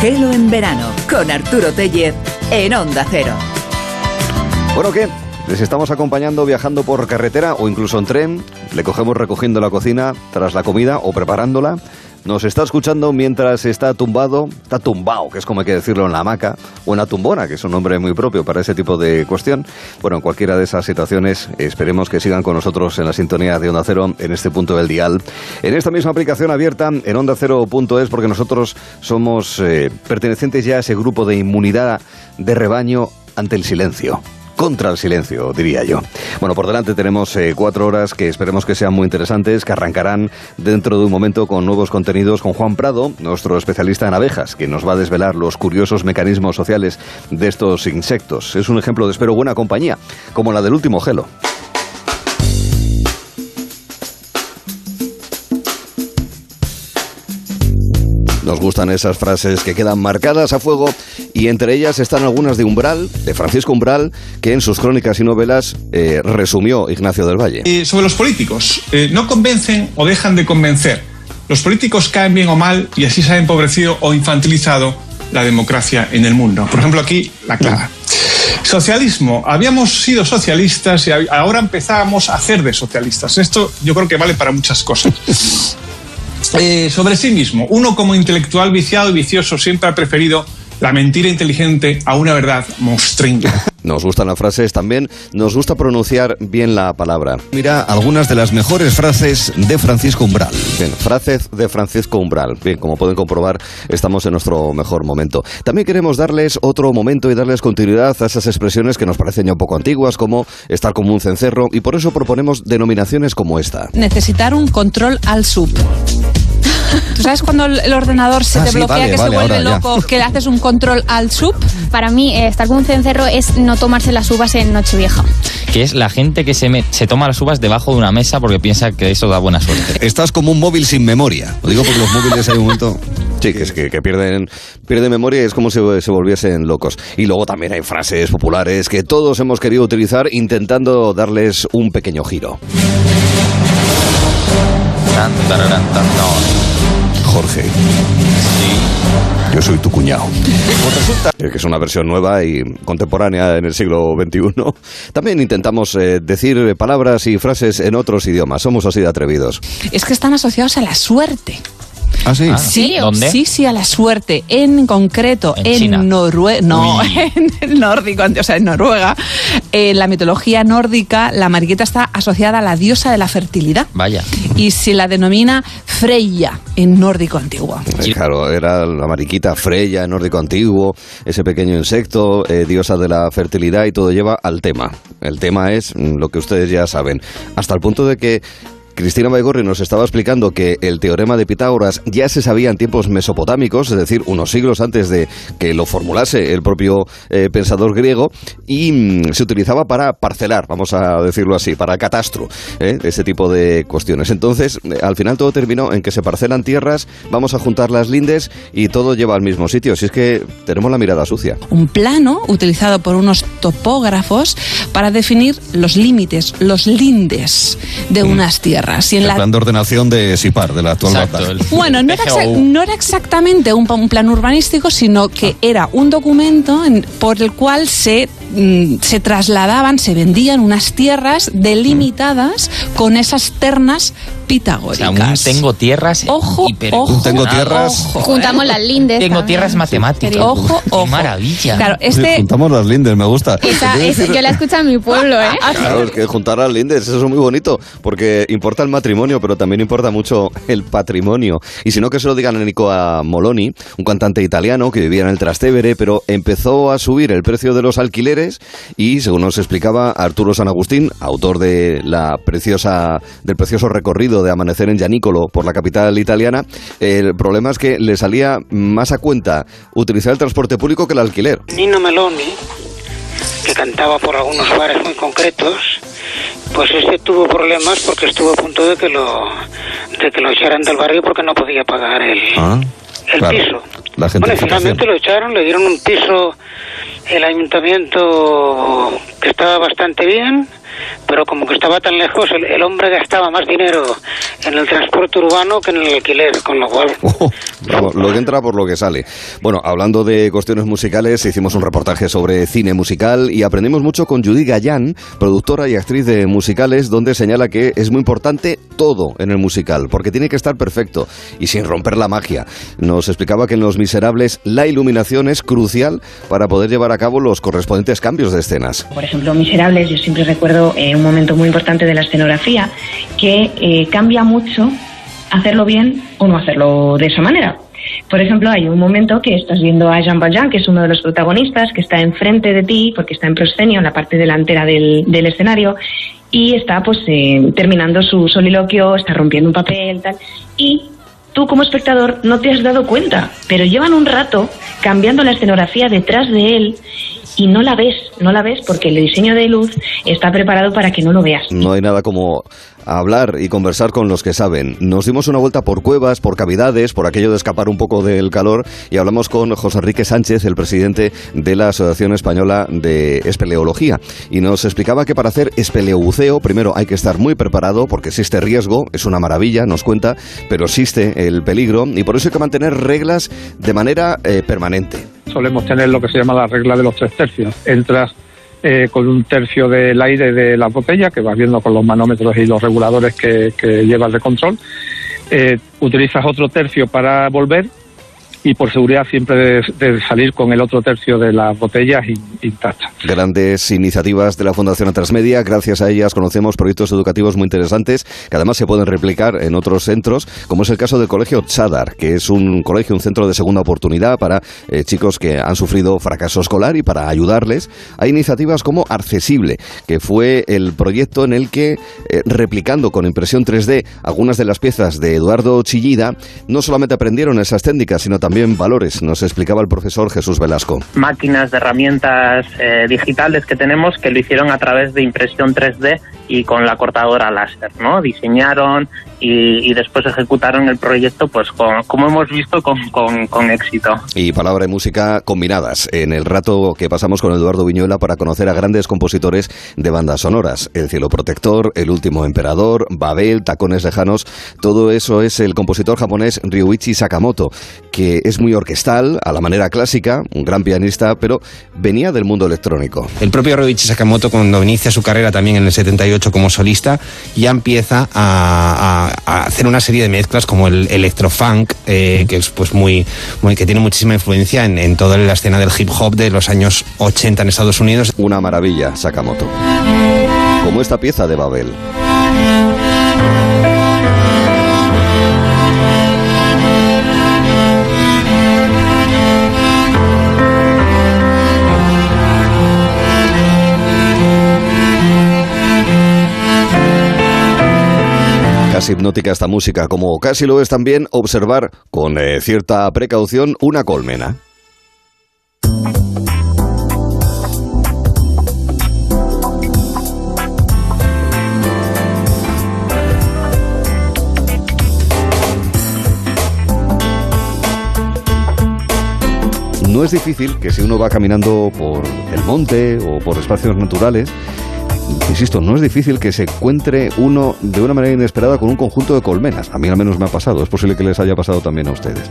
Gelo en verano con Arturo Tellez en Onda Cero. Bueno, ¿qué? Les estamos acompañando viajando por carretera o incluso en tren. Le cogemos recogiendo la cocina tras la comida o preparándola. Nos está escuchando mientras está tumbado, está tumbado, que es como hay que decirlo en la hamaca, o en la tumbona, que es un nombre muy propio para ese tipo de cuestión. Bueno, en cualquiera de esas situaciones, esperemos que sigan con nosotros en la sintonía de Onda Cero en este punto del dial. En esta misma aplicación abierta en Onda Cero.es, porque nosotros somos eh, pertenecientes ya a ese grupo de inmunidad de rebaño ante el silencio contra el silencio, diría yo. Bueno, por delante tenemos eh, cuatro horas que esperemos que sean muy interesantes, que arrancarán dentro de un momento con nuevos contenidos con Juan Prado, nuestro especialista en abejas, que nos va a desvelar los curiosos mecanismos sociales de estos insectos. Es un ejemplo de espero buena compañía, como la del último gelo. Nos gustan esas frases que quedan marcadas a fuego y entre ellas están algunas de Umbral, de Francisco Umbral, que en sus crónicas y novelas eh, resumió Ignacio del Valle. Eh, sobre los políticos, eh, no convencen o dejan de convencer. Los políticos caen bien o mal y así se ha empobrecido o infantilizado la democracia en el mundo. Por ejemplo, aquí la clara. Socialismo. Habíamos sido socialistas y ahora empezábamos a hacer de socialistas. Esto yo creo que vale para muchas cosas. Eh, sobre sí mismo. Uno como intelectual viciado y vicioso siempre ha preferido la mentira inteligente a una verdad monstringa. Nos gustan las frases también, nos gusta pronunciar bien la palabra. Mira algunas de las mejores frases de Francisco Umbral. Bien, frases de Francisco Umbral. Bien, como pueden comprobar, estamos en nuestro mejor momento. También queremos darles otro momento y darles continuidad a esas expresiones que nos parecen ya un poco antiguas, como estar como un cencerro, y por eso proponemos denominaciones como esta. Necesitar un control al sub. ¿Tú sabes cuando el ordenador se Ah, te sí, bloquea, vale, que vale, se vuelve ahora ya. loco, que le haces un control al sub? Para mí, eh, estar con un cencerro es no tomarse las uvas en Nochevieja. que es la gente que se, me- se toma las uvas debajo de una mesa porque piensa que eso da buena suerte. Estás como un móvil sin memoria. Lo digo porque los móviles hay un momento... Sí, que es que, que pierden, pierden memoria y es como si se volviesen locos. Y luego también hay frases populares que todos hemos querido utilizar intentando darles un pequeño giro. Tan, tararán, tan, no. Jorge, yo soy tu cuñado. Pues resulta que es una versión nueva y contemporánea en el siglo XXI. También intentamos eh, decir palabras y frases en otros idiomas. Somos así de atrevidos. Es que están asociados a la suerte. ¿Ah, sí? Ah, Sí, ¿Dónde? sí, sí, a la suerte. En concreto, En. Noruega, no, Uy. en el nórdico, o sea, en Noruega, en la mitología nórdica, la mariquita está asociada a la diosa de la fertilidad. Vaya. Y se la denomina Freya en nórdico antiguo. Eh, Claro, era la mariquita Freya en nórdico antiguo, ese pequeño insecto, eh, diosa de la fertilidad y todo lleva al tema. El tema es lo que ustedes ya saben, hasta el punto de que Cristina Baigorri nos estaba explicando que el teorema de Pitágoras ya se sabía en tiempos mesopotámicos, es decir, unos siglos antes de que lo formulase el propio eh, pensador griego, y mm, se utilizaba para parcelar, vamos a decirlo así, para catastro, ¿eh? ese tipo de cuestiones. Entonces, al final todo terminó en que se parcelan tierras, vamos a juntar las lindes y todo lleva al mismo sitio. Si es que tenemos la mirada sucia. un plano utilizado por unos topógrafos para definir los límites, los lindes de unas tierras. Y en la- de ordenación de SIPAR, de la actual Exacto. el- Bueno, no era, no exactamente un, plan urbanístico, sino que era un documento en- por el cual se, mm, se trasladaban, se vendían unas tierras delimitadas con esas ternas O sea, pitagóricas. un tengo tierras Ojo, tengo tierras. ojo, Juntamos ¿eh? las lindes. Tengo también. tierras matemáticas. Ojo, Qué ojo. maravilla. Claro, este... Juntamos las lindes, me gusta. Esa- decir- yo la escucho en mi pueblo, ¿eh? Claro, es que juntar a lindes, eso es muy bonito, porque importa el matrimonio, pero también importa mucho el patrimonio. Y si no, que se lo digan a Nicola Moloni, un cantante italiano que vivía en el Trastevere, pero empezó a subir el precio de los alquileres y, según nos explicaba Arturo San Agustín, autor de la preciosa, del precioso recorrido de Amanecer en Gianicolo por la capital italiana, el problema es que le salía más a cuenta utilizar el transporte público que el alquiler. Nino Meloni, que cantaba por algunos bares muy concretos, pues este tuvo problemas porque estuvo a punto de que lo de que lo echaran del barrio porque no podía pagar el, Ah, el claro. piso. La bueno, finalmente lo echaron, le dieron un piso el ayuntamiento que estaba bastante bien pero como que estaba tan lejos, el, el hombre gastaba más dinero en el transporte urbano que en el alquiler, con lo cual... Oh, lo que entra por lo que sale. Bueno, hablando de cuestiones musicales, hicimos un reportaje sobre cine musical y aprendimos mucho con Judy Gallán, productora y actriz de musicales, donde señala que es muy importante todo en el musical, porque tiene que estar perfecto y sin romper la magia. Nos explicaba que en Los Miserables la iluminación es crucial para poder llevar a cabo los correspondientes cambios de escenas. Por ejemplo, Miserables, yo siempre recuerdo eh, un momento muy importante de la escenografía que eh, cambia mucho hacerlo bien o no hacerlo de esa manera. Por ejemplo, hay un momento que estás viendo a Jean Valjean, que es uno de los protagonistas, que está enfrente de ti, porque está en proscenio, en la parte delantera del, escenario, y está pues eh, terminando su soliloquio, está rompiendo un papel, tal, y tú como espectador no te has dado cuenta, pero llevan un rato cambiando la escenografía detrás de él y no la ves, no la ves porque el diseño de luz está preparado para que no lo veas. No hay nada como hablar y conversar con los que saben. Nos dimos una vuelta por cuevas, por cavidades, por aquello de escapar un poco del calor y hablamos con José Enrique Sánchez, el presidente de la Asociación Española de Espeleología. Y nos explicaba que para hacer espeleobuceo primero hay que estar muy preparado porque existe riesgo, es una maravilla, nos cuenta, pero existe el peligro y por eso hay que mantener reglas de manera eh, permanente. Solemos tener lo que se llama la regla de los tres tercios. Entras eh, con un tercio del aire de la botella, que vas viendo con los manómetros y los reguladores que, llevas de control. Eh, utilizas otro tercio para volver y por seguridad siempre de, de salir con el otro tercio de las botellas intactas. Grandes iniciativas de la Fundación Transmedia, gracias a ellas conocemos proyectos educativos muy interesantes que además se pueden replicar en otros centros, como es el caso del Colegio Chadar, que es un colegio, un centro de segunda oportunidad para eh, chicos que han sufrido fracaso escolar y para ayudarles. Hay iniciativas como Accesible, que fue el proyecto en el que, eh, replicando con impresión 3D algunas de las piezas de Eduardo Chillida, no solamente aprendieron esas técnicas, sino también valores, nos explicaba el profesor Jesús Velasco. Máquinas de herramientas eh, digitales que tenemos que lo hicieron a través de impresión 3D y con la cortadora láser, ¿no? Diseñaron y, y después ejecutaron el proyecto, pues con, como hemos visto, con, con, con, éxito. Y palabra y música combinadas en el rato que pasamos con Eduardo Viñuela para conocer a grandes compositores de bandas sonoras. El Cielo Protector, El Último Emperador, Babel, Tacones Lejanos, todo eso es el compositor japonés Ryuichi Sakamoto, que es muy orquestal, a la manera clásica, un gran pianista, pero venía del mundo electrónico. El propio Ryuichi Sakamoto, cuando inicia su carrera también en el 78 como solista, ya empieza a, a, a hacer una serie de mezclas como el electrofunk, eh, que es pues muy, muy, que tiene muchísima influencia en, en toda la escena del hip hop de los años 80 en Estados Unidos. Una maravilla, Sakamoto. Como esta pieza de Babel. Casi hipnótica esta música, como casi lo es también observar con eh, cierta precaución una colmena. No es difícil que si uno va caminando por el monte o por espacios naturales, insisto, no es difícil que se encuentre uno de una manera inesperada con un conjunto de colmenas. A mí al menos me ha pasado, es posible que les haya pasado también a ustedes.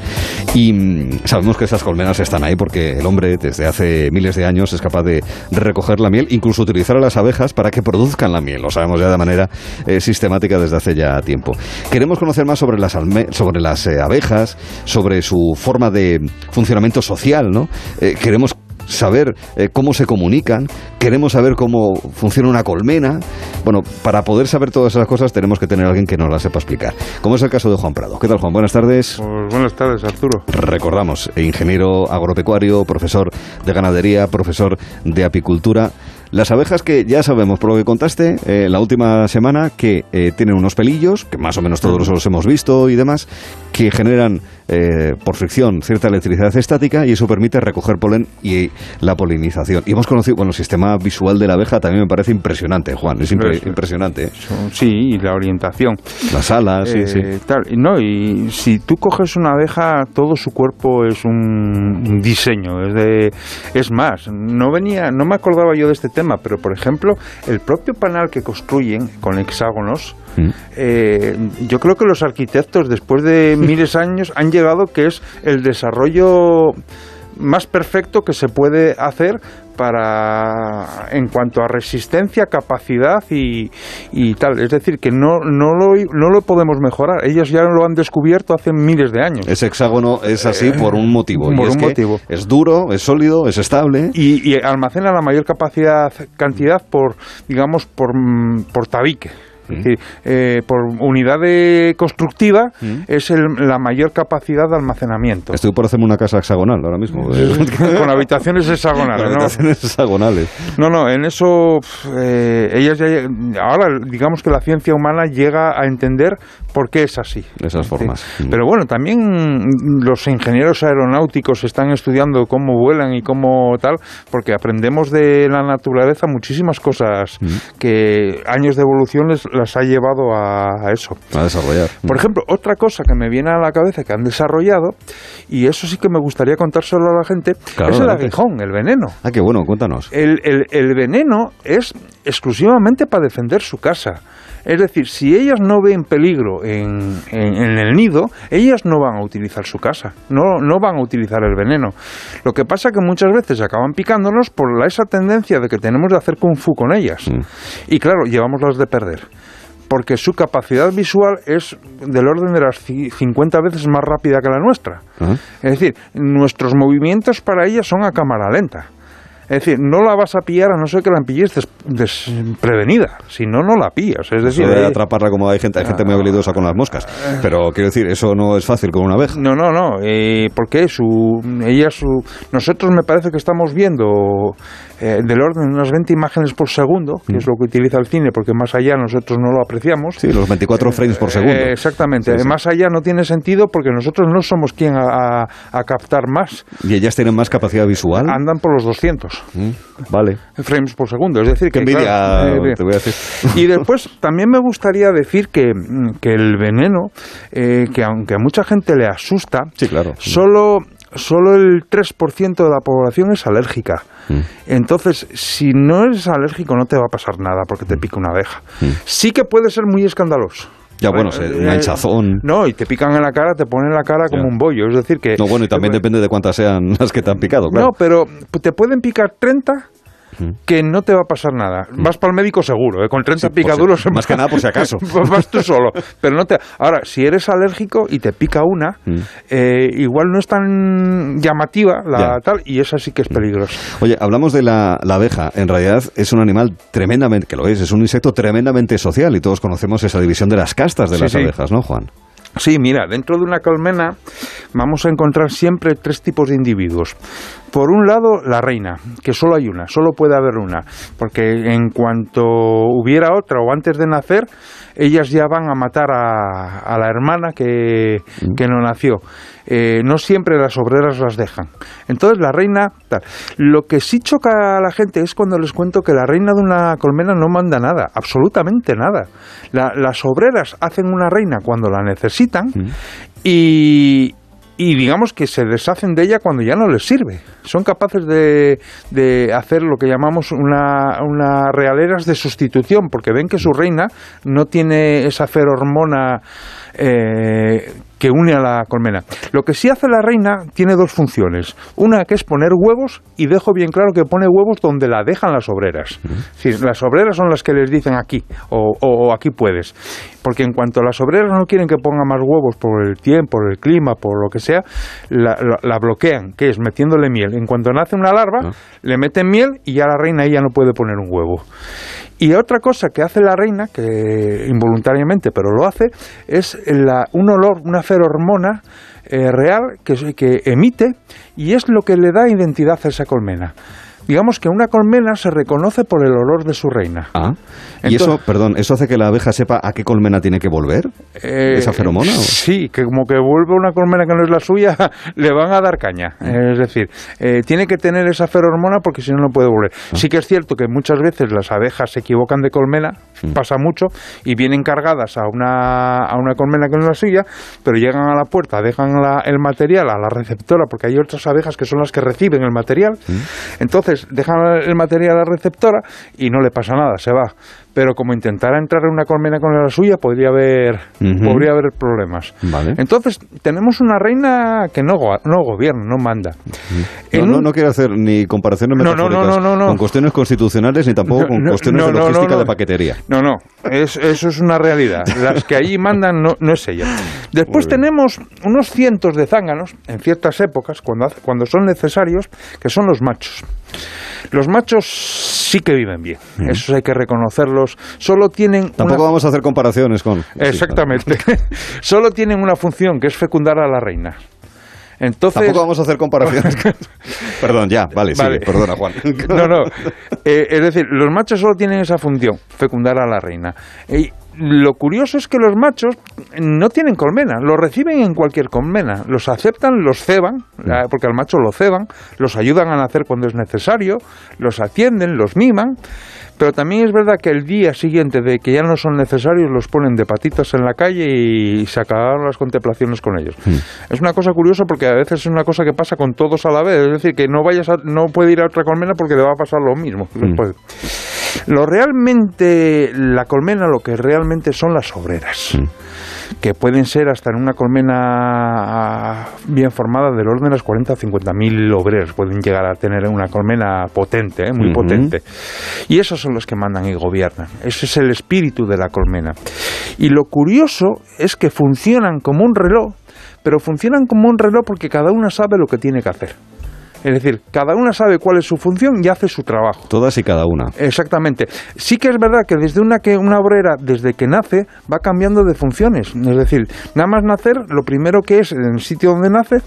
Y mmm, sabemos que esas colmenas están ahí porque el hombre desde hace miles de años es capaz de recoger la miel, incluso utilizar a las abejas para que produzcan la miel. Lo sabemos ya de manera eh, sistemática desde hace ya tiempo. Queremos conocer más sobre las, sobre las eh, abejas, sobre su forma de funcionamiento social, ¿no? Eh, queremos saber eh, cómo se comunican, queremos saber cómo funciona una colmena. Bueno, para poder saber todas esas cosas tenemos que tener a alguien que nos las sepa explicar. Como es el caso de Juan Prado. ¿Qué tal, Juan? Buenas tardes. Pues buenas tardes, Arturo. Recordamos, ingeniero agropecuario, profesor de ganadería, profesor de apicultura. Las abejas que ya sabemos, por lo que contaste eh, la última semana, que eh, tienen unos pelillos, que más o menos todos los hemos visto y demás, que generan eh, por fricción cierta electricidad estática y eso permite recoger polen y la polinización. Y hemos conocido, bueno, el sistema visual de la abeja también me parece impresionante, Juan, es impre- Eso. impresionante. ¿eh? Sí, y la orientación. Las alas, sí, Eh, sí. tal. No, y si tú coges una abeja, todo su cuerpo es un diseño. Es, de, es más, no venía, no me acordaba yo de este tema, pero por ejemplo, el propio panal que construyen con hexágonos, Mm. eh, yo creo que los arquitectos, después de miles de años, han llegado que es el desarrollo más perfecto que se puede hacer para en cuanto a resistencia, capacidad y, y tal. Es decir, que no, no, lo, no lo podemos mejorar. Ellos ya lo han descubierto hace miles de años. Ese hexágono es así por un motivo. y por es un que motivo. Es duro, es sólido, es estable. Y, y almacena la mayor capacidad, cantidad por, digamos, por, mm, por tabique. Es decir, eh, por unidad de constructiva es el- la mayor capacidad de almacenamiento. Estoy por hacerme una casa hexagonal ahora mismo. Con habitaciones hexagonales, Con ¿no? habitaciones hexagonales. No, no, en eso eh, ellas ya, ahora digamos que la ciencia humana llega a entender por qué es así. De esas formas. Sí. Pero bueno, también mm, los ingenieros aeronáuticos están estudiando cómo vuelan y cómo tal, porque aprendemos de la naturaleza muchísimas cosas que años de evolución les, las ha llevado a, a eso. A desarrollar. Por ejemplo, otra cosa que me viene a la cabeza que han desarrollado, y eso sí que me gustaría contárselo a la gente, Claro, es el aguijón, el veneno. Ah, qué bueno, cuéntanos. El, el- el veneno es exclusivamente para defender su casa. Es decir, si ellas no ven peligro en, en- en el nido, ellas no van a utilizar su casa, no, no van a utilizar el veneno. Lo que pasa que muchas veces acaban picándonos por la- esa tendencia de que tenemos de hacer kung fu con ellas. Y claro, llevamos las de perder. Porque su capacidad visual es del orden de las ci- 50 veces más rápida que la nuestra. Es decir, nuestros movimientos para ella son a cámara lenta. Es decir, no la vas a pillar a no ser que la pilles des- desprevenida. Si no, no la pillas. Es decir, de atraparla como hay gente, hay gente muy habilidosa con las moscas. Pero quiero decir, eso no es fácil con una abeja. No, no, no. Eh, porque su, ella, su, nosotros me parece que estamos viendo eh, del orden de unas 20 imágenes por segundo, que es lo que utiliza el cine, porque más allá nosotros no lo apreciamos. Sí, los 24 frames por segundo. Eh, exactamente. Sí, sí. Más allá no tiene sentido porque nosotros no somos quien a, a- a captar más. ¿Y ellas tienen más capacidad visual? Andan por los 200 Mm, Vale. frames por segundo. Es decir, Qué que envidia, claro, eh, te voy a decir. Y después también me gustaría decir que, mm, que el veneno, eh, que aunque a mucha gente le asusta, Sí, claro. solo, solo el 3% de la población es alérgica. Mm. Entonces, si no eres alérgico no te va a pasar nada porque te pica una abeja. Sí que puede ser muy escandaloso. Ya, bueno, se- un Eh, hinchazón. No, y te pican en la cara, te ponen la cara como un bollo. Es decir, que... No, bueno, y también depende de cuántas sean las que te han picado, claro. No, pero te pueden picar 30 que no te va a pasar nada. Vas para el médico seguro, ¿eh? con 30 Sí, por si- picaduros. más que nada por si acaso. vas tú solo. Pero no te. Ahora, si eres alérgico y te pica una, eh, igual no es tan llamativa la Ya. Tal y esa sí que es peligrosa. Oye, hablamos de la, la abeja. En realidad es un animal tremendamente, que lo es, es un insecto tremendamente social y todos conocemos esa división de las castas de Sí, las sí. abejas, ¿no, Juan? Sí, mira, dentro de una colmena vamos a encontrar siempre tres tipos de individuos. Por un lado, la reina, que solo hay una, solo puede haber una, porque en cuanto hubiera otra o antes de nacer, ellas ya van a matar a, a la hermana que, que no nació. Eh, no siempre las obreras las dejan. Entonces la reina, tal. Lo que sí choca a la gente es cuando les cuento que la reina de una colmena no manda nada, absolutamente nada. La- las obreras hacen una reina cuando la necesitan y, y digamos que se deshacen de ella cuando ya no les sirve. Son capaces de, de hacer lo que llamamos una, realeras de sustitución, porque ven que su reina no tiene esa ferormona eh, que une a la colmena. Lo que sí hace la reina tiene dos funciones. Una que es poner huevos, y dejo bien claro que pone huevos donde la dejan las obreras. Decir, las obreras son las que les dicen aquí, o, aquí puedes. Porque en cuanto las obreras no quieren que ponga más huevos por el tiempo, por el clima, por lo que sea, la, la- la bloquean, que es metiéndole miel. En cuanto nace una larva, le meten miel y ya la reina ahí ya no puede poner un huevo. Y otra cosa que hace la reina, que involuntariamente, pero lo hace, es la- un olor, una ferormona eh, real que, que emite y es lo que le da identidad a esa colmena. Digamos que una colmena se reconoce por el olor de su reina. Ah. y eso, perdón, ¿eso hace que la abeja sepa a qué colmena tiene que volver? Eh, ¿Esa feromona? o? Sí, que como que vuelve una colmena que no es la suya, le van a dar caña. Es decir, eh, tiene que tener esa feromona porque si no, no puede volver. Sí que es cierto que muchas veces las abejas se equivocan de colmena, pasa mucho, y vienen cargadas a una, a una colmena que no es la suya, pero llegan a la puerta, dejan la- el material a la receptora, porque hay otras abejas que son las que reciben el material. Entonces, dejan el material a la receptora y no le pasa nada, se va. Pero como intentara entrar en una colmena con la suya, podría haber, podría haber problemas. Vale. Entonces, tenemos una reina que no, go- no gobierna, no manda. No, no, un- no quiero hacer ni comparaciones metafóricas no, con cuestiones constitucionales ni tampoco con cuestiones de logística de paquetería. No, no, es- eso es una realidad. Las que allí mandan no, no es ella. Después tenemos unos cientos de zánganos en ciertas épocas, cuando, hace- cuando son necesarios, que son los machos. Los machos sí que viven bien, esos hay que Solo tienen Tampoco una- vamos a hacer comparaciones con... Exactamente. Solo tienen una función, que es fecundar a la reina. Entonces, Tampoco vamos a hacer comparaciones. Perdón, ya, vale, Vale. sigue, perdona, Juan. No, no. Eh, es decir, los machos solo tienen esa función, fecundar a la reina. Y lo curioso es que los machos no tienen colmena, los reciben en cualquier colmena, los aceptan, los ceban, la- porque al macho lo ceban, los ayudan a nacer cuando es necesario, los atienden, los miman. Pero también es verdad que el día siguiente de que ya no son necesarios los ponen de patitas en la calle y se acabaron las contemplaciones con ellos. Es una cosa curiosa porque a veces es una cosa que pasa con todos a la vez. Es decir, que no vayas a- no puede ir a otra colmena porque le va a pasar lo mismo. después. Lo realmente, la colmena, lo que realmente son las obreras, que pueden ser hasta en una colmena bien formada del orden de las 40 o 50 mil obreros, pueden llegar a tener una colmena potente, ¿eh? muy potente. Y esos son los que mandan y gobiernan. Ese es el espíritu de la colmena. Y lo curioso es que funcionan como un reloj, pero funcionan como un reloj porque cada una sabe lo que tiene que hacer. Es decir, cada una sabe cuál es su función y hace su trabajo. Todas y cada una. Exactamente. Sí que es verdad que desde una que una obrera, desde que nace, va cambiando de funciones. Es decir, nada más nacer, lo primero que es en el sitio donde nace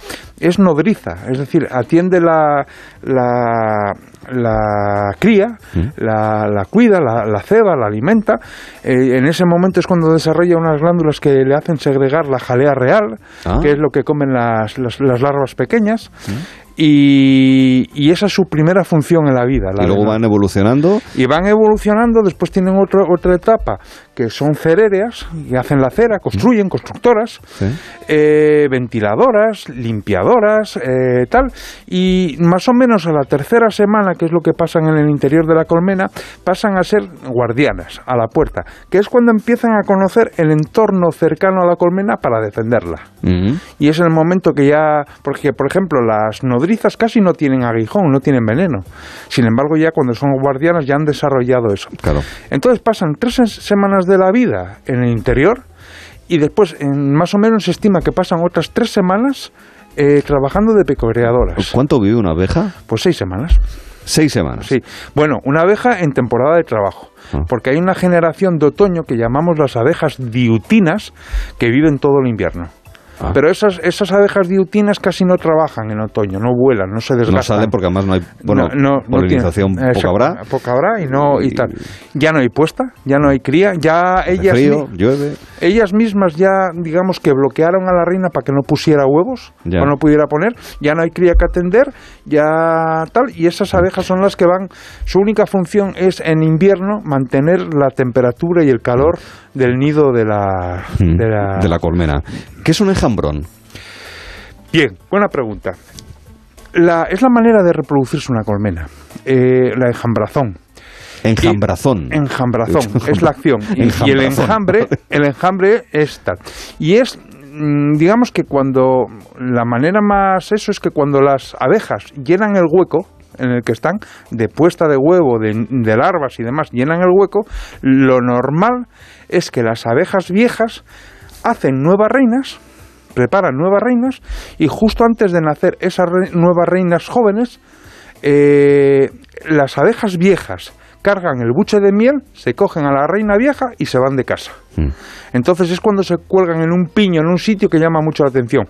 es nodriza. Es decir, atiende la, la, la cría, la, la cuida, la, la ceba, la alimenta. Eh, en ese momento es cuando desarrolla unas glándulas que le hacen segregar la jalea real, Ah. que es lo que comen las, las, las larvas pequeñas. Y, y esa es su primera función en la vida. la Y luego van evolucionando. y van evolucionando, después tienen otro- otra etapa que son ceréreas, y hacen la cera, construyen, constructoras, eh, ventiladoras, limpiadoras, eh, tal, y más o menos a la tercera semana, que es lo que pasan en el interior de la colmena, pasan a ser guardianas a la puerta, que es cuando empiezan a conocer el entorno cercano a la colmena para defenderla. Y es el momento que ya, porque por ejemplo las nodrizas casi no tienen aguijón, no tienen veneno. Sin embargo ya cuando son guardianas ya han desarrollado eso. Claro. Entonces pasan tres semanas de la vida en el interior y después en, más o menos se estima que pasan otras tres semanas eh, trabajando de pecoreadoras. ¿Cuánto vive una abeja? Pues seis semanas. Seis semanas. Sí. Bueno, una abeja en temporada de trabajo. Ah. Porque hay una generación de otoño que llamamos las abejas diutinas que viven todo el invierno. Ah. Pero esas, esas abejas diutinas casi no trabajan en otoño, no vuelan, no se desgastan. No salen porque además no hay. Bueno, No, no, no polinización tiene- poca habrá. Poca habrá y no y tal. Ya no hay puesta, ya no hay cría, ya ellas frío, mi- llueve. ellas mismas ya digamos que bloquearon a la reina para que no pusiera huevos, Ya. para no pudiera poner, ya no hay cría que atender, ya tal y esas abejas son las que van su única función es en invierno mantener la temperatura y el calor del nido de la Mm, de la, de la colmena. ¿Qué es un enjambrón? Bien, buena pregunta. La, es la manera de reproducirse una colmena, eh, la enjambrazón. Enjambrazón. Enjambrazón, es la acción. Y, y el enjambre, el enjambre es tal. Y es, mm, digamos que cuando, la manera más eso es que cuando las abejas llenan el hueco, en el que están, de puesta de huevo, de, de larvas y demás, llenan el hueco, lo normal es que las abejas viejas hacen nuevas reinas, preparan nuevas reinas, y justo antes de nacer esas re- nuevas reinas jóvenes, eh, las abejas viejas cargan el buche de miel, se cogen a la reina vieja y se van de casa. Mm. Entonces es cuando se cuelgan en un piño, en un sitio que llama mucho la atención.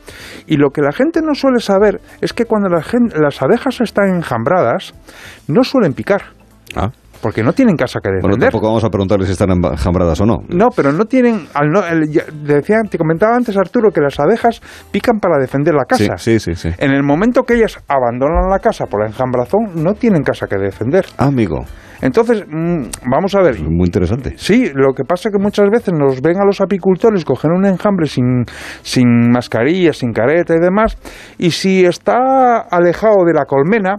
Y lo que la gente no suele saber es que cuando la las abejas están enjambradas, no suelen picar. Ah. Porque no tienen casa que Bueno, defender. tampoco vamos a preguntarle si están enjambradas o no. No, pero no tienen. Al no, el- decía, te comentaba antes, Arturo, que las abejas pican para defender la casa. Sí, sí, sí. sí. En el momento que ellas abandonan la casa por la enjambrazón, no tienen casa que defender. Amigo, Entonces, mm, vamos a ver. muy interesante. Sí, lo que pasa es que muchas veces nos ven a los apicultores coger un enjambre sin, sin mascarilla, sin careta y demás, y si está alejado de la colmena,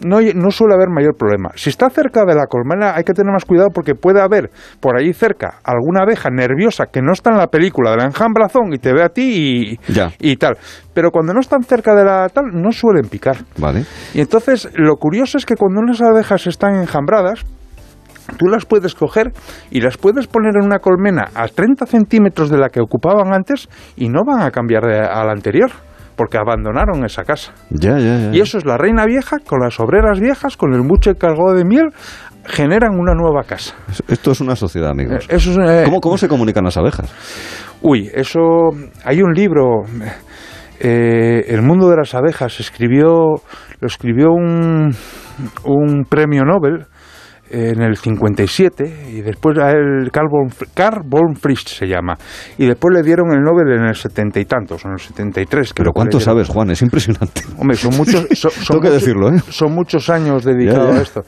no, no suele haber mayor problema. Si está cerca de la colmena hay que tener más cuidado porque puede haber por ahí cerca alguna abeja nerviosa que no está en la película de la enjambrazón y te ve a ti y, Ya. y tal. Pero cuando no están cerca de la tal, no suelen picar. Vale. Y entonces lo curioso es que cuando unas abejas están enjambradas, tú las puedes coger y las puedes poner en una colmena a 30 centímetros de la que ocupaban antes y no van a cambiar a la anterior, porque abandonaron esa casa. Ya, ya, ya. Y eso es la reina vieja con las obreras viejas, con el buche cargado de miel, generan una nueva casa. Esto es una sociedad, amigos. Eh, Eso es, eh, ¿Cómo, ¿Cómo se comunican las abejas? Uy, eso. Hay un libro. eh, el mundo de las abejas escribió. Lo escribió un, un premio Nobel en el 57 y después a él Carl von, Carl von Frisch se llama y después le dieron el Nobel en el setenta y tantos en el 73 creo Pero ¿cuánto sabes, Juan? Es impresionante. Hombre, son muchos, son, son Tengo que muchos- decirlo, ¿eh? son muchos años dedicados Ya, ya. a esto.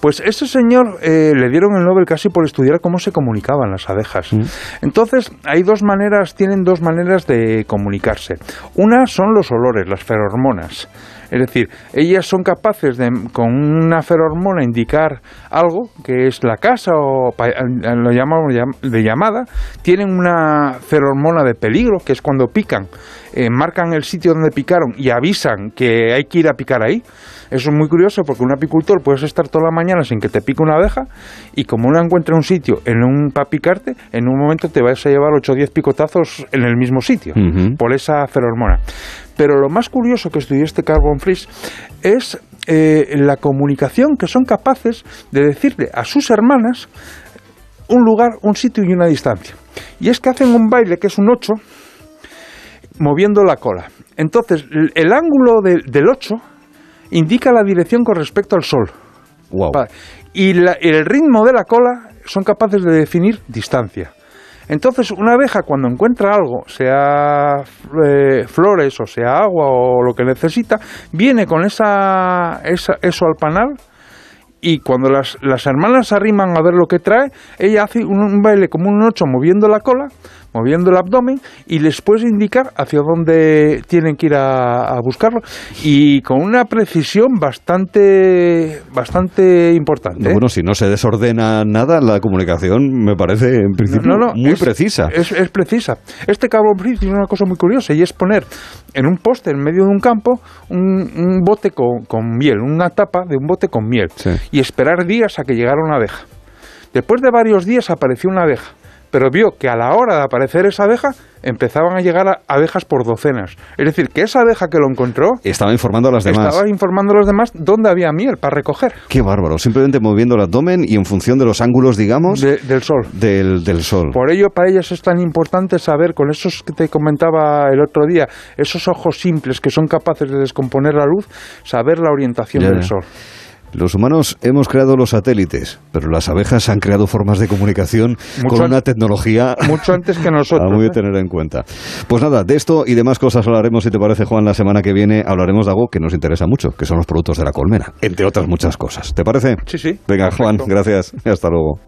Pues ese señor eh, le dieron el Nobel casi por estudiar cómo se comunicaban las abejas. Mm. Entonces, hay dos maneras, tienen dos maneras de comunicarse. Una son los olores, las ferormonas. Es decir, ellas son capaces de, con una ferormona, indicar algo, que es la casa o pa- lo llamamos llam- de llamada. Tienen una ferormona de peligro, que es cuando pican, eh, marcan el sitio donde picaron y avisan que hay que ir a picar ahí. Eso es muy curioso porque un apicultor puedes estar toda la mañana sin que te pique una abeja y como no encuentra un sitio en un para picarte, en un momento te vas a llevar 8 o 10 picotazos en el mismo sitio por esa ferormona. Pero lo más curioso que estudió este Carbon Freeze es eh, la comunicación que son capaces de decirle a sus hermanas un lugar, un sitio y una distancia. Y es que hacen un baile que es un 8 moviendo la cola. Entonces, el, el ángulo de- del 8 indica la dirección con respecto al sol. Wow. Y la- el ritmo de la cola son capaces de definir distancia. Entonces, una abeja cuando encuentra algo, sea eh, flores o sea agua o lo que necesita, viene con esa, esa- eso al panal y cuando las, las hermanas arriman a ver lo que trae, ella hace un, un baile como un ocho moviendo la cola, moviendo el abdomen y les puede indicar hacia dónde tienen que ir a, a buscarlo y con una precisión bastante bastante importante. No, ¿eh? bueno, si no se desordena nada, la comunicación me parece en principio No, no, muy es- precisa. Es, es precisa. Este carbon freeze tiene una cosa muy curiosa y es poner en un poste en medio de un campo un, un bote con, con miel, una tapa de un bote con miel Sí. y esperar días a que llegara una abeja. Después de varios días apareció una abeja, pero vio que a la hora de aparecer esa abeja empezaban a llegar a- abejas por docenas. Es decir, que esa abeja que lo encontró Estaba informando a las demás. estaba informando a los demás dónde había miel para recoger Qué bárbaro. Simplemente moviendo el abdomen y en función de los ángulos, digamos, de- del sol. del, del sol. Por ello, para ellas es tan importante saber, con esos que te comentaba el otro día, esos ojos simples que son capaces de descomponer la luz, saber la orientación Ya, del ya. sol. Los humanos hemos creado los satélites, pero las abejas han creado formas de comunicación Mucho con una tecnología Mucho antes que nosotros. a muy ¿eh? de tener en cuenta. Pues nada, de esto y demás cosas hablaremos, si te parece, Juan, la semana que viene hablaremos de algo que nos interesa mucho, que son los productos de la colmena, entre otras muchas cosas. ¿Te parece? Sí, sí. Venga, Juan, gracias. Hasta luego.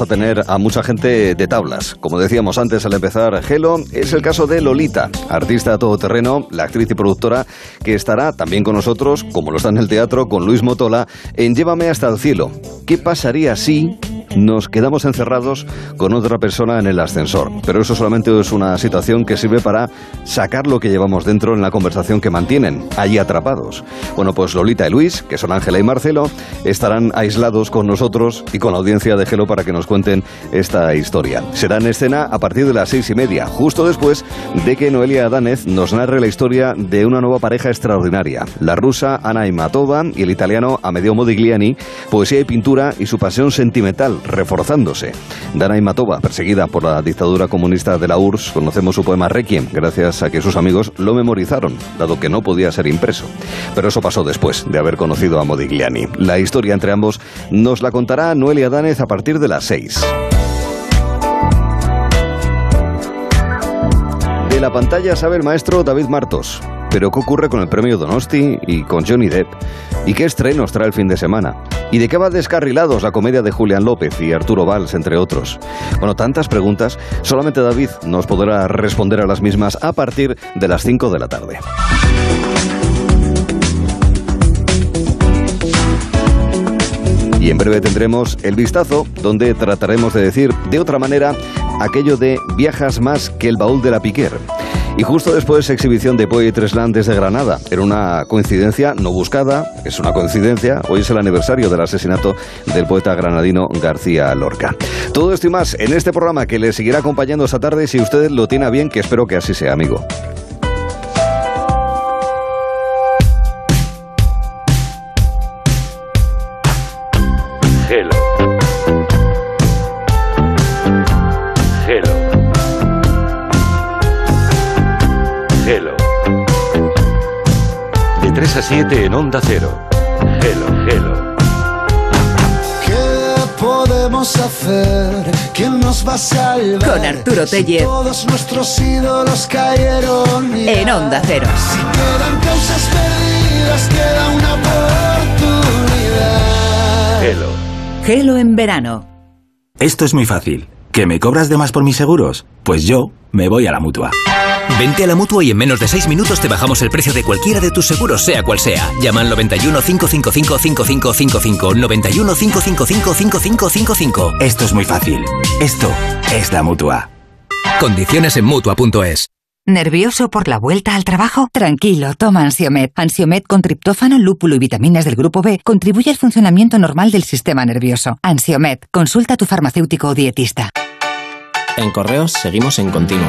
A tener a mucha gente de tablas. Como decíamos antes al empezar, Gelo es el caso de Lolita, artista todoterreno, la actriz y productora que estará también con nosotros, como lo está en el teatro, con Luis Motola, en Llévame hasta el cielo. ¿Qué pasaría si nos quedamos encerrados con otra persona en el ascensor. Pero eso solamente es una situación que sirve para sacar lo que llevamos dentro en la conversación que mantienen, allí atrapados. Bueno, pues Lolita y Luis, que son Ángela y Marcelo, estarán aislados con nosotros y con la audiencia de Gelo para que nos cuenten esta historia. Será en escena a partir de las seis y media, justo después de que Noelia Adánez nos narre la historia de una nueva pareja extraordinaria, la rusa Ana Imatova y el italiano Amedeo Modigliani, poesía y pintura y su pasión sentimental reforzándose. Dana Imatova, perseguida por la dictadura comunista de la URSS, conocemos su poema Requiem, gracias a que sus amigos lo memorizaron, dado que no podía ser impreso. Pero eso pasó después de haber conocido a Modigliani. La historia entre ambos nos la contará Noelia Danez a partir de las 6. De la pantalla sabe el maestro David Martos. Pero ¿qué ocurre con el premio Donosti y con Johnny Depp? ¿Y qué estrenos trae el fin de semana? ¿Y de qué va descarrilados la comedia de Julián López y Arturo Valls, entre otros? Bueno, tantas preguntas, solamente David nos podrá responder a las mismas a partir de las 5 de la tarde. Y en breve tendremos el vistazo, donde trataremos de decir de otra manera aquello de viajas más que el baúl de la Piquer. Y justo después, exhibición de Poetry Slam desde Granada. Era una coincidencia no buscada, es una coincidencia. Hoy es el aniversario del asesinato del poeta granadino García Lorca. Todo esto y más en este programa que le seguirá acompañando esta tarde si usted lo tiene bien, que espero que así sea, amigo. A 7 en Onda Cero. Hello, hello. ¿Qué podemos hacer? ¿Quién nos va a salvar? Con Arturo Si Tellez. todos nuestros ídolos cayeron ya. En Onda Cero. Si quedan causas perdidas, queda una oportunidad. Hello. Gelo en verano. Esto es muy fácil. ¿Que me cobras de más por mis seguros? Pues yo me voy a la mutua. Vente a la mutua y en menos de 6 minutos te bajamos el precio de cualquiera de tus seguros, sea cual sea. Llama al 91 555 5555. 91 555 5555. Esto es muy fácil. Esto es la mutua. Condiciones en mutua.es. ¿Nervioso por la vuelta al trabajo? Tranquilo, toma Ansiomed. Ansiomed con triptófano, lúpulo y vitaminas del grupo B contribuye al funcionamiento normal del sistema nervioso. Ansiomed, consulta a tu farmacéutico o dietista. En Correos seguimos en Continuo.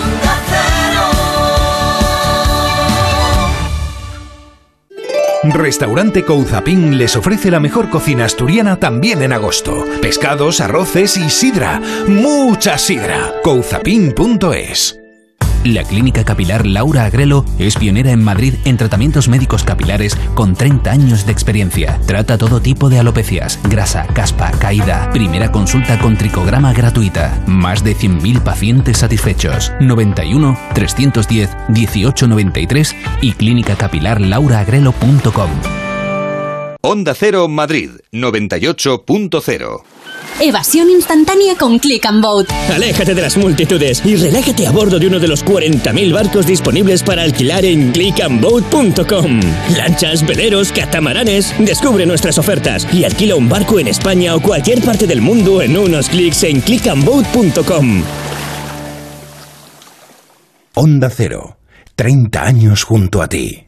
Restaurante Couzapin les ofrece la mejor cocina asturiana también en agosto. Pescados, arroces y sidra. Mucha sidra. Couzapin.es La clínica capilar Laura Agrelo es pionera en Madrid en tratamientos médicos capilares con 30 años de experiencia. Trata todo tipo de alopecias, grasa, caspa, caída. Primera consulta con tricograma gratuita. Más de 100.000 pacientes satisfechos. 91 310 1893 y clínicacapilarlauraagrelo.com. Onda Cero Madrid 98.0 Evasión instantánea con Click and Boat. Aléjate de las multitudes y relájate a bordo de uno de los 40.000 barcos disponibles para alquilar en clickandboat.com. Lanchas, veleros, catamaranes. Descubre nuestras ofertas y alquila un barco en España o cualquier parte del mundo en unos clics en clickandboat.com. Onda Cero. 30 años junto a ti.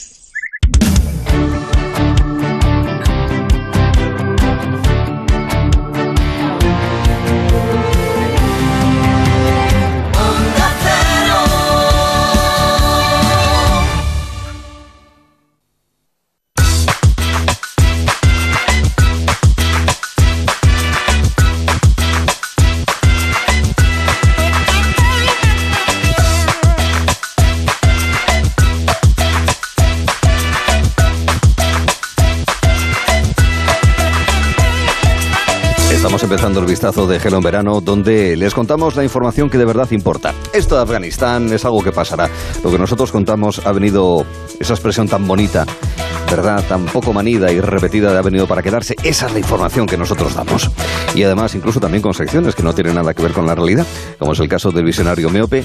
El vistazo de Gelo en verano, donde les contamos la información que de verdad importa. Esto de Afganistán es algo que pasará. Lo que nosotros contamos ha venido, esa expresión tan bonita, ¿verdad? Tan poco manida y repetida, ha venido para quedarse. Esa es la información que nosotros damos. Y además, incluso también con secciones que no tienen nada que ver con la realidad, como es el caso del visionario miope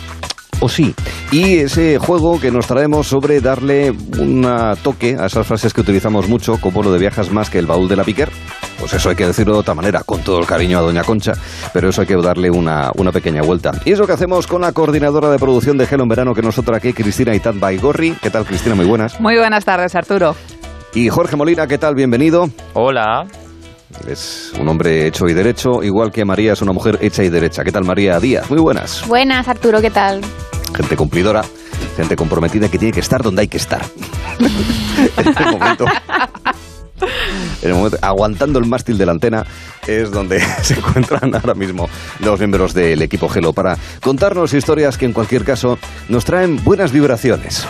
o sí. Y ese juego que nos traemos sobre darle un toque a esas frases que utilizamos mucho, como lo de viajas más que el baúl de la piquer. Pues eso hay que decirlo de otra manera, con todo el cariño a Doña Concha, pero eso hay que darle una, una pequeña vuelta. Y es lo que hacemos con la coordinadora de producción de Gelo en Verano que nosotros aquí, Cristina Itad Baigorri. ¿Qué tal, Cristina? Muy buenas. Muy buenas tardes, Arturo. Y Jorge Molina, ¿qué tal? Bienvenido. Hola. Es un hombre hecho y derecho, igual que María es una mujer hecha y derecha. ¿Qué tal, María Díaz? Muy buenas. Buenas, Arturo, ¿qué tal? Gente cumplidora, gente comprometida que tiene que estar donde hay que estar. en este momento. En el momento, aguantando el mástil de la antena es donde se encuentran ahora mismo los miembros del equipo Gelo para contarnos historias que en cualquier caso nos traen buenas vibraciones.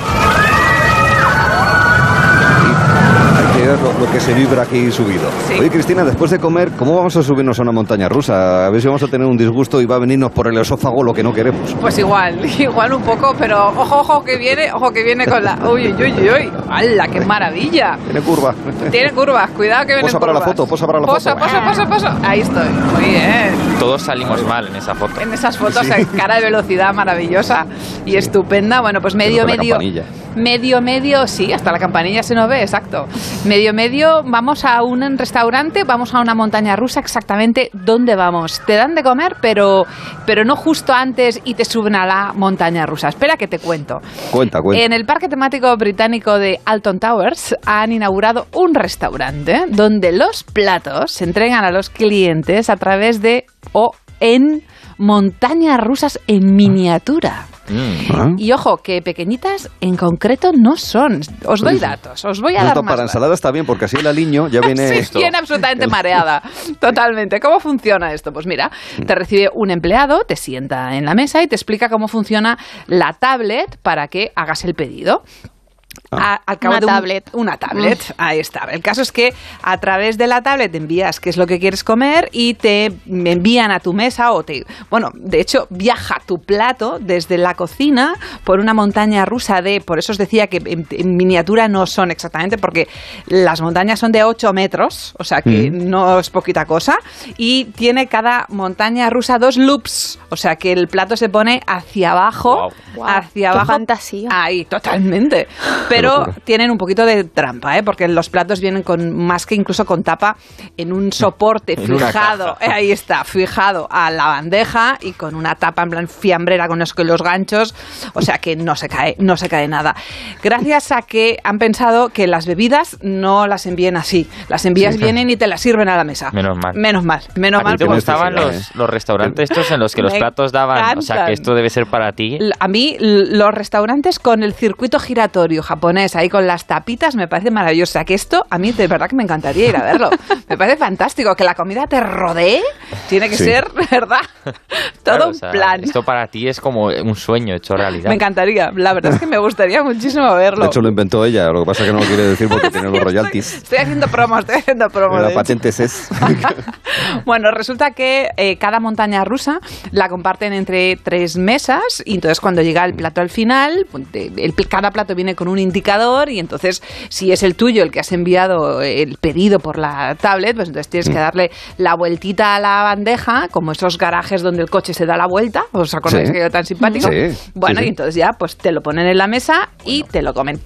Hay que ver lo, que se vibra aquí subido. Sí. Oye, Cristina, después de comer, ¿cómo vamos a subirnos a una montaña rusa? A ver si vamos a tener un disgusto y va a venirnos por el esófago lo que no queremos. Pues igual, igual un poco, pero ojo, ojo que viene, ojo que viene con la... Uy, uy, uy, uy. ¡Hala, qué maravilla! Tiene curva. Tiene curvas, cuidado que viene Posa para la curvas. foto, posa para la Posa, foto. posa, posa, posa. Ahí estoy, muy bien. Todos salimos mal en esa foto. En esas fotos, cara de velocidad maravillosa y estupenda. Bueno, pues medio, la medio... campanilla. Medio, medio, sí, hasta la campanilla se nos ve, exacto. Medio, medio, vamos a un restaurante, vamos a una montaña rusa, exactamente dónde vamos. Te dan de comer, pero, pero no justo antes y te suben a la montaña rusa. Espera que te cuento. Cuenta, cuenta. En el parque temático británico de Alton Towers han inaugurado un restaurante donde los platos se entregan a los clientes a través de o en montañas rusas en miniatura. Mm. Y ojo, que pequeñitas en concreto no son. Os doy datos, os voy a Esto dar más para datos. ensalada está bien, porque así el aliño ya viene... Sí, viene absolutamente mareada. Totalmente. ¿Cómo funciona esto? Pues mira, te recibe un empleado, te sienta en la mesa y te explica cómo funciona la tablet para que hagas el pedido. A- al cabo Una de un- tablet. una tablet, ahí está. El caso es que a través de la tablet envías qué es lo que quieres comer y te envían a tu mesa o te... Bueno, de hecho, viaja tu plato desde la cocina por una montaña rusa de... Por eso os decía que en, en miniatura no son exactamente, porque las montañas son de 8 metros, o sea que Mm. no es poquita cosa, y tiene cada montaña rusa dos loops, o sea que el plato se pone hacia abajo, hacia qué abajo. fantasía. Ahí, totalmente. Pero tienen un poquito de trampa, ¿eh? porque los platos vienen con más que incluso con tapa en un soporte En fijado. eh, Ahí está, fijado a la bandeja y con una tapa en plan fiambrera con los, con los ganchos, o sea que no se cae, no se cae nada. Gracias a que han pensado que las bebidas no las envíen así, las envías Sí. vienen y te las sirven a la mesa. Menos mal. Menos mal, menos ¿A mal. ti te gustaban los, los restaurantes estos en los que los Me platos daban? O sea, que esto debe ser para ti. A mí los restaurantes con el circuito giratorio japonés ahí con las tapitas me parece maravilloso. O sea, que esto a mí de verdad que me encantaría ir a verlo. Me parece fantástico. Que la comida te rodee tiene que Sí. ser, ¿verdad? Todo Claro, o un sea, plan. Esto para ti es como un sueño hecho realidad. Me encantaría. La verdad es que me gustaría muchísimo verlo. De hecho, lo inventó ella, lo que pasa es que no lo quiere decir porque tiene los royalties. Estoy haciendo promo, estoy haciendo promo. de La patente es. Bueno, resulta que eh, cada montaña rusa la comparten entre tres mesas y entonces cuando llega el plato al final, pues, el, cada plato viene con un indicador y entonces si es el tuyo el que has enviado el pedido por la tablet, pues entonces tienes que darle la vueltita a la bandeja, como esos garajes donde el coche se da la vuelta, ¿os acordáis Sí. que era tan simpático? Sí, Bueno, sí, y entonces ya pues te lo ponen en la mesa y te lo comen.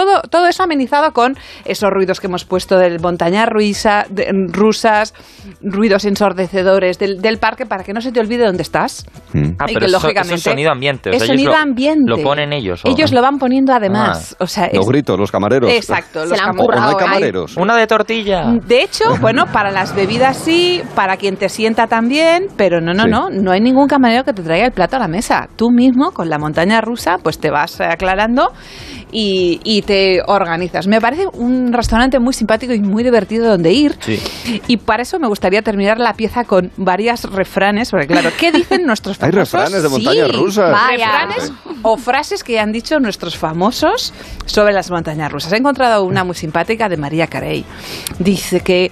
Todo, todo eso amenizado con esos ruidos que hemos puesto del montaña ruisa, de- rusas, ruidos ensordecedores del, del parque para que no se te olvide dónde estás. Ah, y pero que eso- lógicamente eso es sonido ambiente. o sea, sonido lo- ambiente. Lo ponen ellos. ¿o? Ellos lo van poniendo además. Ah. o sea, Los gritos, los camareros. Exacto, los cam- O no hay Ay, camareros. Una de tortilla. De hecho, bueno, para las bebidas sí, para quien te sienta también, pero no, no, Sí. no, no hay ningún camarero que te traiga el plato a la mesa. Tú mismo, con la montaña rusa, pues te vas aclarando y, y te organizas. Me parece un restaurante muy simpático y muy divertido donde ir. Sí. Y para eso me gustaría terminar la pieza con varias refranes, porque claro, ¿qué dicen nuestros Hay famosos? refranes de montañas Sí, rusas. Vaya. Refranes o frases que han dicho nuestros famosos sobre las montañas rusas. He encontrado una muy simpática de María Carey. Dice que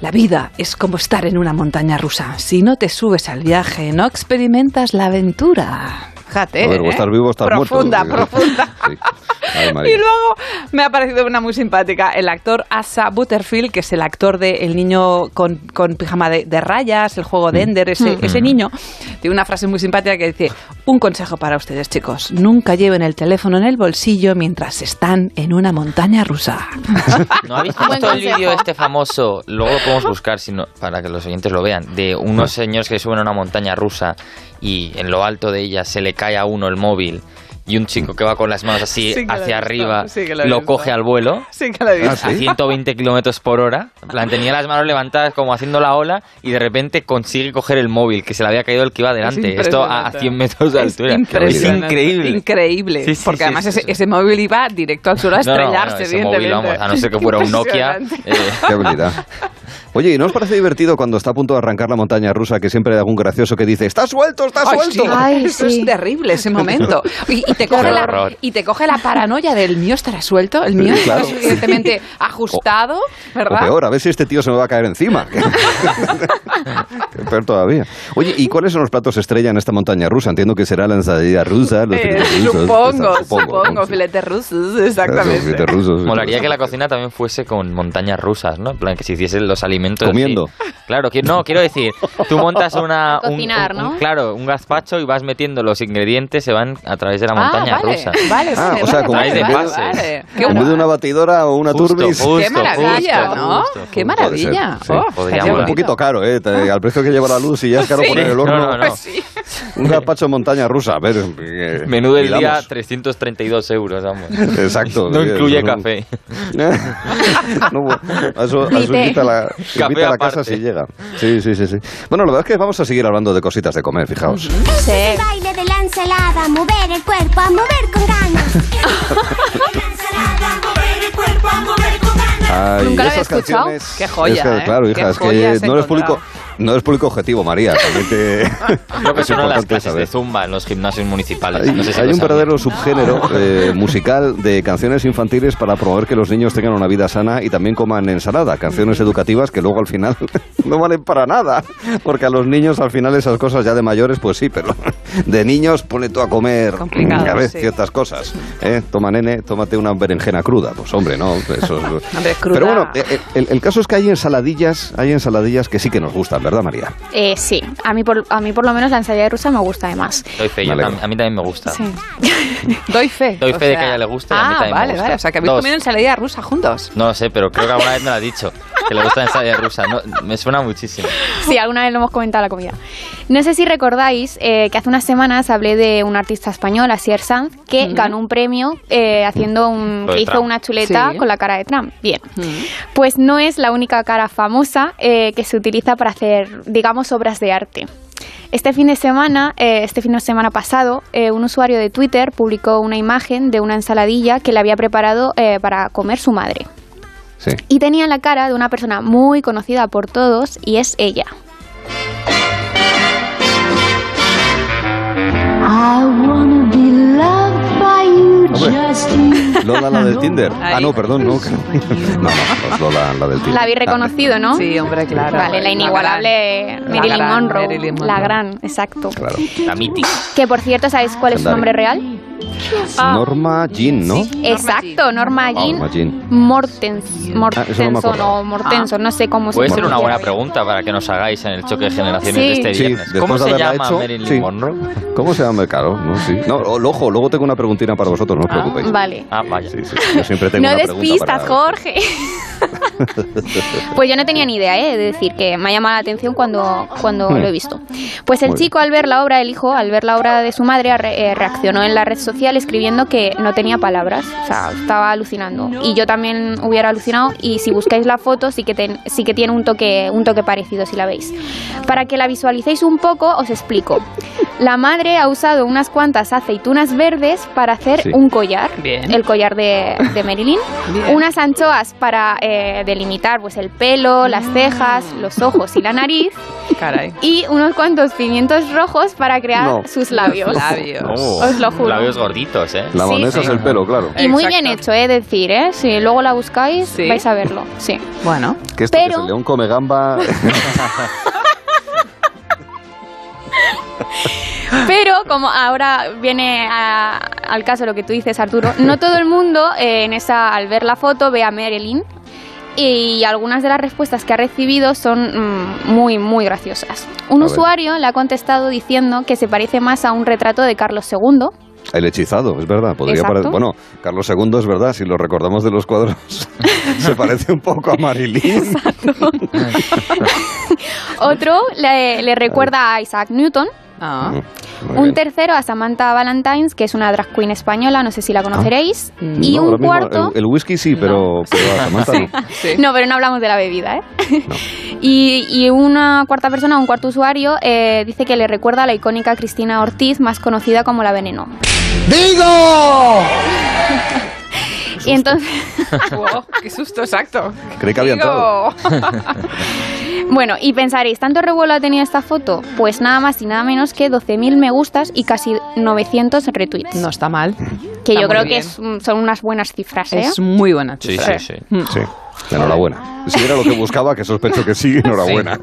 la vida es como estar en una montaña rusa. Si no te subes al viaje, no experimentas la aventura. Fíjate. A ver, o ¿eh? estás vivo o estás profunda, muerto. Profunda, Ay, Y María. luego me ha parecido una muy simpática. El actor Asa Butterfield, que es el actor de El niño con, con pijama de, de rayas, el juego de Ender, ese, Mm. ese niño, tiene una frase muy simpática que dice, un consejo para ustedes chicos, nunca lleven el teléfono en el bolsillo mientras están en una montaña rusa. ¿No habéis visto el vídeo este famoso? Luego lo podemos buscar si no- para que los oyentes lo vean. De unos señores que suben a una montaña rusa y en lo alto de ella se le cae a uno el móvil y un chico que va con las manos así Sí hacia arriba sí lo coge al vuelo. Sí que lo he visto. A 120 kilómetros por hora. En plan, tenía las manos levantadas como haciendo la ola y de repente consigue coger el móvil que se le había caído el que iba delante. Esto a, a 100 metros de altura. Es increíble. Increíble. Sí, sí, porque sí, además sí, ese, sí. ese móvil iba directo al suelo a No, no, estrellarse, móvil, evidentemente. vamos, a no ser que fuera un Nokia. Eh, Qué habilidad. Oye, ¿y no os parece divertido cuando está a punto de arrancar la montaña rusa que siempre hay algún gracioso que dice ¡Está suelto, está Ay, suelto! sí. Eso es terrible ese momento. Y, y te coge la, y te coge la paranoia del mío estará suelto, el mío Sí, estará claro. suficientemente ajustado, O ¿verdad? peor, a ver si este tío se me va a caer encima. Peor todavía. Oye, ¿y cuáles son los platos estrella en esta montaña rusa? Entiendo que será la ensalada rusa, los Eh, filetes rusos. supongo, Supongo. supongo, filetes rusos, exactamente. filetes rusos. Molaría que la cocina también fuese con montañas rusas, ¿no? En plan, que se hiciesen los alimentos. así. Comiendo. Claro, que, no, quiero decir, tú montas una. un- Cocinar, un- un- ¿no? claro, un gazpacho y vas metiendo los ingredientes, se van a través de la Ah, montaña vale, rusa. vale, Ah, vale, o sea, vale, como través de vale, vale. En vez de una batidora o una Justo, turbis. justo, Qué maravilla, justo, ¿no? justo. Qué maravilla. sí. Oh, un poquito caro, ¿eh? Te- Al precio que lleva la luz y ya es caro Sí. poner el No, horno. no, no. Sí. Un gazpacho montaña rusa. A ver. eh, Menú del día, midamos. 332 euros, vamos. Exacto. No incluye café. no, eso, a eso invita a la, invita a la casa si llega. Sí, sí, sí, sí. Bueno, la verdad es que vamos a seguir hablando de cositas de comer, fijaos. Sí. La ensalada, mover el cuerpo, a mover con ganas. la ensalada, mover el cuerpo, a mover con ganas. Ay, Nunca lo había escuchado. Qué joya, es que, ¿eh? Claro, Qué hija, es que no eres público. No eres público objetivo, María. También te... Creo que es son las clases saber. de Zumba en los gimnasios municipales. Hay, no sé si hay un verdadero subgénero eh, musical de canciones infantiles para promover que los niños tengan una vida sana y también coman ensalada. Canciones educativas que luego al final no valen para nada. Porque a los niños al final esas cosas ya de mayores, pues sí, pero de niños pone tú a comer a ver, sí. ciertas cosas. ¿eh? Toma nene, tómate una berenjena cruda. Pues hombre, no. Eso es- Hombre, cruda. Pero bueno, eh, eh, el, el caso es que hay ensaladillas, hay ensaladillas que sí que nos gustan, ¿verdad, María? Eh, sí, a mí, por, a mí por lo menos la ensalada rusa me gusta además. Doy fe, yo Me a mí también me gusta. Sí. Doy fe. Doy o fe de sea- que a ella le gusta y a mí Ah, también me vale, gusta. vale. O sea, que habéis comido ensalada rusa juntos. No lo sé, pero creo que alguna vez me lo ha dicho. Que le gusta la ensalada rusa. No, me suena muchísimo. Sí, alguna vez lo hemos comentado en la comida. No sé si recordáis eh, que hace unas semanas hablé de un artista español, Asier Sanz, que ganó un premio eh, haciendo un, que hizo Trump. una chuleta Sí. con la cara de Trump. Bien, pues no es la única cara famosa eh, que se utiliza para hacer, digamos, obras de arte. Este fin de semana, eh, este fin de semana pasado, eh, un usuario de Twitter publicó una imagen de una ensaladilla que le había preparado eh, para comer su madre. Sí. Y tenía la cara de una persona muy conocida por todos y es ella. Hombre. just you. Lola, la del Tinder. Ah, no, perdón, no. no. No, no, no es Lola, la del Tinder. La habéis reconocido, ¿no? Sí, hombre, claro. Vale, la La inigualable gran- Marilyn, la gran Monroe. Monroe. La gran, exacto. Claro. La mítica. Que por cierto, ¿sabéis cuál es su nombre real? Norma Jean, ¿no? Exacto, Norma Jean Norma Jean. Mortens, Ah, eso no Mortenson o Mortenson, no sé cómo Puede se ser una buena pregunta para que nos hagáis en el choque de generaciones Sí. de este Sí, viernes. ¿Cómo de se llama hecho, Marilyn sí. Monroe? ¿Cómo se llama? No, sí. No, ojo, luego tengo una preguntina para vosotros, no os preocupéis. Vale. Ah, vaya. Sí, sí, yo siempre tengo No una despistas, para... Jorge. Pues yo no tenía ni idea, ¿eh? de decir que me ha llamado la atención cuando, cuando lo he visto. Pues el Muy chico al ver la obra, el hijo, al ver la obra de su madre, re- eh, reaccionó en la red social escribiendo que no tenía palabras, o sea, estaba alucinando. Y yo también hubiera alucinado y si buscáis la foto sí que, ten- sí que tiene un toque, un toque parecido si la veis. Para que la visualicéis un poco, os explico. La madre ha usado unas cuantas aceitunas verdes para hacer Sí. un collar, Bien. el collar de, de Marilyn, Bien. unas anchoas para eh, delimitar pues el pelo, las cejas, los ojos y la nariz Caray. y unos cuantos pimientos rojos para crear No. sus labios. Labios. Oh, Os lo juro. Labios gorditos, ¿eh? La Sí, vanesa sí. es el pelo, claro. Y muy Exacto. bien hecho, he de decir, ¿eh? Si luego la buscáis, Sí. vais a verlo. Sí. Bueno, Que esto que es Pero- el león come gamba... Pero como ahora viene a- al caso lo que tú dices, Arturo, no todo el mundo eh, en esa al ver la foto ve a Marilyn y algunas de las respuestas que ha recibido son mm, muy muy graciosas. Un A ver. usuario le ha contestado diciendo que se parece más a un retrato de Carlos II. El hechizado, es verdad. Podría parecer... Bueno, Carlos II es verdad, si lo recordamos de los cuadros, se parece un poco a Marilyn. Otro le, le recuerda a Isaac Newton. Ah, Un bien. tercero a Samantha Valentines, que es una drag queen española, no sé si la conoceréis. y No, un cuarto... El, el whisky sí, pero, pero a Samantha no. sí. No, pero no hablamos de la bebida, ¿eh? y, y una cuarta persona, un cuarto usuario, eh, dice que le recuerda a la icónica Cristina Ortiz, más conocida como la Veneno. ¡Digo! Y entonces, Wow, qué susto, exacto. Creí que había entrado. Bueno, y pensaréis, ¿tanto revuelo ha tenido esta foto? Pues nada más y nada menos que 12.000 me gustas y casi 900 retweets. No está mal. que está yo creo bien. que es, son unas buenas cifras, ¿eh? Es muy buena Sí, cifra. sí, sí. Mm. Sí, enhorabuena. Si era lo que buscaba, que sospecho que sí, enhorabuena.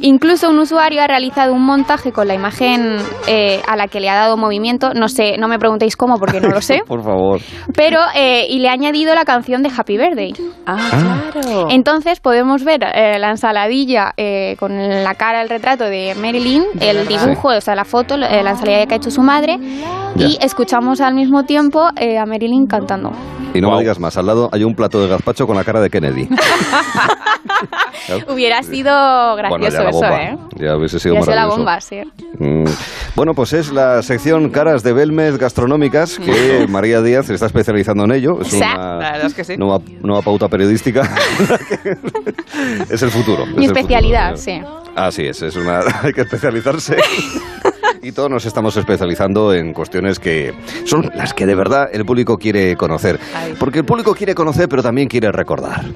Incluso un usuario ha realizado un montaje con la imagen eh, a la que le ha dado movimiento. No sé, no me preguntéis cómo porque no lo sé. Por favor. Pero, eh, y le ha añadido la canción de Happy Birthday. Ah, claro. Entonces podemos ver eh, la ensaladilla eh, con la cara, el retrato de Marilyn, el dibujo, o sea, la foto, eh, la ensaladilla que ha hecho su madre, y escuchamos al mismo tiempo eh, a Marilyn cantando. Y no me digas más, al lado hay un plato de gazpacho con la cara de Kennedy. Hubiera sido gracioso ya eso. ¿eh? Ya hubiese sido sido la bomba, sí. Mm, Bueno, pues es la sección Caras de Belmez Gastronómicas que María Díaz se está especializando en ello. Es una La es que sí. nueva, nueva pauta periodística. es el futuro. Mi es especialidad, futuro. sí. Así es, es una, hay que especializarse. Y todos nos estamos especializando en cuestiones que son las que de verdad el público quiere conocer. Porque el público quiere conocer, pero también quiere recordar.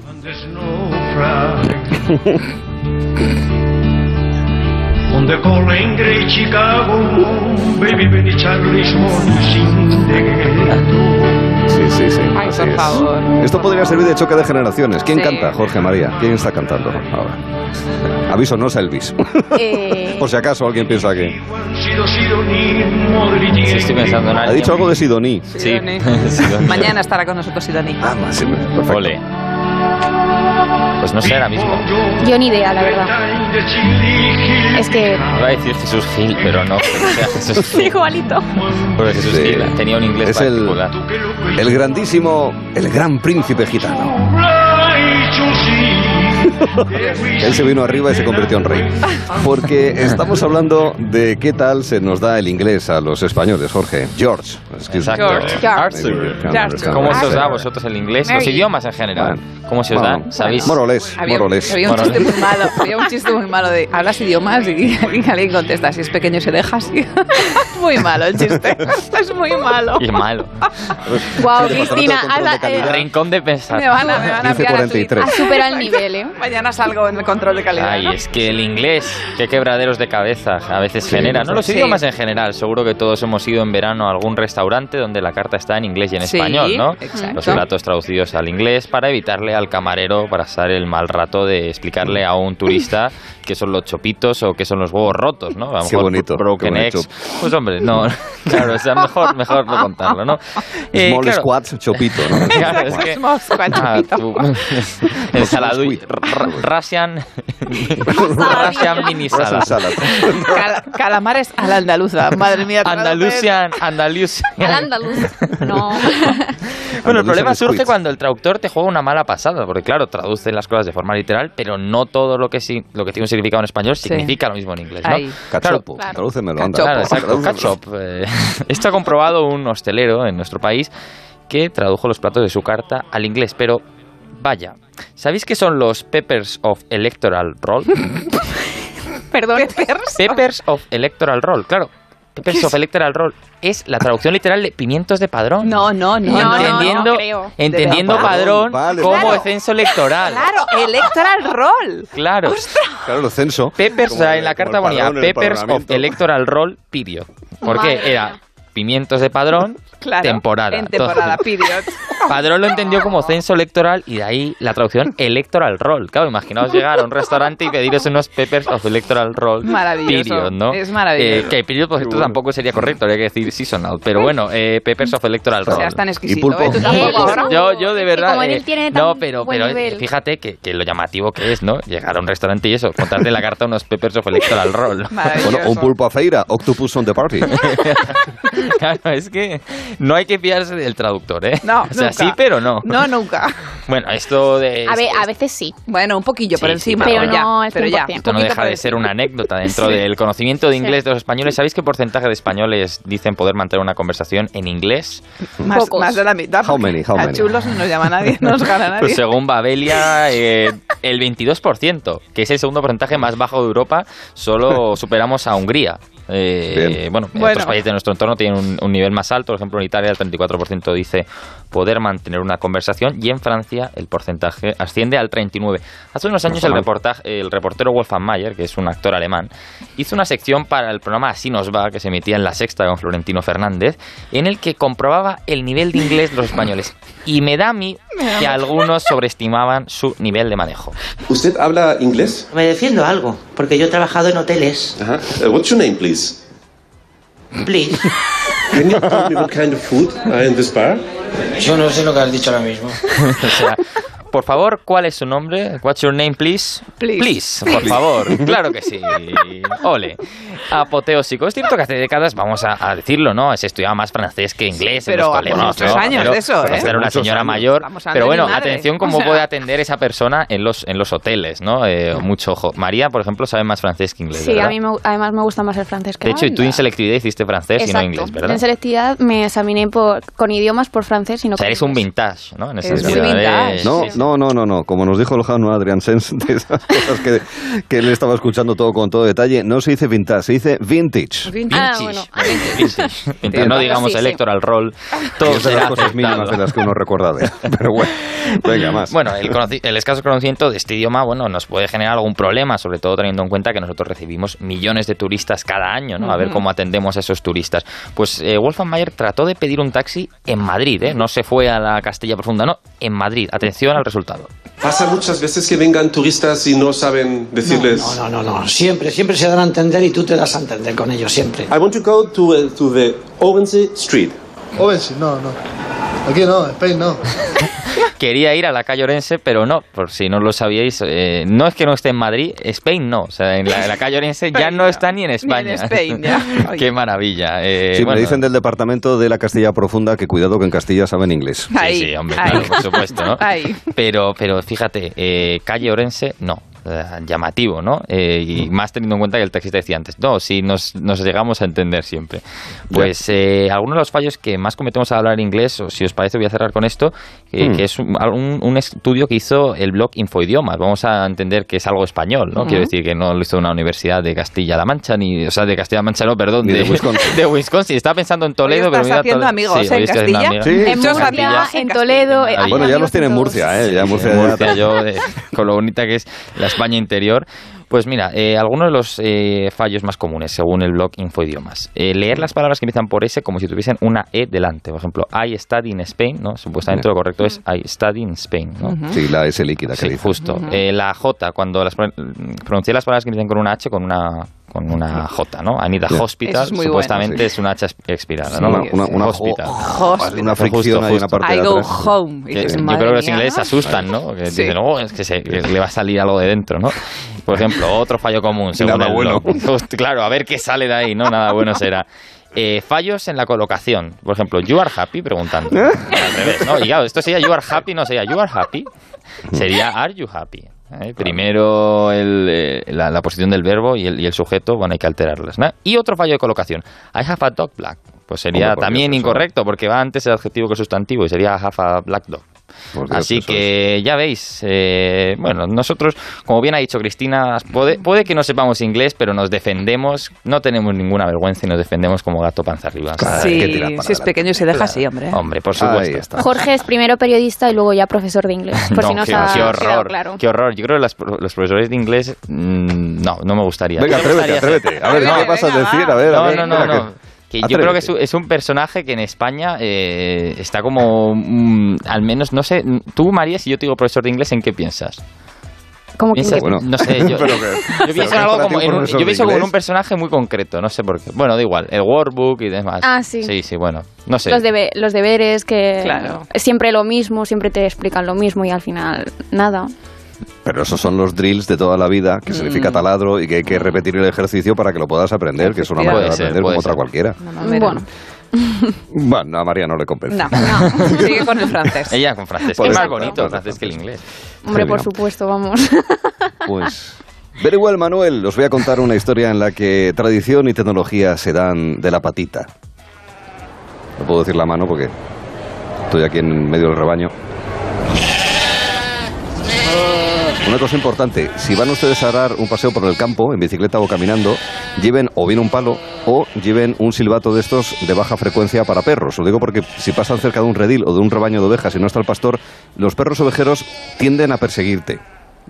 Sí, sí, sí. Ay, así por es. favor. Esto podría servir de choque de generaciones. ¿Quién Sí. canta? Jorge María. ¿Quién está cantando ahora? Aviso, no es Elvis. Eh, Por si acaso alguien piensa que... Sí, estoy pensando en Ha dicho algo de Sidoní. Sí. Mañana estará con nosotros Sidoni. Ah, sí, perfecto. Ole. Pues no sé ahora mismo. yo ni idea, la verdad. Es que... Iba a decir Jesús Gil, pero no. O sea, Jesús Gil. Igualito. Porque Jesús Sí. Gil tenía un inglés Es el, particular. el grandísimo, el gran príncipe gitano. Él se vino arriba y se convirtió en rey. Porque estamos hablando de qué tal se nos da el inglés a los españoles, Jorge. George. Exacto. George. Arthur. George. ¿Cómo se os da a vosotros el inglés? Los idiomas en general. ¿Cómo se os Bueno, dan? ¿Sabéis? Moroles, Había, moroles. había un chiste muy malo, había un chiste muy malo de hablas idiomas y, y alguien contesta si es pequeño se deja así. muy malo el chiste. es muy malo. Y malo. Wow, Cristina, de eh, Rincón de pensar. Me van a, me van a enviar a 15.43. Twitter. has superado el nivel, ¿eh? Mañana salgo en el control de calidad. Ay, ¿no? es que el inglés, qué quebraderos de cabeza a veces genera. No los Sí. idiomas en general. Seguro que todos hemos ido en verano a algún restaurante donde la carta está en inglés y en Sí, español, ¿no? exacto. Los platos traducidos al inglés para evitarle al camarero pasar el mal rato de explicarle a un turista qué son los chopitos o qué son los huevos rotos, ¿no? A lo Qué mejor bonito, broken qué eggs. Pues hombre, no, claro, o sea, mejor, mejor no contarlo, ¿no? Eh, Small claro, squats, chopito, ¿no? Claro, es que... Small squat, Ah, chupito. tú- Ensaladui... Russian... Russian mini salad. salad. Cal- calamares a la andaluza. Madre mía. Andalusian, Andalusian. Al andaluz. No. Bueno, el problema surge cuando el traductor te juega una mala pasada, porque claro, traduce las cosas de forma literal, pero no todo lo que sí, lo que tiene un significado en español significa lo mismo en inglés, ¿no? Ahí. Cachopo, Claro. tradúcemelo, anda. Claro, exacto, ketchup. eh. Esto ha comprobado un hostelero en nuestro país que tradujo los platos de su carta al inglés, pero vaya, ¿sabéis qué son los Peppers of Electoral Roll? Perdón. Peppers of Electoral Roll, claro. Peppers of Electoral Roll es la traducción literal de pimientos de padrón. No, no, no. No, no, entendiendo no creo. entendiendo De padrón, padrón, vale, como claro. censo electoral. Claro, electoral roll. Claro. Claro, el censo. Peppers, Como o sea, en la carta ponía Peppers of. Electoral Roll period. Porque Madre era pimientos de padrón, Claro. temporada. En temporada, Entonces, period. Padrón lo entendió como censo electoral y de ahí la traducción electoral roll. Claro, imaginaos llegar a un restaurante y pediros unos peppers of electoral roll. Maravilloso. Period, ¿no? Es maravilloso. Eh, que period, por cierto, tampoco sería correcto, habría que decir seasonal. Pero bueno, eh, peppers of electoral O roll. sea, es tan exquisito. pulpo. ¿eh? Tú tampoco Eh, ahora. Yo, yo de verdad. como eh, él tiene tan no, pero, buen pero eh, nivel. fíjate que, que lo llamativo que es, ¿no? Llegar a un restaurante y eso, contarte la carta unos peppers of electoral roll. Bueno, un pulpo a feira, octopus on the party. claro, es que no hay que fiarse del traductor, ¿eh? No, o sea, nunca. sí, pero no. No, nunca. Bueno, esto de. A, veces sí. Bueno, un poquillo por Sí, encima. sí, pero ya, no es pero ya. 100%. Esto no Poquito deja de ser una anécdota dentro Sí. del conocimiento de inglés Sí. de los españoles. ¿Sabéis qué porcentaje de españoles dicen poder mantener una conversación en inglés? Más, Pocos. más de la mitad. How many, how a many? chulos no nos llama nadie, no nos gana nadie. Pues según Babelia, eh, el 22%, que es el segundo porcentaje más bajo de Europa, solo superamos a Hungría. Eh, Bien. bueno, Bueno. otros países de nuestro entorno tienen un, un nivel más alto. Por ejemplo, en Italia el 34% dice poder mantener una conversación y en Francia el porcentaje asciende al 39%. Hace unos años el, reportaje, el reportero Wolfgang Mayer, que es un actor alemán, hizo una sección para el programa Así nos va, que se emitía en La Sexta con Florentino Fernández, en el que comprobaba el nivel de inglés de los españoles. Y me da a mí que algunos sobreestimaban su nivel de manejo. ¿Usted habla inglés? Me defiendo algo, porque yo he trabajado en hoteles. Ajá. Uh, what's your name, please? Please. Can you tell me what kind of food are in this bar? Yo no sé lo que has dicho ahora mismo. o sea, por favor, ¿cuál es su nombre? What's your name, please? Please. por favor. Claro que sí. Ole. Apoteósico. Es cierto que hace décadas, vamos a, a decirlo, ¿no? Se estudiaba más francés que inglés en pero los hace colegios. muchos ¿no? años Pero- de eso, ¿eh? esta era una señora años. mayor. Pero bueno, atención cómo O sea- puede atender esa persona en los, en los hoteles, ¿no? Eh, mucho ojo. María, por ejemplo, sabe más francés que inglés, Sí, ¿verdad? a mí me- además me gusta más el francés que De hecho, y tú en selectividad hiciste francés y no inglés, ¿verdad? En selectividad me examiné por, con idiomas por francés y no O sea, con eres un inglés. vintage, ¿no? En ese sentido, vintage. No, sí, sí. No, no, no, no. Como nos dijo el Jano Adrian Sens, de esas cosas que, que él estaba escuchando todo con todo detalle, no se dice vintage, se dice vintage. Ah, Vintage. bueno. Vintage. Mientras no digamos Sí, sí. electoral roll, todo Es de las cosas mínimas de las que uno recuerda de él. Pero bueno, venga, más. Bueno, el, el escaso conocimiento de este idioma, bueno, nos puede generar algún problema, sobre todo teniendo en cuenta que nosotros recibimos millones de turistas cada año, ¿no? A ver cómo atendemos a esos turistas. Pues eh, Wolfgang Mayer trató de pedir un taxi en Madrid, ¿eh? No se fue a la Castilla Profunda, no, en Madrid. Atención al resultado. Pasa muchas veces que vengan turistas y no saben decirles. No, no, no, no. Siempre, siempre se dan a entender y tú te das a entender con ellos, siempre. I want to go to, uh, to the Orense Street. Orense, no, no. Aquí no, Spain no. Quería ir a la calle Orense, pero no, por si no lo sabíais, eh, no es que no esté en Madrid, Spain no, o sea, en la, en la calle Orense ya no está ni en España. Spain, ya. Qué maravilla. eh, Sí, me dicen del departamento de la Castilla Profunda que cuidado que en Castilla saben inglés. Sí, sí, hombre, claro, por supuesto, ¿no? Ahí. Pero, pero fíjate, eh, calle Orense, no. Eh, llamativo, ¿no? Eh, y más teniendo en cuenta que el taxista decía antes, no, si nos, nos llegamos a entender siempre. Pues eh, algunos de los fallos que más cometemos al hablar inglés, o si os parece voy a cerrar con esto, eh, Mm. que es un, un- un estudio que hizo el blog Infoidiomas. Vamos a entender que es algo español, ¿no? Quiero decir que no lo hizo una universidad de Castilla-La Mancha, ni, o sea, de Castilla-La Mancha, no, perdón, de Wisconsin. de Wisconsin. Estaba pensando en Toledo, Hoy pero estás mira, haciendo Tole- amigos, sí, ¿eh, hoy estoy haciendo Castilla? amigos. Sí, En sí, Murcia, sí. en Toledo. eh, Bueno, ya los tiene en todos. Murcia, ¿eh? Ya Sí, Murcia, en ya- Murcia, yo, eh, con lo bonita que es la España interior. Pues mira, eh, algunos de los eh, fallos más comunes, según el blog Infoidiomas. Eh, leer las palabras que empiezan por S como si tuviesen una E delante. Por ejemplo, I study in Spain, ¿no? Supuestamente lo correcto es I study in Spain, ¿no? Sí, la S líquida que Sí, dice. justo. Eh, la J, cuando las, pronuncié las palabras que empiezan con una H con una con una J, ¿no? I need a Ya. hospital, es supuestamente bueno. es una H expirada, Sí, ¿no? una- una- una hospital. Hospital. Una fricción Justo, hay una justo. parte I de go home. Que yo creo que los ingleses se asustan, ¿no? Que Sí. dicen, oh, es que, se- que le va a salir algo de dentro, ¿no? Por ejemplo, otro fallo común, según Nada el bueno. claro, a ver qué sale de ahí, ¿no? Nada bueno será. Eh, fallos en la colocación. Por ejemplo, you are happy, preguntando. ¿Eh? Al revés, ¿no? Y claro, esto sería you are happy, no sería you are happy. Sería are you happy. ¿Eh? Primero el, eh, la, la posición del verbo y el, y el sujeto, bueno, hay que alterarlas. ¿no? Y otro fallo de colocación. I have a dog black. Pues sería también incorrecto, porque va antes el adjetivo que el sustantivo y sería I have a black dog. Dios, Así que ya veis, eh, bueno, nosotros, como bien ha dicho Cristina, puede, puede que no sepamos inglés, pero nos defendemos, no tenemos ninguna vergüenza y nos defendemos como gato panza arriba. Claro. Sí, si es pequeño se deja así, hombre. Hombre, por supuesto. está. Jorge es primero periodista y luego ya profesor de inglés. Por No, si no qué, qué horror, claro. qué horror. Yo creo que las pro- los profesores de inglés, mm, no, no me gustaría. Venga, ¿Qué me atrévete, atrévete. A ver, Venga, ¿qué vas a decir? A ver, a No, ver. no, no, no. Que yo creo que es un, es un personaje que en España eh, está como, mm, al menos, no sé, tú María, si yo te digo profesor de inglés, ¿en qué piensas? Como que Piensas- Bueno. no sé, yo, Pero que- yo pero pienso en algo como, un en un- profesor yo pienso como en un personaje muy concreto, no sé por qué. Bueno, da igual, el workbook y demás. Ah, sí. Sí, sí, bueno, no sé. los, debe- los deberes que Claro. siempre lo mismo, siempre te explican lo mismo y al final nada. Pero esos son los drills de toda la vida, que Mm. significa taladro y que hay que repetir el ejercicio para que lo puedas aprender, que es una manera de ser, aprender como otra ser. cualquiera. Bueno, Bueno, a María no le convence. No, no. Sigue con el francés. Ella con francés, Por es más bonito el francés que el inglés. hombre, por supuesto, vamos. Pues. Very well, Manuel. Os voy a contar una historia en la que tradición y tecnología se dan de la patita. No puedo decir la mano porque estoy aquí en medio del rebaño. Una cosa importante, si van ustedes a dar un paseo por el campo, en bicicleta o caminando, lleven o bien un palo o lleven un silbato de estos de baja frecuencia para perros. Lo digo porque si pasan cerca de un redil o de un rebaño de ovejas y no está el pastor, los perros ovejeros tienden a perseguirte.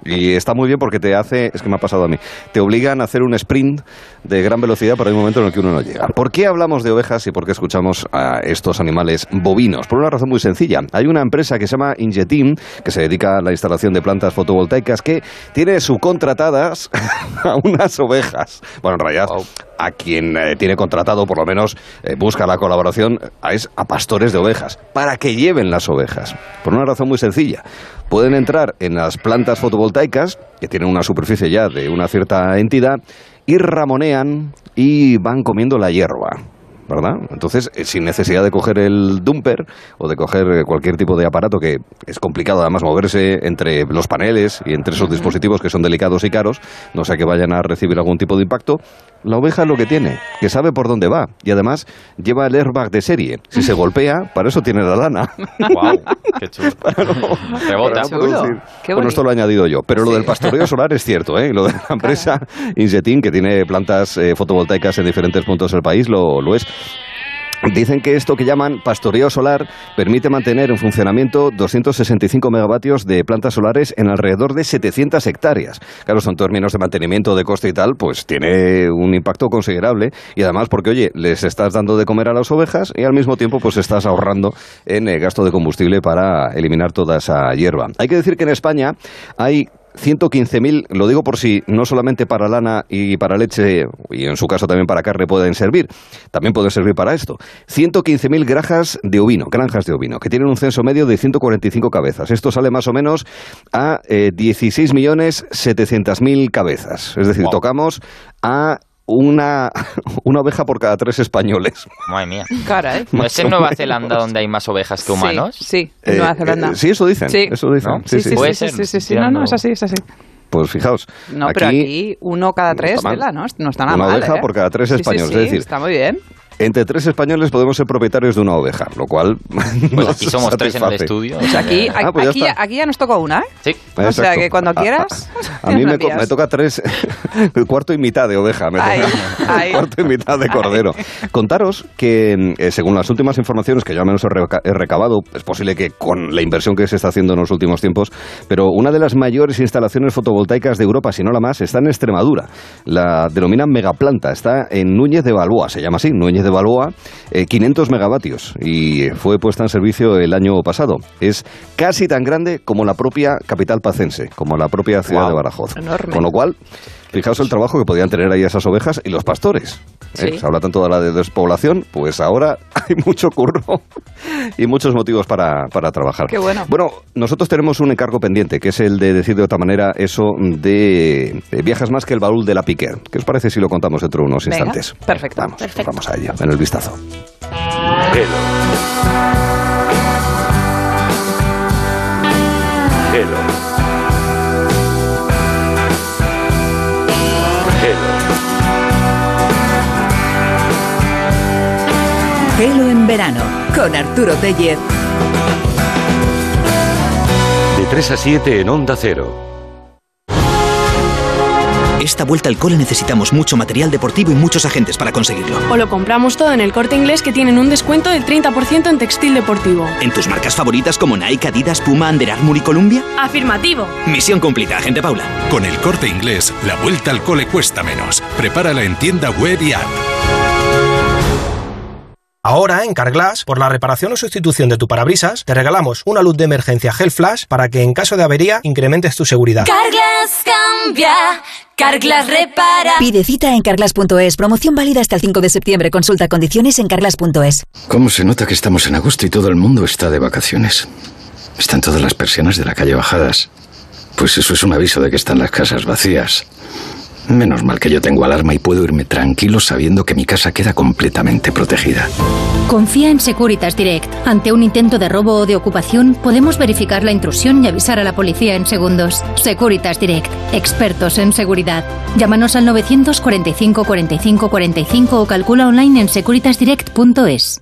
Y está muy bien porque te hace, es que me ha pasado a mí, te obligan a hacer un sprint de gran velocidad, hay un momento en el que uno no llega. ¿Por qué hablamos de ovejas y por qué escuchamos a estos animales bovinos? Por una razón muy sencilla. Hay una empresa que se llama Ingetim, que se dedica a la instalación de plantas fotovoltaicas, que tiene subcontratadas a unas ovejas. Bueno, en realidad, a quien eh, tiene contratado, por lo menos eh, busca la colaboración, a- es a pastores de ovejas, para que lleven las ovejas. Por una razón muy sencilla. Pueden entrar en las plantas fotovoltaicas, que tienen una superficie ya de una cierta entidad, y ramonean y van comiendo la hierba. ¿verdad? Entonces, eh, sin necesidad de coger el dumper o de coger cualquier tipo de aparato que es complicado además moverse entre los paneles y entre esos dispositivos que son delicados y caros, no sea que vayan a recibir algún tipo de impacto, la oveja es lo que tiene, que sabe por dónde va y además lleva el airbag de serie. Si se golpea, para eso tiene la lana. Wow, qué chulo. Rebota. Bueno, esto lo he añadido yo. Pero lo del pastoreo solar es cierto, ¿eh? Y Lo de la empresa Ingetin, que tiene plantas eh, fotovoltaicas en diferentes puntos del país, lo, lo es. Dicen que esto que llaman pastoreo solar permite mantener en funcionamiento 265 megavatios de plantas solares en alrededor de 700 hectáreas. Claro, son términos de mantenimiento, de coste y tal, pues tiene un impacto considerable. Y además porque, oye, les estás dando de comer a las ovejas y al mismo tiempo pues estás ahorrando en eh, gasto de combustible para eliminar toda esa hierba. Hay que decir que en España hay 115.000, lo digo por si no solamente para lana y para leche, y en su caso también para carne pueden servir, también pueden servir para esto. 115.000 granjas de ovino, granjas de ovino, que tienen un censo medio de 145 cabezas. Esto sale más o menos a eh, 16.700.000 cabezas. Es decir, tocamos a una, una oveja por cada tres españoles. Madre mía. Cara, ¿eh? ¿No es en Nueva Zelanda donde hay más ovejas que humanos? Sí, sí, en Nueva Eh, Zelanda. eh, sí, eso dicen. Sí. Eso dicen. ¿No? Sí, Sí, sí. sí, Puede sí, ser, sí, sí, sí, no, no, es así, es así. Pues fijaos. No, pero aquí uno cada tres, está mal. ¿no? No está nada Una mal, oveja ¿eh? por cada tres Sí, sí, españoles, sí, es decir, está muy bien. Entre tres españoles podemos ser propietarios de una oveja, lo cual. Pues aquí somos tres en el estudio. Aquí, Ah, pues ya aquí, está. aquí ya nos toca una, ¿eh? Sí. O sea que cuando A- a- quieras. A, mí me, toca tres, el cuarto y mitad de oveja, me toca cuarto y mitad de cordero. Contaros que, eh, según las últimas informaciones que yo al menos he, reca- he recabado, es posible que con la inversión que se está haciendo en los últimos tiempos, pero una de las mayores instalaciones fotovoltaicas de Europa, si no la más, está en Extremadura. La denominan megaplanta, está en Núñez de Balboa, se llama así, Núñez de Balboa, eh, 500 megavatios y fue puesta en servicio el año pasado. Es casi tan grande como la propia capital pacense, como la propia ciudad de Badajoz. Enorme. Con lo cual, fijaos el trabajo que podían tener ahí esas ovejas y los pastores. ¿eh? Sí. Se habla tanto de la de despoblación, pues ahora hay mucho curro y muchos motivos para, para trabajar. Qué bueno. Bueno, nosotros tenemos un encargo pendiente, que es el de decir de otra manera eso de, de viajas más que el baúl de la Piquer. ¿Qué os parece si lo contamos dentro de unos Venga, instantes? perfecto. Vamos, pues vamos a ello, en el vistazo. Gelo en verano con Arturo Tellez. De 3 a 7 en Onda Cero. Esta vuelta al cole necesitamos mucho material deportivo y muchos agentes para conseguirlo. O lo compramos todo en el corte inglés que tienen un descuento del 30% en textil deportivo. ¿En tus marcas favoritas como Nike, Adidas, Puma, Under Armour y Columbia? Afirmativo. Misión cumplida, agente Paula. Con el corte inglés, la vuelta al cole cuesta menos. Prepárala en tienda web y app. Ahora, en Carglass, por la reparación o sustitución de tu parabrisas, te regalamos una luz de emergencia Gel Flash para que en caso de avería incrementes tu seguridad. Carglass cambia, Carglass repara. Pide cita en carglass.es. Promoción válida hasta el 5 de septiembre. Consulta condiciones en carglass.es. ¿Cómo se nota que estamos en agosto y todo el mundo está de vacaciones? Están todas las persianas de la calle bajadas. Pues eso es un aviso de que están las casas vacías. Menos mal que yo tengo alarma y puedo irme tranquilo sabiendo que mi casa queda completamente protegida. Confía en Securitas Direct. Ante un intento de robo o de ocupación, podemos verificar la intrusión y avisar a la policía en segundos. Securitas Direct. Expertos en seguridad. Llámanos al 945 45 45 o calcula online en securitasdirect.es.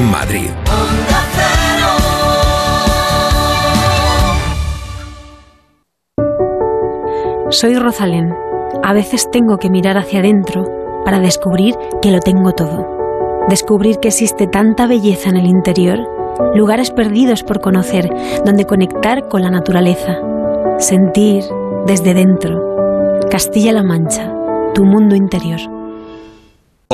Madrid. Soy Rosalén. A veces tengo que mirar hacia adentro para descubrir que lo tengo todo. Descubrir que existe tanta belleza en el interior, lugares perdidos por conocer, donde conectar con la naturaleza. Sentir desde dentro. Castilla-La Mancha, tu mundo interior.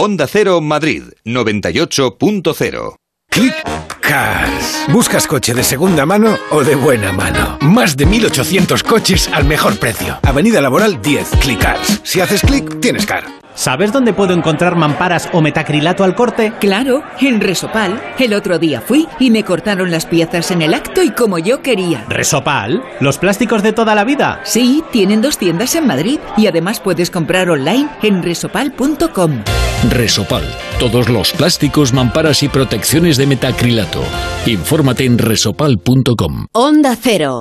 Onda Cero Madrid 98.0. Click Cars. ¿Buscas coche de segunda mano o de buena mano? Más de 1800 coches al mejor precio. Avenida Laboral 10, Click Cars. Si haces clic, tienes car. ¿Sabes dónde puedo encontrar mamparas o metacrilato al corte? Claro, en Resopal. El otro día fui y me cortaron las piezas en el acto y como yo quería. ¿Resopal? ¿Los plásticos de toda la vida? Sí, tienen dos tiendas en Madrid y además puedes comprar online en resopal.com. Resopal. Todos los plásticos, mamparas y protecciones de metacrilato. Infórmate en resopal.com. Onda Cero.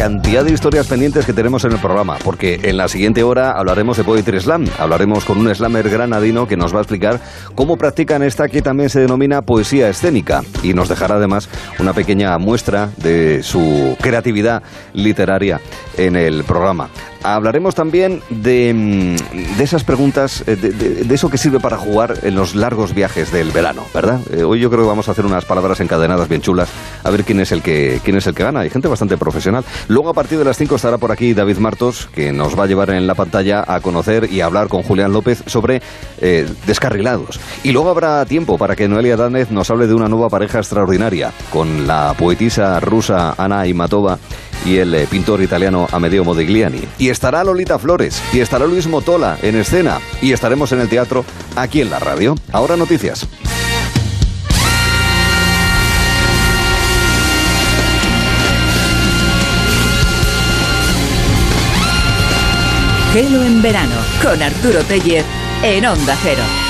Cantidad de historias pendientes que tenemos en el programa, porque en la siguiente hora hablaremos de Poetry Slam, hablaremos con un slammer granadino que nos va a explicar cómo practican esta que también se denomina poesía escénica y nos dejará además una pequeña muestra de su creatividad literaria en el programa. Hablaremos también de, mm, de esas preguntas, eh, de, de- eso que sirve para jugar en los largos viajes del verano, ¿verdad? Eh, hoy yo creo que vamos a hacer unas palabras encadenadas bien chulas, a ver quién es el que quién es el que gana. Hay gente bastante profesional. Luego a partir de las 5 estará por aquí David Martos, que nos va a llevar en la pantalla a conocer y hablar con Julián López sobre eh, descarrilados. Y luego habrá tiempo para que Noelia Danez nos hable de una nueva pareja extraordinaria, con la poetisa rusa Ana Imatova y el eh, pintor italiano Amedeo Modigliani. Y estará Lolita Flores, y estará Luis Motola en escena, y estaremos en el teatro aquí en la radio. Ahora noticias. Gelo en verano con Arturo Tellez en Onda Cero.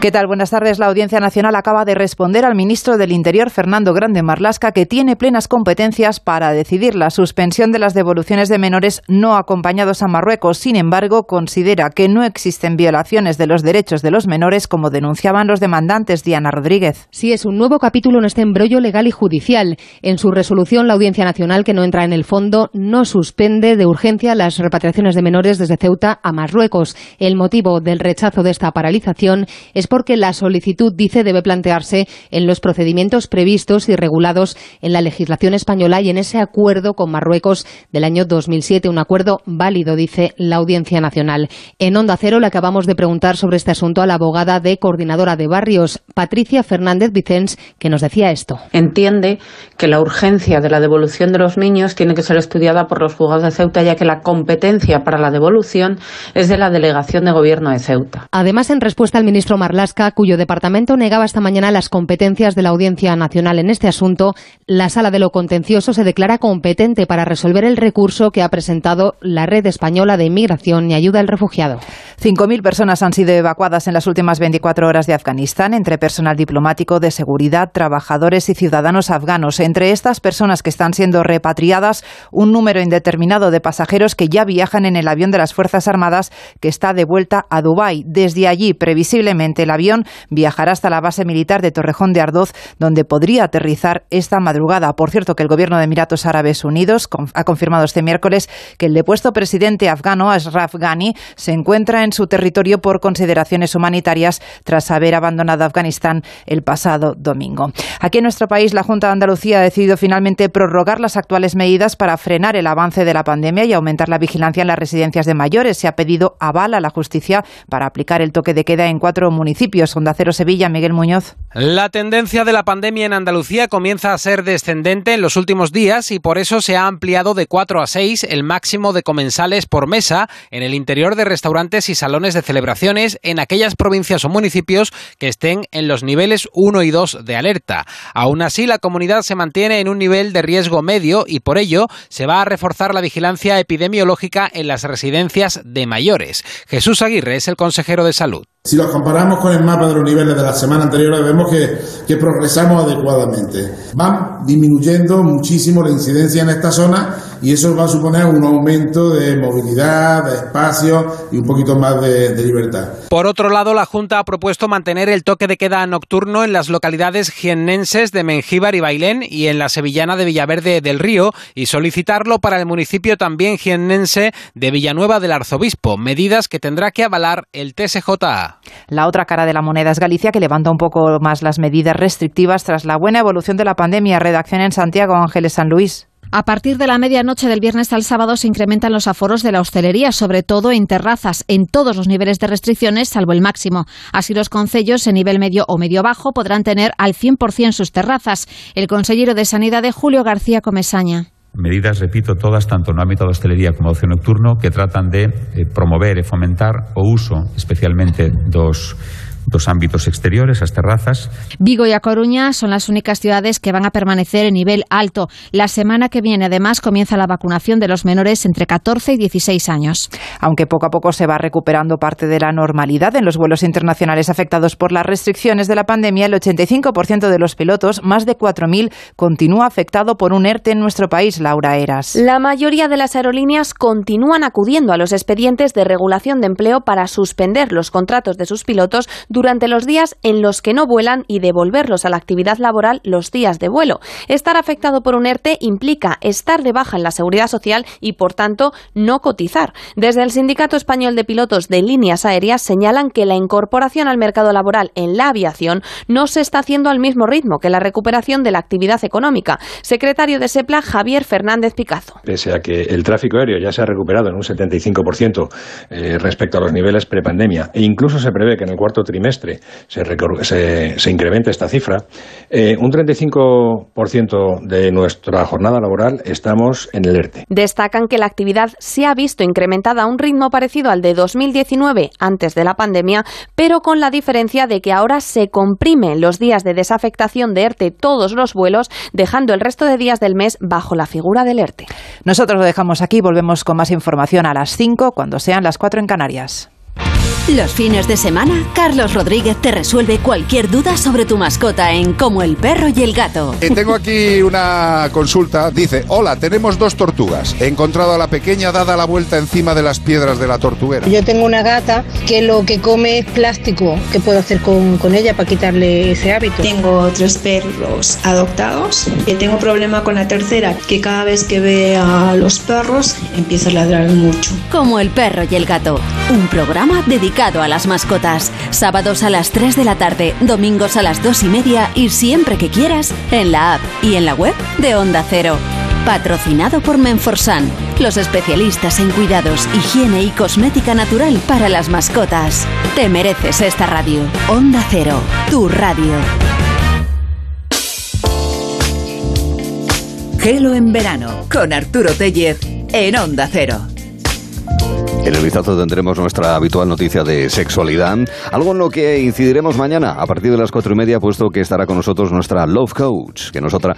¿Qué tal? Buenas tardes. La Audiencia Nacional acaba de responder al ministro del Interior, Fernando Grande Marlasca, que tiene plenas competencias para decidir la suspensión de las devoluciones de menores no acompañados a Marruecos. Sin embargo, considera que no existen violaciones de los derechos de los menores, como denunciaban los demandantes Diana Rodríguez. Sí, es un nuevo capítulo en este embrollo legal y judicial. En su resolución, la Audiencia Nacional, que no entra en el fondo, no suspende de urgencia las repatriaciones de menores desde Ceuta a Marruecos. El motivo del rechazo de esta paralización es porque la solicitud, dice, debe plantearse en los procedimientos previstos y regulados en la legislación española y en ese acuerdo con Marruecos del año 2007, un acuerdo válido, dice la Audiencia Nacional. En Onda Cero le acabamos de preguntar sobre este asunto a la abogada de Coordinadora de Barrios, Patricia Fernández Vicens, que nos decía esto. entiende que la urgencia de la devolución de los niños tiene que ser estudiada por los juzgados de Ceuta, ya que la competencia para la devolución es de la Delegación de Gobierno de Ceuta. Además, en respuesta al ministro Cuyo departamento negaba esta mañana las competencias de la Audiencia Nacional en este asunto, la Sala de lo Contencioso se declara competente para resolver el recurso que ha presentado la Red Española de Inmigración y Ayuda al Refugiado. 5.000 personas han sido evacuadas en las últimas 24 horas de Afganistán, entre personal diplomático, de seguridad, trabajadores y ciudadanos afganos. Entre estas personas que están siendo repatriadas, un número indeterminado de pasajeros que ya viajan en el avión de las Fuerzas Armadas que está de vuelta a Dubái. Desde allí, previsiblemente, el avión viajará hasta la base militar de Torrejón de Ardoz, donde podría aterrizar esta madrugada. Por cierto, que el gobierno de Emiratos Árabes Unidos ha confirmado este miércoles que el depuesto presidente afgano, Ashraf Ghani, se encuentra en su territorio por consideraciones humanitarias tras haber abandonado Afganistán el pasado domingo. Aquí en nuestro país, la Junta de Andalucía ha decidido finalmente prorrogar las actuales medidas para frenar el avance de la pandemia y aumentar la vigilancia en las residencias de mayores. Se ha pedido aval a la justicia para aplicar el toque de queda en cuatro municipios. Cero Sevilla, Miguel Muñoz. La tendencia de la pandemia en Andalucía comienza a ser descendente en los últimos días y por eso se ha ampliado de 4 a 6 el máximo de comensales por mesa en el interior de restaurantes y salones de celebraciones en aquellas provincias o municipios que estén en los niveles 1 y 2 de alerta. Aún así, la comunidad se mantiene en un nivel de riesgo medio y por ello se va a reforzar la vigilancia epidemiológica en las residencias de mayores. Jesús Aguirre es el consejero de salud. Si los comparamos con el mapa de los niveles de la semana anterior, vemos que, progresamos adecuadamente. Van disminuyendo muchísimo la incidencia en esta zona y eso va a suponer un aumento de movilidad, de espacio y un poquito más de, de libertad. Por otro lado, la Junta ha propuesto mantener el toque de queda nocturno en las localidades jiennenses de Mengíbar y Bailén y en la sevillana de Villaverde del Río y solicitarlo para el municipio también jiennense de Villanueva del Arzobispo, medidas que tendrá que avalar el TSJA. La otra cara de la moneda es Galicia, que levanta un poco más las medidas restrictivas tras la buena evolución de la pandemia. Redacción en Santiago, Ángeles San Luis. A partir de la medianoche del viernes al sábado se incrementan los aforos de la hostelería, sobre todo en terrazas, en todos los niveles de restricciones, salvo el máximo. Así los concellos en nivel medio o medio bajo podrán tener al 100% sus terrazas. El consejero de Sanidad de Julio García Comesaña medidas, repito, todas, tanto en el ámbito de hostelería como de ocio nocturno, que tratan de eh, promover y fomentar o uso, especialmente dos dos ámbitos exteriores, las terrazas. Vigo y A Coruña son las únicas ciudades que van a permanecer en nivel alto. La semana que viene, además, comienza la vacunación de los menores entre 14 y 16 años. Aunque poco a poco se va recuperando parte de la normalidad en los vuelos internacionales afectados por las restricciones de la pandemia, el 85% de los pilotos, más de 4.000, continúa afectado por un ERTE en nuestro país, Laura Eras. La mayoría de las aerolíneas continúan acudiendo a los expedientes de regulación de empleo para suspender los contratos de sus pilotos durante los días en los que no vuelan y devolverlos a la actividad laboral los días de vuelo. Estar afectado por un ERTE implica estar de baja en la seguridad social y, por tanto, no cotizar. Desde el Sindicato Español de Pilotos de Líneas Aéreas señalan que la incorporación al mercado laboral en la aviación no se está haciendo al mismo ritmo que la recuperación de la actividad económica. Secretario de SEPLA, Javier Fernández Picazo. Pese a que el tráfico aéreo ya se ha recuperado en un 75% eh, respecto a los niveles prepandemia e incluso se prevé que en el cuarto trimestre se, se, se incremente esta cifra, eh, un 35% de nuestra jornada laboral estamos en el ERTE. Destacan que la actividad se ha visto incrementada a un ritmo parecido al de 2019 antes de la pandemia, pero con la diferencia de que ahora se comprimen los días de desafectación de ERTE todos los vuelos, dejando el resto de días del mes bajo la figura del ERTE. Nosotros lo dejamos aquí, volvemos con más información a las 5 cuando sean las 4 en Canarias. Los fines de semana, Carlos Rodríguez te resuelve cualquier duda sobre tu mascota en Como el perro y el gato. Eh, tengo aquí una consulta. Dice, hola, tenemos dos tortugas. He encontrado a la pequeña dada la vuelta encima de las piedras de la tortuguera. Yo tengo una gata que lo que come es plástico. ¿Qué puedo hacer con, con ella para quitarle ese hábito? Tengo tres perros adoptados. Y tengo problema con la tercera, que cada vez que ve a los perros empieza a ladrar mucho. Como el perro y el gato. Un programa dedicado a las mascotas. Sábados a las 3 de la tarde, domingos a las 2 y media y siempre que quieras en la app y en la web de Onda Cero. Patrocinado por Menforsan, los especialistas en cuidados, higiene y cosmética natural para las mascotas. Te mereces esta radio. Onda Cero, tu radio. Gelo en verano con Arturo Tellez en Onda Cero. En el vistazo tendremos nuestra habitual noticia de sexualidad, algo en lo que incidiremos mañana a partir de las cuatro y media, puesto que estará con nosotros nuestra Love Coach, que no es otra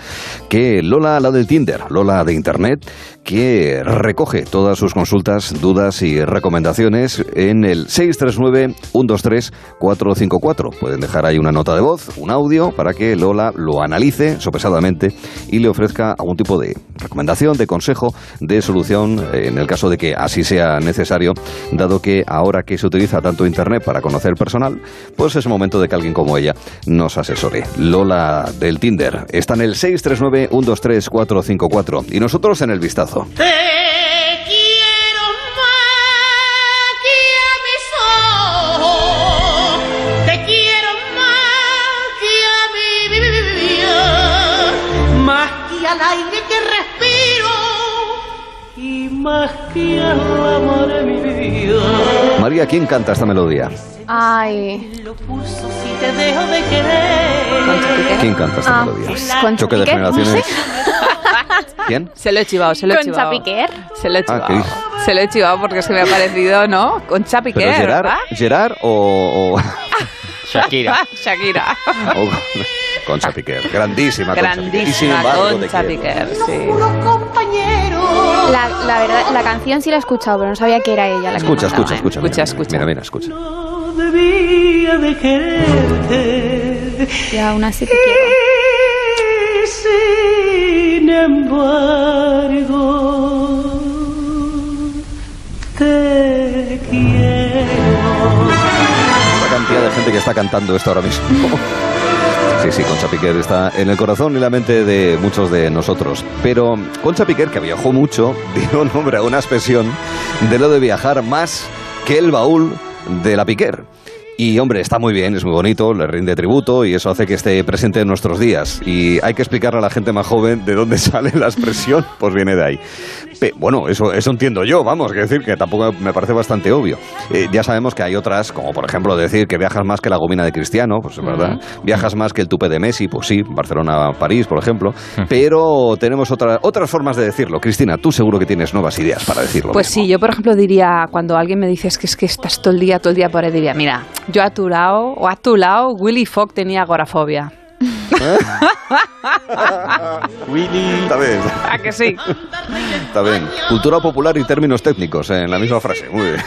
que Lola, la del Tinder, Lola de Internet, que recoge todas sus consultas, dudas y recomendaciones en el 639-123-454. Pueden dejar ahí una nota de voz, un audio, para que Lola lo analice sopesadamente y le ofrezca algún tipo de recomendación, de consejo, de solución, en el caso de que así sea necesario dado que ahora que se utiliza tanto Internet para conocer personal, pues es momento de que alguien como ella nos asesore. Lola del Tinder está en el 639-123-454 y nosotros en el vistazo. Te quiero más que a mi vida, más que al aire que respiro y más que a la mar de mi vida. María, ¿quién canta esta melodía? Ay. Si te dejo de querer. ¿Quién canta esta Ah, melodía? pues, Choque de generaciones. ¿Quién? Se lo he chivado, se lo he chivado. Piquer. Se lo he Ah, chivado. se lo he chivado porque se me ha parecido, ¿no? Con Chapi ¿Pero Gerard, Gerard o, o, Shakira. Shakira. o Concha Piquer? Grandísima Concha Piquer. Y sin Grandísima embargo, sí. La, la verdad, la canción sí la he escuchado, pero no sabía que era ella la que Escucha, cantaba. escucha, escucha. Escucha, Mira, mira, escucha. Debía de quererte. Y aún así te quiero. Sin embargo, te quiero. La cantidad de gente que está cantando esto ahora mismo. Sí, sí, Concha Piquer está en el corazón y la mente de muchos de nosotros. Pero Concha Piquer, que viajó mucho, dio nombre a una expresión de lo de viajar más que el baúl de la Piquer. Y hombre, está muy bien, es muy bonito, le rinde tributo y eso hace que esté presente en nuestros días. Y hay que explicarle a la gente más joven de dónde sale la expresión, pues viene de ahí. Pe- bueno, eso, eso entiendo yo, vamos, que decir que tampoco me parece bastante obvio. Eh, ya sabemos que hay otras, como por ejemplo decir que viajas más que la gomina de Cristiano, pues es verdad. Viajas más que el tupe de Messi, pues sí, Barcelona, París, por ejemplo. Pero tenemos otra- otras formas de decirlo. Cristina, tú seguro que tienes nuevas ideas para decirlo. Pues sí, yo por ejemplo diría, cuando alguien me dice es que, es que estás todo el día, todo el día por ahí, diría, mira, yo a tu lado, o a tu lado, Willy Fogg tenía agorafobia. Willy. Está bien, ¿A que sí? está bien. Cultura popular y términos técnicos eh, en la misma frase. Muy bien.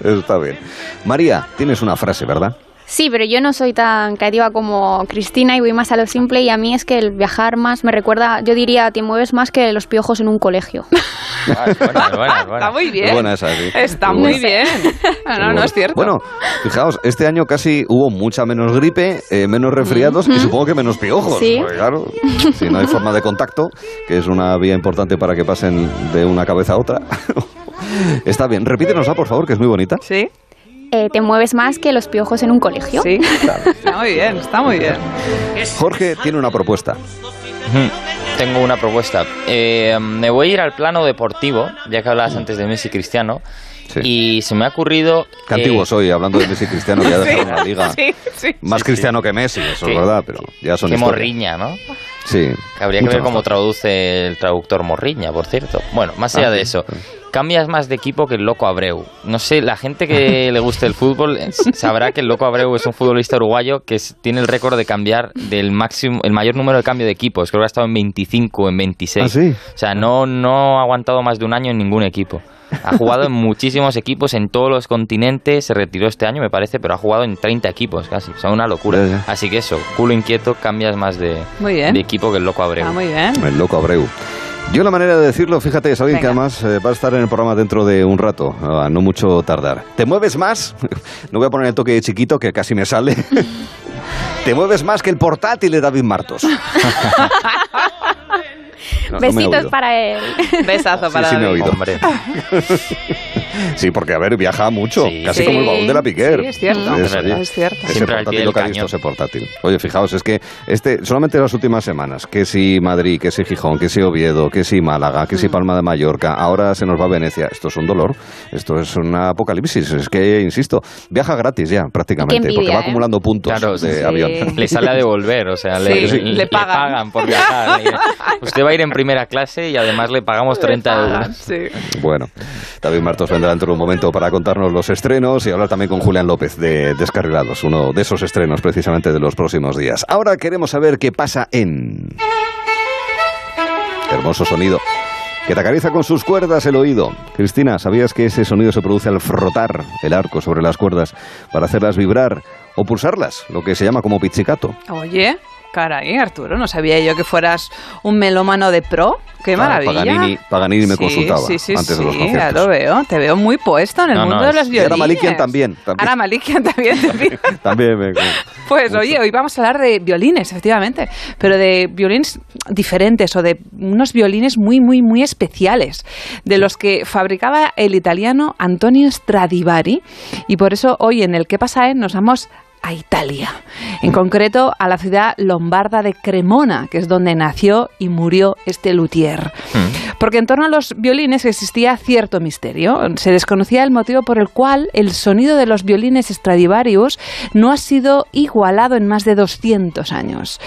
Está bien. María, tienes una frase, ¿verdad? Sí, pero yo no soy tan creativa como Cristina y voy más a lo simple y a mí es que el viajar más me recuerda, yo diría, te mueves más que los piojos en un colegio. Está muy bien. Buena esa, sí. Está Muy bien. No, no, no es cierto. Bueno, fijaos, este año casi hubo mucha menos gripe, eh, menos resfriados y supongo que menos piojos. Sí. Claro, si no hay forma de contacto, que es una vía importante para que pasen de una cabeza a otra. Está bien, repítenosla, por favor, que es muy bonita. Sí. Eh, te mueves más que los piojos en un colegio. Sí. Está muy bien, está muy bien. Jorge tiene una propuesta. Tengo una propuesta. Eh, me voy a ir al plano deportivo, ya que hablabas antes de Messi Cristiano. Y se me ha ocurrido. Qué antiguo eh, soy, hablando de Messi Cristiano, que ya dejaron la liga. Sí, sí, Más sí, cristiano que Messi, eso Sí. es verdad, pero ya son Qué historia. morriña, ¿no? Sí. Habría que ver cómo traduce el traductor morriña, por cierto. Bueno, más Ah, allá sí, de eso, cambias más de equipo que el Loco Abreu. No sé, la gente que le guste el fútbol eh, sabrá que el Loco Abreu es un futbolista uruguayo que es- tiene el récord de cambiar del máximo, el mayor número de cambio de equipos. Creo que ha estado en 25 o en 26. ¿Ah, sí? O sea, no, no ha aguantado más de un año en ningún equipo. Ha jugado en muchísimos equipos en todos los continentes. Se retiró este año, me parece, pero ha jugado en 30 equipos casi. O sea, una locura. Así que eso, culo inquieto, cambias más de, Muy bien. de equipo que el Loco Abreu. Ah, muy bien. El loco Abreu. Yo la manera de decirlo, fíjate, es alguien que además eh, va a estar en el programa dentro de un rato, ah, no mucho tardar. ¿Te mueves más? No voy a poner el toque chiquito que casi me sale. Te mueves más que el portátil de David Martos. No, Besitos para él. Besazo Sí, para sí me he David. oído. Sí, porque a ver, viaja mucho, casi Sí. como el balón de la Piquer. Sí, es cierto. Es sí. verdad. Es cierto. Ese Siempre portátil lo que ha visto ese portátil. Oye, fijaos, es que este solamente las últimas semanas, que si Madrid, que si Gijón, que si Oviedo, que si Málaga, que si Mm. Palma de Mallorca, ahora se nos va a Venecia. Esto es un dolor, esto es una apocalipsis. Es que, insisto, viaja gratis ya prácticamente, envidia, porque va ¿eh? acumulando puntos Claro, de sí. avión. Le sale a devolver, o sea, le, Sí, le- le le pagan. por viajar. Usted va a ir en primera clase y además le pagamos 30 euros. Bueno, David Martos vendrá dentro de un momento para contarnos los estrenos y hablar también con Julián López de Descarrilados, uno de esos estrenos precisamente de los próximos días. Ahora queremos saber qué pasa en... Hermoso sonido. Que te acaricia con sus cuerdas el oído. Cristina, ¿sabías que ese sonido se produce al frotar el arco sobre las cuerdas para hacerlas vibrar o pulsarlas? Lo que se llama como pizzicato. Oye, caray, Arturo, no sabía yo que fueras un melómano de pro. Qué Claro, maravilla. Paganini- Paganini me Sí, consultaba sí, sí, antes de los sí, conciertos. Ya lo veo, te veo muy puesto en el No, no, mundo de los violines. ahora Malikian también, también. Ahora Malikian también. pido. También me... Pues oye, hoy vamos a hablar de violines, efectivamente, pero de violines diferentes o de unos violines muy, muy, muy especiales, de los que fabricaba el italiano Antonio Stradivari. Y por eso hoy en el ¿Qué pasa en? nos vamos a Italia, en concreto a la ciudad lombarda de Cremona, que es donde nació y murió este luthier. Porque en torno a los violines existía cierto misterio. Se desconocía el motivo por el cual el sonido de los violines Stradivarius no ha sido igualado en más de 200 años.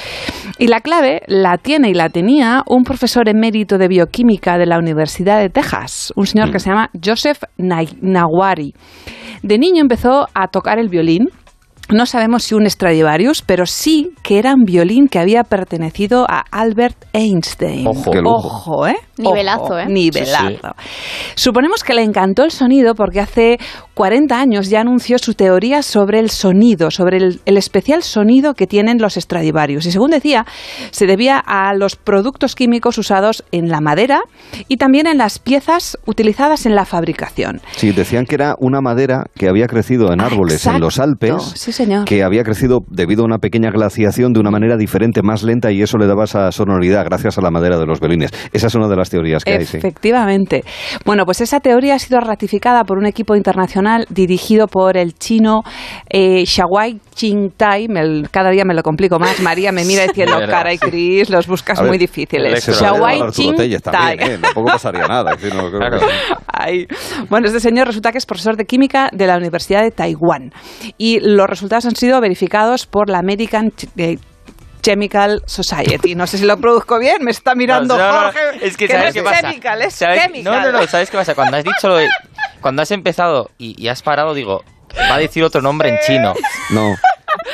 Y la clave la tiene y la tenía un profesor emérito de bioquímica de la Universidad de Texas, un señor que se llama Joseph Na- Nawari. De niño empezó a tocar el violín no sabemos si un Stradivarius, pero sí que era un violín que había pertenecido a Albert Einstein. Ojo. Qué lujo. Ojo, ¿eh? Nivelazo, Ojo, ¿eh? Nivelazo. Sí, Suponemos que le encantó el sonido porque hace 40 años ya anunció su teoría sobre el sonido, sobre el, el especial sonido que tienen los Stradivarius. Y según decía, se debía a los productos químicos usados en la madera y también en las piezas utilizadas en la fabricación. Sí, decían que era una madera que había crecido en árboles en los Alpes sí, señor. que había crecido debido a una pequeña glaciación de una manera diferente, más lenta, y eso le daba esa sonoridad gracias a la madera de los violines. Esa es una de las teorías que hay, sí. Efectivamente. Bueno, pues esa teoría ha sido ratificada por un equipo internacional dirigido por el chino eh, Shawai Ching-tai. Me cada día me lo complico más. María me mira diciendo, cara y sí. Cris, los buscas ver, muy difíciles. Shawai Ching-tai. ¿eh? Tampoco pasaría nada. Ay. Bueno, este señor resulta que es profesor de química de la Universidad de Taiwán. Y los resultados han sido verificados por la American eh, Chemical Society. No sé si lo produzco bien, me está mirando No, no, no, Jorge. Es que, no ¿sabes es qué pasa? chemical, es ¿Sabes? chemical. No, no, no, ¿sabes qué pasa? Cuando has dicho lo de... Cuando has empezado y, y has parado, digo, va a decir otro nombre en chino. No,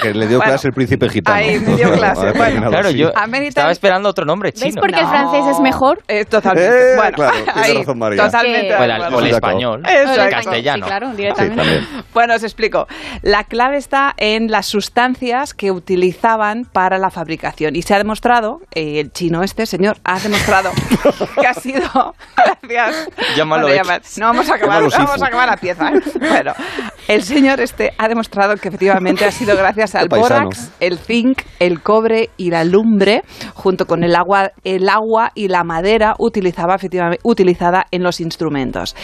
que le dio Bueno, clase el príncipe gitano. ahí me dio clase. Bueno, Claro, yo estaba esperando otro nombre chino. ¿Veis por qué el francés es mejor? Eh, totalmente. Eh, bueno, claro, tiene ahí, razón, María. Totalmente. O el, o español, Eso el castellano. Sí, claro, directamente. Bueno, os explico. La clave está en las sustancias que utilizaban para la fabricación. Y se ha demostrado, eh, el chino este señor ha demostrado que ha sido gracias. Llámalo Bueno, no vamos a acabar, no vamos a acabar la pieza. ¿eh? Bueno, el señor este ha demostrado que efectivamente ha sido gracias al paisano. bórax, el zinc, el cobre y la lumbre, junto con el agua, el agua y la madera utilizaba efectivamente, utilizada en los instrumentos.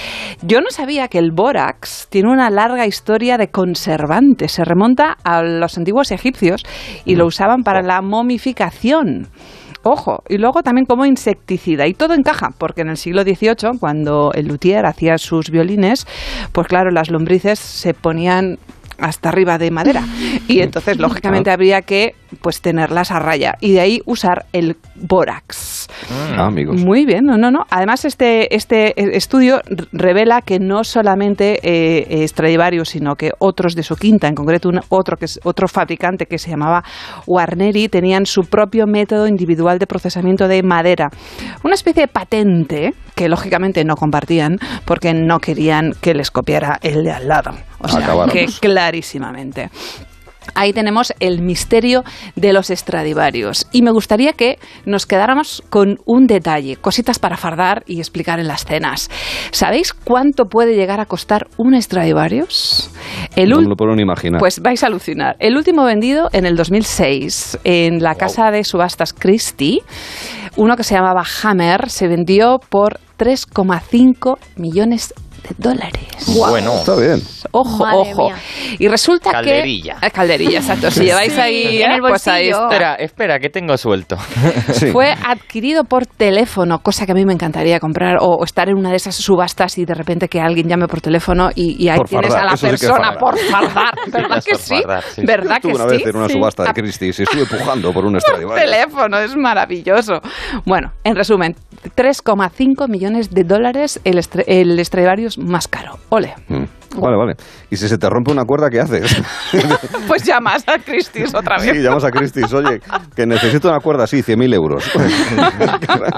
Yo no sabía que el bórax tiene una larga historia de conservante. Se remonta a los antiguos egipcios y lo usaban para la momificación. Ojo, y luego también como insecticida. Y todo encaja, porque en el siglo XVIII, cuando el luthier hacía sus violines, pues claro, las lombrices se ponían hasta arriba de madera. Y entonces, lógicamente, habría que pues tenerlas a raya. Y de ahí usar el bórax. Ah, amigos. Muy bien, no, no, no. Además, este, este estudio revela que no solamente eh, Stradivarius, sino que otros de su quinta, en concreto un- otro, que es, otro fabricante que se llamaba Warneri, tenían su propio método individual de procesamiento de madera. Una especie de patente que lógicamente no compartían porque no querían que les copiara el de al lado. O sea, Acabáramos. que clarísimamente. Ahí tenemos el misterio de los Stradivarius. Y me gustaría que nos quedáramos con un detalle, cositas para fardar y explicar en las cenas. ¿Sabéis cuánto puede llegar a costar un Stradivarius? El no me lo puedo ni imaginar. pues vais a alucinar. El último vendido en el 2006 en la casa de subastas Christie, uno que se llamaba Hammer, se vendió por 3,5 millones de dólares. Bueno. Está bien. Ojo, Madre ojo. mía. Y resulta Calderilla. que... Eh, Calderilla, exacto. Si lleváis Sí, ahí... en eh, el pues ahí bolsillo. está. Espera, espera, que tengo suelto. Sí. Fue adquirido por teléfono, cosa que a mí me encantaría comprar, o, o estar en una de esas subastas y de repente que alguien llame por teléfono y, y ahí Por tienes fardar, a la eso sí que es persona fardar. por fardar. ¿Verdad que por sí? fardar, sí. ¿Verdad que una sí? vez en una Sí. subasta de Christie y se estuve pujando por un por Stradivarius. teléfono, es maravilloso. Bueno, en resumen, 3,5 millones de dólares el, el Stradivarius más caro. Ole. Mm. Vale, vale. Y si se te rompe una cuerda, ¿qué haces? Pues llamas a Christie's otra vez. sí, llamas a Christie's. Oye, que necesito una cuerda, sí, 100.000 euros.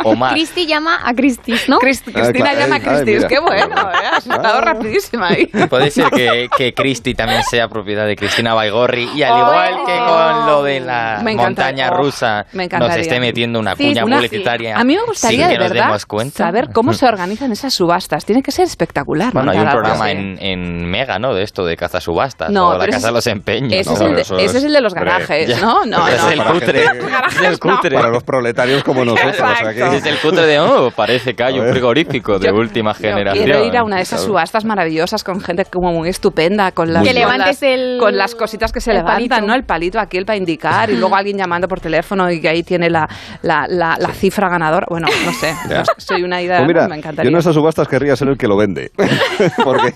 O más. Cristi llama a Cristis, ¿no? Crist- Cristina Ah, llama a ay, Christie's. mira. Qué bueno, ¿eh? Has estado Ah. rapidísima ahí. Puede ser que, que Cristi también sea propiedad de Cristina Baigorri y al Oh. igual que con lo de la montaña oh, rusa me nos esté metiendo una Sí, cuña una- publicitaria A mí me gustaría de verdad saber cómo se organizan esas subastas. Tiene que ser espectacular. Bueno, hay un programa en, en Mega, ¿no? De esto, de caza subastas. No, o la casa de los empeños. Ese, ¿no? es, el de, eso ese es- es el de los garajes, ya. ¿no? No, Ese no. es el cutre. gente- Es el cutre. Para los proletarios como nosotros. o sea. Es el cutre de, oh, parece que hay A un frigorífico de Yo- última Yo generación. Quiero ir a una de esas subastas maravillosas con gente como muy estupenda, con las, Que con levantes las- el- con las cositas que se levantan, palito. ¿no? El palito aquí, el para indicar, y luego alguien llamando por teléfono y que ahí tiene la, la, la, la cifra ganadora. Bueno, no sé, Ya. soy una idea, Pues mira, me yo encantaría. en esas subastas querría ser el que lo vende. Porque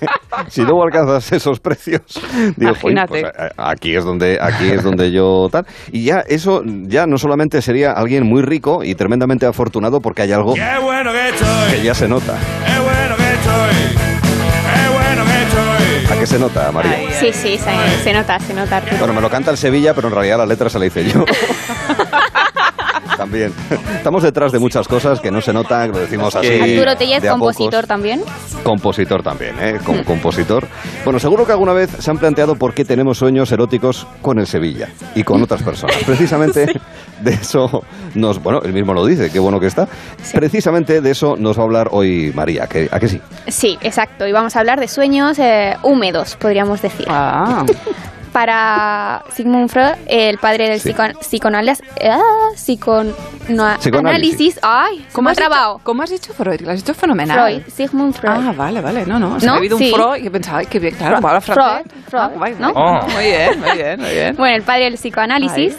si luego alcanzas esos precios, digo, "Joder, Imagínate. pues, aquí es donde aquí es donde yo tal. Y ya eso ya no solamente sería alguien muy rico y tremendamente afortunado porque hay algo que ya se nota. ¿A qué se nota, María? Sí, sí, se, se nota, se nota. Arturo. Bueno, me lo canta el Sevilla, pero en realidad la letra se la hice yo. También. Estamos detrás de muchas cosas que no se notan, lo decimos así. Arturo Tellez, compositor también. Compositor también, ¿eh? Como compositor. Bueno, seguro que alguna vez se han planteado por qué tenemos sueños eróticos con el Sevilla y con otras personas. Precisamente de eso nos... Bueno, él mismo lo dice, qué bueno que está. Precisamente de eso nos va a hablar hoy María, que, ¿a que sí? Sí, exacto. Y vamos a hablar de sueños eh, húmedos, podríamos decir. Ah. Para Sigmund Freud, el padre del Sí. psico- psicoanálisis, ah, psicon- no, Psicoanálisis. análisis, ay, ¿cómo has dicho- trabado? ¿Cómo has dicho Freud? Lo has dicho fenomenal. Freud, Sigmund Freud. Ah, vale, vale. No, no. O sea, ¿No? ha habido Sí. un Freud y he pensado, ay, qué bien, claro, Freud, francés. Freud, Freud, Ah, guay, ¿no? Oh. Muy bien, muy bien, muy bien. Bueno, el padre del psicoanálisis.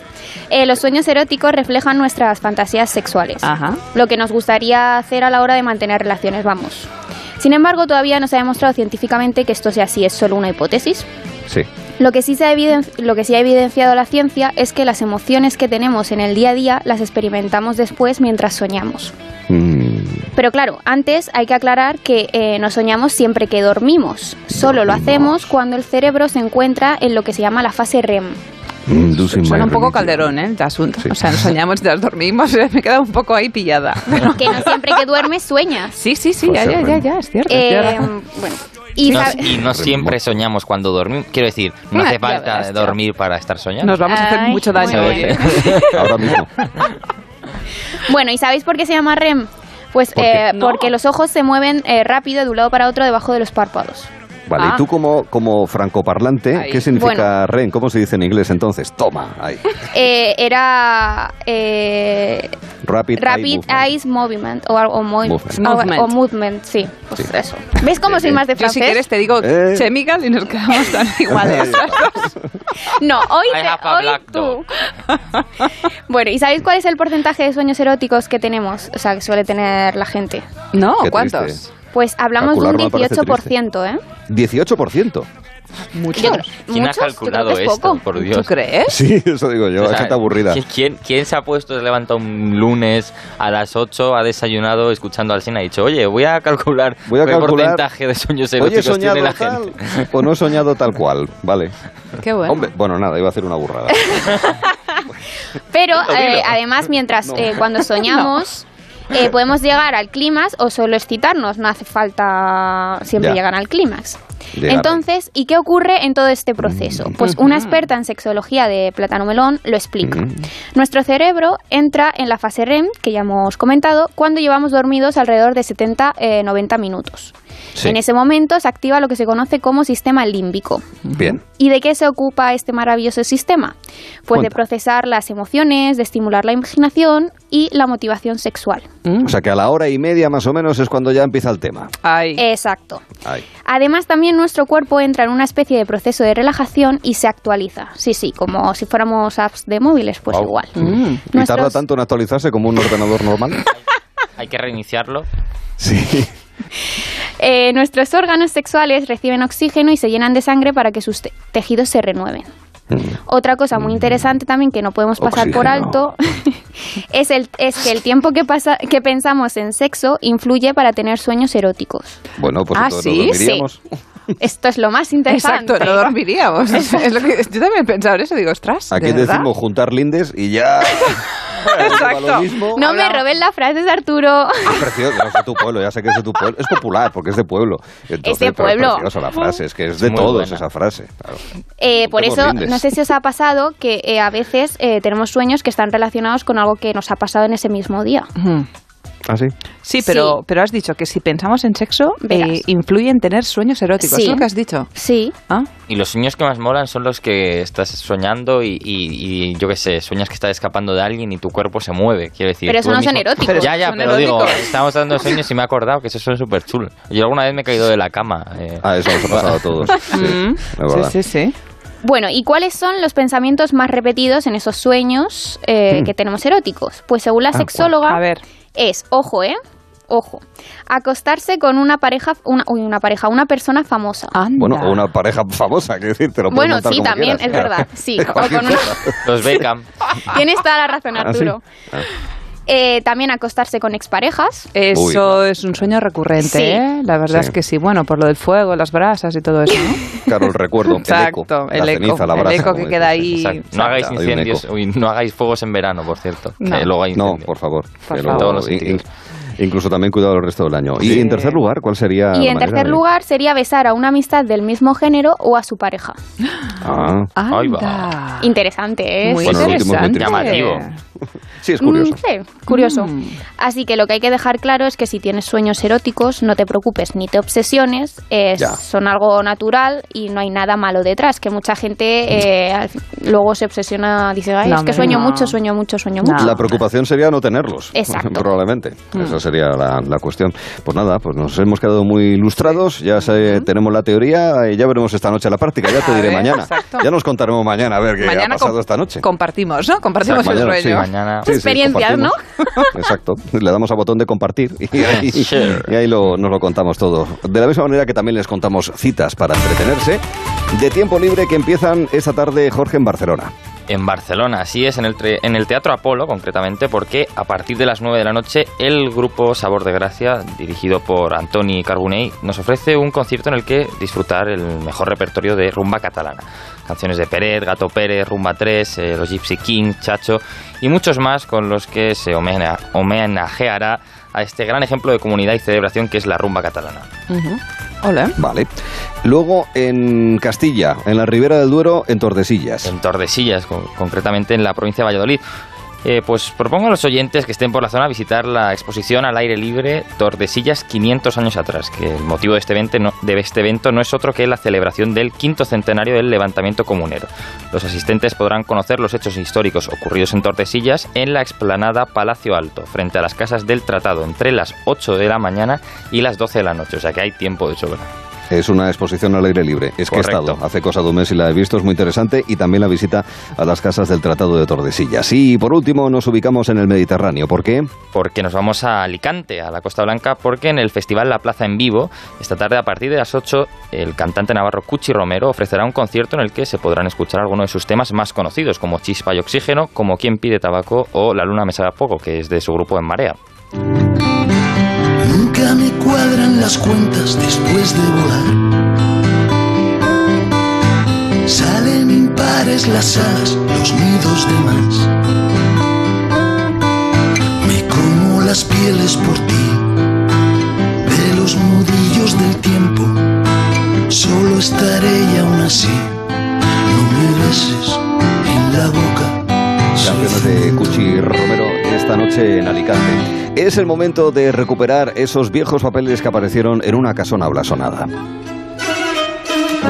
eh, los sueños eróticos reflejan nuestras fantasías sexuales. Ajá. Lo que nos gustaría hacer a la hora de mantener relaciones, vamos. Sin embargo, todavía no se ha demostrado científicamente que esto sea así, es solo una hipótesis. Sí. Lo que, sí se ha eviden- lo que sí ha evidenciado la ciencia es que las emociones que tenemos en el día a día las experimentamos después mientras soñamos. Mm, Pero claro, antes hay que aclarar que eh, no soñamos siempre que dormimos. Solo lo hacemos cuando el cerebro se encuentra en lo que se llama la fase REM. Mm, Suena un poco religion. calderón, ¿eh? El asunto. O sea, nos soñamos y nos dormimos. Me he quedado un poco ahí pillada. Que no siempre que duermes sueñas. Sí, sí, sí, ya, ya, ya, ya, es cierto. Eh, bueno, y, No- sab- y no siempre soñamos cuando dormimos. Quiero decir, no hace falta verás, dormir para estar soñando. Nos vamos a hacer Ay, mucho daño hoy. ¿eh? Ahora mismo. bueno, ¿y sabéis por qué se llama REM? Pues eh, porque los ojos se mueven eh, rápido de un lado para otro debajo de los párpados. Vale, Ah. y tú como, como francoparlante, Ahí. ¿qué significa Bueno. REN? ¿Cómo se dice en inglés entonces? Toma, ahí. Eh, era eh, Rapid, Eye Rapid Movement. Eyes Movement o, algo- o, mo- Movement. o movement, sí, pues Sí. eso. ¿Ves cómo soy más de Yo francés? si quieres te digo Eh. chemical y nos quedamos tan iguales. No, hoy, te- hoy tú. bueno, ¿y sabéis cuál es el porcentaje de sueños eróticos que tenemos? O sea, que suele tener la gente. No, Qué ¿cuántos? triste. Pues hablamos de un Calcularlo me parece 18%, ¿eh? 18%. Muchos. Yo creo- ¿Quién ha calculado es esto? poco. Por Dios. ¿Tú crees? Sí, eso digo yo, O sea, gente aburrida. ¿quién- ¿quién, quién se ha puesto, se levanta un lunes a las 8, ha desayunado escuchando al y ha dicho, oye, voy a calcular Voy a qué calcular- porcentaje de sueños eróticos soñado tiene la tal gente? o no he soñado tal cual, vale. Qué bueno. Hombre, bueno, nada, iba a hacer una burrada. Pero Dilo, dilo. eh, además, mientras No. eh, cuando soñamos, eh, podemos llegar al clímax o solo excitarnos. No hace falta siempre Ya. llegar al clímax. Llegar. Entonces, ¿y qué ocurre en todo este proceso? Pues una experta en sexología de Plátano Melón lo explica. Nuestro cerebro entra en la fase REM, que ya hemos comentado, cuando llevamos dormidos alrededor de 70-90 minutos. Sí. En ese momento se activa lo que se conoce como sistema límbico. Bien. ¿Y de qué se ocupa este maravilloso sistema? Pues de procesar las emociones, de estimular la imaginación y la motivación sexual. O sea que a la hora y media más o menos es cuando ya empieza el tema. Ay. Exacto. Ay. Además, también nuestro cuerpo entra en una especie de proceso de relajación y se actualiza. Sí, sí, como si fuéramos apps de móviles, pues Wow. igual. ¿Y tarda tanto en actualizarse como un ordenador normal? Hay que reiniciarlo. Sí. Eh, nuestros órganos sexuales reciben oxígeno y se llenan de sangre para que sus te- tejidos se renueven. Otra cosa muy interesante también que no podemos pasar por alto es, el, es que el tiempo que, pasa, que pensamos en sexo influye para tener sueños eróticos. Bueno, pues ¿Ah, sí? no dormiríamos. Esto es lo más interesante. Exacto, no dormiríamos. Es lo que, yo también he pensado en eso, digo, ostras. Aquí ¿de verdad? decimos juntar lindes y ya. Exacto. No me robes la frase, Arturo. Es precioso, no es de tu pueblo, ya sé que es de tu pueblo. Es popular porque es de pueblo. Entonces, de pero pueblo. preciosa la frase, es que es de muy todos buena. esa frase. claro. Eh, por eso, no sé si os ha pasado que eh, a veces eh, tenemos sueños que están relacionados con algo que nos ha pasado en ese mismo día. ¿Ah, sí? Sí, pero, pero has dicho que si pensamos en sexo, eh, influye en tener sueños eróticos. Sí. ¿Es lo que has dicho? Sí. ¿Ah? Y los sueños que más molan son los que estás soñando y, y- y yo qué sé, sueñas que estás escapando de alguien y tu cuerpo se mueve. Quiero decir, Pero eso no son mismo- eróticos. Pero Ya, ya, son pero digo, eróticos. estamos dando sueños y me he acordado que eso son súper chulo. Yo alguna vez me he caído de la cama. eh. Ah, eso nos ha pasado a todos. Sí, Mm. sí, sí. Bueno, ¿y cuáles son los pensamientos más repetidos en esos sueños eh, Hmm. que tenemos eróticos? Pues según la Ah, sexóloga, A ver. Es, ojo, ¿eh? Ojo, acostarse con una pareja, una, uy, una pareja, una persona famosa. Anda. Bueno, o una pareja famosa, quiero decir, te lo puedes Bueno, sí, como también, quieras, es claro. verdad, sí, o con una-. Los Beckham. Tienes toda la razón, ¿Ah, sí? Arturo. Ah. Eh, también acostarse con exparejas. Eso Uy, es un sueño recurrente, Sí. ¿eh? La verdad Sí. es que sí. Bueno, por lo del fuego, las brasas y todo eso, ¿no? Claro, el recuerdo, Exacto, el eco, el la eco, ceniza, la el brasa. eco como que queda ahí. Exacto. No hagáis incendios, uy, no hagáis fuegos en verano, por cierto. No. que luego hay No, por favor. Por que favor. Todos los incluso también cuidado el resto del año. Y en tercer lugar, ¿cuál sería Y la en tercer de- lugar sería besar a una amistad del mismo género o a su pareja. Ah, Ahí va. Interesante, ¿eh? Muy Bueno, interesante. Llamativo. Sí, es curioso. Mm, sí, curioso. Así que lo que hay que dejar claro es que si tienes sueños eróticos, no te preocupes ni te obsesiones, es- son algo natural y no hay nada malo detrás. Que mucha gente eh, luego se obsesiona, dice, Ay, No, es que sueño no. mucho, sueño mucho, sueño mucho. La preocupación sería no tenerlos. Exacto. Probablemente. Mm. Sería la, la cuestión. Pues nada, pues nos hemos quedado muy ilustrados. Ya sé- tenemos la teoría y ya veremos esta noche la práctica. Ya te A diré ver, mañana. exacto. Ya nos contaremos mañana a ver qué Mañana ha pasado esta noche. Compartimos, ¿no? Compartimos el Mañana, sí. sueño. Mañana. Sí, sí, Experiencias, ¿no? Exacto. Le damos a botón de compartir y ahí, y ahí lo- nos lo contamos todo. De la misma manera que también les contamos citas para entretenerse de tiempo libre que empiezan esta tarde, Jorge, en Barcelona. En Barcelona, así es, en el, en el Teatro Apolo concretamente, porque a partir de las 9 de la noche el grupo Sabor de Gracia, dirigido por Antoni Carbonell, nos ofrece un concierto en el que disfrutar el mejor repertorio de rumba catalana. Canciones de Peret, Gato Pérez, Rumba 3, eh, los Gypsy King, Chacho y muchos más con los que se homena- homenajeará a este gran ejemplo de comunidad y celebración que es la rumba catalana. Hola. Vale. Luego en Castilla, en la Ribera del Duero, en Tordesillas. En Tordesillas, con- concretamente en la provincia de Valladolid. Eh, pues propongo a los oyentes que estén por la zona visitar la exposición al aire libre Tordesillas 500 años atrás, que el motivo de este, evento no, de este evento no es otro que la celebración del quinto centenario del levantamiento comunero. Los asistentes podrán conocer los hechos históricos ocurridos en Tordesillas en la explanada Palacio Alto, frente a las casas del Tratado, entre las 8 de la mañana y las 12 de la noche, o sea que hay tiempo de sobra. Es una exposición al aire libre. Es que he Correcto. estado hace cosa de un mes y la he visto, es muy interesante. Y también la visita a las casas del Tratado de Tordesillas. Y por último nos ubicamos en el Mediterráneo. ¿Por qué? porque nos vamos a Alicante, a la Costa Blanca, porque en el Festival La Plaza en Vivo, esta tarde a partir de las 8, el cantante navarro Cuchi Romero ofrecerá un concierto en el que se podrán escuchar algunos de sus temas más conocidos, como Chispa y Oxígeno, como Quien pide tabaco o La luna me sabe a poco, que es de su grupo En Marea. Nunca me cuadran las cuentas después de volar. Salen impares las alas, los nidos de más. Me como las pieles por ti, de los nudillos del tiempo. Solo estaré y aún así no me beses en la boca. Canciones de Cuchi Romero esta noche en Alicante. Es el momento de recuperar esos viejos papeles que aparecieron en una casona blasonada.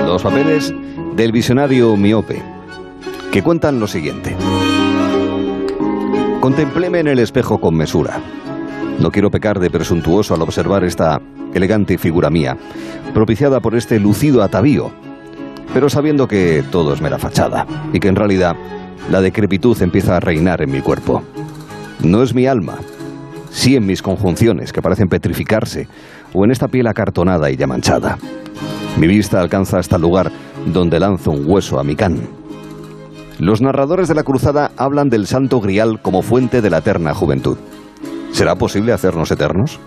Los papeles del visionario miope, que cuentan lo siguiente. Contempléme en el espejo con mesura. No quiero pecar de presuntuoso al observar esta elegante figura mía, propiciada por este lucido atavío, pero sabiendo que todo es mera fachada y que en realidad la decrepitud empieza a reinar en mi cuerpo. No es mi alma, sí en mis conjunciones que parecen petrificarse o en esta piel acartonada y ya manchada. Mi vista alcanza hasta el lugar donde lanzo un hueso a mi can. Los narradores de la cruzada hablan del santo grial como fuente de la eterna juventud. ¿Será posible hacernos eternos?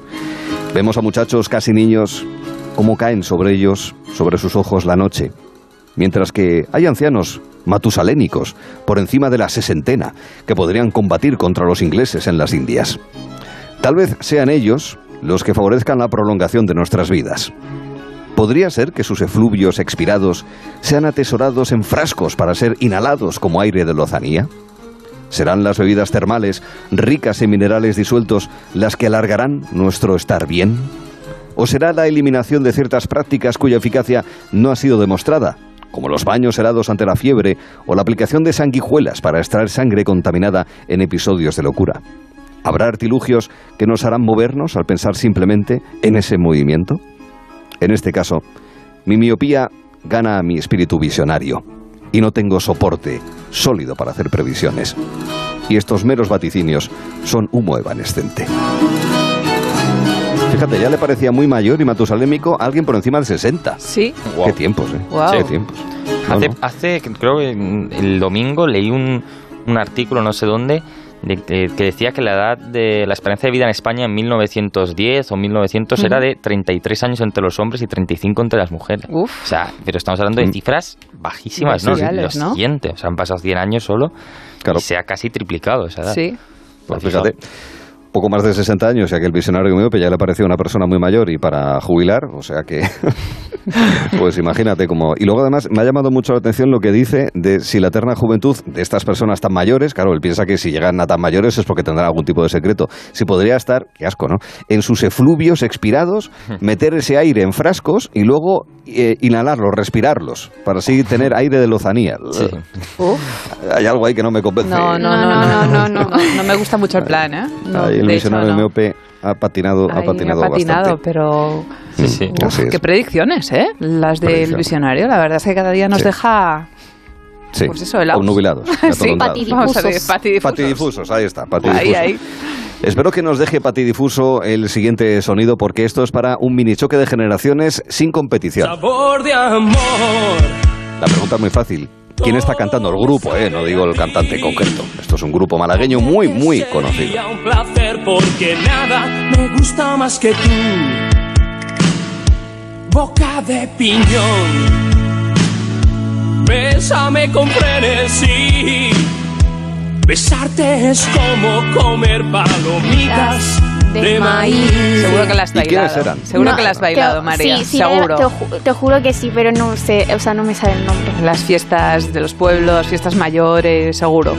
Vemos a muchachos casi niños cómo caen sobre ellos, sobre sus ojos la noche, mientras que hay ancianos matusalénicos por encima de la sesentena que podrían combatir contra los ingleses en las Indias. Tal vez sean ellos los que favorezcan la prolongación de nuestras vidas. ¿Podría ser que sus efluvios expirados sean atesorados en frascos para ser inhalados como aire de lozanía? ¿Serán las bebidas termales, ricas en minerales disueltos, las que alargarán nuestro estar bien? ¿O será la eliminación de ciertas prácticas cuya eficacia no ha sido demostrada, como los baños helados ante la fiebre o la aplicación de sanguijuelas para extraer sangre contaminada en episodios de locura? ¿Habrá artilugios que nos harán movernos al pensar simplemente en ese movimiento? En este caso, mi miopía gana a mi espíritu visionario y no tengo soporte sólido para hacer previsiones. Y estos meros vaticinios son humo evanescente. Fíjate, ya le parecía muy mayor y matusalémico a alguien por encima de 60. Sí. Qué tiempos, ¿eh? Qué tiempos. Hace, no. hace, creo que el domingo leí un, un artículo, no sé dónde, de- de- que decía que la edad de la esperanza de vida en España en 1910 o 1900 era Ujú. de 33 años entre los hombres y 35 entre las mujeres. O sea, pero estamos hablando de cifras bajísimas, ¿no? Bestiales, Lo ¿no? siguiente, o sea, han pasado 100 años solo y se ha casi triplicado esa edad. Sí. Pues fíjate, poco más de 60 años y aquel visionario miope ya le parecía una persona muy mayor y para jubilar, o sea que Pues imagínate cómo. Y luego además me ha llamado mucho la atención lo que dice de si la eterna juventud de estas personas tan mayores, claro, él piensa que si llegan a tan mayores es porque tendrán algún tipo de secreto. Si podría estar, qué asco, ¿no? En sus efluvios expirados, meter ese aire en frascos y luego eh, inhalarlos, respirarlos, para así tener aire de lozanía. Hay algo ahí que no me convence. No, no, no, no, no, no, no, no me gusta mucho el plan, ¿eh? No, Ahí el visionario no. miope ha patinado, ha Ahí patinado, ha patinado, bastante. pero Sí, sí. Es. qué predicciones, ¿eh? Las del visionario. La verdad es que cada día nos Sí. deja Sí. Pues eso. Obnubilados, sí, ver, patidifusos. Patidifusos, ahí está, Ahí, patidifusos. ahí. Espero que nos deje patidifuso el siguiente sonido porque esto es para un mini choque de generaciones sin competición. Sabor de amor. La pregunta es muy fácil. ¿Quién está cantando? El grupo, ¿eh? No digo el cantante concreto. Esto es un grupo malagueño muy, muy conocido. Sería un placer porque nada me gusta más que tú. Boca de piñón. Bésame con frenesí. Besarte es como comer palomitas de, maíz. Seguro que las has ¿Y quiénes bailado. eran? Seguro No, que las has bailado, te- María. Sí, sí, seguro. Te, ju- te juro que sí, pero no sé, o sea, no me sale el nombre. Las fiestas de los pueblos, fiestas mayores, seguro.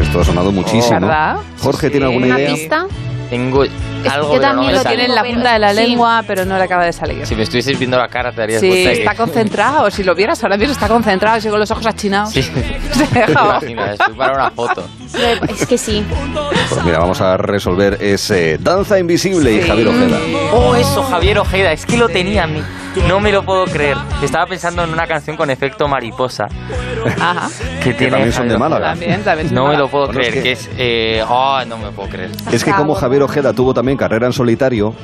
Esto ha sonado muchísimo. ¿Verdad? Jorge, ¿tiene alguna ¿Una idea? pista? Tengo algo, yo no también lo. Tiene en la punta de la Sí. lengua, pero no le acaba de salir. Si me estuvieses viendo la cara te darías Sí, cuenta está concentrado. Si lo vieras ahora mismo, está concentrado. Así con los ojos achinados. Sí. Se Te deja. imaginas, estoy para una foto. Es que sí. Pues mira, vamos a resolver ese Danza Invisible y Javier Ojeda. Oh, eso, Javier Ojeda, es que lo tenía a mí. No me lo puedo creer. Estaba pensando en una canción con efecto mariposa. Ajá. Que, tiene también son de Málaga. También, también son No de me lo Málaga. puedo Bueno, es creer, que- que es... Eh, oh, no me puedo creer. Es que como Javier Ojeda tuvo también carrera en solitario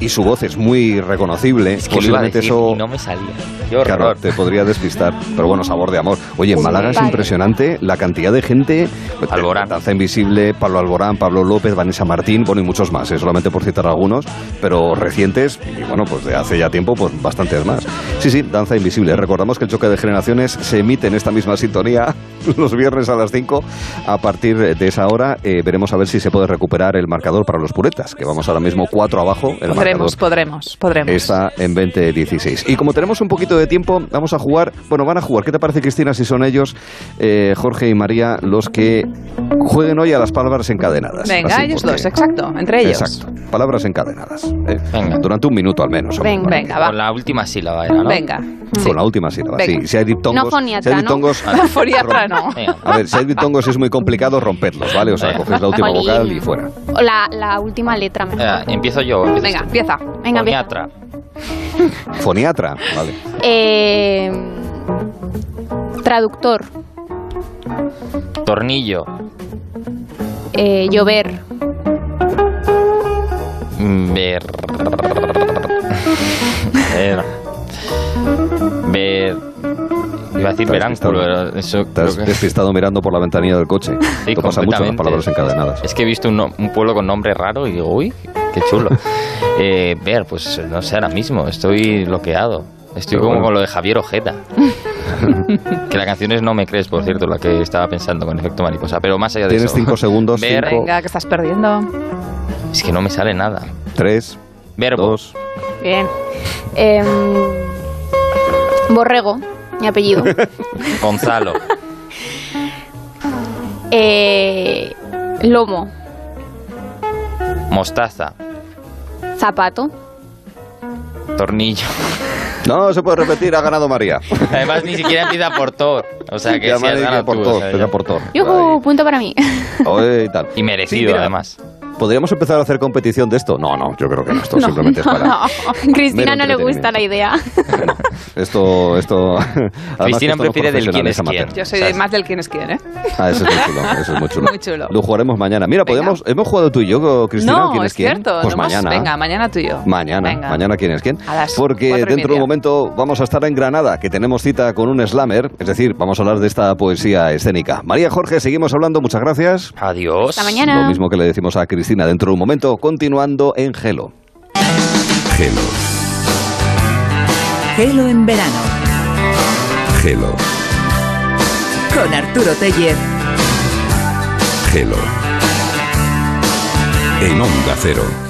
y su voz es muy reconocible, Es que lo iba a posiblemente decir eso y no me salía. Qué horror. Claro, te podría despistar. Pero bueno, sabor de amor. Oye, en Málaga es impresionante la cantidad de gente. Alborán. Danza Invisible, Pablo Alborán, Pablo López, Vanessa Martín, bueno, y muchos más, ¿eh? solamente por citar algunos, pero recientes y bueno, pues de hace ya tiempo, pues bastantes más. Sí, sí, Danza Invisible. Recordamos que el choque de generaciones se emite en esta misma sintonía los viernes a las 5. A partir de esa hora eh, veremos a ver si se puede recuperar el marcador para los puretas, que vamos ahora mismo 4 abajo. El Podremos, podremos, podremos. está en 2016. Y como tenemos un poquito de tiempo, vamos a jugar. Bueno, van a jugar. ¿Qué te parece, Cristina, si son ellos, eh, Jorge y María, los que jueguen hoy a las palabras encadenadas? Venga, Así, ellos porque- dos, exacto, entre ellos. Exacto. Palabras encadenadas. eh, Venga. Durante un minuto al menos. Venga, venga, va. Con la última sílaba era, ¿no? Venga. que- Con la última sílaba. Venga. Sí. Si hay diptongos. No foniatra, si hay ¿no? diptongos, no. Venga. A ver, si hay diptongos es muy complicado romperlos, ¿vale? O sea, cogéis la última vocal y fuera. O La, la última letra mejor. Empiezo yo. Venga, empieza. Venga, empieza. Foniatra. Foniatra, vale. Eh, traductor. Tornillo. Eh, llover. Ver. Ver. Ver. Iba a decir veránculo, eso Te has que- despistado mirando por la ventanilla del coche. Sí, Esto pasa mucho las palabras encadenadas. Es que he visto un, no- un pueblo con nombre raro y digo, uy, qué chulo. Eh, ver, pues no sé, ahora mismo estoy bloqueado. Estoy Pero como bueno. con lo de Javier Ojeda. que la canción es No me crees, por cierto, la que estaba pensando con efecto mariposa. Pero más allá de Tienes eso. cinco segundos. Ver, cinco, Venga, que estás perdiendo. es que no me sale nada. tres, Verbo. dos. Bien. Em, borrego, mi apellido. Gonzalo. Eh, lomo. Mostaza. Zapato. Tornillo. No se puede repetir, ha ganado María. Además, ni siquiera empieza por Thor. O sea, que sí has María ganado por tú, Thor, o sea, empieza ya. por Thor. Yujú, punto para mí. Oye, y tal. Y merecido, Sí, además. ¿Podríamos empezar a hacer competición de esto? No, no, yo creo que no. Esto simplemente es para. Cristina Mero no le gusta la idea. Esto, esto. además que Cristina esto no prefiere del quién es quién. Yo soy ¿Sabes? más del quién es quién, ¿eh? Ah, eso es muy chulo. Eso es muy chulo. Muy chulo. Lo jugaremos mañana. Mira, Venga. podemos, hemos jugado tú y yo, Cristina. no, ¿quién es es quién? cierto. Pues no mañana. Venga, mañana tú y yo. Mañana, Venga. mañana quién es quién. A las Porque dentro de un momento vamos a estar en Granada, que tenemos cita con un slammer, es decir, vamos a hablar de esta poesía escénica. María Jorge, seguimos hablando, muchas gracias. Adiós. Hasta mañana. Lo mismo que le decimos a Cristina dentro de un momento, continuando en Gelo. Gelo, Gelo en verano. Gelo, Con Arturo Tellez. Gelo. En Onda Cero.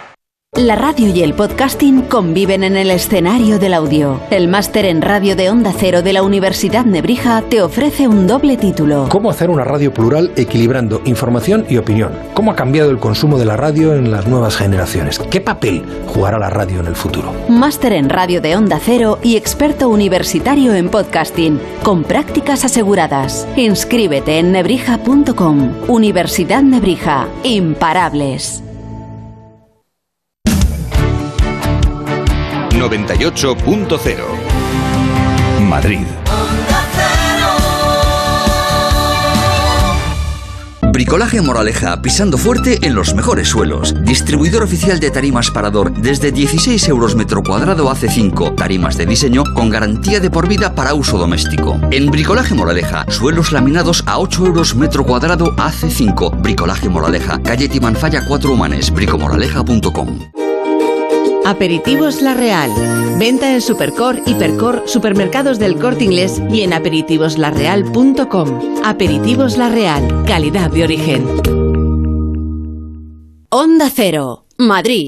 La radio y el podcasting conviven en el escenario del audio. El máster en radio de Onda Cero de la Universidad Nebrija te ofrece un doble título. ¿Cómo hacer una radio plural equilibrando información y opinión? ¿Cómo ha cambiado el consumo de la radio en las nuevas generaciones? ¿Qué papel jugará la radio en el futuro? Máster en radio de Onda Cero y experto universitario en podcasting, con prácticas aseguradas. Inscríbete en nebrija.com. Universidad Nebrija. Imparables. 98.0 Madrid. Bricolaje Moraleja, pisando fuerte en los mejores suelos. Distribuidor oficial de tarimas Parador, desde 16 euros metro cuadrado hace 5. Tarimas de diseño con garantía de por vida para uso doméstico. En Bricolaje Moraleja, suelos laminados a 8 euros metro cuadrado hace 5. Bricolaje Moraleja, calle Timanfaya 4 Humanes, bricomoraleja.com. Aperitivos La Real. Venta en Supercor, Hipercor, Supermercados del Corte Inglés y en aperitivoslarreal.com. Aperitivos La Real. Calidad de origen. Onda Cero. Madrid.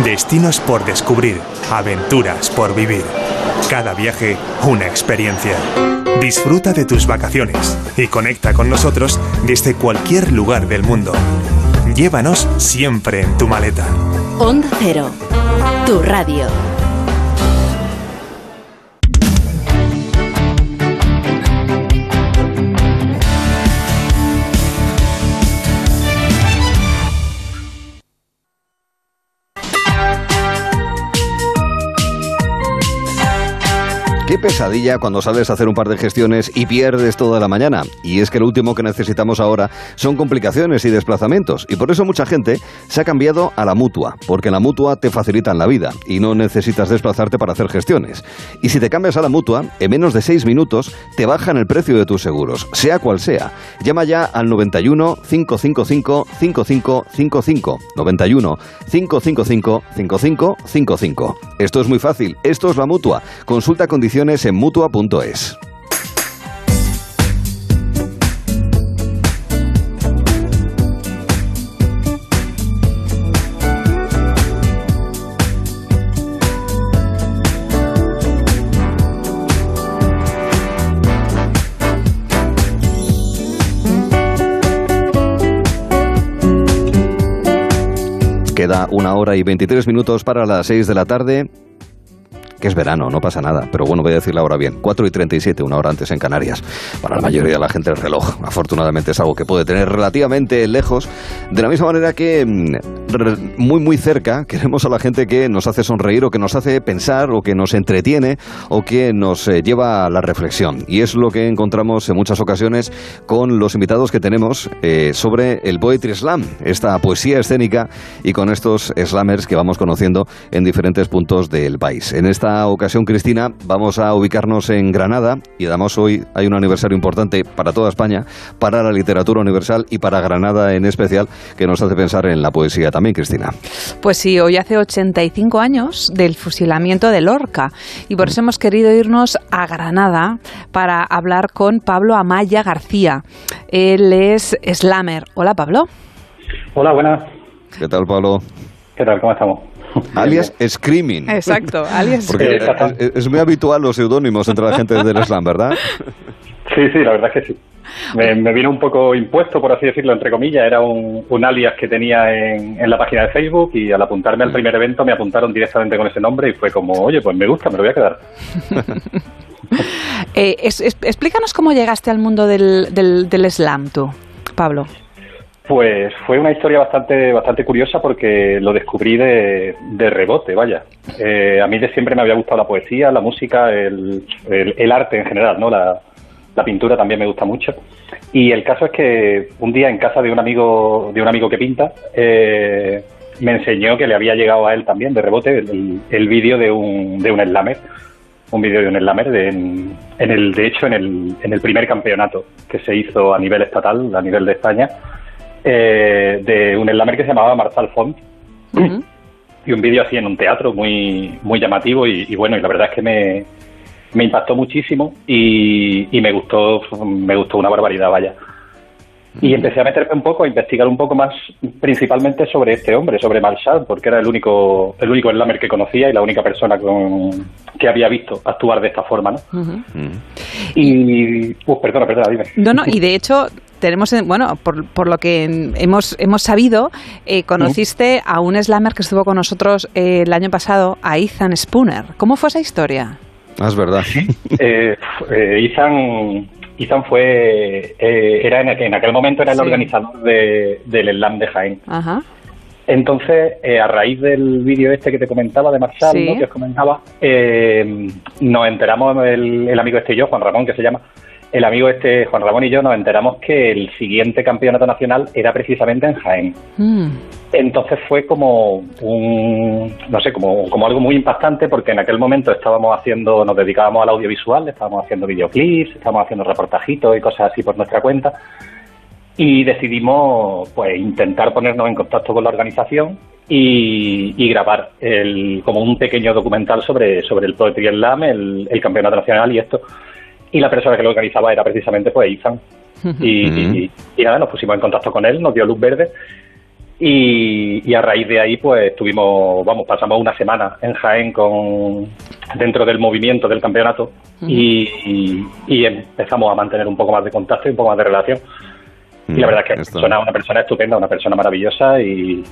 Destinos por descubrir, aventuras por vivir. Cada viaje, una experiencia. Disfruta de tus vacaciones y conecta con nosotros desde cualquier lugar del mundo. Llévanos siempre en tu maleta. Onda Cero. Tu radio. Qué pesadilla cuando sales a hacer un par de gestiones y pierdes toda la mañana. Y es que lo último que necesitamos ahora son complicaciones y desplazamientos. Y por eso mucha gente se ha cambiado a la mutua, porque la mutua te facilitan la vida y no necesitas desplazarte para hacer gestiones. Y si te cambias a la mutua, en menos de seis minutos te bajan el precio de tus seguros, sea cual sea. Llama ya al 91 555 5555. 91 555 5555. Esto es muy fácil, esto es la mutua. Consulta condiciones condiciones en mutua.es. Queda una hora y 23 minutos para las 6 de la tarde que es verano, no pasa nada. Pero bueno, voy a decirlo ahora bien. 4 y 37, una hora antes en Canarias. Para la mayoría de la gente el reloj, afortunadamente, es algo que puede tener relativamente lejos. De la misma manera que mm, muy, muy cerca queremos a la gente que nos hace sonreír o que nos hace pensar o que nos entretiene o que nos eh, lleva a la reflexión. Y es lo que encontramos en muchas ocasiones con los invitados que tenemos eh, sobre el Poetry Slam, esta poesía escénica y con estos slammers que vamos conociendo en diferentes puntos del país. En esta ocasión, Cristina, vamos a ubicarnos en Granada y además hoy hay un aniversario importante para toda España, para la literatura universal y para Granada en especial, que nos hace pensar en la poesía también, Cristina. Pues sí, hoy hace 85 años del fusilamiento de Lorca y por eso hemos querido irnos a Granada para hablar con Pablo Amaya García. Él es slammer. Hola, Pablo. Hola, buenas. ¿Qué tal, Pablo? ¿Qué tal? ¿Cómo estamos? Alias Screaming. Exacto, alias Porque es, muy habitual los seudónimos entre la gente del slam, ¿verdad? Sí, sí, la verdad es que sí. Me, vino un poco impuesto, por así decirlo, entre comillas. Era un, alias que tenía en, la página de Facebook y al apuntarme al mm. primer evento me apuntaron directamente con ese nombre y fue como, oye, pues me gusta, me lo voy a quedar. Eh, explícanos cómo llegaste al mundo del, del, del slam, tú, Pablo. Pues fue una historia bastante bastante curiosa porque lo descubrí de, rebote, vaya. Eh, a mí de siempre me había gustado la poesía, la música, el, el, arte en general, ¿no? La, pintura también me gusta mucho. Y el caso es que un día en casa de un amigo de un amigo que pinta eh, me enseñó que le había llegado a él también de rebote el, vídeo de un de un slammer, un vídeo de un slammer de, en, el de hecho en el en el primer campeonato que se hizo a nivel estatal, a nivel de España eh, de un slammer que se llamaba Marshall Font. Y un vídeo así en un teatro muy, muy llamativo y, bueno, y la verdad es que me, me impactó muchísimo y, y, me gustó me gustó una barbaridad, vaya. Y empecé a meterme un poco, a investigar un poco más, principalmente sobre este hombre, sobre Marshall, porque era el único, el único slammer que conocía y la única persona con, que había visto actuar de esta forma, ¿no? Y, uh, perdona, perdona, dime. No, no, y de hecho tenemos, bueno, por, por lo que hemos, hemos sabido, eh, conociste a un slammer que estuvo con nosotros eh, el año pasado, a Ethan Spooner. ¿Cómo fue esa historia? Ah, es verdad. eh, Ethan Ethan fue, eh, era en, en, aquel momento era el organizador del Slam de Jaén. Entonces, eh, a raíz del vídeo este que te comentaba de Marshall, que os comentaba, eh, nos enteramos, el, el, amigo este y yo, Juan Ramón, que se llama, el amigo este, Juan Ramón y yo, nos enteramos que el siguiente campeonato nacional era precisamente en Jaén. Mm. Entonces fue como un, no sé, como, como algo muy impactante porque en aquel momento estábamos haciendo, nos dedicábamos al audiovisual, estábamos haciendo videoclips, estábamos haciendo reportajitos y cosas así por nuestra cuenta y decidimos pues intentar ponernos en contacto con la organización y, grabar el, como un pequeño documental sobre, sobre el Poetry Slam, el, el campeonato nacional y esto y la persona que lo organizaba era precisamente pues Ethan. Y, nada, nos pusimos en contacto con él, nos dio luz verde. Y, a raíz de ahí pues estuvimos, vamos, pasamos una semana en Jaén con dentro del movimiento del campeonato. Y, empezamos a mantener un poco más de contacto y un poco más de relación. Y la verdad es que es una persona estupenda, una persona maravillosa y,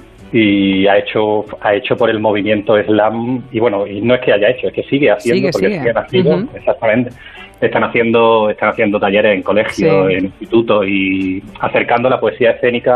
ha hecho ha hecho por el movimiento slam. Y bueno y no es que haya hecho es que sigue haciendo porque sigue, haciendo exactamente están haciendo están haciendo talleres en colegios, en institutos y acercando la poesía escénica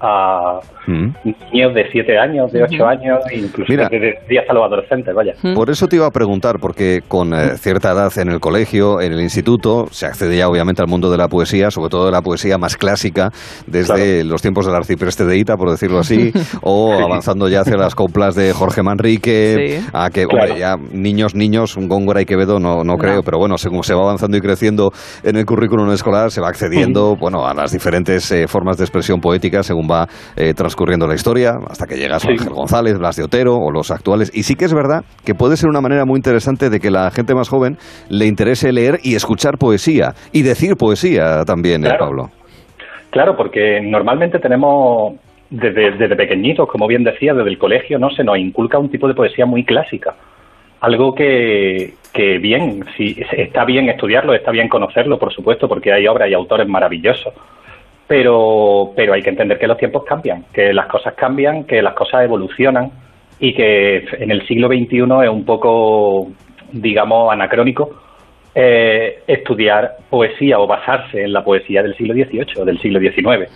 a, mm. niños de 7 años, de 8 años, incluso de hasta los adolescentes, vaya. Por eso te iba a preguntar, porque con eh, cierta edad en el colegio, en el instituto, se accede ya obviamente al mundo de la poesía, sobre todo de la poesía más clásica, desde los tiempos del arcipreste de Ita, por decirlo así, o avanzando ya hacia las coplas de Jorge Manrique, a que, hombre, ya niños, niños, un Góngora y Quevedo no, no creo, pero bueno, según se va avanzando y creciendo en el currículum escolar, se va accediendo bueno, a las diferentes eh, formas de expresión poética según va eh, transcurriendo la historia, hasta que llegas a Ángel González, Blas de Otero o los actuales. Y sí que es verdad que puede ser una manera muy interesante de que la gente más joven le interese leer y escuchar poesía y decir poesía también, eh, Pablo. Claro, porque normalmente tenemos desde, desde pequeñitos, como bien decía, desde el colegio, no se nos inculca un tipo de poesía muy clásica algo que, que bien, si está bien estudiarlo, está bien conocerlo, por supuesto, porque hay obras y autores maravillosos. pero, pero hay que entender que los tiempos cambian, que las cosas cambian, que las cosas evolucionan y que en el siglo XXI es un poco, digamos, anacrónico eh, estudiar poesía o basarse en la poesía del siglo XVIII o del siglo XIX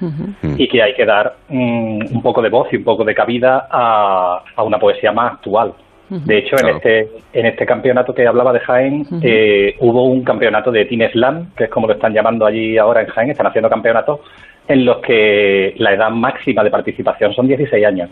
y que hay que dar mm, un poco de voz y un poco de cabida a, una poesía más actual. De hecho, en este en este campeonato que hablaba de Jaén, eh, hubo un campeonato de Teen Slam, que es como lo están llamando allí ahora en Jaén, están haciendo campeonatos en los que la edad máxima de participación son 16 años.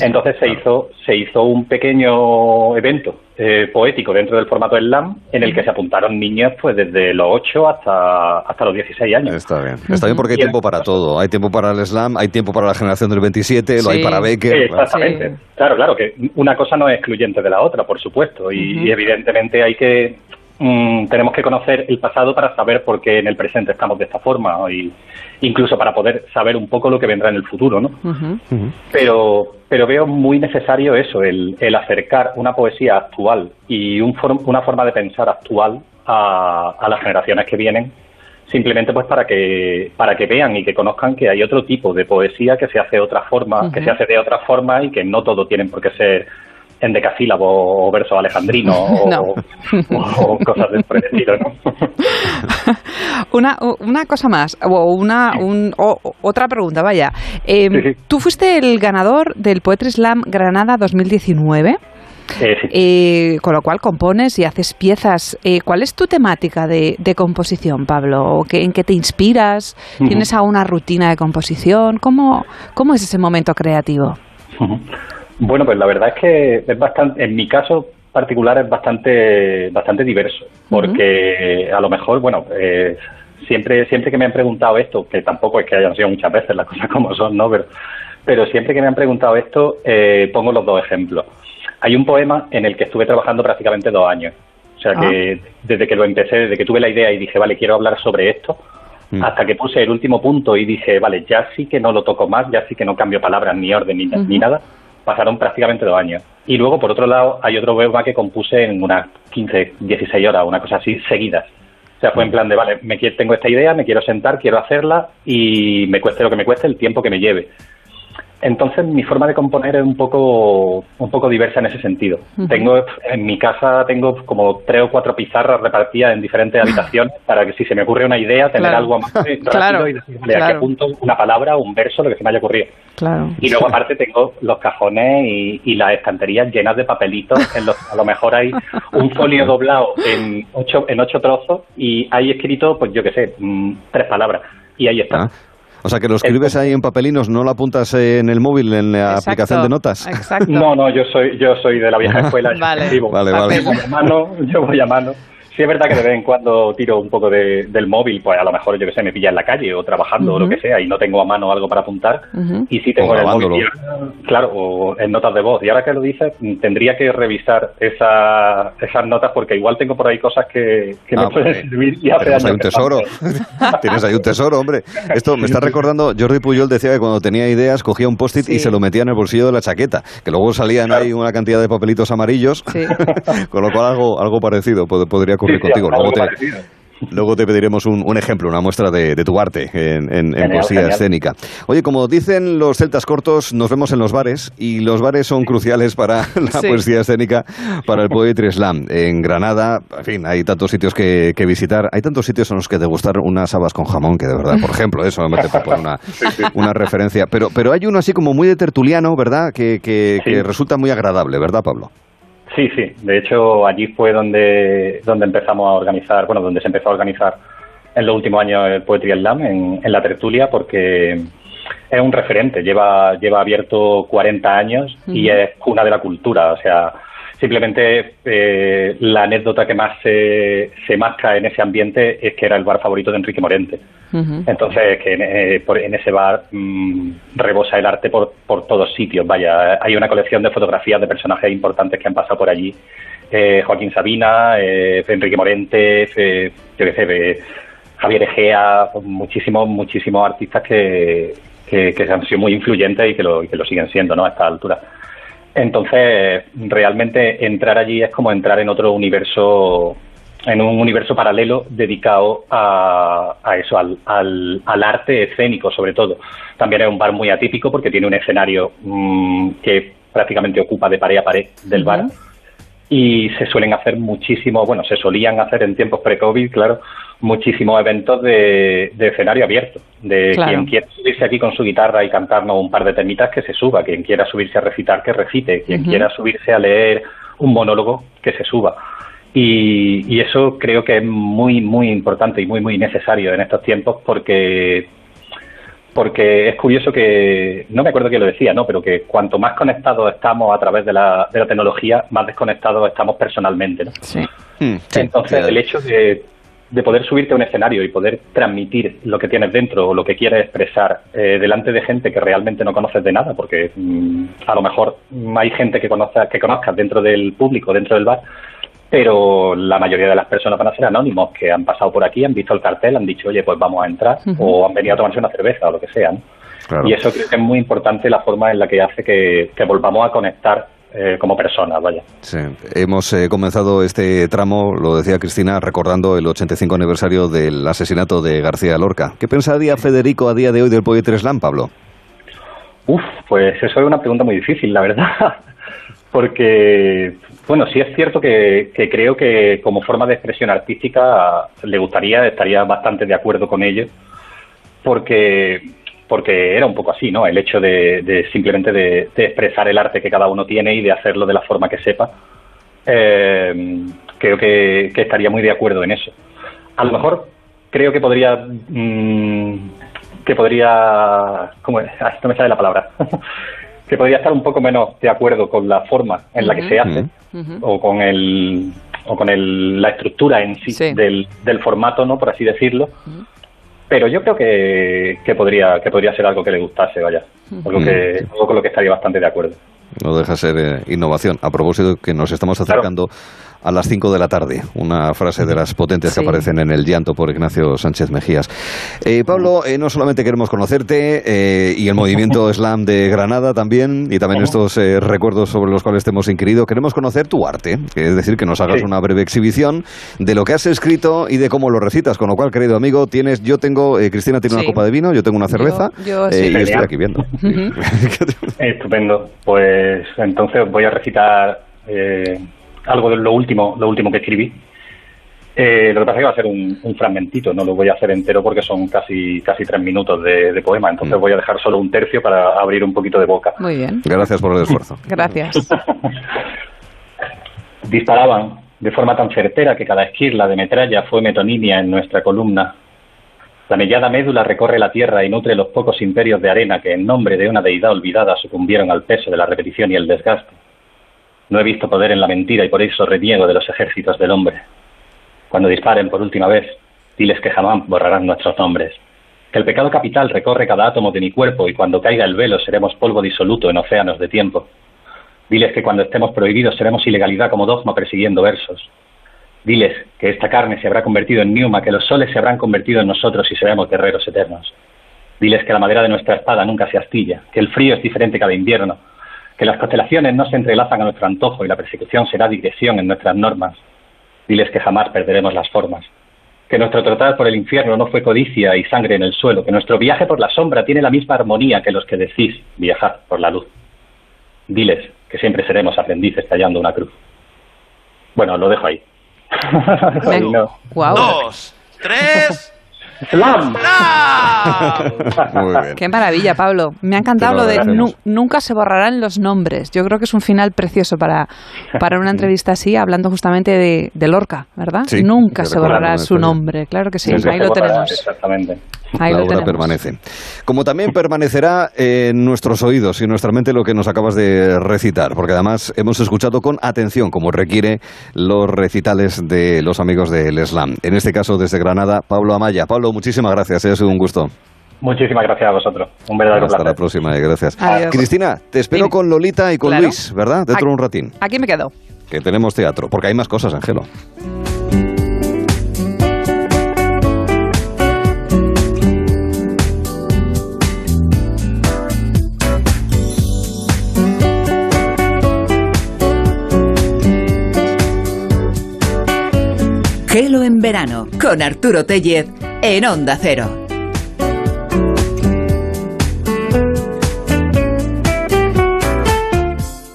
Entonces se hizo, se hizo un pequeño evento eh, poético dentro del formato slam en el que se apuntaron niños pues desde los 8 hasta, hasta los 16 años. Está bien, está bien porque hay tiempo para todo. Hay tiempo para el slam, hay tiempo para la generación del 27, lo hay para Becker. exactamente. Claro, claro, que una cosa no es excluyente de la otra, por supuesto. Y, evidentemente hay que mm, tenemos que conocer el pasado para saber por qué en el presente estamos de esta forma y incluso para poder saber un poco lo que vendrá en el futuro, ¿no? Pero pero veo muy necesario eso, el, el acercar una poesía actual y un una forma de pensar actual a, a, las generaciones que vienen, simplemente pues para que para que vean y que conozcan que hay otro tipo de poesía que se hace de otra forma, que se hace de otra forma y que no todo tienen por qué ser en decasílabo o verso alejandrino o, cosas de por estilo, ¿no? una, una cosa más, o una otra pregunta, vaya. Em, Tú fuiste el ganador del Poetry Slam Granada 2019. Eh, eh, con lo cual compones y haces piezas. Eh, ¿Cuál es tu temática de, composición, Pablo? ¿En qué te inspiras? ¿Tienes alguna rutina de composición? ¿Cómo, cómo es ese momento creativo? Bueno, pues la verdad es que es bastante, en mi caso particular es bastante, bastante diverso, porque a lo mejor, bueno, eh, siempre, siempre que me han preguntado esto, que tampoco es que hayan sido muchas veces las cosas como son, ¿no? Pero, pero siempre que me han preguntado esto, eh, pongo los dos ejemplos. Hay un poema en el que estuve trabajando prácticamente dos años. O sea que ah. desde que lo empecé, desde que tuve la idea y dije, vale, quiero hablar sobre esto, mm. hasta que puse el último punto y dije, vale, ya sí que no lo toco más, ya sí que no cambio palabras, ni orden, ni, ni nada pasaron prácticamente dos años. Y luego, por otro lado, hay otro poema que compuse en unas 15, 16 horas, una cosa así, seguidas. O sea, fue en plan de, vale, me, tengo esta idea, me quiero sentar, quiero hacerla y me cueste lo que me cueste, el tiempo que me lleve. Entonces mi forma de componer es un poco un poco diversa en ese sentido. Tengo en mi casa tengo como tres o cuatro pizarras repartidas en diferentes habitaciones para que si se me ocurre una idea tener algo más rápido y decir, vale, aquí apunto una palabra, un verso, lo que se me haya ocurrido. Y luego aparte tengo los cajones y, las estanterías llenas de papelitos en los a lo mejor hay un folio doblado en ocho en ocho trozos y hay escrito pues yo qué sé mm, tres palabras y ahí está. Ah. O sea, que lo escribes ahí en papelinos, no lo apuntas en el móvil, en la aplicación de notas. No, no, yo soy, yo soy de la vieja escuela. vale, vale, vale. Yo voy a mano, yo voy a mano. Sí es verdad que de vez en cuando tiro un poco de, del móvil, pues a lo mejor yo que sé, me pilla en la calle o trabajando o lo que sea y no tengo a mano algo para apuntar. Y sí tengo en el móvil, claro, o en notas de voz. Y ahora que lo dices, tendría que revisar esa, esas notas porque igual tengo por ahí cosas que, que me ah, pueden servir y hace Tienes ahí un tesoro. Tienes ahí un tesoro, hombre. Esto me está recordando, Jordi Puyol decía que cuando tenía ideas cogía un post-it y se lo metía en el bolsillo de la chaqueta, que luego salían ahí una cantidad de papelitos amarillos, con lo cual algo, algo parecido podría contigo. Luego te, pediremos un, ejemplo, una muestra de, tu arte en, poesía escénica. Oye, como dicen los celtas cortos, nos vemos en los bares y los bares son cruciales para la poesía escénica, para el Poetry Slam. En Granada, en fin, hay tantos sitios que, visitar, hay tantos sitios en los que degustar unas habas con jamón que de verdad, por ejemplo, eso me por una, una referencia. Pero, pero hay uno así como muy de tertuliano, ¿verdad? Que, que resulta muy agradable, ¿verdad, Pablo? Sí, sí. De hecho, allí fue donde, donde empezamos a organizar, bueno, donde se empezó a organizar en los últimos años el Poetry Slam en, en la tertulia, porque es un referente. Lleva, lleva abierto 40 años y es cuna de la cultura. O sea, simplemente eh, la anécdota que más se, se masca en ese ambiente es que era el bar favorito de Enrique Morente. Entonces, que en, eh, en, ese bar mm, rebosa el arte por, por todos sitios. Vaya, hay una colección de fotografías de personajes importantes que han pasado por allí. Eh, Joaquín Sabina, Enrique Morente, yo qué sé, Javier Egea, muchísimos, muchísimos artistas que, que, que, han sido muy influyentes y que lo, que lo siguen siendo ¿no? a esta altura. Entonces, realmente entrar allí es como entrar en otro universo en un universo paralelo dedicado a, eso, al, al, arte escénico sobre todo. También es un bar muy atípico porque tiene un escenario mm, que prácticamente ocupa de pared a pared del bar y se suelen hacer muchísimos, bueno, se solían hacer en tiempos pre-COVID, claro, muchísimos eventos de, escenario abierto, de quien quiera subirse aquí con su guitarra y cantarnos un par de temitas que se suba, quien quiera subirse a recitar que recite, quien quiera subirse a leer un monólogo que se suba. Y, eso creo que es muy, muy importante y muy, muy necesario en estos tiempos porque porque es curioso que, no me acuerdo quién lo decía, ¿no? pero que cuanto más conectados estamos a través de la, de la tecnología, más desconectados estamos personalmente. ¿no? Sí. Hmm, Entonces, el hecho de, de, poder subirte a un escenario y poder transmitir lo que tienes dentro o lo que quieres expresar eh, delante de gente que realmente no conoces de nada, porque mm, a lo mejor hay gente que, conoce, que conozcas dentro del público, dentro del bar, pero la mayoría de las personas van a ser anónimos que han pasado por aquí, han visto el cartel, han dicho, oye, pues vamos a entrar, o han venido a tomarse una cerveza o lo que sea. Y eso creo que es muy importante la forma en la que hace que, volvamos a conectar eh, como personas, vaya. Sí, hemos eh, comenzado este tramo, lo decía Cristina, recordando el 85 aniversario del asesinato de García Lorca. ¿Qué pensaría Federico a día de hoy del Poetry Slam, Pablo? Uf, pues eso es una pregunta muy difícil, la verdad. Porque bueno, sí es cierto que, creo que como forma de expresión artística le gustaría, estaría bastante de acuerdo con ello, porque porque era un poco así, ¿no? El hecho de, simplemente de, expresar el arte que cada uno tiene y de hacerlo de la forma que sepa. Eh, creo que, estaría muy de acuerdo en eso. A lo mejor creo que podría mm, que podría ¿cómo es? Ah, no me sale la palabra que podría estar un poco menos de acuerdo con la forma en la que se hace o con el o con el, la estructura en sí, Del, del, formato, ¿no? Por así decirlo. Pero yo creo que, que, podría que podría ser algo que le gustase, vaya. Algo, que, algo con lo que estaría bastante de acuerdo. No deja ser eh, innovación. A propósito que nos estamos acercando a las 5 de la tarde. Una frase de las potentes que aparecen en el llanto por Ignacio Sánchez Mejías. Eh, Pablo, eh, no solamente queremos conocerte eh, y el movimiento Slam de Granada también, y también estos recuerdos sobre los cuales te hemos inquirido, queremos conocer tu arte, es decir, que nos hagas una breve exhibición de lo que has escrito y de cómo lo recitas. Con lo cual, querido amigo, tienes, yo tengo, Cristina tiene una copa de vino, yo tengo una cerveza yo, y estoy aquí viendo. Estupendo. Pues entonces voy a recitar algo de lo último, lo último que escribí. Eh, lo que pasa es que va a ser un, fragmentito, no lo voy a hacer entero porque son casi casi tres minutos de, poema, entonces mm. voy a dejar solo un tercio para abrir un poquito de boca. Muy bien. Gracias por el esfuerzo. Gracias. Disparaban de forma tan certera que cada esquirla de metralla fue metonimia en nuestra columna. La mellada médula recorre la tierra y nutre los pocos imperios de arena que en nombre de una deidad olvidada sucumbieron al peso de la repetición y el desgaste. No he visto poder en la mentira y por eso reniego de los ejércitos del hombre. Cuando disparen por última vez, diles que jamás borrarán nuestros nombres. Que el pecado capital recorre cada átomo de mi cuerpo y cuando caiga el velo seremos polvo disoluto en océanos de tiempo. Diles que cuando estemos prohibidos seremos ilegalidad como dogma persiguiendo versos. Diles que esta carne se habrá convertido en niuma, que los soles se habrán convertido en nosotros y seremos guerreros eternos. Diles que la madera de nuestra espada nunca se astilla, que el frío es diferente cada invierno, que las constelaciones no se entrelazan a nuestro antojo y la persecución será digresión en nuestras normas. Diles que jamás perderemos las formas. Que nuestro trotar por el infierno no fue codicia y sangre en el suelo, que nuestro viaje por la sombra tiene la misma armonía que los que decís viajar por la luz. Diles que siempre seremos aprendices tallando una cruz. Bueno, lo dejo ahí. Dos, tres. ¡Slam! Muy bien. Qué maravilla, Pablo. Me ha encantado lo de nunca se borrarán los nombres. Yo creo que es un final precioso para, para una entrevista así, hablando justamente de, de Lorca, ¿verdad? nunca se borrará su nombre. Claro que sí, ahí lo tenemos. Exactamente. Ahí la obra permanece. Como también permanecerá en nuestros oídos y en nuestra mente lo que nos acabas de recitar, porque además hemos escuchado con atención, como requiere los recitales de los amigos del Slam. En este caso, desde Granada, Pablo Amaya. Pablo, muchísimas gracias, ha sido un gusto. Muchísimas gracias a vosotros. Un verdadero Hasta la próxima, y gracias. Cristina, te espero con Lolita y con Luis, ¿verdad? Dentro de un ratín. Aquí me quedo. Que tenemos teatro, porque hay más cosas, Angelo. Verano con Arturo Tellez en Onda Cero.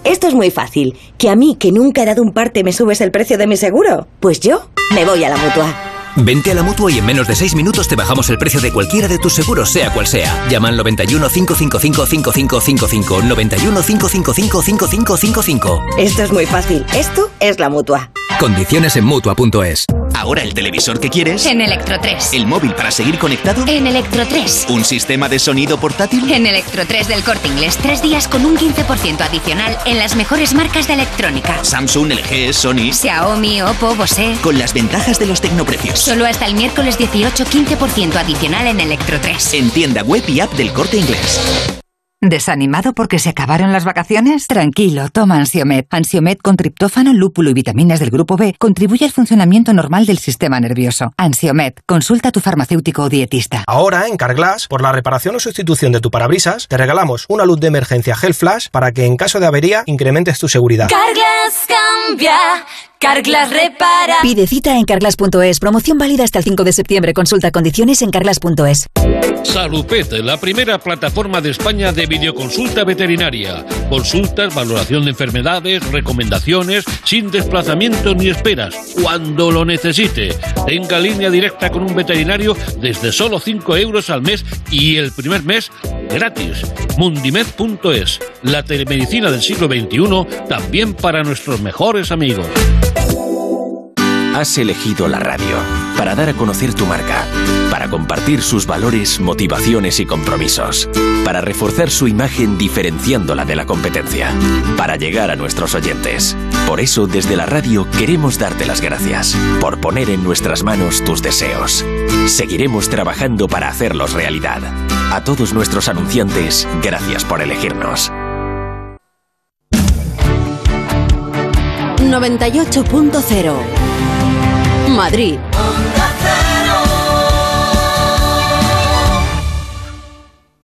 Esto es muy fácil. ¿Que a mí, que nunca he dado un parte, me subes el precio de mi seguro? Pues yo me voy a la mutua. Vente a la mutua y en menos de 6 minutos te bajamos el precio de cualquiera de tus seguros, sea cual sea. Llama al 91 555 5555. 91 555 5555. Esto es muy fácil. Esto es la mutua. Condiciones en mutua.es. Ahora el televisor que quieres. En Electro 3. El móvil para seguir conectado. En Electro 3. Un sistema de sonido portátil. En Electro 3 del Corte Inglés. Tres días con un 15% adicional en las mejores marcas de electrónica. Samsung, LG, Sony. Xiaomi, Oppo, Bose. Con las ventajas de los tecnoprecios. Solo hasta el miércoles 18, 15% adicional en Electro 3. En tienda web y app del Corte Inglés. ¿Desanimado porque se acabaron las vacaciones? Tranquilo, toma Ansiomed. Ansiomed con triptófano, lúpulo y vitaminas del grupo B contribuye al funcionamiento normal del sistema nervioso. Ansiomed, consulta a tu farmacéutico o dietista. Ahora, en Carglass, por la reparación o sustitución de tu parabrisas, te regalamos una luz de emergencia Gel Flash para que en caso de avería incrementes tu seguridad. Carglass cambia. Carglass repara. Pide cita en carglass.es. Promoción válida hasta el 5 de septiembre. Consulta condiciones en carglass.es. Salupet, la primera plataforma de España de videoconsulta veterinaria. Consultas, valoración de enfermedades, recomendaciones, sin desplazamiento ni esperas, cuando lo necesite. Tenga línea directa con un veterinario desde solo 5 euros al mes y el primer mes gratis. Mundimed.es, la telemedicina del siglo XXI, también para nuestros mejores amigos. Has elegido la radio para dar a conocer tu marca, para compartir sus valores, motivaciones y compromisos, para reforzar su imagen diferenciándola de la competencia, para llegar a nuestros oyentes. Por eso, desde la radio queremos darte las gracias por poner en nuestras manos tus deseos. Seguiremos trabajando para hacerlos realidad. A todos nuestros anunciantes, gracias por elegirnos. 98.0 Madrid.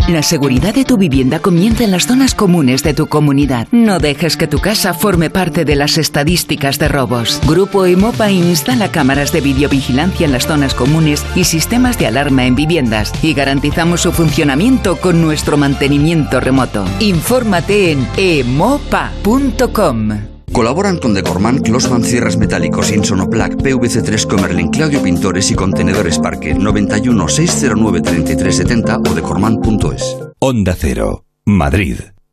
La seguridad de tu vivienda comienza en las zonas comunes de tu comunidad. No dejes que tu casa forme parte de las estadísticas de robos. Grupo Emopa instala cámaras de videovigilancia en las zonas comunes y sistemas de alarma en viviendas y garantizamos su funcionamiento con nuestro mantenimiento remoto. Infórmate en emopa.com. Colaboran con Decorman, Closman Cierres Metálicos, Insonoplac, PVC3 Comerlin, Claudio Pintores y Contenedores Parque 91 609 3370 o decorman.es. Onda Cero, Madrid.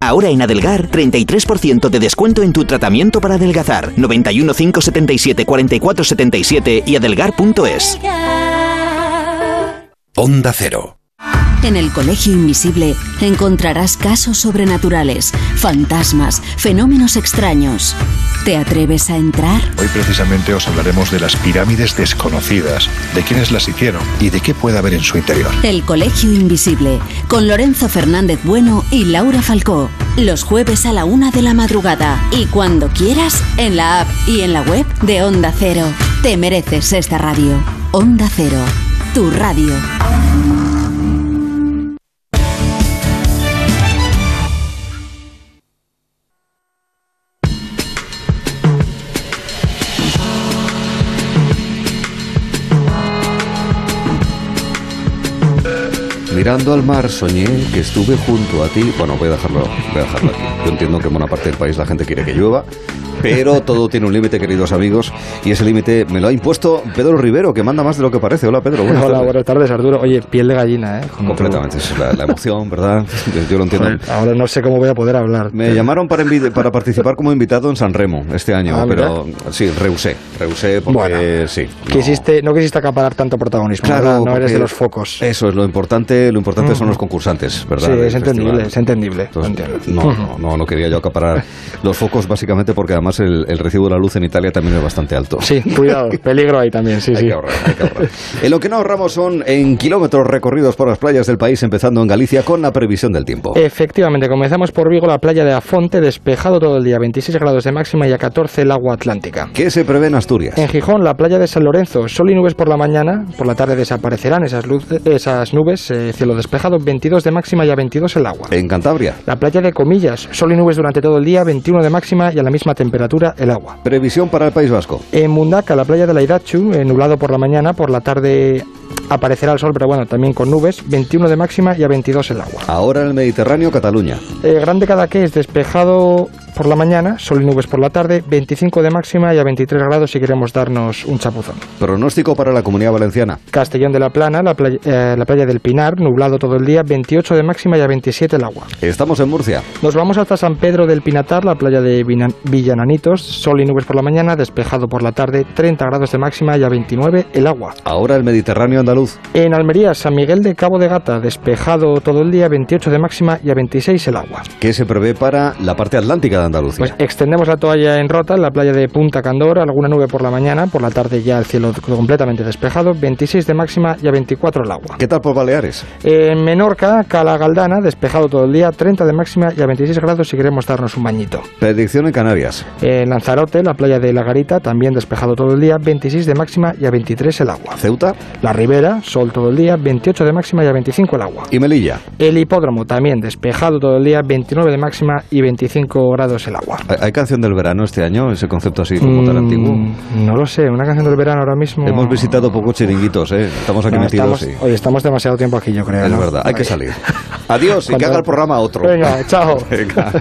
Ahora en Adelgar, 33% de descuento en tu tratamiento para adelgazar. 91 577 44 77 y adelgar.es. Onda Cero. En el Colegio Invisible encontrarás casos sobrenaturales, fantasmas, fenómenos extraños. ¿Te atreves a entrar? Hoy precisamente os hablaremos de las pirámides desconocidas, de quiénes las hicieron y de qué puede haber en su interior. El Colegio Invisible, con Lorenzo Fernández Bueno y Laura Falcó. Los jueves a la una de la madrugada. Y cuando quieras, en la app y en la web de Onda Cero. Te mereces esta radio. Onda Cero, tu radio. Mirando al mar soñé que estuve junto a ti. Bueno, voy a dejarlo, voy a dejarlo aquí. Yo entiendo que en buena parte del país la gente quiere que llueva, pero todo tiene un límite, queridos amigos, y ese límite me lo ha impuesto Pedro Rivero, que manda más de lo que parece. Hola, Pedro. Buenas Hola, tardes. buenas tardes, Arturo. Oye, piel de gallina, ¿eh? Como Completamente, es la, la, emoción, ¿verdad? Yo lo entiendo. Ahora no sé cómo voy a poder hablar. Me llamaron para, para participar como invitado en San Remo este año, ah, pero sí, rehusé, rehusé porque bueno, sí. No. Quisiste, no quisiste acaparar tanto protagonismo, claro, no eres de los focos. Eso es lo importante, lo importante mm. son los concursantes, ¿verdad? Sí, es entendible, es entendible. Entonces, no, no, no, no quería yo acaparar los focos básicamente porque además además el, recibo de la luz en Italia también es bastante alto. Sí, cuidado, peligro ahí también, sí, hay sí. Que ahorrar, hay que ahorrar. en lo que no ahorramos son en kilómetros recorridos por las playas del país, empezando en Galicia con la previsión del tiempo. Efectivamente, comenzamos por Vigo, la playa de Afonte, despejado todo el día, 26 grados de máxima y a 14 el agua atlántica. ¿Qué se prevé en Asturias? En Gijón, la playa de San Lorenzo, sol y nubes por la mañana, por la tarde desaparecerán esas, esas nubes, eh, cielo despejado, 22 de máxima y a 22 el agua. En Cantabria. La playa de Comillas, sol y nubes durante todo el día, 21 de máxima y a la misma temperatura el agua. Previsión para el País Vasco. En Mundaca, la playa de la Idachu, eh, nublado por la mañana, por la tarde aparecerá el sol, pero bueno, también con nubes, 21 de máxima y a 22 el agua. Ahora en el Mediterráneo, Cataluña. Eh, Grande es despejado por la mañana, sol y nubes por la tarde, 25 de máxima y a 23 grados si queremos darnos un chapuzón. Pronóstico para la comunidad valenciana. Castellón de la Plana, la playa, eh, la playa del Pinar, nublado todo el día, 28 de máxima y a 27 el agua. Estamos en Murcia. Nos vamos hasta San Pedro del Pinatar, la playa de Villananitos, sol y nubes por la mañana, despejado por la tarde, 30 grados de máxima y a 29 el agua. Ahora el Mediterráneo andaluz. En Almería, San Miguel de Cabo de Gata, despejado todo el día, 28 de máxima y a 26 el agua. ¿Qué se prevé para la parte atlántica de Andalucía? Pues extendemos la toalla en Rota, en la playa de Punta Candor, alguna nube por la mañana, por la tarde ya el cielo completamente despejado, 26 de máxima y a 24 el agua. ¿Qué tal por Baleares? En Menorca, Cala Galdana, despejado todo el día, 30 de máxima y a 26 grados si queremos darnos un bañito. Predicción en Canarias. En Lanzarote, la playa de La Garita, también despejado todo el día, 26 de máxima y a 23 el agua. Ceuta. La Ribera, sol todo el día, 28 de máxima y a 25 el agua. ¿Y Melilla? El Hipódromo, también despejado todo el día, 29 de máxima y 25 grados el agua. ¿Hay canción del verano este año? Ese concepto así como tan mm, antiguo. No lo sé, una canción del verano ahora mismo. Hemos visitado pocos chiringuitos, ¿eh? Estamos aquí metidos. Estamos, Oye, estamos demasiado tiempo aquí, yo creo. Es verdad, hay que salir. Adiós y que haga el programa otro. Venga, chao. Venga.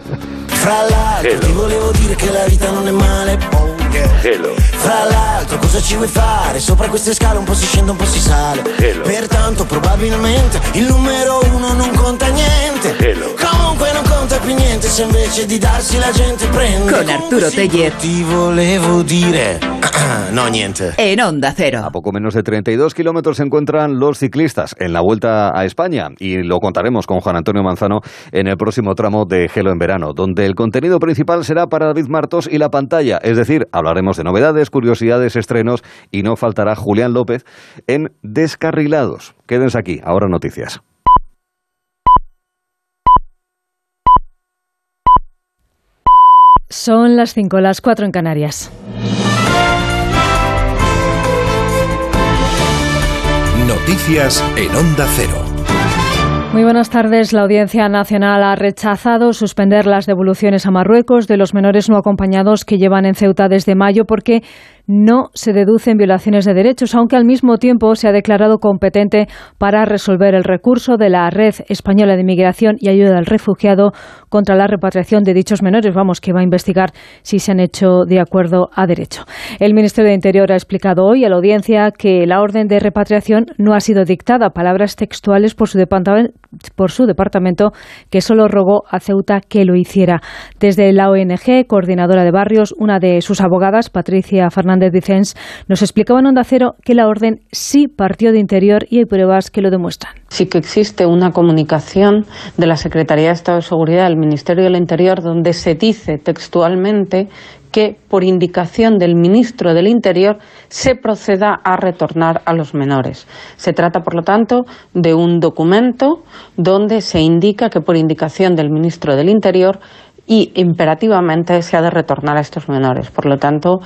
Fra l'altro ti volevo dire che la vita non è male oh yeah. Hello. Fra l'altro cosa ci vuoi fare? Sopra queste scale un po' si scende un po' si sale Hello. Pertanto probabilmente il numero uno non conta niente Hello. Comunque non conta più niente se invece di darsi la gente prende Con Arturo Teller Ti volevo dire No, niente En Onda Cero A poco menos de 32 kilómetros se encuentran los ciclistas en la Vuelta a España y lo contaremos con Juan Antonio Manzano en el próximo tramo de Gelo en Verano, donde el contenido principal será para David Martos y la pantalla, es decir, hablaremos de novedades, curiosidades, estrenos y no faltará Julián López en Descarrilados. Quédense aquí, ahora noticias. Son las 5, las 4 en Canarias. Noticias en Onda Cero. Muy buenas tardes. La Audiencia Nacional ha rechazado suspender las devoluciones a Marruecos de los menores no acompañados que llevan en Ceuta desde mayo porque no se deducen violaciones de derechos, aunque al mismo tiempo se ha declarado competente para resolver el recurso de la Red Española de Migración y Ayuda al Refugiado contra la repatriación de dichos menores. Vamos, que va a investigar si se han hecho de acuerdo a derecho. El Ministerio de Interior ha explicado hoy a la audiencia que la orden de repatriación no ha sido dictada, palabras textuales por su, por su departamento, que solo rogó a Ceuta que lo hiciera. Desde la ONG, coordinadora de barrios, una de sus abogadas, Patricia Fernández, de Defense, nos explicaba en Onda Cero que la orden sí partió de interior y hay pruebas que lo demuestran. Sí que existe una comunicación de la Secretaría de Estado de Seguridad del Ministerio del Interior donde se dice textualmente que, por indicación del ministro del Interior, se proceda a retornar a los menores. Se trata, por lo tanto, de un documento donde se indica que, por indicación del ministro del Interior, y imperativamente se ha de retornar a estos menores. Por lo tanto,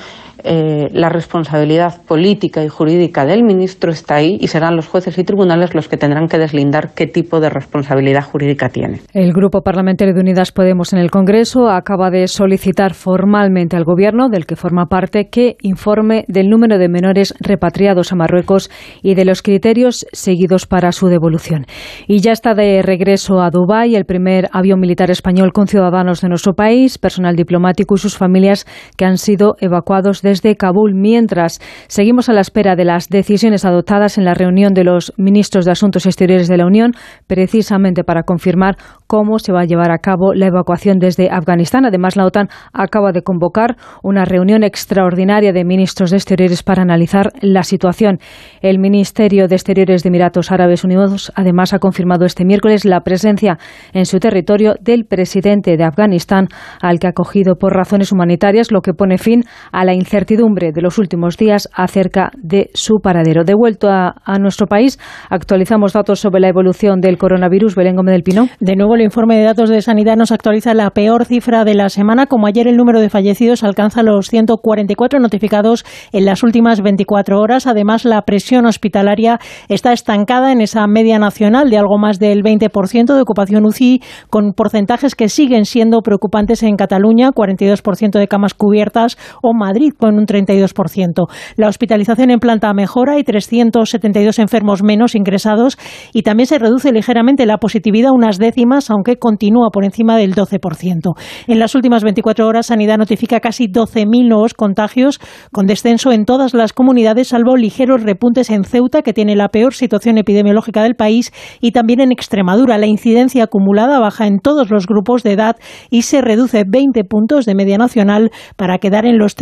eh, la responsabilidad política y jurídica del ministro está ahí y serán los jueces y tribunales los que tendrán que deslindar qué tipo de responsabilidad jurídica tiene. El Grupo Parlamentario de Unidas Podemos en el Congreso acaba de solicitar formalmente al Gobierno, del que forma parte, que informe del número de menores repatriados a Marruecos y de los criterios seguidos para su devolución. Y ya está de regreso a Dubái el primer avión militar español con ciudadanos de nuestro país, personal diplomático y sus familias que han sido evacuados desde Kabul. Mientras seguimos a la espera de las decisiones adoptadas en la reunión de los ministros de Asuntos Exteriores de la Unión, precisamente para confirmar cómo se va a llevar a cabo la evacuación desde Afganistán. Además, la OTAN acaba de convocar una reunión extraordinaria de ministros de Exteriores para analizar la situación. El Ministerio de Exteriores de Emiratos Árabes Unidos, además, ha confirmado este miércoles la presencia en su territorio del presidente de Afganistán al que ha acogido por razones humanitarias, lo que pone fin a la incertidumbre de los últimos días acerca de su paradero. Devuelto a, a nuestro país, actualizamos datos sobre la evolución del coronavirus. Belén Gómez del Pino. De nuevo, el informe de datos de sanidad nos actualiza la peor cifra de la semana. Como ayer, el número de fallecidos alcanza los 144 notificados en las últimas 24 horas. Además, la presión hospitalaria está estancada en esa media nacional de algo más del 20% de ocupación UCI, con porcentajes que siguen siendo preocupantes en Cataluña, 42% de camas cubiertas, o Madrid, con un 32%. La hospitalización en planta mejora y 372 enfermos menos ingresados y también se reduce ligeramente la positividad unas décimas, aunque continúa por encima del 12%. En las últimas 24 horas, Sanidad notifica casi 12.000 nuevos contagios, con descenso en todas las comunidades, salvo ligeros repuntes en Ceuta, que tiene la peor situación epidemiológica del país, y también en Extremadura. La incidencia acumulada baja en todos los grupos de edad y se reduce 20 puntos de media nacional para quedar en los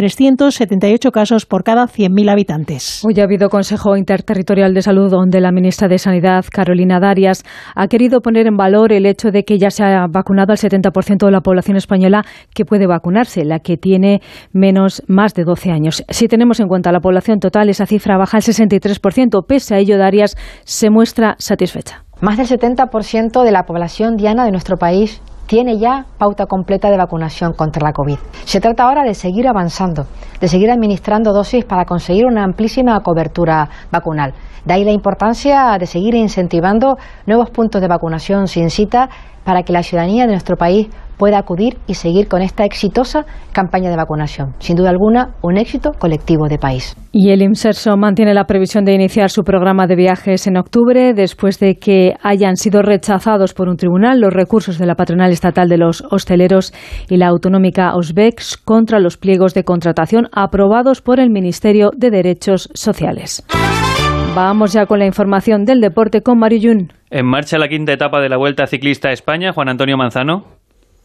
378 casos por cada 100.000 habitantes. Hoy ha habido Consejo Interterritorial de Salud donde la ministra de Sanidad, Carolina Darias, ha querido poner en valor el hecho de que ya se ha vacunado al 70% de la población española que puede vacunarse, la que tiene menos más de 12 años. Si tenemos en cuenta la población total, esa cifra baja al 63%. Pese a ello, Darias se muestra satisfecha. Más del 70% de la población diana de nuestro país tiene ya pauta completa de vacunación contra la COVID. Se trata ahora de seguir avanzando, de seguir administrando dosis para conseguir una amplísima cobertura vacunal. De ahí la importancia de seguir incentivando nuevos puntos de vacunación sin cita para que la ciudadanía de nuestro país pueda acudir y seguir con esta exitosa campaña de vacunación. Sin duda alguna, un éxito colectivo de país. Y el IMSERSO mantiene la previsión de iniciar su programa de viajes en octubre después de que hayan sido rechazados por un tribunal los recursos de la patronal estatal de los hosteleros y la autonómica OSBEX contra los pliegos de contratación aprobados por el Ministerio de Derechos Sociales. Vamos ya con la información del deporte con Mario Yun. En marcha la quinta etapa de la Vuelta Ciclista a España, Juan Antonio Manzano.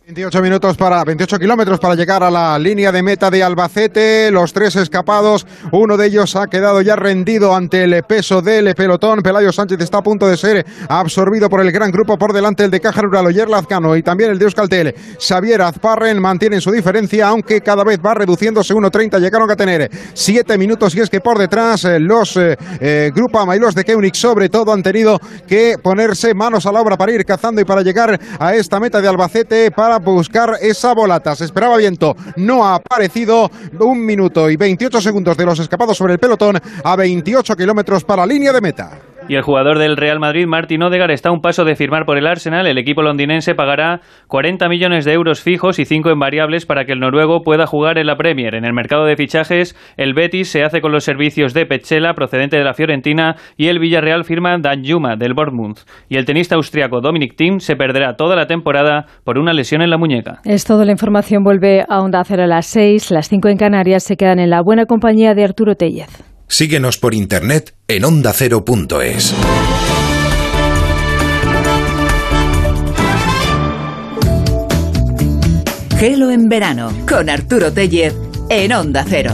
28 minutos para 28 kilómetros para llegar a la línea de meta de Albacete. Los tres escapados, uno de ellos ha quedado ya rendido ante el peso del pelotón. Pelayo Sánchez está a punto de ser absorbido por el gran grupo por delante el de Caja Rural Oyer Lazcano y también el de Euskaltel. Xavier Azparren mantienen su diferencia, aunque cada vez va reduciéndose 1.30. Llegaron a tener 7 minutos y es que por detrás eh, los eh, eh, de Keunig sobre todo han tenido que ponerse manos a la obra para ir cazando y para llegar a esta meta de Albacete para buscar esa volata. Se esperaba viento, no ha aparecido. Un minuto y 28 segundos de los escapados sobre el pelotón a 28 kilómetros para línea de meta. Y el jugador del Real Madrid, Martin Odegaard, está a un paso de firmar por el Arsenal. El equipo londinense pagará 40 millones de euros fijos y 5 en variables para que el noruego pueda jugar en la Premier. En el mercado de fichajes, el Betis se hace con los servicios de Pechela, procedente de la Fiorentina, y el Villarreal firma Dan Juma, del Bournemouth. Y el tenista austriaco Dominic Thiem se perderá toda la temporada por una lesión en la muñeca. Es todo, la información vuelve a Onda Cero a las 6, las 5 en Canarias se quedan en la buena compañía de Arturo Tellez. Síguenos por internet en ondacero.es. Gelo en verano con Arturo Tellez en Onda Cero.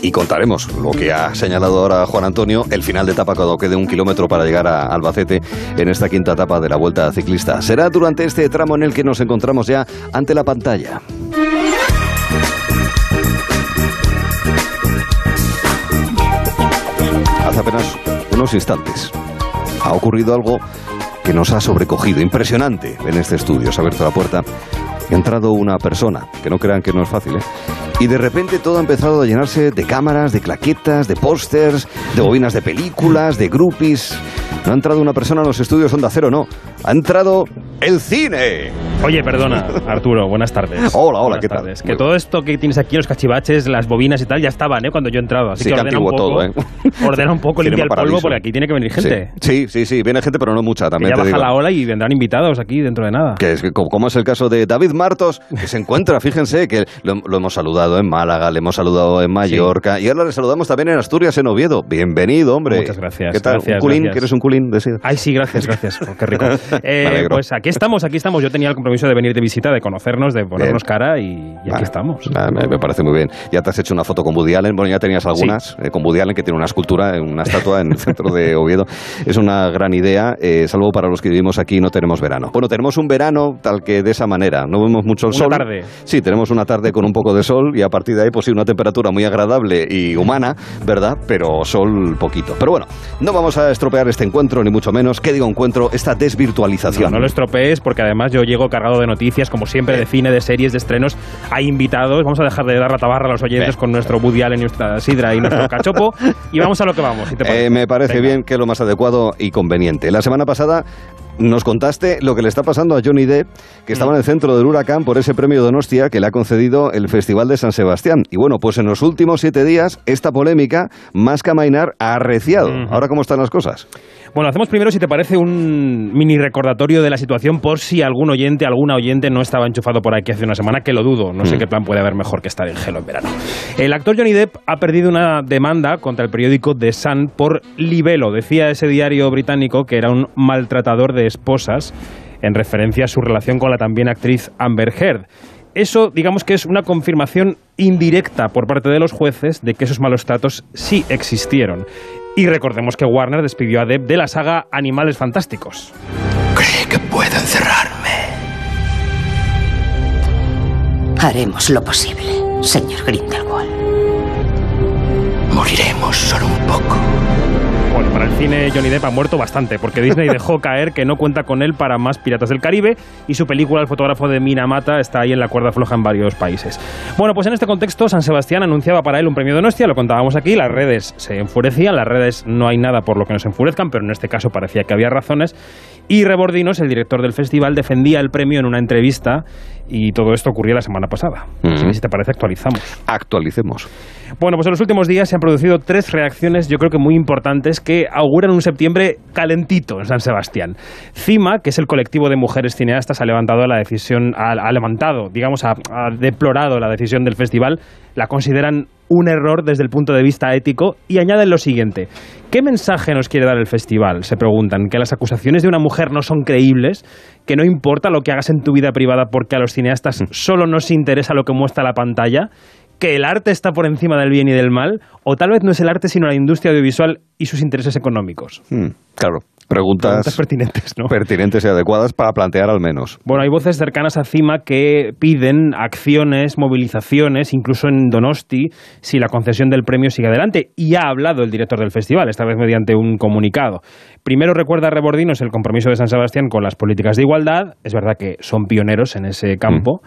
Y contaremos lo que ha señalado ahora Juan Antonio, el final de etapa cuando quede un kilómetro para llegar a Albacete en esta quinta etapa de la Vuelta Ciclista. Será durante este tramo en el que nos encontramos ya ante la pantalla. Unos instantes ha ocurrido algo que nos ha sobrecogido, impresionante en este estudio. Se ha abierto la puerta, ha entrado una persona, que no crean que no es fácil, ¿eh? Y de repente todo ha empezado a llenarse de cámaras, de claquetas, de pósters, de bobinas de películas, de groupies. No ha entrado una persona en los estudios Onda Cero, no. Ha entrado el cine. Oye, perdona, Arturo, buenas tardes. Hola, hola, Buenas ¿qué tal? tardes. Que todo esto que tienes aquí, los cachivaches, las bobinas y tal, ya estaban, ¿eh? Cuando yo entraba. Así Sí, que que ordena un poco, todo, ¿eh? ordena un poco, limpia el polvo, porque aquí tiene que venir gente. Sí, sí, sí, viene gente, pero no mucha Que también. ya te baja digo. la ola y vendrán invitados aquí dentro de nada. Que es que, como, es el caso de David Martos, que se encuentra, fíjense, que lo, lo hemos saludado en Málaga, le hemos saludado en Mallorca y ahora le saludamos también en Asturias, en Oviedo. Bienvenido, hombre. Muchas gracias. ¿Qué tal? gracias, ¿Un culín? gracias. ¿Quieres un culín de sidra? Ay, sí, gracias, gracias. Oh, qué rico. Eh, pues aquí estamos, aquí estamos. Yo tenía el compromiso de venir de visita, de conocernos, de ponernos cara y, y aquí Vale. estamos. Ah, Me, me parece muy bien. Ya te has hecho una foto con Woody Allen. Bueno, ya tenías algunas eh, con Woody Allen, que tiene una escultura, eh, una estatua en el centro de Oviedo. Es una gran idea, eh, salvo para los que vivimos aquí no tenemos verano. Bueno, tenemos un verano tal que de esa manera. No vemos mucho el Una sol. tarde. Sí, tenemos una tarde con un poco de sol y a partir de ahí, pues sí, una temperatura muy agradable y humana, ¿verdad? Pero sol poquito. Pero bueno, no vamos a estropear este encuentro, ni mucho menos. ¿Qué digo encuentro? Esta desvirtualización. No, no lo estropees porque además yo llego cargado de noticias, como siempre, de cine, de series, de estrenos. Hay invitados. Vamos a dejar de dar la tabarra a los oyentes con nuestro Woody Allen y nuestra Sidra y nuestro cachopo. y vamos a lo que vamos. si te parece. Eh, me parece Venga. bien que lo más adecuado y conveniente. La semana pasada nos contaste lo que le está pasando a Johnny Depp, que estaba Mm. en el centro del huracán por ese premio Donostia que le ha concedido el Festival de San Sebastián. Y bueno, pues en los últimos siete días, esta polémica, más que amainar, ha arreciado. Ahora, ¿cómo están las cosas? Bueno, hacemos primero, si te parece, un mini recordatorio de la situación por si algún oyente, alguna oyente no estaba enchufado por aquí hace una semana, que lo dudo. No sé qué plan puede haber mejor que estar en gelo en verano. El actor Johnny Depp ha perdido una demanda contra el periódico The Sun por libelo. Decía ese diario británico que era un maltratador de esposas en referencia a su relación con la también actriz Amber Heard. Eso, digamos que es una confirmación indirecta por parte de los jueces de que esos malos tratos sí existieron. Y recordemos que Warner despidió a Depp de la saga Animales Fantásticos. Cree que puedo encerrarme. Haremos lo posible, señor Grindelwald. Moriremos solo un poco. Para el cine Johnny Depp ha muerto bastante, porque Disney dejó caer que no cuenta con él para más Piratas del Caribe y su película El fotógrafo de Minamata está ahí en la cuerda floja en varios países. Bueno, pues en este contexto San Sebastián anunciaba para él un premio de Donostia, lo contábamos aquí, las redes se enfurecían, las redes no hay nada por lo que nos enfurezcan, pero en este caso parecía que había razones, y Rebordinos, el director del festival, defendía el premio en una entrevista y todo esto ocurrió la semana pasada. Así que, si te parece, actualizamos. Actualicemos. Bueno, pues en los últimos días se han producido tres reacciones, yo creo que muy importantes, que auguran un septiembre calentito en San Sebastián. CIMA, que es el colectivo de mujeres cineastas, ha levantado la decisión, ha, ha levantado, digamos, ha, ha deplorado la decisión del festival, la consideran un error desde el punto de vista ético y añaden lo siguiente. ¿Qué mensaje nos quiere dar el festival? Se preguntan. Que las acusaciones de una mujer no son creíbles, que no importa lo que hagas en tu vida privada porque a los cineastas solo nos interesa lo que muestra la pantalla, que el arte está por encima del bien y del mal, o tal vez no es el arte sino la industria audiovisual y sus intereses económicos. Hmm, claro, preguntas, Preguntas pertinentes, ¿no? pertinentes y adecuadas para plantear al menos. Bueno, hay voces cercanas a CIMA que piden acciones, movilizaciones, incluso en Donosti, si la concesión del premio sigue adelante. Y ha hablado el director del festival, esta vez mediante un comunicado. Primero recuerda a Rebordinos el compromiso de San Sebastián con las políticas de igualdad. Es verdad que son pioneros en ese campo.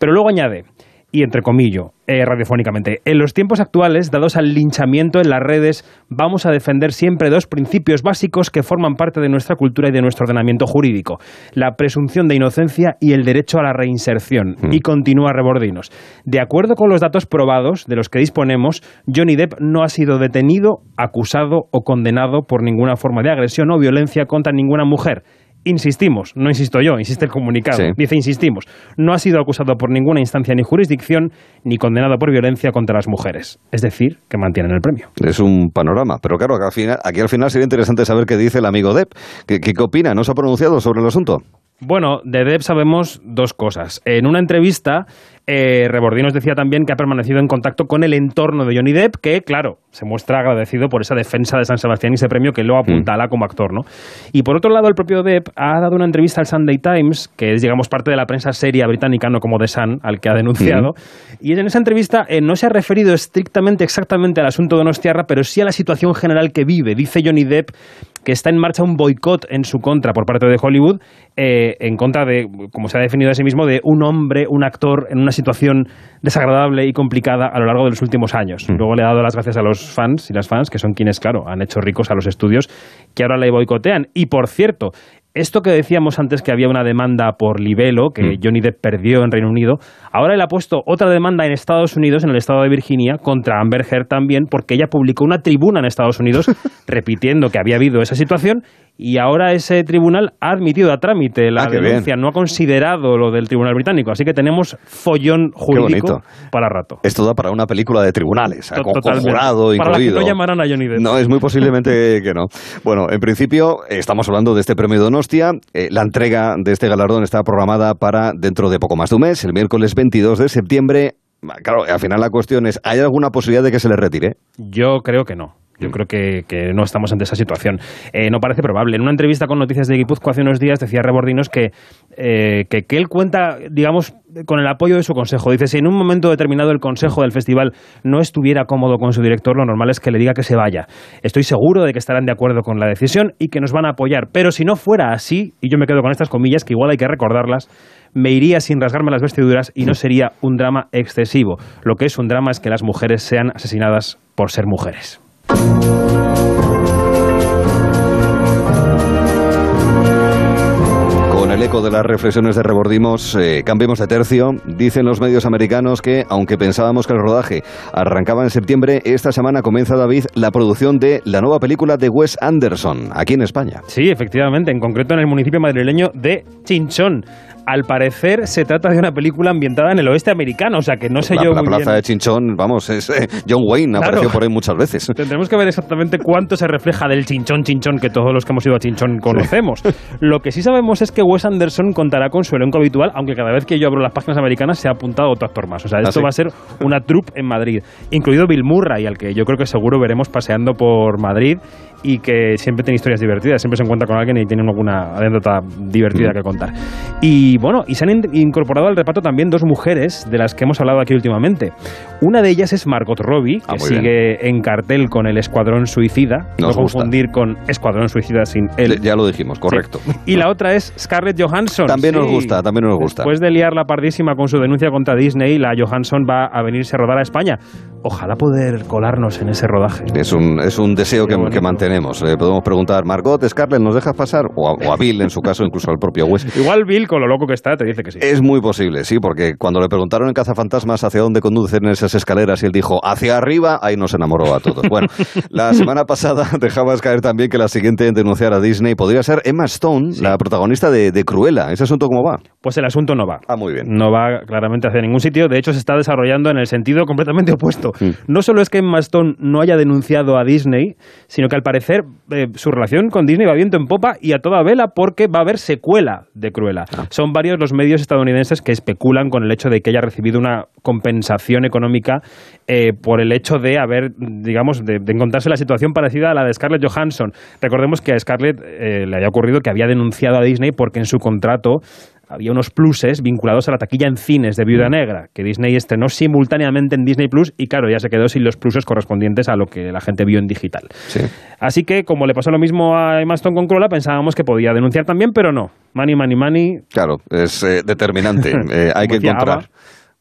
Pero luego añade, y entre comillo, eh, radiofónicamente, en los tiempos actuales, dados al linchamiento en las redes, vamos a defender siempre dos principios básicos que forman parte de nuestra cultura y de nuestro ordenamiento jurídico, la presunción de inocencia y el derecho a la reinserción. Y continúa Rebordinos. De acuerdo con los datos probados de los que disponemos, Johnny Depp no ha sido detenido, acusado o condenado por ninguna forma de agresión o violencia contra ninguna mujer. Insistimos, no insisto yo, insiste el comunicado. Sí. Dice, insistimos, no ha sido acusado por ninguna instancia ni jurisdicción, ni condenado por violencia contra las mujeres. Es decir, que mantienen el premio. Es un panorama. Pero claro, que al final, aquí al final sería interesante saber qué dice el amigo Depp. ¿Qué, qué, qué opina? ¿No se ha pronunciado sobre el asunto? Bueno, de Depp sabemos dos cosas. En una entrevista, eh, Rebordinos decía también que ha permanecido en contacto con el entorno de Johnny Depp, que, claro, se muestra agradecido por esa defensa de San Sebastián y ese premio que lo apuntala como actor, ¿no? Y por otro lado, el propio Depp ha dado una entrevista al Sunday Times, que es, digamos, parte de la prensa seria británica, no como The Sun, al que ha denunciado. Y en esa entrevista eh, no se ha referido estrictamente, exactamente al asunto de Donostiarra, pero sí a la situación general que vive. Dice Johnny Depp que está en marcha un boicot en su contra por parte de Hollywood, eh, en contra de, como se ha definido a sí mismo, de un hombre, un actor en una situación desagradable y complicada a lo largo de los últimos años. Luego le ha dado las gracias a los fans y las fans, que son quienes, claro, han hecho ricos a los estudios que ahora le boicotean. Y por cierto, esto que decíamos antes que había una demanda por libelo que Johnny Depp perdió en Reino Unido, ahora él ha puesto otra demanda en Estados Unidos, en el estado de Virginia, contra Amber Heard también, porque ella publicó una tribuna en Estados Unidos repitiendo que había habido esa situación y ahora ese tribunal ha admitido a trámite la Ah, denuncia, no ha considerado lo del tribunal británico, así que tenemos follón jurídico para rato. Esto da para una película de tribunales, con, jurado Para la que incluido. no llamarán a Johnny Depp. No, es muy posiblemente que no. Bueno, en principio estamos hablando de este premio Donostia. Eh, la entrega de este galardón está programada para dentro de poco más de un mes, el miércoles 22 de septiembre. Claro, al final la cuestión es, ¿hay alguna posibilidad de que se le retire? Yo creo que no. Yo creo que, que no estamos ante esa situación. Eh, no parece probable. En una entrevista con Noticias de Guipúzcoa hace unos días decía Rebordinos que, eh, que, que él cuenta, digamos, con el apoyo de su consejo. Dice, si en un momento determinado el consejo del festival no estuviera cómodo con su director, lo normal es que le diga que se vaya. Estoy seguro de que estarán de acuerdo con la decisión y que nos van a apoyar. Pero si no fuera así, y yo me quedo con estas comillas, que igual hay que recordarlas, me iría sin rasgarme las vestiduras y no sería un drama excesivo. Lo que es un drama es que las mujeres sean asesinadas por ser mujeres. Con el eco de las reflexiones de Rebordimos, eh, cambiemos de tercio. Dicen los medios americanos que, aunque pensábamos que el rodaje arrancaba en septiembre, esta semana comienza, David, la producción de la nueva película de Wes Anderson, aquí en España. Sí, efectivamente, en concreto en el municipio madrileño de Chinchón. Al parecer se trata de una película ambientada en el oeste americano, o sea que no sé la, yo la muy plaza bien. de Chinchón, vamos, es eh, John Wayne, Claro. apareció por ahí muchas veces. Tendremos que ver exactamente cuánto se refleja del chinchón chinchón que todos los que hemos ido a chinchón conocemos. Lo que sí sabemos es que Wes Anderson contará con su elenco habitual, aunque cada vez que yo abro las páginas americanas se ha apuntado otro actor más. O sea, ¿Ah, esto sí? va a ser una troupe en Madrid, incluido Bill Murray, al que yo creo que seguro veremos paseando por Madrid y que siempre tiene historias divertidas, siempre se encuentra con alguien y tiene alguna anécdota divertida que contar. Y bueno, y se han in- incorporado al reparto también dos mujeres de las que hemos hablado aquí últimamente. Una de ellas es Margot Robbie, que Ah, muy sigue en cartel con el Escuadrón Suicida, Nos no gusta. confundir con Escuadrón Suicida sin él. Ya lo dijimos, correcto. Y la otra es Scarlett Johansson. También nos sí. gusta, también nos gusta. Después de liar la pardísima con su denuncia contra Disney, la Johansson va a venirse a rodar a España. Ojalá poder colarnos en ese rodaje. Es un, es un deseo que, bonito. que mantenemos. Le podemos preguntar, Margot, Scarlett, ¿nos dejas pasar? O a, o a Bill, en su caso, incluso al propio Wes. Igual Bill, con lo loco que está, te dice que sí. Es muy posible, sí, porque cuando le preguntaron en Cazafantasmas hacia dónde conducen esas escaleras y él dijo, hacia arriba, ahí nos enamoró a todos. Bueno, la semana pasada dejabas caer también que la siguiente en denunciar a Disney podría ser Emma Stone, la protagonista de, de Cruella. ¿Ese asunto cómo va? Pues el asunto no va. Ah, muy bien. No va claramente hacia ningún sitio. De hecho, se está desarrollando en el sentido completamente opuesto. Mm. No solo es que Emma Stone no haya denunciado a Disney, sino que al parecer eh, su relación con Disney va viento en popa y a toda vela porque va a haber secuela de Cruella. Ah. Son varios los medios estadounidenses que especulan con el hecho de que haya recibido una compensación económica eh, por el hecho de haber, digamos, de, de encontrarse la situación parecida a la de Scarlett Johansson. Recordemos que a Scarlett eh, le había ocurrido que había denunciado a Disney porque en su contrato había unos pluses vinculados a la taquilla en cines de Viuda Negra, que Disney estrenó simultáneamente en Disney Plus y claro, ya se quedó sin los pluses correspondientes a lo que la gente vio en digital. Así que, como le pasó lo mismo a Emma Stone con Cruella, pensábamos que podía denunciar también, pero no. Money, money, money. Claro, es eh, determinante. Eh, hay que encontrar. Ava.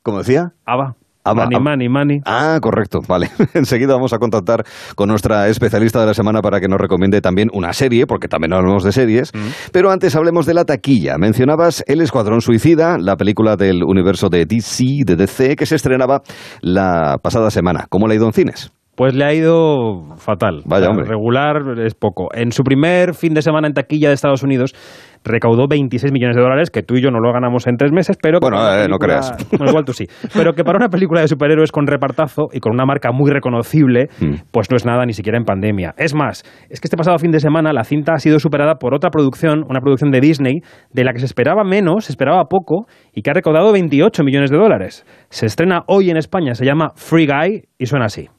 ¿Cómo decía? Ava. Money, money, money. Ah, correcto, vale. Enseguida vamos a contactar con nuestra especialista de la semana para que nos recomiende también una serie, porque también hablamos de series. Pero antes hablemos de la taquilla. Mencionabas El Escuadrón Suicida, la película del universo de DC, de DC, que se estrenaba la pasada semana. ¿Cómo le ha ido en cines? Pues le ha ido fatal. Vaya, hombre. Regular es poco. En su primer fin de semana en taquilla de Estados Unidos recaudó 26 millones de dólares, que tú y yo no lo ganamos en tres meses, pero... que Bueno, eh, no creas. Bueno, igual tú sí. Pero que para una película de superhéroes con repartazo y con una marca muy reconocible, Hmm. pues no es nada ni siquiera en pandemia. Es más, es que este pasado fin de semana la cinta ha sido superada por otra producción, una producción de Disney, de la que se esperaba menos, se esperaba poco, y que ha recaudado 28 millones de dólares. Se estrena hoy en España, se llama Free Guy y suena así.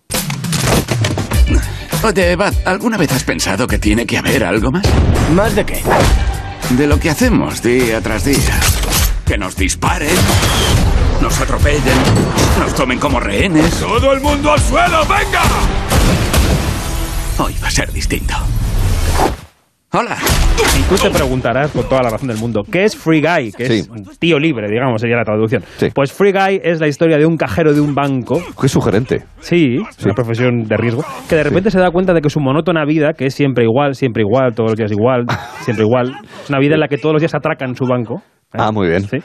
Oye, Bad, ¿alguna vez has pensado que tiene que haber algo más? ¿Más de qué? De lo que hacemos día tras día. Que nos disparen, nos atropellen, nos tomen como rehenes. ¡Todo el mundo al suelo! ¡Venga! Hoy va a ser distinto. Hola. Y tú te preguntarás, con toda la razón del mundo, ¿qué es Free Guy? Que es un tío libre, digamos, sería la traducción. Pues Free Guy es la historia de un cajero de un banco. Qué sugerente. Sí, es una profesión de riesgo. Que de repente se da cuenta de que su monótona vida, que es siempre igual, siempre igual, todos los días igual, siempre igual, es una vida en la que todos los días atracan su banco. ¿eh? Ah, muy bien. Sí.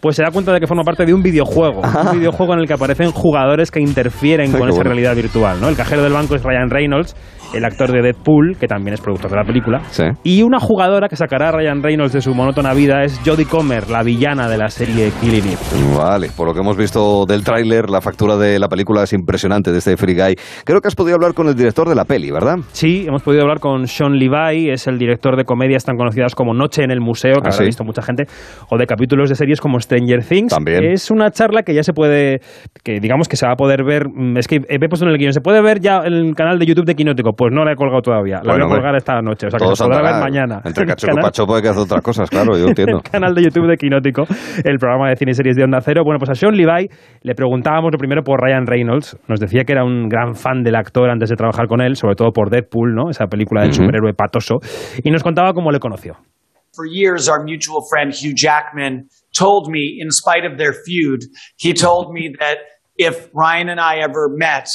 pues se da cuenta de que forma parte de un videojuego. Un videojuego en el que aparecen jugadores que interfieren con esa realidad virtual. ¿no? El cajero del banco es Ryan Reynolds, el actor de Deadpool, que también es productor de la película. Y una jugadora que sacará a Ryan Reynolds de su monótona vida es Jodie Comer, la villana de la serie Killing Eve. Vale, por lo que hemos visto del tráiler, la factura de la película es impresionante de este Free Guy. Creo que has podido hablar con el director de la peli, ¿verdad? Sí, hemos podido hablar con Sean Levi, es el director de comedias tan conocidas como Noche en el Museo, que Ah, ha visto mucha gente, o de capítulos de series como Stranger Things. También. Es una charla que ya se puede, que digamos que se va a poder ver, mm, es que he puesto en el guion, ¿se puede ver ya en el canal de YouTube de Quinótico? Pues no la he colgado todavía, la Bueno, voy a colgar esta noche, o sea que se podrá ver mañana. Entre cacho y canal- pacho puede que hace otras cosas, claro, yo entiendo. el canal de YouTube de Quinótico, el programa de cine y series de Onda Cero. Bueno, pues a Sean Levi le preguntábamos lo primero por Ryan Reynolds. Nos decía que era un gran fan del actor antes de trabajar con él, sobre todo por Deadpool, ¿no? Esa película del superhéroe patoso. Y nos contaba cómo le conoció. For years, our mutual friend Hugh Jackman told me, in spite of their feud, he told me that if Ryan and I ever met,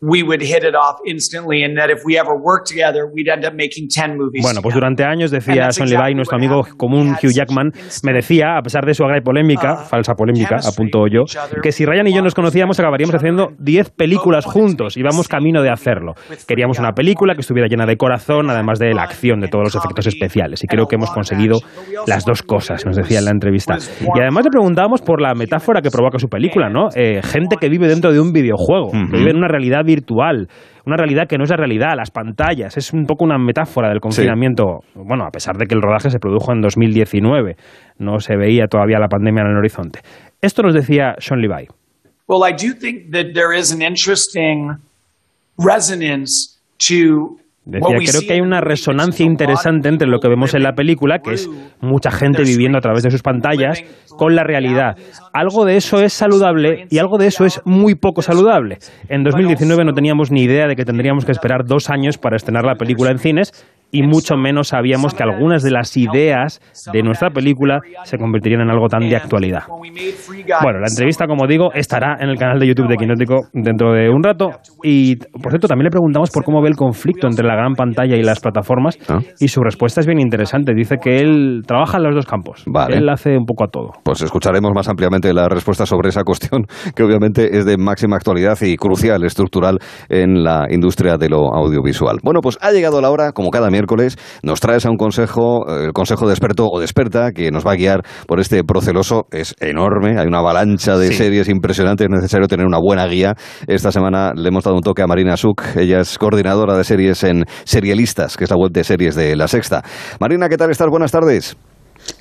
we would hit it off instantly, and that if we ever worked together, we'd end up making 10 movies. Bueno, pues durante años decía Sean Levi, nuestro amigo común Hugh Jackman, me decía, a pesar de su agra y polémica, falsa polémica, apunto yo, que si Ryan y yo nos conocíamos acabaríamos haciendo 10 películas juntos y vamos camino de hacerlo. Queríamos una película que estuviera llena de corazón, además de la acción, de todos los efectos especiales. Y creo que hemos conseguido las dos cosas, nos decía en la entrevista. Y además le preguntábamos por la metáfora que provoca su película, ¿no? Eh, gente que vive dentro de un videojuego, que vive en una realidad virtual, una realidad que no es la realidad, las pantallas, es un poco una metáfora del confinamiento. Bueno, a pesar de que el rodaje se produjo en 2019, no se veía todavía la pandemia en el horizonte. Esto nos decía Sean Levi. Well, I do think that there is an interesting resonance to Decía, creo que hay una resonancia interesante entre lo que vemos en la película, que es mucha gente viviendo a través de sus pantallas, con la realidad. Algo de eso es saludable y algo de eso es muy poco saludable. En 2019 no teníamos ni idea de que tendríamos que esperar dos años para estrenar la película en cines y mucho menos sabíamos que algunas de las ideas de nuestra película se convertirían en algo tan de actualidad. Bueno, la entrevista, como digo, estará en el canal de YouTube de Quinótico dentro de un rato. Y, por cierto, también le preguntamos por cómo ve el conflicto entre la gran pantalla y las plataformas. Y su respuesta es bien interesante. Dice que él trabaja en los dos campos. Vale. Él hace un poco a todo. Pues escucharemos más ampliamente la respuesta sobre esa cuestión, que obviamente es de máxima actualidad y crucial, estructural en la industria de lo audiovisual. Bueno, pues ha llegado la hora, como cada miércoles, nos traes a un consejo, eh, el consejo de experto o de experta, que nos va a guiar por este proceloso. Es enorme, hay una avalancha de Sí. series impresionantes, es necesario tener una buena guía. Esta semana le hemos dado un toque a Marina Suk, ella es coordinadora de series en Serialistas, que es la web de series de La Sexta. Marina, ¿qué tal estás? Buenas tardes.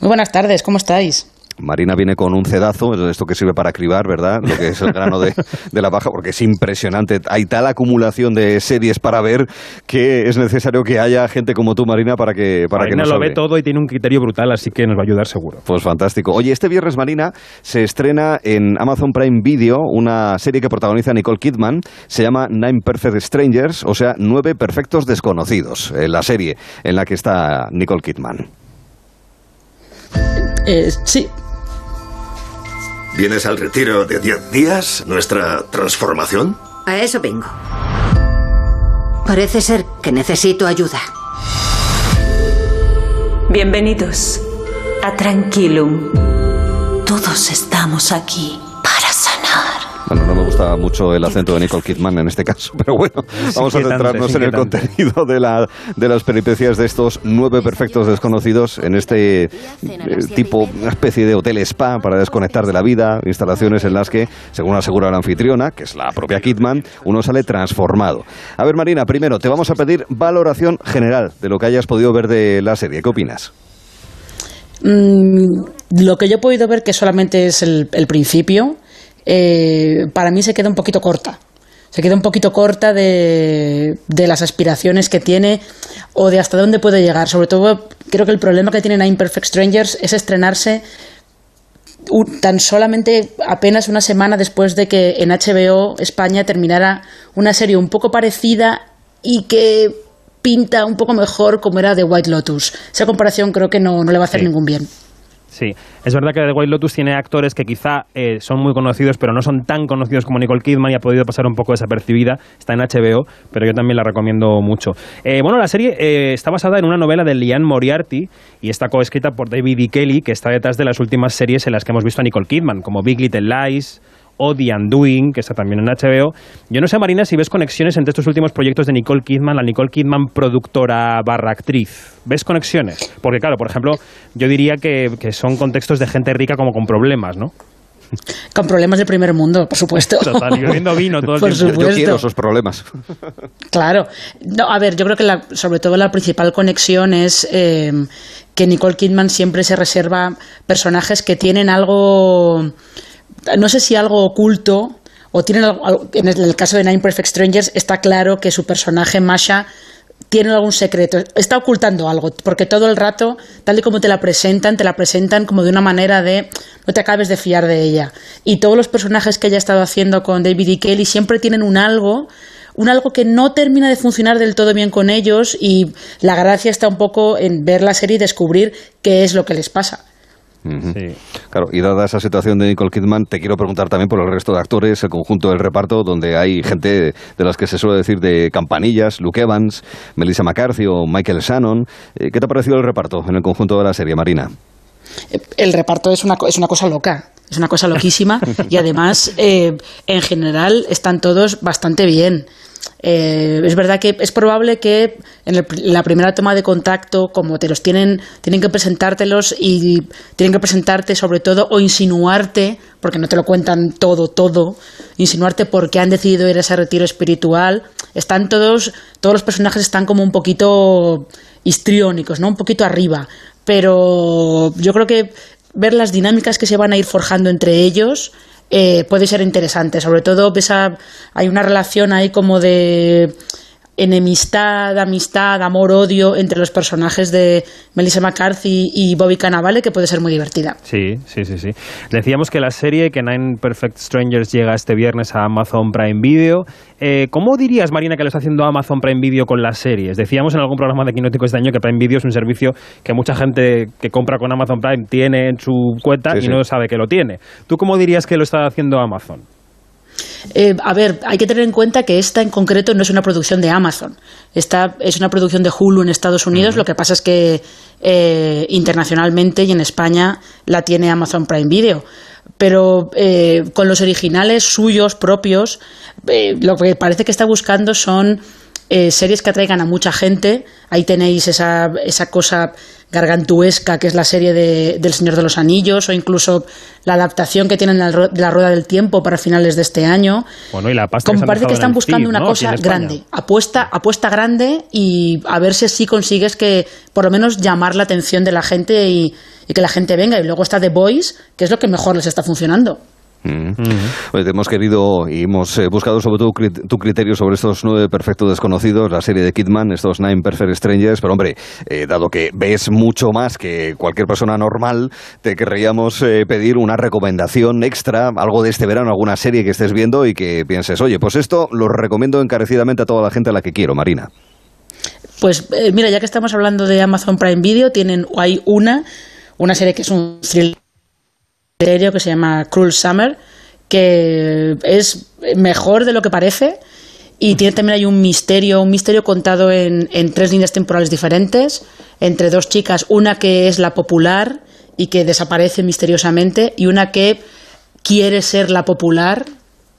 Muy buenas tardes, ¿cómo estáis? Marina viene con un cedazo, esto que sirve para cribar, ¿verdad? Lo que es el grano de, de la paja, porque es impresionante. Hay tal acumulación de series para ver que es necesario que haya gente como tú, Marina, para que, para Marina que nos lo hable. ve todo y tiene un criterio brutal, así que nos va a ayudar seguro. Pues fantástico. Oye, este viernes, Marina, se estrena en Amazon Prime Video una serie que protagoniza Nicole Kidman. Se llama Nine Perfect Strangers, o sea, Nueve Perfectos Desconocidos. eh, la serie en la que está Nicole Kidman. Eh, sí, ¿Vienes al retiro de 10 días? ¿Nuestra transformación? A eso vengo. Parece ser que necesito ayuda. Bienvenidos a Tranquilum. Todos estamos aquí. Bueno, no me gusta mucho el acento de Nicole Kidman en este caso, pero bueno, vamos a centrarnos en el contenido de, la, de las peripecias de estos nueve perfectos desconocidos en este eh, tipo, una especie de hotel spa para desconectar de la vida, instalaciones en las que, según asegura la anfitriona, que es la propia Kidman, uno sale transformado. A ver, Marina, primero te vamos a pedir valoración general de lo que hayas podido ver de la serie. ¿Qué opinas? Mm, lo que yo he podido ver, que solamente es el, el principio, eh, para mí se queda un poquito corta. Se queda un poquito corta de, de las aspiraciones que tiene o de hasta dónde puede llegar. Sobre todo, creo que el problema que tiene Nine Perfect Strangers es estrenarse tan solamente apenas una semana después de que en HBO España terminara una serie un poco parecida y que pinta un poco mejor como era The White Lotus. Esa comparación creo que no, no le va a hacer Sí. ningún bien. Sí, es verdad que The White Lotus tiene actores que quizá eh, son muy conocidos, pero no son tan conocidos como Nicole Kidman y ha podido pasar un poco desapercibida. Está en HBO, pero yo también la recomiendo mucho. Eh, bueno, la serie eh, está basada en una novela de Liane Moriarty y está coescrita por David E. Kelly, que está detrás de las últimas series en las que hemos visto a Nicole Kidman, como Big Little Lies, o The Undoing, que está también en HBO. Yo no sé, Marina, si ves conexiones entre estos últimos proyectos de Nicole Kidman, la Nicole Kidman productora barra actriz. ¿Ves conexiones? Porque, claro, por ejemplo, yo diría que, que son contextos de gente rica como con problemas, ¿no? Con problemas de primer mundo, por supuesto. Total, vino todo el Por tiempo. supuesto. Yo quiero esos problemas. Claro. No, a ver, yo creo que la- sobre todo la principal conexión es eh, que Nicole Kidman siempre se reserva personajes que tienen algo, no sé si algo oculto, o tienen en el caso de Nine Perfect Strangers está claro que su personaje Masha tiene algún secreto, está ocultando algo, porque todo el rato, tal y como te la presentan, te la presentan como de una manera de no te acabes de fiar de ella. Y todos los personajes que ella ha estado haciendo con David y Kelly siempre tienen un algo, un algo que no termina de funcionar del todo bien con ellos y la gracia está un poco en ver la serie y descubrir qué es lo que les pasa. Claro, y dada esa situación de Nicole Kidman, te quiero preguntar también por el resto de actores, el conjunto del reparto, donde hay gente de las que se suele decir de campanillas, Luke Evans, Melissa McCarthy o Michael Shannon. Eh, ¿Qué te ha parecido el reparto en el conjunto de la serie, Marina? el reparto es una, es una cosa loca, es una cosa loquísima y además eh, en general están todos bastante bien. Eh, es verdad que es probable que en, el la primera toma de contacto, como te los tienen, tienen que presentártelos y tienen que presentarte sobre todo o insinuarte, porque no te lo cuentan todo, todo, insinuarte por qué han decidido ir a ese retiro espiritual. Están todos, todos los personajes están como un poquito histriónicos, ¿no? Un poquito arriba. Pero yo creo que ver las dinámicas que se van a ir forjando entre ellos eh, puede ser interesante. Sobre todo ves a- hay una relación ahí como de enemistad, amistad, amor, odio entre los personajes de Melissa McCarthy y Bobby Cannavale que puede ser muy divertida. Sí, sí, sí, sí. Decíamos que la serie, que Nine Perfect Strangers llega este viernes a Amazon Prime Video. Eh, ¿Cómo dirías, Marina, que lo está haciendo Amazon Prime Video con las series? Decíamos en algún programa de Quinótico este año que Prime Video es un servicio que mucha gente que compra con Amazon Prime tiene en su cuenta Sí, y sí. no sabe que lo tiene. ¿Tú cómo dirías que lo está haciendo Amazon? Eh, a ver, hay que tener en cuenta que esta en concreto no es una producción de Amazon. Esta es una producción de Hulu en Estados Unidos. Lo que pasa es que eh, internacionalmente y en España la tiene Amazon Prime Video. Pero eh, con los originales suyos propios, eh, lo que parece que está buscando son eh, series que atraigan a mucha gente. Ahí tenéis esa, esa cosa gargantuesca que es la serie de, del Señor de los Anillos o incluso la adaptación que tienen de la Rueda del Tiempo para finales de este año. Bueno, y la pasta Como parece que están buscando una cosa grande, apuesta, apuesta grande y a ver si así consigues que por lo menos llamar la atención de la gente y, y que la gente venga. Y luego está The Voice, que es lo que mejor les está funcionando. Mm. Oye, te hemos querido y hemos eh, buscado sobre todo crit- tu criterio sobre estos nueve perfectos desconocidos, la serie de Kidman, estos Nine Perfect Strangers, pero hombre, eh, dado que ves mucho más que cualquier persona normal, te querríamos eh, pedir una recomendación extra, algo de este verano, alguna serie que estés viendo y que pienses, oye, pues esto lo recomiendo encarecidamente a toda la gente a la que quiero, Marina. Pues eh, mira, ya que estamos hablando de Amazon Prime Video, tienen hay una, una serie que es un thriller que se llama Cruel Summer, que es mejor de lo que parece y tiene también hay un misterio, un misterio contado en, en tres líneas temporales diferentes, entre dos chicas, una que es la popular y que desaparece misteriosamente y una que quiere ser la popular.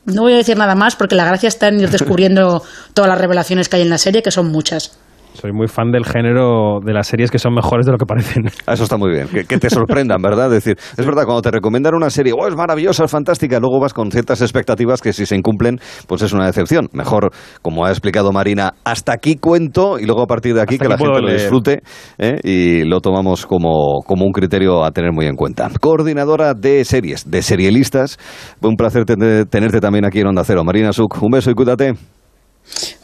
No voy a decir nada más porque la gracia está en ir descubriendo todas las revelaciones que hay en la serie, que son muchas. Soy muy fan del género de las series que son mejores de lo que parecen. Ah, Eso está muy bien, que, que te sorprendan, ¿verdad? Es decir, es verdad, cuando te recomiendan una serie, oh, es maravillosa, es fantástica, luego vas con ciertas expectativas que si se incumplen, pues es una decepción. Mejor, como ha explicado Marina, hasta aquí cuento y luego a partir de aquí Hasta que la gente puedo lo leer. disfrute ¿eh? y lo tomamos como, como un criterio a tener muy en cuenta. Coordinadora de series, de serielistas, un placer ten- tenerte también aquí en Onda Cero. Marina Suc, un beso y cuídate.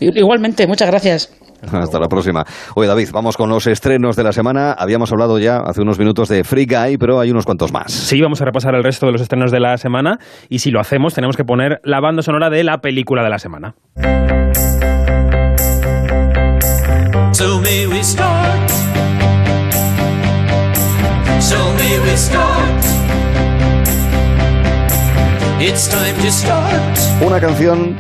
Igualmente, muchas gracias. Hasta la próxima. Oye, David, vamos con los estrenos de la semana. Habíamos hablado ya hace unos minutos de Free Guy, pero hay unos cuantos más. Sí, vamos a repasar el resto de los estrenos de la semana y si lo hacemos tenemos que poner la banda sonora de la película de la semana. So may we start. So may we Una canción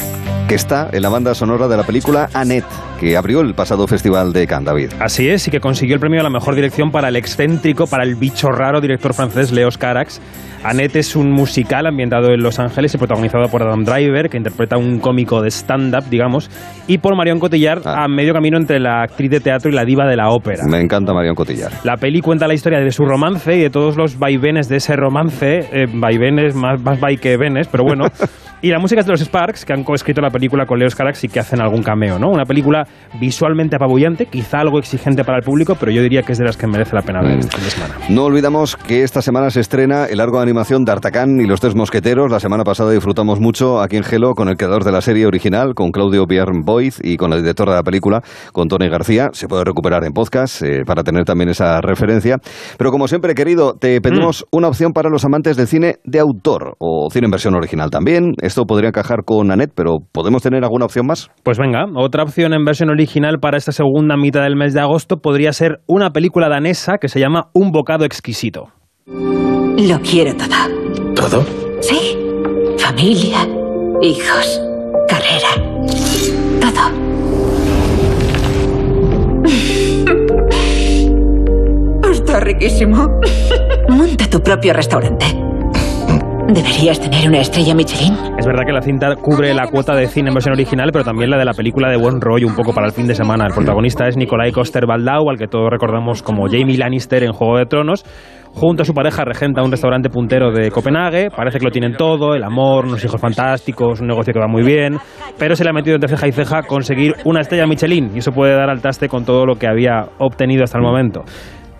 que está en la banda sonora de la película Annette, que abrió el pasado festival de Cannes, David. Así es, y que consiguió el premio a la mejor dirección para el excéntrico, para el bicho raro director francés Leos Carax. Annette es un musical ambientado en Los Ángeles y protagonizado por Adam Driver, que interpreta un cómico de stand-up, digamos, y por Marion Cotillard, Ah. a medio camino entre la actriz de teatro y la diva de la ópera. Me encanta Marion Cotillard. La peli cuenta la historia de su romance y de todos los vaivenes de ese romance, eh, vaivenes, más, más vai que venes, pero bueno. y la música es de los Sparks, que han coescrito la película con Leos Carax y que hacen algún cameo, ¿no? Una película visualmente apabullante, quizá algo exigente para el público, pero yo diría que es de las que merece la pena ver este fin de semana. No olvidamos que esta semana se estrena el largo de animación D'Artagnan y los tres mosqueteros. La semana pasada disfrutamos mucho aquí en Gelo con el creador de la serie original, con Claudio Boyd y con el director de la película, con Tony García. Se puede recuperar en podcast eh, para tener también esa referencia. Pero como siempre, querido, te pedimos una opción para los amantes del cine de autor o cine en versión original también. Esto podría encajar con Annette, pero ¿podemos tener alguna opción más? Pues venga, otra opción en versión original para esta segunda mitad del mes de agosto podría ser una película danesa que se llama Un bocado exquisito. Lo quiero todo. ¿Todo? Sí. Familia, hijos, carrera. Todo. Está riquísimo. Monta tu propio restaurante. Deberías tener una estrella Michelin. Es verdad que la cinta cubre la cuota de cine en versión original, pero también la de la película de buen rollo, un poco para el fin de semana. El protagonista es Nikolai Coster-Waldau, al que todos recordamos como Jamie Lannister en Juego de Tronos. Junto a su pareja regenta un restaurante puntero de Copenhague. Parece que lo tienen todo, el amor, unos hijos fantásticos, un negocio que va muy bien. Pero se le ha metido entre ceja y ceja conseguir una estrella Michelin. Y eso puede dar al traste con todo lo que había obtenido hasta el momento.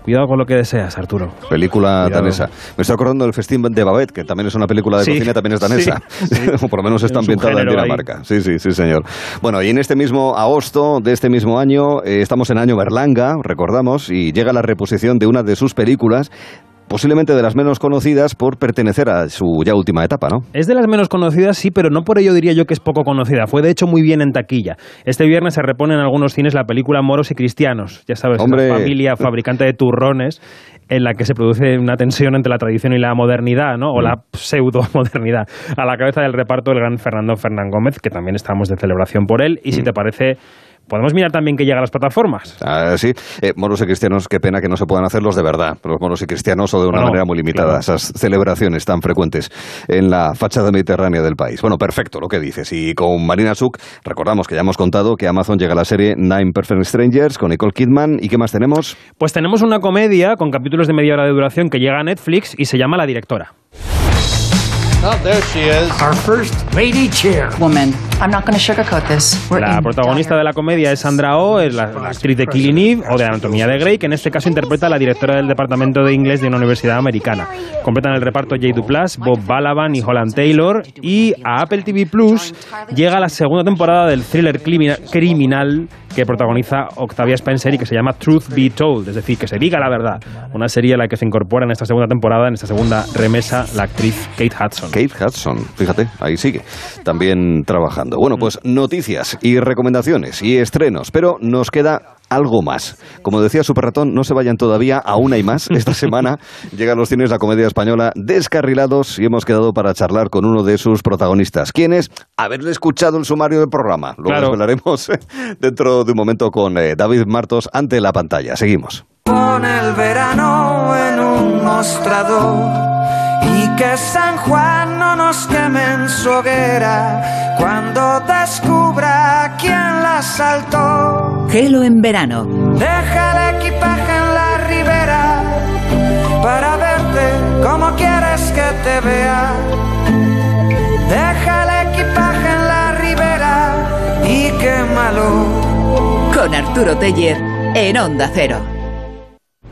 Cuidado con lo que deseas, Arturo. Película Cuidado. danesa. Me estoy acordando del Festín de Babette, que también es una película de Sí, cocina, también es danesa. sí, o por lo menos está ambientada en ahí. Dinamarca. Sí, sí, sí, señor. Bueno, y en este mismo agosto de este mismo año, eh, estamos en año Berlanga, recordamos, y llega la reposición de una de sus películas, posiblemente de las menos conocidas por pertenecer a su ya última etapa, ¿no? Es de las menos conocidas, sí, pero no por ello diría yo que es poco conocida. Fue de hecho muy bien en taquilla. Este viernes se repone en algunos cines la película Moros y Cristianos. Ya sabes, Hombre. una familia fabricante de turrones en la que se produce una tensión entre la tradición y la modernidad, ¿no? O la pseudo-modernidad. A la cabeza del reparto el gran Fernando Fernán Gómez, que también estamos de celebración por él. Y si te parece, podemos mirar también que llega a las plataformas. Ah, sí, Eh, moros y cristianos, qué pena que no se puedan hacer los de verdad, los moros y cristianos o de una Bueno, manera muy limitada, claro. esas celebraciones tan frecuentes en la fachada mediterránea del país. Bueno, perfecto lo que dices. Y con Marina Suk, recordamos que ya hemos contado que Amazon llega a la serie Nine Perfect Strangers con Nicole Kidman. ¿Y qué más tenemos? Pues tenemos una comedia con capítulos de media hora de duración que llega a Netflix y se llama La Directora. Oh, there she is. Our first lady chair. Woman, I'm not going to sugarcoat this. We're La protagonista de la comedia es Sandra Oh, es la, la actriz de Killing Eve o de Anatomía de Grey, que en este caso interpreta a la directora del departamento de inglés de una universidad americana. Completan el reparto Jay Duplass, Bob Balaban y Holland Taylor. Y a Apple TV Plus llega la segunda temporada del thriller crimina- criminal que protagoniza Octavia Spencer y que se llama Truth Be Told, es decir, que se diga la verdad. Una serie a la que se incorpora en esta segunda temporada, en esta segunda remesa, la actriz Kate Hudson. Kate Hudson, fíjate, ahí sigue, también trabajando. Bueno, pues noticias y recomendaciones y estrenos, pero nos queda algo más. Como decía Super Ratón, no se vayan todavía, aún hay más. Esta semana llega a los cines la comedia española Descarrilados y hemos quedado para charlar con uno de sus protagonistas. ¿Quién es? Haberle escuchado el sumario del programa. Lo Claro. desvelaremos dentro de un momento con eh, David Martos ante la pantalla. Seguimos. Pon el verano en un mostrador y que San Juan no nos queme en su hoguera cuando descubra Gelo en verano. Deja el equipaje en la ribera para verte como quieres que te vea. Deja el equipaje en la ribera y quémalo. Con Arturo Teller en Onda Cero.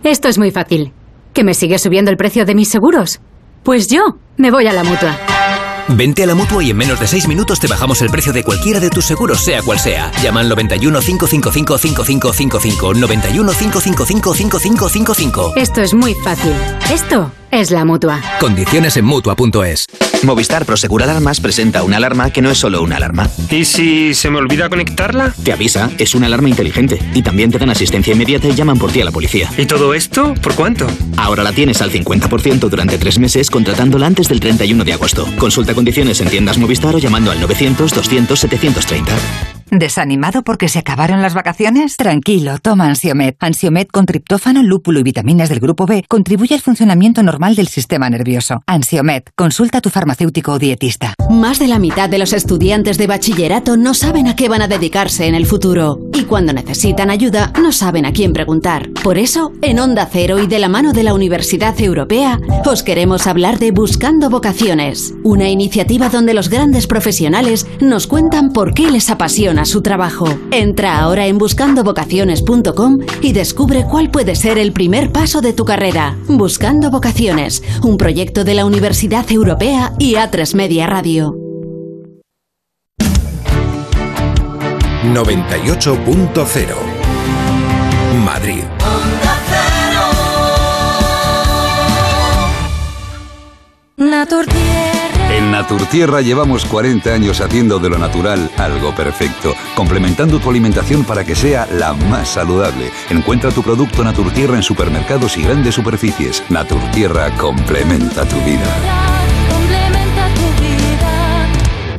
Esto es muy fácil. ¿Que me sigue subiendo el precio de mis seguros? Pues yo me voy a la mutua. Vente a la mutua y en menos de 6 minutos te bajamos el precio de cualquiera de tus seguros, sea cual sea. Llama al 91 555 5555. 91 555 5555. Esto es muy fácil. Esto es la mutua. Condiciones en mutua.es. Movistar Prosegur Alarmas presenta una alarma que no es solo una alarma. ¿Y si se me olvida conectarla? Te avisa, es una alarma inteligente. Y también te dan asistencia inmediata y llaman por ti a la policía. ¿Y todo esto? ¿Por cuánto? Ahora la tienes al 50% durante tres meses contratándola antes del 31 de agosto. Consulta condiciones en tiendas Movistar o llamando al 900 200 730. ¿Desanimado porque se acabaron las vacaciones? Tranquilo, toma Ansiomet. Ansiomet con triptófano, lúpulo y vitaminas del grupo B contribuye al funcionamiento normal del sistema nervioso. Ansiomet, consulta a tu farmacéutico o dietista. Más de la mitad de los estudiantes de bachillerato no saben a qué van a dedicarse en el futuro. Y cuando necesitan ayuda, no saben a quién preguntar. Por eso, en Onda Cero y de la mano de la Universidad Europea, os queremos hablar de Buscando Vocaciones, una iniciativa donde los grandes profesionales nos cuentan por qué les apasiona su trabajo. Entra ahora en buscandovocaciones.com y descubre cuál puede ser el primer paso de tu carrera. Buscando Vocaciones, un proyecto de la Universidad Europea y A3 Media Radio. 98.0 Madrid. En Naturtierra llevamos 40 años haciendo de lo natural algo perfecto, complementando tu alimentación para que sea la más saludable. Encuentra tu producto Naturtierra en supermercados y grandes superficies. Naturtierra complementa tu vida. Complementa tu vida.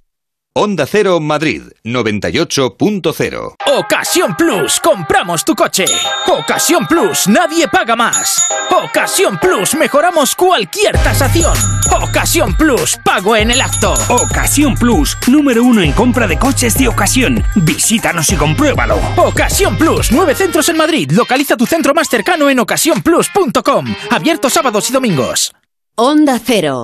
Onda Cero Madrid 98.0 Ocasión Plus, compramos tu coche. Ocasión Plus, nadie paga más. Ocasión Plus, mejoramos cualquier tasación. Ocasión Plus, pago en el acto. Ocasión Plus, número uno en compra de coches de ocasión. Visítanos y compruébalo. Ocasión Plus, nueve centros en Madrid. Localiza tu centro más cercano en ocasiónplus.com. Abierto sábados y domingos. Onda Cero.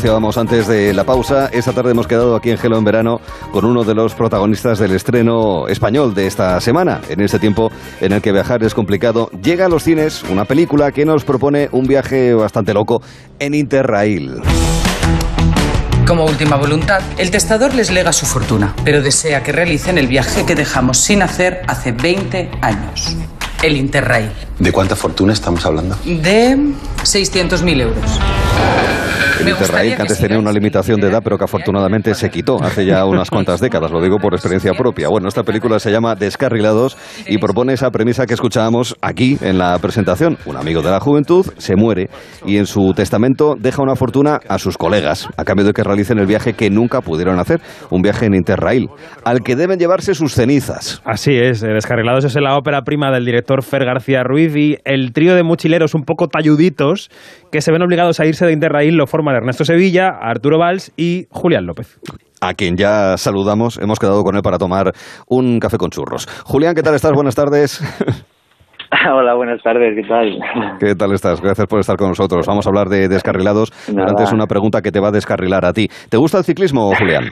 Anunciábamos antes de la pausa, esta tarde hemos quedado aquí en Gelo en Verano con uno de los protagonistas del estreno español de esta semana. En este tiempo en el que viajar es complicado, llega a los cines una película que nos propone un viaje bastante loco en Interrail. Como última voluntad, el testador les lega su fortuna, pero desea que realicen el viaje que dejamos sin hacer hace 20 años. El Interrail. ¿De cuánta fortuna estamos hablando? De 600.000 euros. El Interrail, que antes tenía una limitación de edad, pero que afortunadamente se quitó hace ya unas cuantas décadas, lo digo por experiencia propia. Bueno, esta película se llama Descarrilados y propone esa premisa que escuchábamos aquí en la presentación. Un amigo de la juventud se muere y en su testamento deja una fortuna a sus colegas, a cambio de que realicen el viaje que nunca pudieron hacer, un viaje en Interrail, al que deben llevarse sus cenizas. Así es, Descarrilados es la ópera prima del director Fer García Ruiz y el trío de mochileros un poco talluditos que se ven obligados a irse de Interrail lo forman Ernesto Sevilla, Arturo Valls y Julián López. A quien ya saludamos, hemos quedado con él para tomar un café con churros. Julián, ¿qué tal estás? Buenas tardes. Hola, buenas tardes, ¿qué tal? ¿Qué tal estás? Gracias por estar con nosotros. Vamos a hablar de descarrilados, pero antes una pregunta que te va a descarrilar a ti. ¿Te gusta el ciclismo, Julián?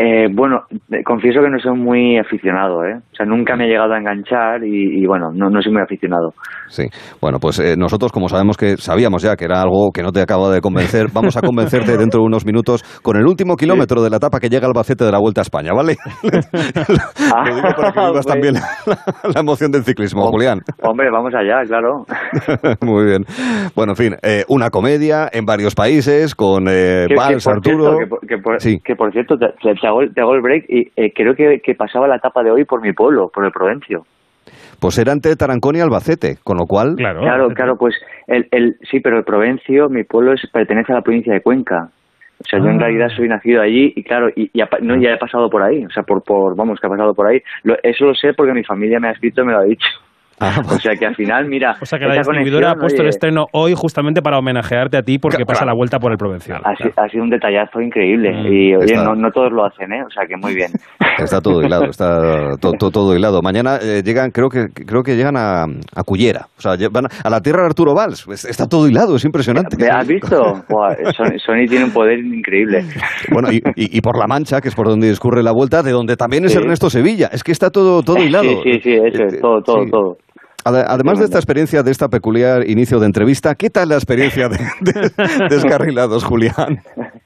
Eh, bueno, eh, confieso que no soy muy aficionado, ¿eh? O sea, nunca me he llegado a enganchar y, y bueno, no, no soy muy aficionado. Sí, bueno, pues eh, nosotros como sabemos que sabíamos ya que era algo que no te acaba de convencer, vamos a convencerte dentro de unos minutos con el último kilómetro de la etapa que llega al Albacete de la Vuelta a España, ¿vale? Lo digo para que vivas pues- también la, la emoción del ciclismo, Julián. Hombre, vamos allá, claro. Muy bien. Bueno, en fin, eh, una comedia en varios países con eh, Valls, Arturo. cierto, que, por- que por, que por cierto, te, te hago, el- te hago el break y eh, creo que, que pasaba la etapa de hoy por mi pueblo, por el Provencio. Pues era entre Tarancón y Albacete, con lo cual... Claro, Claro, claro, pues el, el, sí, pero el Provencio, mi pueblo es, pertenece a la provincia de Cuenca. O sea, yo en Ah. realidad soy nacido allí y claro, y, y no, ya he pasado por ahí, o sea, por, por, vamos, que ha pasado por ahí. Lo- eso lo sé porque mi familia me ha escrito y me lo ha dicho. O sea, que al final, mira, O sea que la distribuidora ha puesto el oye, estreno hoy justamente para homenajearte a ti porque pasa la vuelta por el Provincial. ha, si- ha sido un detallazo increíble Mm, y oye, no, no todos lo hacen, ¿eh? O sea, que muy bien. Está todo hilado, está to- to- todo hilado. Mañana eh, llegan, creo que creo que llegan a, a Cullera, o sea, van a, a la tierra de Arturo Valls. Está todo hilado, es impresionante. ¿Has visto? Buah, Sony, Sony tiene un poder increíble. Bueno, y, y- y por La Mancha, que es por donde discurre la vuelta, de donde también es Sí. Ernesto Sevilla. Es que está todo, todo hilado. Sí, sí, sí, eso es, todo, todo, sí. todo. Ade- Además de esta experiencia, de esta peculiar inicio de entrevista, ¿qué tal la experiencia de, de- Descarrilados, Julián?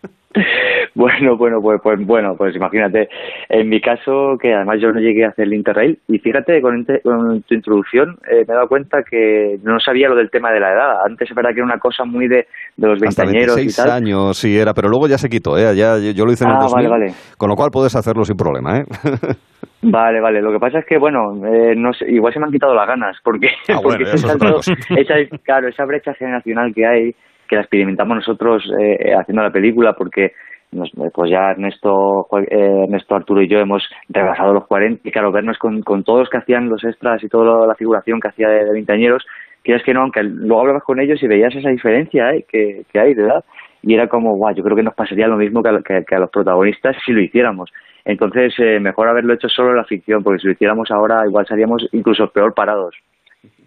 Bueno, bueno, pues, pues bueno, pues imagínate. En mi caso, que además yo no llegué a hacer el Interrail, y fíjate, con, tu introducción eh, me he dado cuenta que no sabía lo del tema de la edad. Antes es verdad que era una cosa muy de, de los veinteañeros y 26 tal. años, sí era, pero luego ya se quitó, ¿eh? Ya, yo lo hice en el Ah, 2000, vale, vale. con lo cual puedes hacerlo sin problema, ¿eh? Vale, vale. Lo que pasa es que, bueno, eh, no sé, igual se me han quitado las ganas, porque, Ah, bueno, porque es ese salto- esa, claro, esa brecha generacional que hay, que la experimentamos nosotros eh, haciendo la película, porque nos- pues ya Ernesto, eh, Ernesto, Arturo y yo hemos rebasado los 40, y claro, vernos con, con todos los que hacían los extras y toda la figuración que hacía de, de veinteañeros, quieres que no, aunque luego hablabas con ellos y veías esa diferencia eh, que, que hay de edad, y era como, guau, yo creo que nos pasaría lo mismo que a, que- que a los protagonistas si lo hiciéramos. Entonces, eh, mejor haberlo hecho solo en la ficción, porque si lo hiciéramos ahora, igual seríamos incluso peor parados.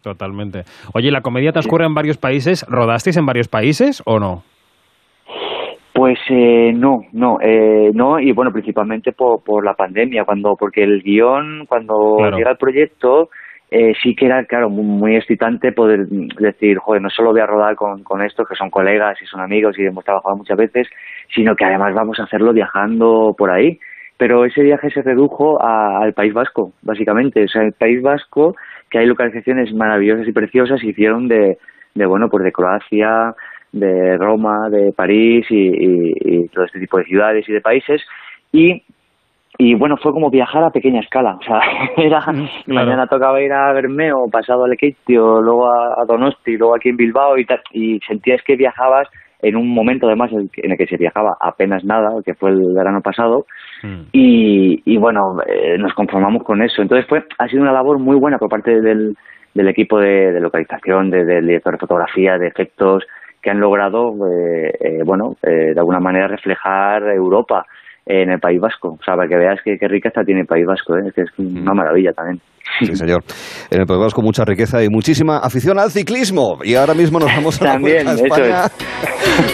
Totalmente. Oye, ¿la comedia transcurre en varios países? ¿Rodasteis en varios países o no? Pues eh, no, no, eh, no, y bueno, principalmente por, por la pandemia, cuando porque el guion, cuando Claro. llega el proyecto, eh, sí que era, claro, muy, muy excitante poder mm, decir, joder, no solo voy a rodar con, con estos que son colegas y son amigos y hemos trabajado muchas veces, sino que además vamos a hacerlo viajando por ahí. Pero ese viaje se redujo a- al País Vasco, básicamente. O sea, el País Vasco, que hay localizaciones maravillosas y preciosas, hicieron de, de bueno, pues de Croacia, de Roma, de París y, y- y todo este tipo de ciudades y de países. Y, y bueno, fue como viajar a pequeña escala. O sea, era, mañana tocaba ir a Bermeo, pasado a Lequeitio, luego a, a Donosti, luego aquí en Bilbao y tal. Y sentías que viajabas en un momento además en el que- que se viajaba apenas nada, que fue el verano pasado, y, y bueno, eh, nos conformamos con eso. Entonces fue, ha sido una labor muy buena por parte del, del equipo de, de localización, de- del director de fotografía, de efectos, que han logrado, eh, eh, bueno, eh, de alguna manera reflejar Europa en el País Vasco. O sea, para que veas que, qué rica está tiene el País Vasco, ¿eh? es que es una maravilla también. Sí, señor. En el País Vasco mucha riqueza y muchísima afición al ciclismo. Y ahora mismo nos vamos a la También, Vuelta a España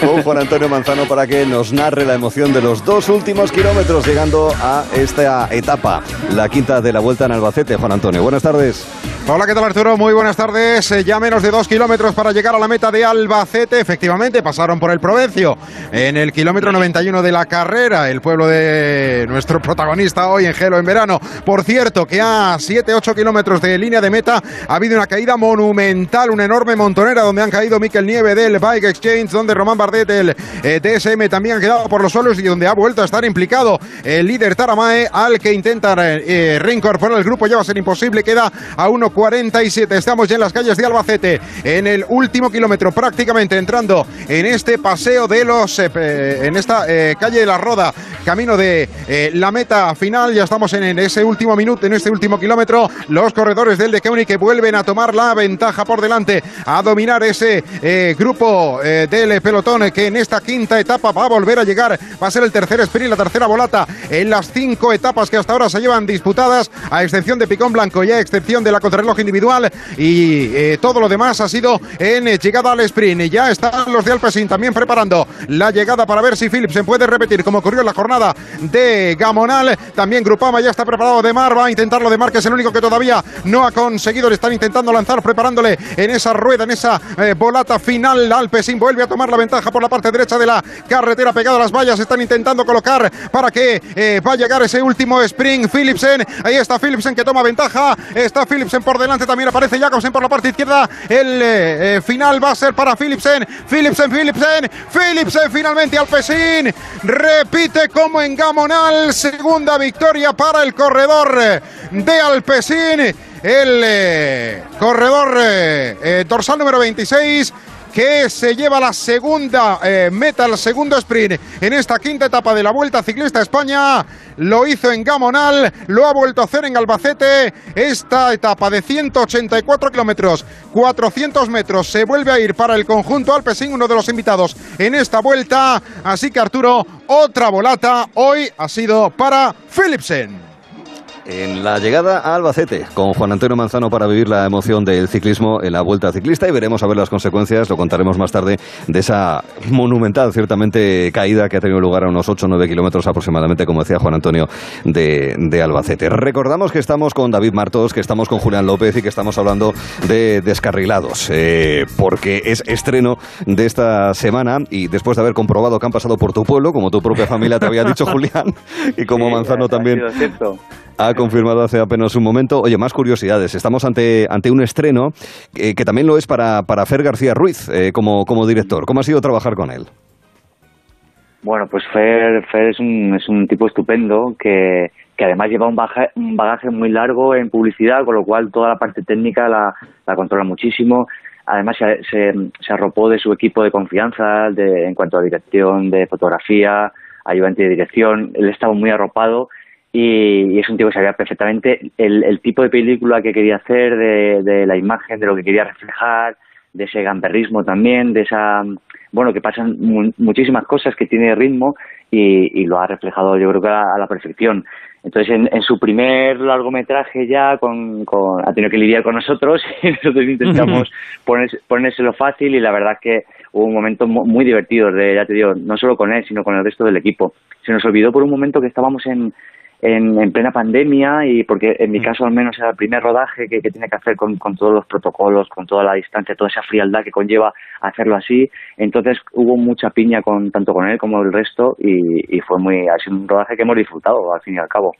con Juan Antonio Manzano para que nos narre la emoción de los dos últimos kilómetros llegando a esta etapa, la quinta de la Vuelta en Albacete. Juan Antonio, buenas tardes. Hola, ¿qué tal Arturo? Muy buenas tardes. Eh, Ya menos de dos kilómetros para llegar a la meta de Albacete. Efectivamente, pasaron por el Provencio en el kilómetro 91 de la carrera, el pueblo de nuestro protagonista hoy en Gelo en verano. Por cierto, que a 7-8 kilómetros de línea de meta ha habido una caída monumental, una enorme montonera donde han caído Miquel Nieve del Bike Exchange, donde Román Bardet del eh, también ha quedado por los suelos y donde ha vuelto a estar implicado el líder Taramae, al que intenta eh, reincorporar el grupo. Ya va a ser imposible, queda a 1.47. Estamos ya en las calles de Albacete, en el último kilómetro, prácticamente entrando en este paseo de los. eh, en esta eh, calle de la Roda, camino de eh, la meta final. Ya estamos en, en ese último minuto, en este último kilómetro. Los corredores del De Keunig que vuelven a tomar la ventaja por delante, a dominar ese eh, grupo eh, del pelotón que en esta quinta etapa va a volver a llegar. Va a ser el tercer sprint, la tercera volata en las cinco etapas que hasta ahora se llevan disputadas, a excepción de Picón Blanco y a excepción de la contrarreloj reloj individual y eh, todo lo demás ha sido en llegada al sprint. Ya están los de Alpecin también preparando la llegada para ver si Philipsen puede repetir como ocurrió en la jornada de Gamonal. También Grupama ya está preparado de Mar, va a intentarlo de Mar, que es el único que todavía no ha conseguido. Le están intentando lanzar, preparándole en esa rueda, en esa eh, volata final. Alpecin vuelve a tomar la ventaja por la parte derecha de la carretera pegado a las vallas. Están intentando colocar para que eh, va a llegar ese último sprint. Philipsen, ahí está Philipsen que toma ventaja. Está Philipsen por delante, también aparece Jacobsen por la parte izquierda. El eh, final va a ser para Philipsen. Philipsen, Philipsen, Philipsen finalmente Alpecin. Repite como en Gamonal. Segunda victoria para el corredor de Alpecin. El eh, corredor eh, eh, dorsal número 26 que se lleva la segunda eh, meta, el segundo sprint en esta quinta etapa de la Vuelta Ciclista España. Lo hizo en Gamonal, lo ha vuelto a hacer en Albacete. Esta etapa de 184 kilómetros, 400 metros, se vuelve a ir para el conjunto Alpecin, uno de los invitados en esta vuelta. Así que Arturo, otra volata hoy ha sido para Philipsen. En la llegada a Albacete con Juan Antonio Manzano para vivir la emoción del ciclismo en la Vuelta Ciclista y veremos a ver las consecuencias, lo contaremos más tarde, de esa monumental, ciertamente, caída que ha tenido lugar a unos 8 o 9 kilómetros aproximadamente, como decía Juan Antonio, de, de, Albacete. Recordamos que estamos con David Martos, que estamos con Julián López y que estamos hablando de descarrilados, eh, porque es estreno de esta semana y después de haber comprobado que han pasado por tu pueblo, como tu propia familia te había dicho Julián, y como Sí, Manzano ha también. Confirmado hace apenas un momento. Oye, más curiosidades. Estamos ante, ante un estreno eh, que también lo es para, para Fer García Ruiz eh, como, como director. ¿Cómo ha sido trabajar con él? Bueno, pues Fer, Fer es, un, es un tipo estupendo que, que además lleva un, baja- un bagaje muy largo en publicidad, con lo cual toda la parte técnica la, la controla muchísimo. Además se, se, se arropó de su equipo de confianza de, en cuanto a dirección de fotografía, ayudante de dirección. Él estaba muy arropado y, y es un tipo que sabía perfectamente el, el tipo de película que quería hacer, de, de la imagen, de lo que quería reflejar, de ese gamberrismo también, de esa bueno que pasan mu- muchísimas cosas que tiene ritmo y, y lo ha reflejado yo creo que a, a la perfección. Entonces en, en su primer largometraje ya con, con- ha tenido que lidiar con nosotros y nosotros intentamos poner, ponérselo fácil y la verdad que hubo un momento mu- muy divertido de, ya te digo, no solo con él sino con el resto del equipo. Se nos olvidó por un momento que estábamos en, en, en plena pandemia y porque en mi caso al menos era el primer rodaje que, que tiene que hacer con, con todos los protocolos, con toda la distancia, toda esa frialdad que conlleva hacerlo así. Entonces hubo mucha piña con tanto con él como el resto y, y fue muy, ha sido un rodaje que hemos disfrutado al fin y al cabo.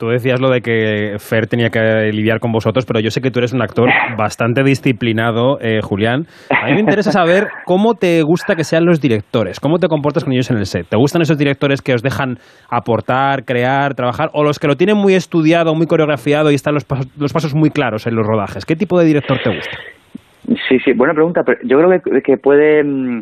Tú decías lo de que Fer tenía que lidiar con vosotros, pero yo sé que tú eres un actor bastante disciplinado, eh, Julián. A mí me interesa saber cómo te gusta que sean los directores, cómo te comportas con ellos en el set. ¿Te gustan esos directores que os dejan aportar, crear, trabajar, o los que lo tienen muy estudiado, muy coreografiado y están los pasos, los pasos muy claros en los rodajes? ¿Qué tipo de director te gusta? Sí, sí, buena pregunta, pero yo creo que, que puede mm,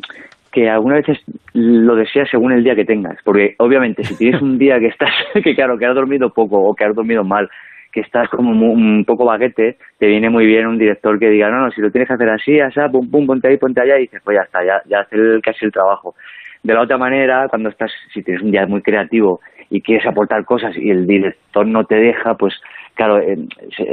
que algunas veces lo deseas según el día que tengas, porque obviamente si tienes un día que estás, que claro, que has dormido poco o que has dormido mal, que estás como mu- un poco baguete, te viene muy bien un director que diga, no, no, si lo tienes que hacer así, así, pum, pum, ponte ahí, ponte allá, y dices, pues ya está, ya, ya hace el, casi el trabajo. De la otra manera, cuando estás, si tienes un día muy creativo y quieres aportar cosas y el director no te deja, pues claro, eh,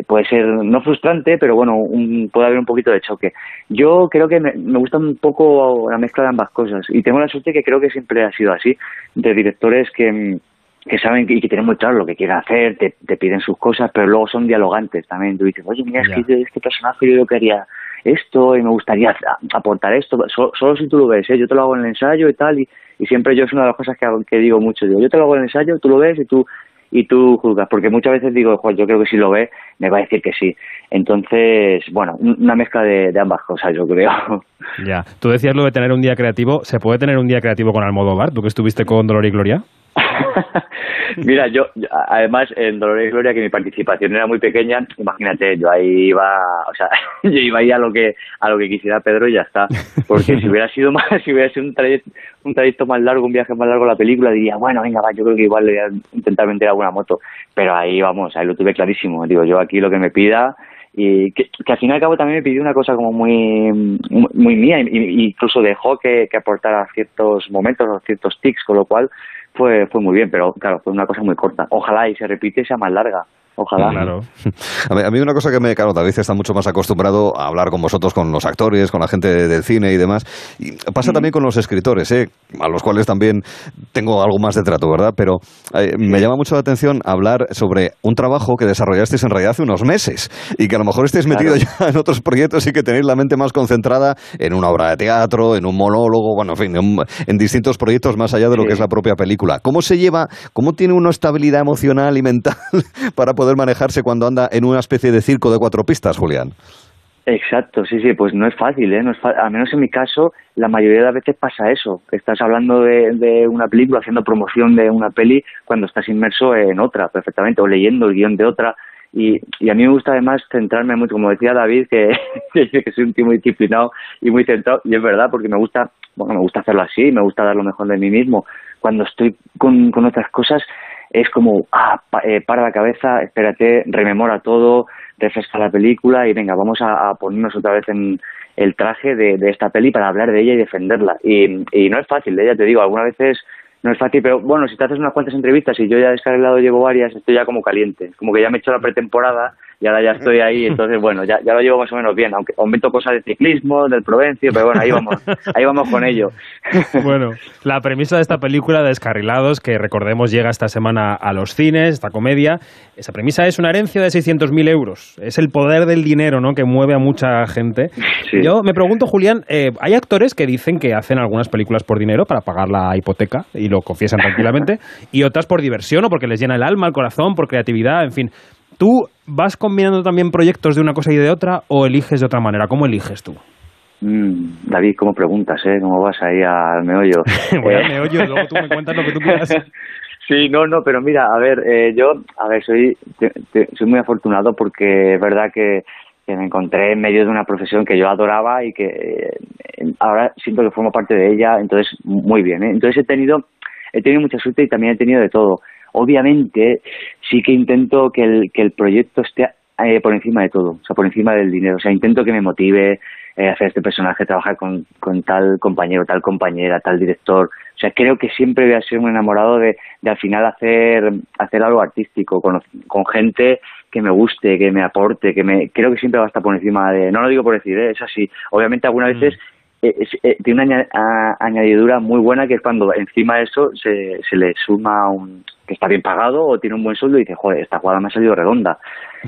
puede ser no frustrante, pero bueno, un- puede haber un poquito de choque. Yo creo que me, me gusta un poco la mezcla de ambas cosas y tengo la suerte que creo que siempre ha sido así, de directores que, que saben y que tienen muy claro lo que quieren hacer, te, te piden sus cosas, pero luego son dialogantes también. Tú dices, oye, mira, es que este personaje yo quería esto y me gustaría aportar esto, So- solo si tú lo ves, ¿eh? yo te lo hago en el ensayo y tal, y, y siempre yo es una de las cosas que, que digo mucho, digo, yo te lo hago en el ensayo, tú lo ves y tú y tú juzgas, porque muchas veces digo, "Joder, yo creo que si lo ve, me va a decir que sí. Entonces, bueno, un- una mezcla de, de ambas cosas, yo creo. Ya. Tú decías lo de tener un día creativo. ¿Se puede tener un día creativo con Almodóvar? ¿Tú que estuviste con Dolor y Gloria? Mira, yo, además en Dolor y Gloria que mi participación era muy pequeña, imagínate, yo ahí iba, o sea, yo iba ahí a lo que a lo que quisiera Pedro y ya está, porque si hubiera sido más, si hubiera sido un trayecto, un trayecto más largo, un viaje más largo la película, diría, bueno, venga, va, yo creo que igual le voy a intentar vender alguna moto, pero ahí vamos, ahí lo tuve clarísimo, digo, yo aquí lo que me pida y que, al fin y al cabo también me pidió una cosa como muy muy, mía y incluso dejó que, que aportara ciertos momentos o ciertos tics, con lo cual fue fue muy bien, pero claro, fue una cosa muy corta. Ojalá y se repite sea más larga. Ojalá. Claro. A mí, una cosa que me, claro, David está mucho más acostumbrado a hablar con vosotros, con los actores, con la gente del cine y demás. Y pasa también con los escritores, ¿eh? a los cuales también tengo algo más de trato, ¿verdad? Pero eh, me llama mucho la atención hablar sobre un trabajo que desarrollasteis en realidad hace unos meses y que a lo mejor estéis metido ya en otros proyectos y que tenéis la mente más concentrada en una obra de teatro, en un monólogo, bueno, en fin, en, en distintos proyectos más allá de lo que es la propia película. ¿Cómo se lleva, cómo tiene una estabilidad emocional y mental para poder manejarse cuando anda en una especie de circo de cuatro pistas, Julián? Exacto, sí, sí, pues no es fácil, ¿eh? No es al menos en mi caso, la mayoría de las veces pasa eso. Estás hablando de, de una película, haciendo promoción de una peli, cuando estás inmerso en otra, perfectamente, o leyendo el guion de otra. Y, y a mí me gusta además centrarme mucho, como decía David, que, que soy un tío muy disciplinado y muy centrado, y es verdad, porque me gusta, bueno, me gusta hacerlo así, me gusta dar lo mejor de mí mismo. Cuando estoy con, con otras cosas, es como, ah, pa- eh, para la cabeza, espérate, rememora todo, refresca la película y venga, vamos a, ponernos otra vez en el traje de, de esta peli para hablar de ella y defenderla. Y, y no es fácil, ¿eh? ya te digo, algunas veces no es fácil, pero bueno, si te haces unas cuantas entrevistas y yo ya descarrilado llevo varias, estoy ya como caliente, como que ya me he hecho la pretemporada y ahora ya estoy ahí, entonces bueno, ya, ya lo llevo más o menos bien, aunque aumento cosas de ciclismo, del Provencio, pero bueno, ahí vamos, ahí vamos con ello. Bueno, la premisa de esta película Descarrilados, que recordemos llega esta semana a los cines, esta comedia, esa premisa es una herencia de 600.000 euros. Es el poder del dinero, ¿no?, que mueve a mucha gente. Yo me pregunto, Julián, eh, hay actores que dicen que hacen algunas películas por dinero para pagar la hipoteca y lo confiesan tranquilamente, y otras por diversión o porque les llena el alma, el corazón, por creatividad, en fin. ¿Tú vas combinando también proyectos de una cosa y de otra o eliges de otra manera? ¿Cómo eliges tú? Mm, David, ¿cómo preguntas, eh? ¿Cómo vas ahí al meollo? Voy al Eh, meollo y luego tú me cuentas lo que tú quieras. Sí, no, no, pero mira, a ver, eh, yo, a ver, soy, te- te- soy muy afortunado porque es verdad que, que me encontré en medio de una profesión que yo adoraba y que eh, ahora siento que formo parte de ella, entonces muy bien, ¿eh? Entonces he tenido, he tenido mucha suerte y también he tenido de todo. Obviamente sí que intento que el, que el proyecto esté eh, por encima de todo, o sea, por encima del dinero, o sea, intento que me motive eh, hacer este personaje, trabajar con, con tal compañero, tal compañera, tal director, o sea, creo que siempre voy a ser un enamorado de, de al final hacer, hacer algo artístico, con, con gente que me guste, que me aporte, que me, creo que siempre va a estar por encima de, no lo digo por decir, ¿eh? es así, obviamente algunas veces es- eh, tiene una a- añadidura muy buena que es cuando encima de eso se, se le suma un que está bien pagado o tiene un buen sueldo y dice, joder, esta jugada me ha salido redonda.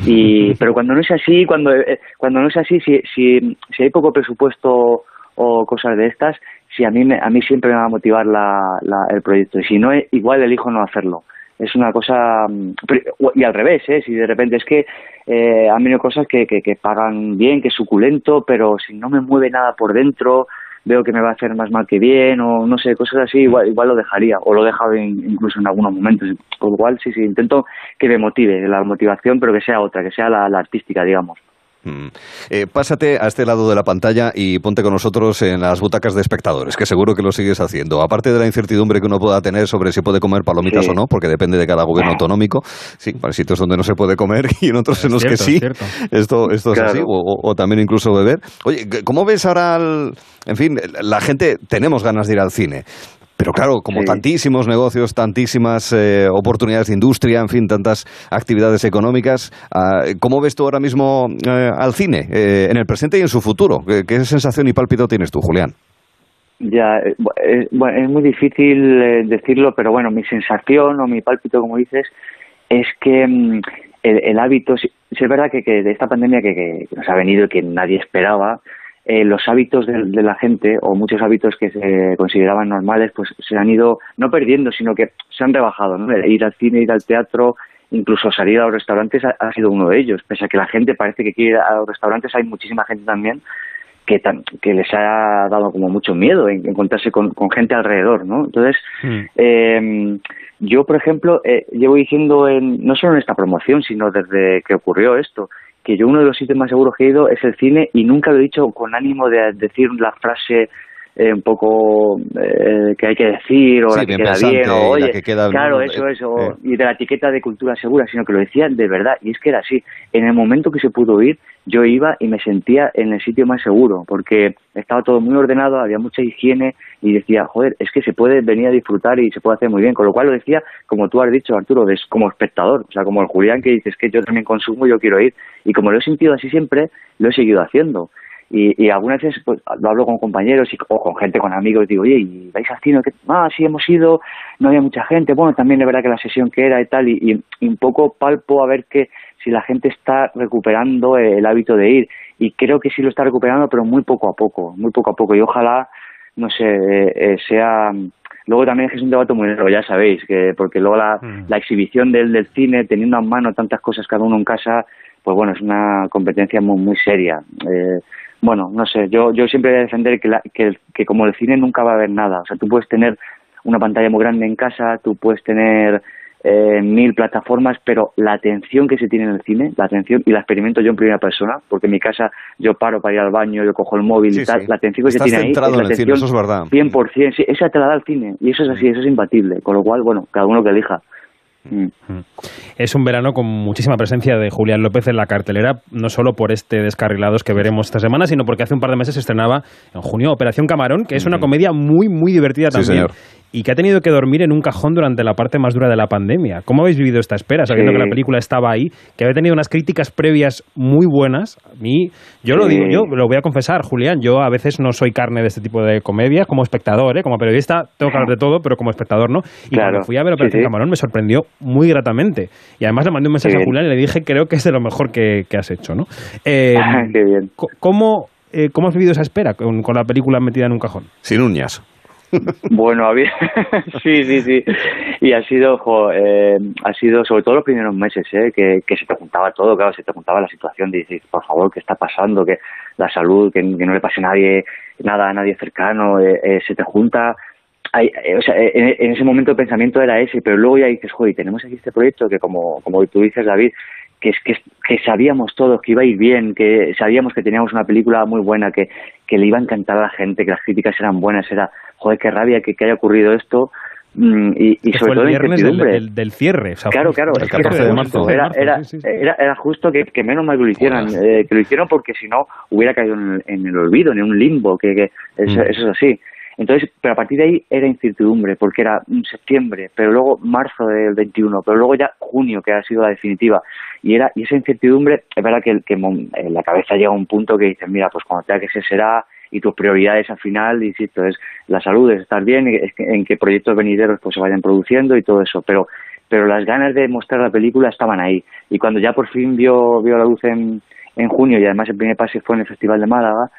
Y, pero cuando no es así, cuando, eh, cuando no es así, si, si, si hay poco presupuesto o cosas de estas, si a mí, me- a mí siempre me va a motivar la, la- el proyecto. Y si no, eh, igual elijo no hacerlo. Es una cosa... mm, Y al revés, ¿eh? Si de repente es que eh, han venido cosas que, que, que pagan bien, que es suculento, pero si no me mueve nada por dentro, veo que me va a hacer más mal que bien, o no sé, cosas así, igual, igual lo dejaría, o lo he incluso en algunos momentos. Con lo cual, sí, sí, intento que me motive, la motivación, pero que sea otra, que sea la artística, digamos. Mm. Eh, pásate a este lado de la pantalla y ponte con nosotros en las butacas de espectadores, que seguro que lo sigues haciendo. Aparte de la incertidumbre que uno pueda tener sobre si puede comer palomitas Sí. o no, porque depende de cada gobierno autonómico. Sí, hay sitios donde no se puede comer y en otros en los que sí. es. Esto, esto es así, o, o- o también incluso beber. Oye, ¿cómo ves ahora, al- en fin, la gente, tenemos ganas de ir al cine? Pero claro, como Sí. tantísimos negocios, tantísimas eh, oportunidades de industria, en fin, tantas actividades económicas, ah, ¿cómo ves tú ahora mismo eh, al cine, eh, en el presente y en su futuro? ¿Qué, qué sensación y pálpito tienes tú, Julián? Ya, eh, bu- eh, bueno, es muy difícil decirlo, pero bueno, mi sensación o mi pálpito, como dices, es que mm, el, el hábito, sí, sí es verdad que, que de esta pandemia que, que nos ha venido y que nadie esperaba, eh, los hábitos de, de la gente o muchos hábitos que se consideraban normales, pues se han ido no perdiendo, sino que se han rebajado. ¿no? Ir al cine, ir al teatro, incluso salir a los restaurantes ha, ha sido uno de ellos. Pese a que la gente parece que quiere ir a los restaurantes, hay muchísima gente también que, tan- que les ha dado como mucho miedo en encontrarse con, con gente alrededor, ¿no? Entonces, eh, yo, por ejemplo, eh, llevo diciendo, en, no solo en esta promoción, sino desde que ocurrió esto, que yo uno de los sitios más seguros que he ido es el cine y nunca lo he dicho con ánimo de decir la frase eh, un poco eh, que hay que decir o Sí, la que queda bien o la oye que queda- claro eh, eso eso eh. y de la etiqueta de cultura segura sino que lo decían de verdad y es que era así en el momento que se pudo ir yo iba y me sentía en el sitio más seguro porque estaba todo muy ordenado había mucha higiene y decía joder es que se puede venir a disfrutar y se puede hacer muy bien con lo cual lo decía como tú has dicho Arturo como espectador o sea como el Julián que dices que yo también consumo yo quiero ir y como lo he sentido así siempre lo he seguido haciendo y, y algunas veces pues, lo hablo con compañeros y, o con gente, con amigos, digo, oye, ¿y vais al cine? Ah, sí, hemos ido, no había mucha gente, bueno, también es verdad que la sesión que era y tal, y, y- y un poco palpo a ver que si la gente está recuperando el hábito de ir, y creo que sí lo está recuperando, pero muy poco a poco, muy poco a poco, y ojalá, no sé, eh, sea... Luego también es un debate muy largo, ya sabéis, que porque luego la, la exhibición del, del cine, teniendo a mano tantas cosas cada uno en casa, pues bueno, es una competencia muy, muy seria. Eh, bueno, no sé, yo, yo siempre voy a defender que, la- que, que como el cine nunca va a haber nada. O sea, tú puedes tener una pantalla muy grande en casa, tú puedes tener eh, mil plataformas, pero la atención que se tiene en el cine, la atención, y la experimento yo en primera persona, porque en mi casa yo paro para ir al baño, yo cojo el móvil Sí, y tal, sí. la atención que Estás se tiene ahí, es la en el cine, atención eso es verdad. 100%, sí, esa te la da el cine, y eso es así, eso es imbatible, con lo cual, bueno, cada uno que elija. Mm. Es un verano con muchísima presencia de Julián López en la cartelera, no solo por este Descarrilados que veremos esta semana, sino porque hace un par de meses se estrenaba en junio Operación Camarón, que es una comedia muy, muy divertida Sí, también. señor. Y que ha tenido que dormir en un cajón durante la parte más dura de la pandemia. ¿Cómo habéis vivido esta espera, sabiendo Sí. que la película estaba ahí, que había tenido unas críticas previas muy buenas? A mí, yo lo digo, yo lo voy a confesar, Julián, yo a veces no soy carne de este tipo de comedias, como espectador, ¿eh? como periodista tengo que hablar de todo, pero como espectador no. Y Claro. cuando fui a ver Operación sí. Camarón me sorprendió muy gratamente. Y además le mandé un mensaje a. Julián y le dije, creo que es de lo mejor que, que has hecho, ¿no? Eh, Qué bien. ¿Cómo, eh, ¿Cómo has vivido esa espera con, con la película metida en un cajón? Sin uñas. Bueno, había... sí, sí, sí. Y ha sido, eh, ha sido sobre todo los primeros meses, ¿eh? que, se te juntaba todo, claro, se te juntaba la situación de decir, por favor, ¿qué está pasando? Que la salud, que, no le pase a nadie, nada a nadie cercano, eh, eh, se te junta... Hay- eh, o sea, eh, en, en ese momento el pensamiento era ese, pero luego ya dices, joder, tenemos aquí este proyecto que como, como tú dices, David, que es que, que sabíamos todos que iba a ir bien, que sabíamos que teníamos una película muy buena, que, que le iba a encantar a la gente, que las críticas eran buenas, era, joder, qué rabia que, que haya ocurrido esto, mm, y, y sobre todo el viernes del, incertidumbre. del- del cierre. o sea, Claro, claro, el es que 14 era de marzo. era, era, era, era justo que, que menos mal que lo hicieran, eh, que lo hicieron porque si no hubiera caído en el, en el olvido, en un limbo, que, que eso, Mm. eso es así. Entonces, pero a partir de ahí era incertidumbre, porque era septiembre, pero luego marzo del 21, pero luego ya junio, que ha sido la definitiva. Y era y esa incertidumbre, es verdad que, que en la cabeza llega un punto que dices, mira, pues cuando tenga que ser será, y tus prioridades al final, insisto, es la salud, es estar bien, es que- en qué proyectos venideros pues se vayan produciendo y todo eso. Pero pero las ganas de mostrar la película estaban ahí. Y cuando ya por fin vio, vio la luz en, en junio, y además el primer pase fue en el Festival de Málaga,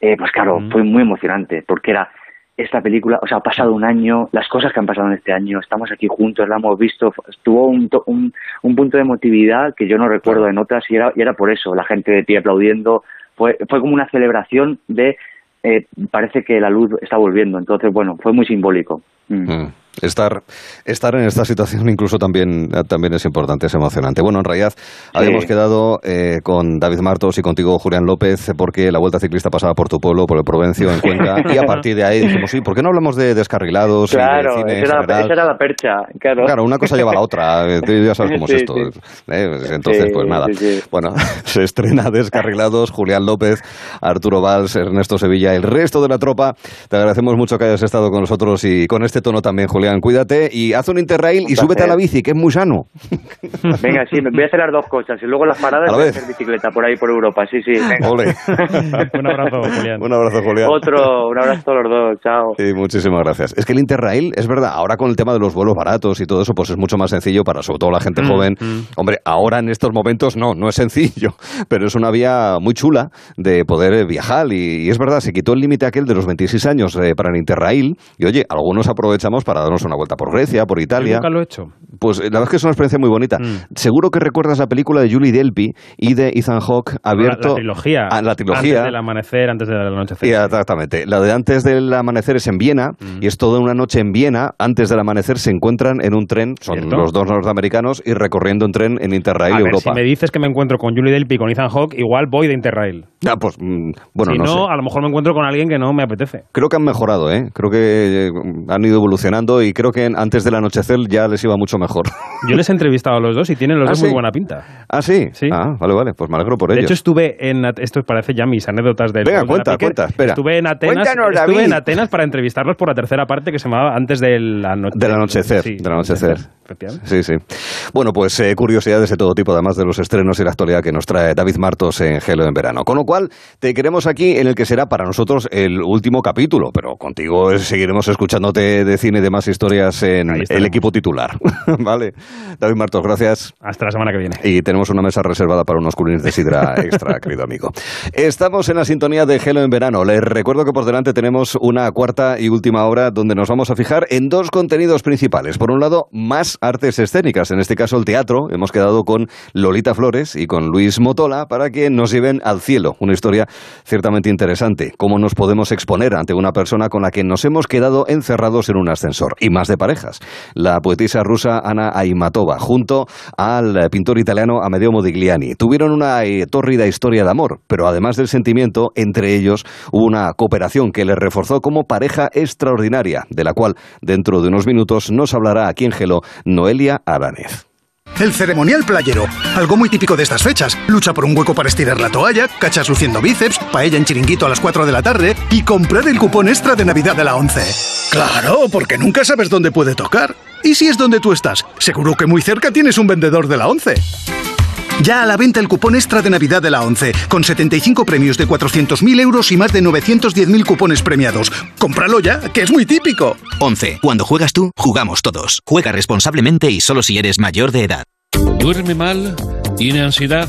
eh, pues claro, fue muy emocionante, porque era esta película, o sea, ha pasado un año, las cosas que han pasado en este año, estamos aquí juntos, la hemos visto, tuvo un, un, un punto de emotividad que yo no recuerdo en otras y era, y era por eso, la gente de pie aplaudiendo, fue, fue como una celebración de, eh, parece que la luz está volviendo, entonces bueno, fue muy simbólico. Mm. Mm. Estar, estar en esta situación incluso también, eh, también es importante, es emocionante. Bueno, en realidad habíamos quedado eh, con David Martos y contigo, Julián López, porque la Vuelta Ciclista pasaba por tu pueblo, por el Provencio, en Cuenca, y a partir de ahí dijimos, sí, ¿por qué no hablamos de descarrilados y Claro, de cine en esa era, general? esa era la percha, claro. Claro, una cosa lleva a la otra, eh, ya sabes cómo es Sí, esto. sí. eh, Entonces, Sí, pues nada. Bueno, se estrena Descarrilados, Julián López, Arturo Valls, Ernesto Sevilla, el resto de la tropa. Te agradecemos mucho que hayas estado con nosotros y con este tono también, Julián. Cuídate y haz un interrail y súbete a la bici, que es muy sano. Venga, sí, me voy a hacer las dos cosas y luego las paradas A la voy a hacer bicicleta por ahí por Europa, sí, sí. venga. Ole. un abrazo, Julián. Un abrazo, Julián. Otro, un abrazo a los dos, chao. Sí, muchísimas gracias. Es que el Interrail, es verdad, ahora con el tema de los vuelos baratos y todo eso, pues es mucho más sencillo para sobre todo la gente Mm, joven. Hombre, ahora en estos momentos no, no es sencillo, pero es una vía muy chula de poder eh, viajar y, y es verdad, se quitó el límite aquel de los 26 años eh, para el Interrail y oye, algunos aprovechamos para darnos una vuelta por Grecia, por Yo Italia. nunca lo he hecho. Pues eh, la verdad es que es una experiencia muy bonita. Mm. Seguro que recuerdas la película de Julie Delpy y de Ethan Hawke abierto... La, la trilogía. Ah, la trilogía. Antes del amanecer, antes del anochecer. Y exactamente. La de antes del amanecer es en Viena Mm. y es toda una noche en Viena. Antes del amanecer se encuentran en un tren, son ¿Cierto? los dos norteamericanos, y recorriendo un tren en Interrail A ver, Europa. si me dices que me encuentro con Julie Delpy y con Ethan Hawke, igual voy de Interrail. Ah, pues mm, bueno, si no, no, sé. a lo mejor me encuentro con alguien que no me apetece. Creo que han mejorado, ¿eh? Creo que eh, han ido evolucionando y creo que antes del anochecer ya les iba mucho mejor. Yo les he entrevistado a los dos y tienen los ¿Ah, dos sí? muy buena pinta. ¿Ah, sí? Ah, vale, vale. Pues me alegro por De ellos. hecho, estuve en. Esto parece ya mis anécdotas del. Venga, cuenta, Piquer. cuenta, espera. Estuve en Atenas. Estuve en Atenas para entrevistarlos por la tercera parte que se llamaba Antes del, ano- Del anochecer, Sí, del anochecer. Sí, sí. Bueno, pues eh, curiosidades de todo tipo, además de los estrenos y la actualidad que nos trae David Martos en Gelo en verano. Con lo cual, te queremos aquí en el que será para nosotros el último capítulo, pero contigo seguiremos escuchándote de cine y demás historias en el equipo titular. ¿Vale? David Martos, gracias. Hasta la semana que viene. Y tenemos una mesa reservada para unos culines de sidra extra, querido amigo. Estamos en la sintonía de Gelo en verano. Les recuerdo que por delante tenemos una cuarta y última hora donde nos vamos a fijar en dos contenidos principales. Por un lado, más artes escénicas, en este caso el teatro. Hemos quedado con Lolita Flores y con Luis Motola para que nos lleven al cielo. Una historia ciertamente interesante. Cómo nos podemos exponer ante una persona con la que nos hemos quedado encerrados en un ascensor. Y más de parejas. La poetisa rusa Ana Aimatova, junto al pintor italiano Amedeo Modigliani. Tuvieron una eh, tórrida historia de amor, pero además del sentimiento, entre ellos hubo una cooperación que les reforzó como pareja extraordinaria, de la cual dentro de unos minutos nos hablará aquí en Gelo Noelia Aranez. El ceremonial playero, algo muy típico de estas fechas. Lucha por un hueco para estirar la toalla, cachas luciendo bíceps, paella en chiringuito a las 4 de la tarde y comprar el cupón extra de Navidad de la 11. Claro, porque nunca sabes dónde puede tocar. ¿Y si es donde tú estás? Seguro que muy cerca tienes un vendedor de la 11. Ya a la venta el cupón extra de Navidad de la 11, con 75 premios de 400.000 euros y más de 910.000 cupones premiados. ¡Cómpralo ya, que es muy típico! 11. Cuando juegas tú, jugamos todos. Juega responsablemente y solo si eres mayor de edad. ¿Duerme mal? ¿Tiene ansiedad?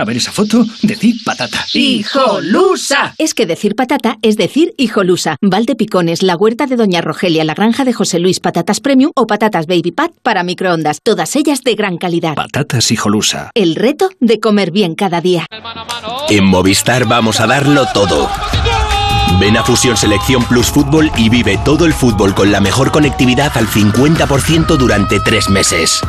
A ver esa foto, decir patata. ¡Hijolusa! Es que decir patata es decir hijolusa. Valde Picones, la huerta de Doña Rogelia, la granja de José Luis, patatas premium o patatas baby pat para microondas. Todas ellas de gran calidad. Patatas hijolusa. El reto de comer bien cada día. En Movistar vamos a darlo todo. Ven a Fusión Selección Plus Fútbol y vive todo el fútbol con la mejor conectividad al 50% durante tres meses.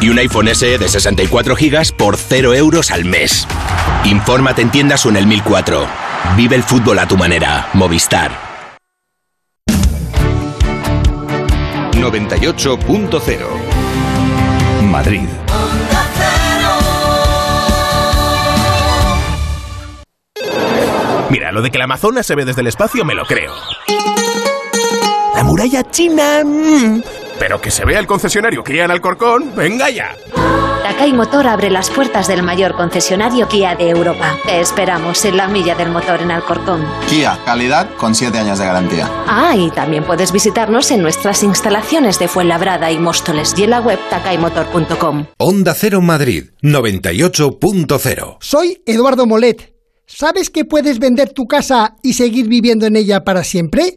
Y un iPhone SE de 64 GB por 0 euros al mes. Infórmate en tiendas o en el 1004. Vive el fútbol a tu manera. Movistar. 98.0 Madrid. Mira, lo de que la Amazonas se ve desde el espacio me lo creo. La muralla china... mm, Pero que se vea el concesionario Kia en Alcorcón, venga ya. Takai Motor abre las puertas del mayor concesionario Kia de Europa. Te esperamos en la milla del motor en Alcorcón. Kia, calidad con 7 años de garantía. Ah, y también puedes visitarnos en nuestras instalaciones de Fuenlabrada y Móstoles y en la web takaimotor.com. Onda Cero Madrid 98.0 Soy Eduardo Molet. ¿Sabes que puedes vender tu casa y seguir viviendo en ella para siempre?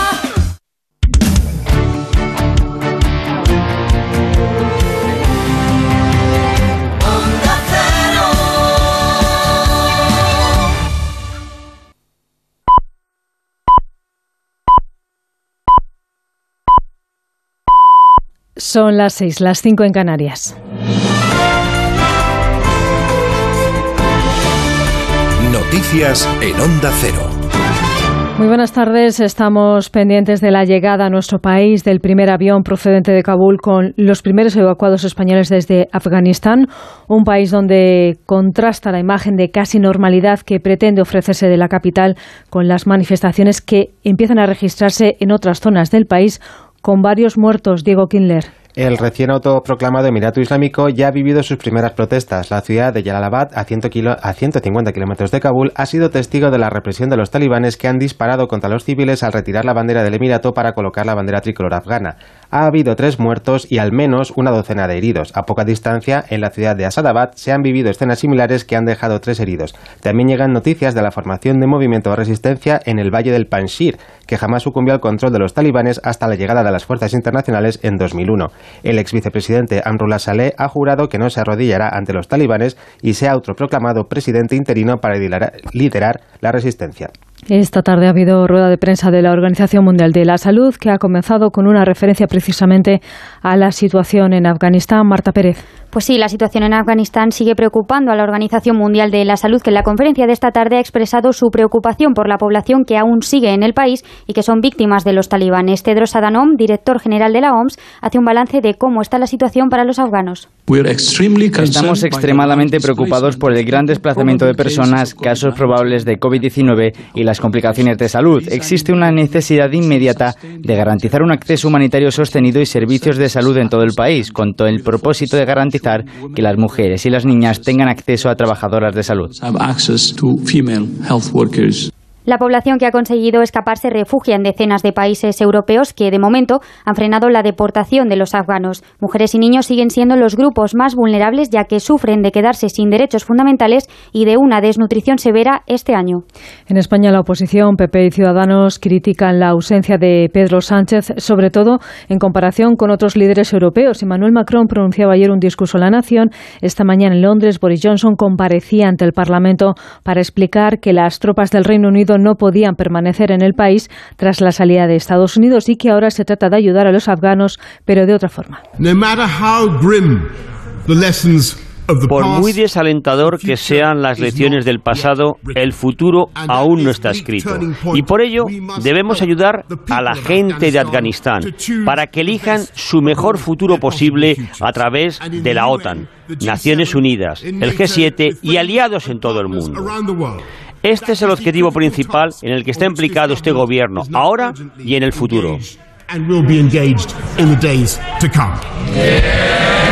Son las seis, las cinco en Canarias. Noticias en Onda Cero. Muy buenas tardes. Estamos pendientes de la llegada a nuestro país del primer avión procedente de Kabul con los primeros evacuados españoles desde Afganistán, un país donde contrasta la imagen de casi normalidad que pretende ofrecerse de la capital con las manifestaciones que empiezan a registrarse en otras zonas del país con varios muertos, Diego Kindler. El recién autoproclamado Emirato Islámico ya ha vivido sus primeras protestas. La ciudad de Jalalabad, a, 150 kilómetros de Kabul, ha sido testigo de la represión de los talibanes que han disparado contra los civiles al retirar la bandera del Emirato para colocar la bandera tricolor afgana. Ha habido tres muertos y al menos una docena de heridos. A poca distancia, en la ciudad de Asadabad, se han vivido escenas similares que han dejado tres heridos. También llegan noticias de la formación de movimiento de resistencia en el valle del Panjshir, que jamás sucumbió al control de los talibanes hasta la llegada de las fuerzas internacionales en 2001. El ex vicepresidente Amrullah Saleh ha jurado que no se arrodillará ante los talibanes y se ha autoproclamado presidente interino para liderar la resistencia. Esta tarde ha habido rueda de prensa de la Organización Mundial de la Salud que ha comenzado con una referencia precisamente a la situación en Afganistán. Marta Pérez. Pues sí, la situación en Afganistán sigue preocupando a la Organización Mundial de la Salud, que en la conferencia de esta tarde ha expresado su preocupación por la población que aún sigue en el país y que son víctimas de los talibanes. Tedros Adhanom, director general de la OMS, hace un balance de cómo está la situación para los afganos. Estamos extremadamente preocupados por el gran desplazamiento de personas, casos probables de COVID-19 y las complicaciones de salud. Existe una necesidad inmediata de garantizar un acceso humanitario sostenido y servicios de salud en todo el país, con todo el propósito de garantizar que las mujeres y las niñas tengan acceso a trabajadoras de salud. La población que ha conseguido escapar se refugia en decenas de países europeos que, de momento, han frenado la deportación de los afganos. Mujeres y niños siguen siendo los grupos más vulnerables ya que sufren de quedarse sin derechos fundamentales y de una desnutrición severa este año. En España, la oposición, PP y Ciudadanos critican la ausencia de Pedro Sánchez, sobre todo en comparación con otros líderes europeos. Emmanuel Macron pronunciaba ayer un discurso a la nación. Esta mañana en Londres, Boris Johnson comparecía ante el Parlamento para explicar que las tropas del Reino Unido no podían permanecer en el país tras la salida de Estados Unidos y que ahora se trata de ayudar a los afganos, pero de otra forma. Por muy desalentador que sean las lecciones del pasado, el futuro aún no está escrito. Y por ello debemos ayudar a la gente de Afganistán para que elijan su mejor futuro posible a través de la OTAN, Naciones Unidas, el G7 y aliados en todo el mundo. Este es el objetivo principal en el que está implicado este gobierno ahora y en el futuro.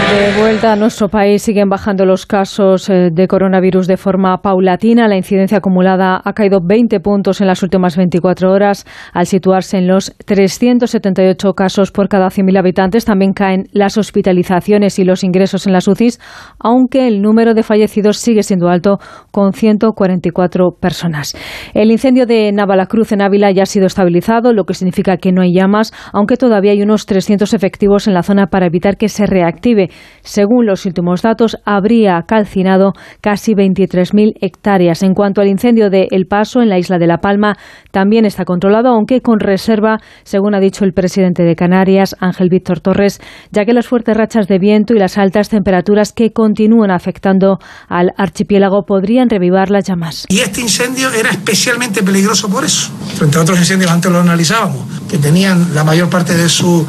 De vuelta a nuestro país siguen bajando los casos eh, de coronavirus de forma paulatina. La incidencia acumulada ha caído 20 puntos en las últimas 24 horas al situarse en los 378 casos por cada 100.000 habitantes. También caen las hospitalizaciones y los ingresos en las UCIs, aunque el número de fallecidos sigue siendo alto con 144 personas. El incendio de Navalacruz en Ávila ya ha sido estabilizado, lo que significa que no hay llamas, aunque todavía hay unos 300 efectivos en la zona para evitar que se reactive. Según los últimos datos, habría calcinado casi 23.000 hectáreas. En cuanto al incendio de El Paso, en la isla de La Palma, también está controlado, aunque con reserva, según ha dicho el presidente de Canarias, Ángel Víctor Torres, ya que las fuertes rachas de viento y las altas temperaturas que continúan afectando al archipiélago podrían revivar las llamas. Y este incendio era especialmente peligroso por eso. Frente a otros incendios antes lo analizábamos, que tenían la mayor parte de su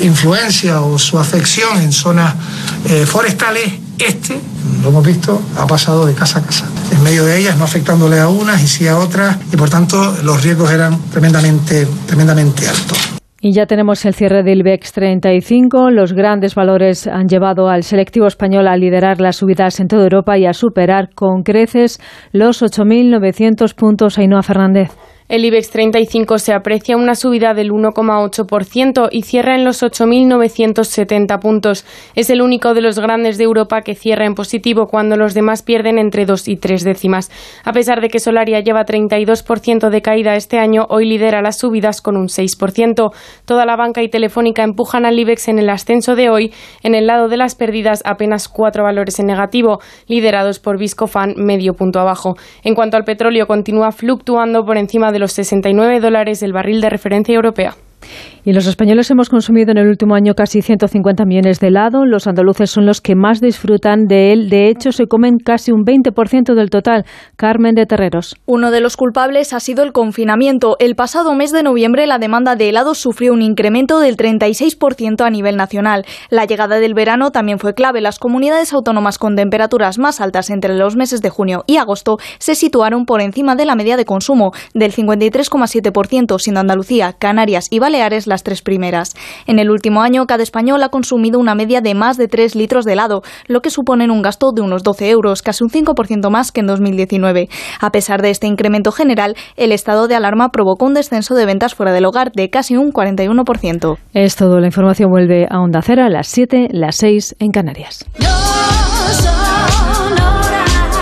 influencia o su afección en zonas eh, forestales, este, lo hemos visto, ha pasado de casa a casa. En medio de ellas, no afectándole a unas y sí a otras, y por tanto los riesgos eran tremendamente, tremendamente altos. Y ya tenemos el cierre del IBEX 35. Los grandes valores han llevado al selectivo español a liderar las subidas en toda Europa y a superar con creces los 8.900 puntos. Ainhoa Fernández. El IBEX 35 se aprecia una subida del 1,8% y cierra en los 8.970 puntos. Es el único de los grandes de Europa que cierra en positivo cuando los demás pierden entre 2 y 3 décimas. A pesar de que Solaria lleva 32% de caída este año, hoy lidera las subidas con un 6%. Toda la banca y telefónica empujan al IBEX en el ascenso de hoy. En el lado de las pérdidas, apenas cuatro valores en negativo, liderados por Viscofan, medio punto abajo. En cuanto al petróleo, continúa fluctuando por encima de de los 69 dólares el barril de referencia europea. Y los españoles hemos consumido en el último año casi 150 millones de helado. Los andaluces son los que más disfrutan de él. De hecho, se comen casi un 20% del total. Carmen de Terreros. Uno de los culpables ha sido el confinamiento. El pasado mes de noviembre la demanda de helado sufrió un incremento del 36% a nivel nacional. La llegada del verano también fue clave. Las comunidades autónomas con temperaturas más altas entre los meses de junio y agosto se situaron por encima de la media de consumo del 53,7%, siendo Andalucía, Canarias y Baleares las tres primeras. En el último año, cada español ha consumido una media de más de 3 litros de helado, lo que supone un gasto de unos 12 euros, casi un 5% más que en 2019. A pesar de este incremento general, el estado de alarma provocó un descenso de ventas fuera del hogar de casi un 41%. Es todo. La información vuelve a Onda Cero a las 7, las 6 en Canarias.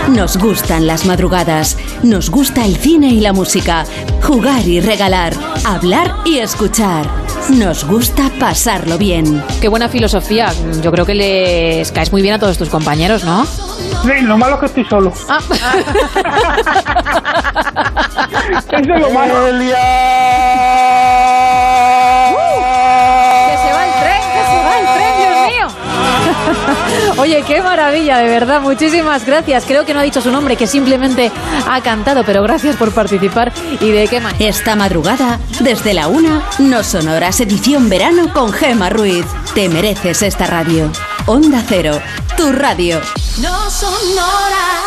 Nos gustan las madrugadas, nos gusta el cine y la música, jugar y regalar, hablar y escuchar. Nos gusta pasarlo bien. Qué buena filosofía. Yo creo que les caes muy bien a todos tus compañeros, ¿no? Sí, lo malo es que estoy solo. Ah. Eso es lo malo. Oye, qué maravilla, de verdad. Muchísimas gracias. Creo que no ha dicho su nombre, que simplemente ha cantado, pero gracias por participar. ¿Y de qué manera? Esta madrugada, desde la una, no sonoras edición verano con Gema Ruiz. Te mereces esta radio. Onda Cero, tu radio. No sonoras.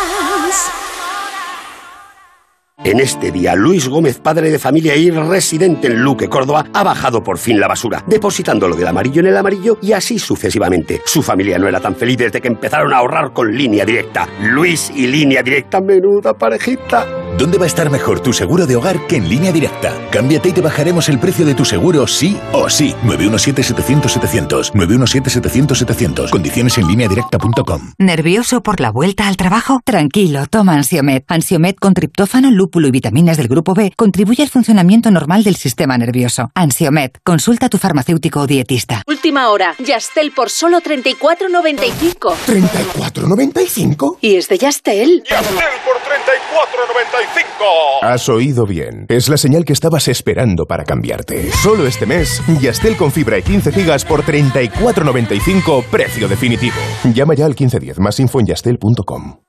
En este día, Luis Gómez, padre de familia y residente en Luque, Córdoba, ha bajado por fin la basura, depositando lo del amarillo en el amarillo y así sucesivamente. Su familia no era tan feliz desde que empezaron a ahorrar con línea directa. Luis y línea directa, menuda parejita. ¿Dónde va a estar mejor tu seguro de hogar que en línea directa? Cámbiate y te bajaremos el precio de tu seguro sí o sí. 917-700-700. 917-700-700. Condiciones en línea directa.com. ¿Nervioso por la vuelta al trabajo? Tranquilo, toma Ansiomet. Ansiomet con triptófano, lúpulo y vitaminas del grupo B contribuye al funcionamiento normal del sistema nervioso. Ansiomet, consulta a tu farmacéutico o dietista. Última hora, Yastel por solo 34.95. ¿34.95? ¿Y es de Yastel? Yastel por 34.95. Has oído bien. Es la señal que estabas esperando para cambiarte. Solo este mes, Yastel con fibra y 15 gigas por 34.95, precio definitivo. Llama ya al 1510, más info en yastel.com.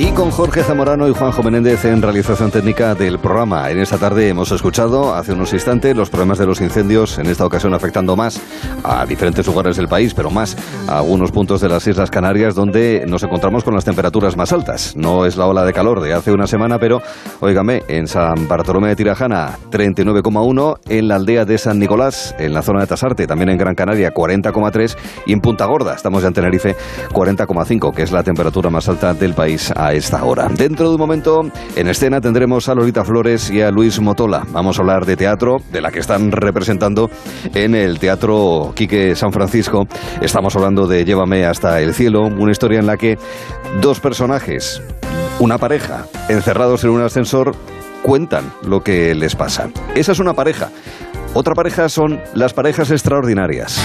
Y con Jorge Zamorano y Juanjo Menéndez en realización técnica del programa. En esta tarde hemos escuchado hace unos instantes los problemas de los incendios, en esta ocasión afectando más a diferentes lugares del país, pero más a algunos puntos de las Islas Canarias donde nos encontramos con las temperaturas más altas. No es la ola de calor de hace una semana, pero óigame, en San Bartolomé de Tirajana 39,1, en la aldea de San Nicolás, en la zona de Tasarte, también en Gran Canaria 40,3 y en Punta Gorda, estamos ya en Tenerife 40,5, que es la temperatura más alta del país esta hora. Dentro de un momento, en escena tendremos a Lolita Flores y a Luis Motola. Vamos a hablar de teatro, de la que están representando en el Teatro Quique San Francisco. Estamos hablando de Llévame hasta el cielo, una historia en la que dos personajes, una pareja, encerrados en un ascensor, cuentan lo que les pasa. Esa es una pareja. Otra pareja son las parejas extraordinarias.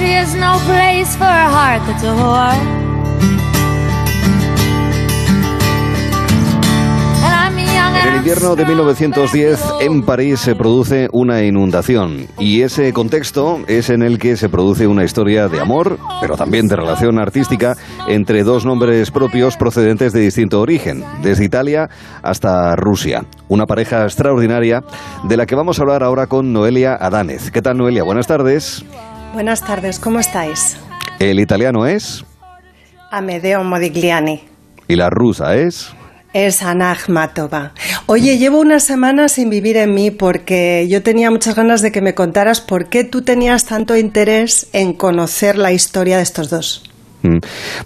Country is no place for a heart that's a whore. En el invierno de 1910 en París se produce una inundación y ese contexto es en el que se produce una historia de amor, pero también de relación artística entre dos nombres propios procedentes de distinto origen, desde Italia hasta Rusia. Una pareja extraordinaria de la que vamos a hablar ahora con Noelia Adánez. ¿Qué tal Noelia? Buenas tardes. Buenas tardes, ¿cómo estáis? El italiano es Amedeo Modigliani. ¿Y la rusa es? Es Ana Akhmatova. Oye, llevo una semana sin vivir en mí porque yo tenía muchas ganas de que me contaras por qué tú tenías tanto interés en conocer la historia de estos dos. Mm.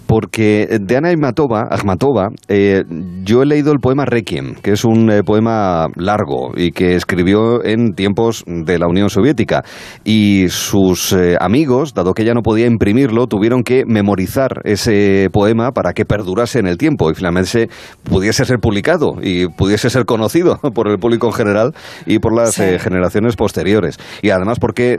Porque de Ana Akhmatova, eh, yo he leído el poema Requiem, que es un eh, poema largo y que escribió en tiempos de la Unión Soviética. Y sus eh, amigos, dado que ella no podía imprimirlo, tuvieron que memorizar ese poema para que perdurase en el tiempo y finalmente pudiese ser publicado y pudiese ser conocido por el público en general y por las generaciones posteriores. Y además porque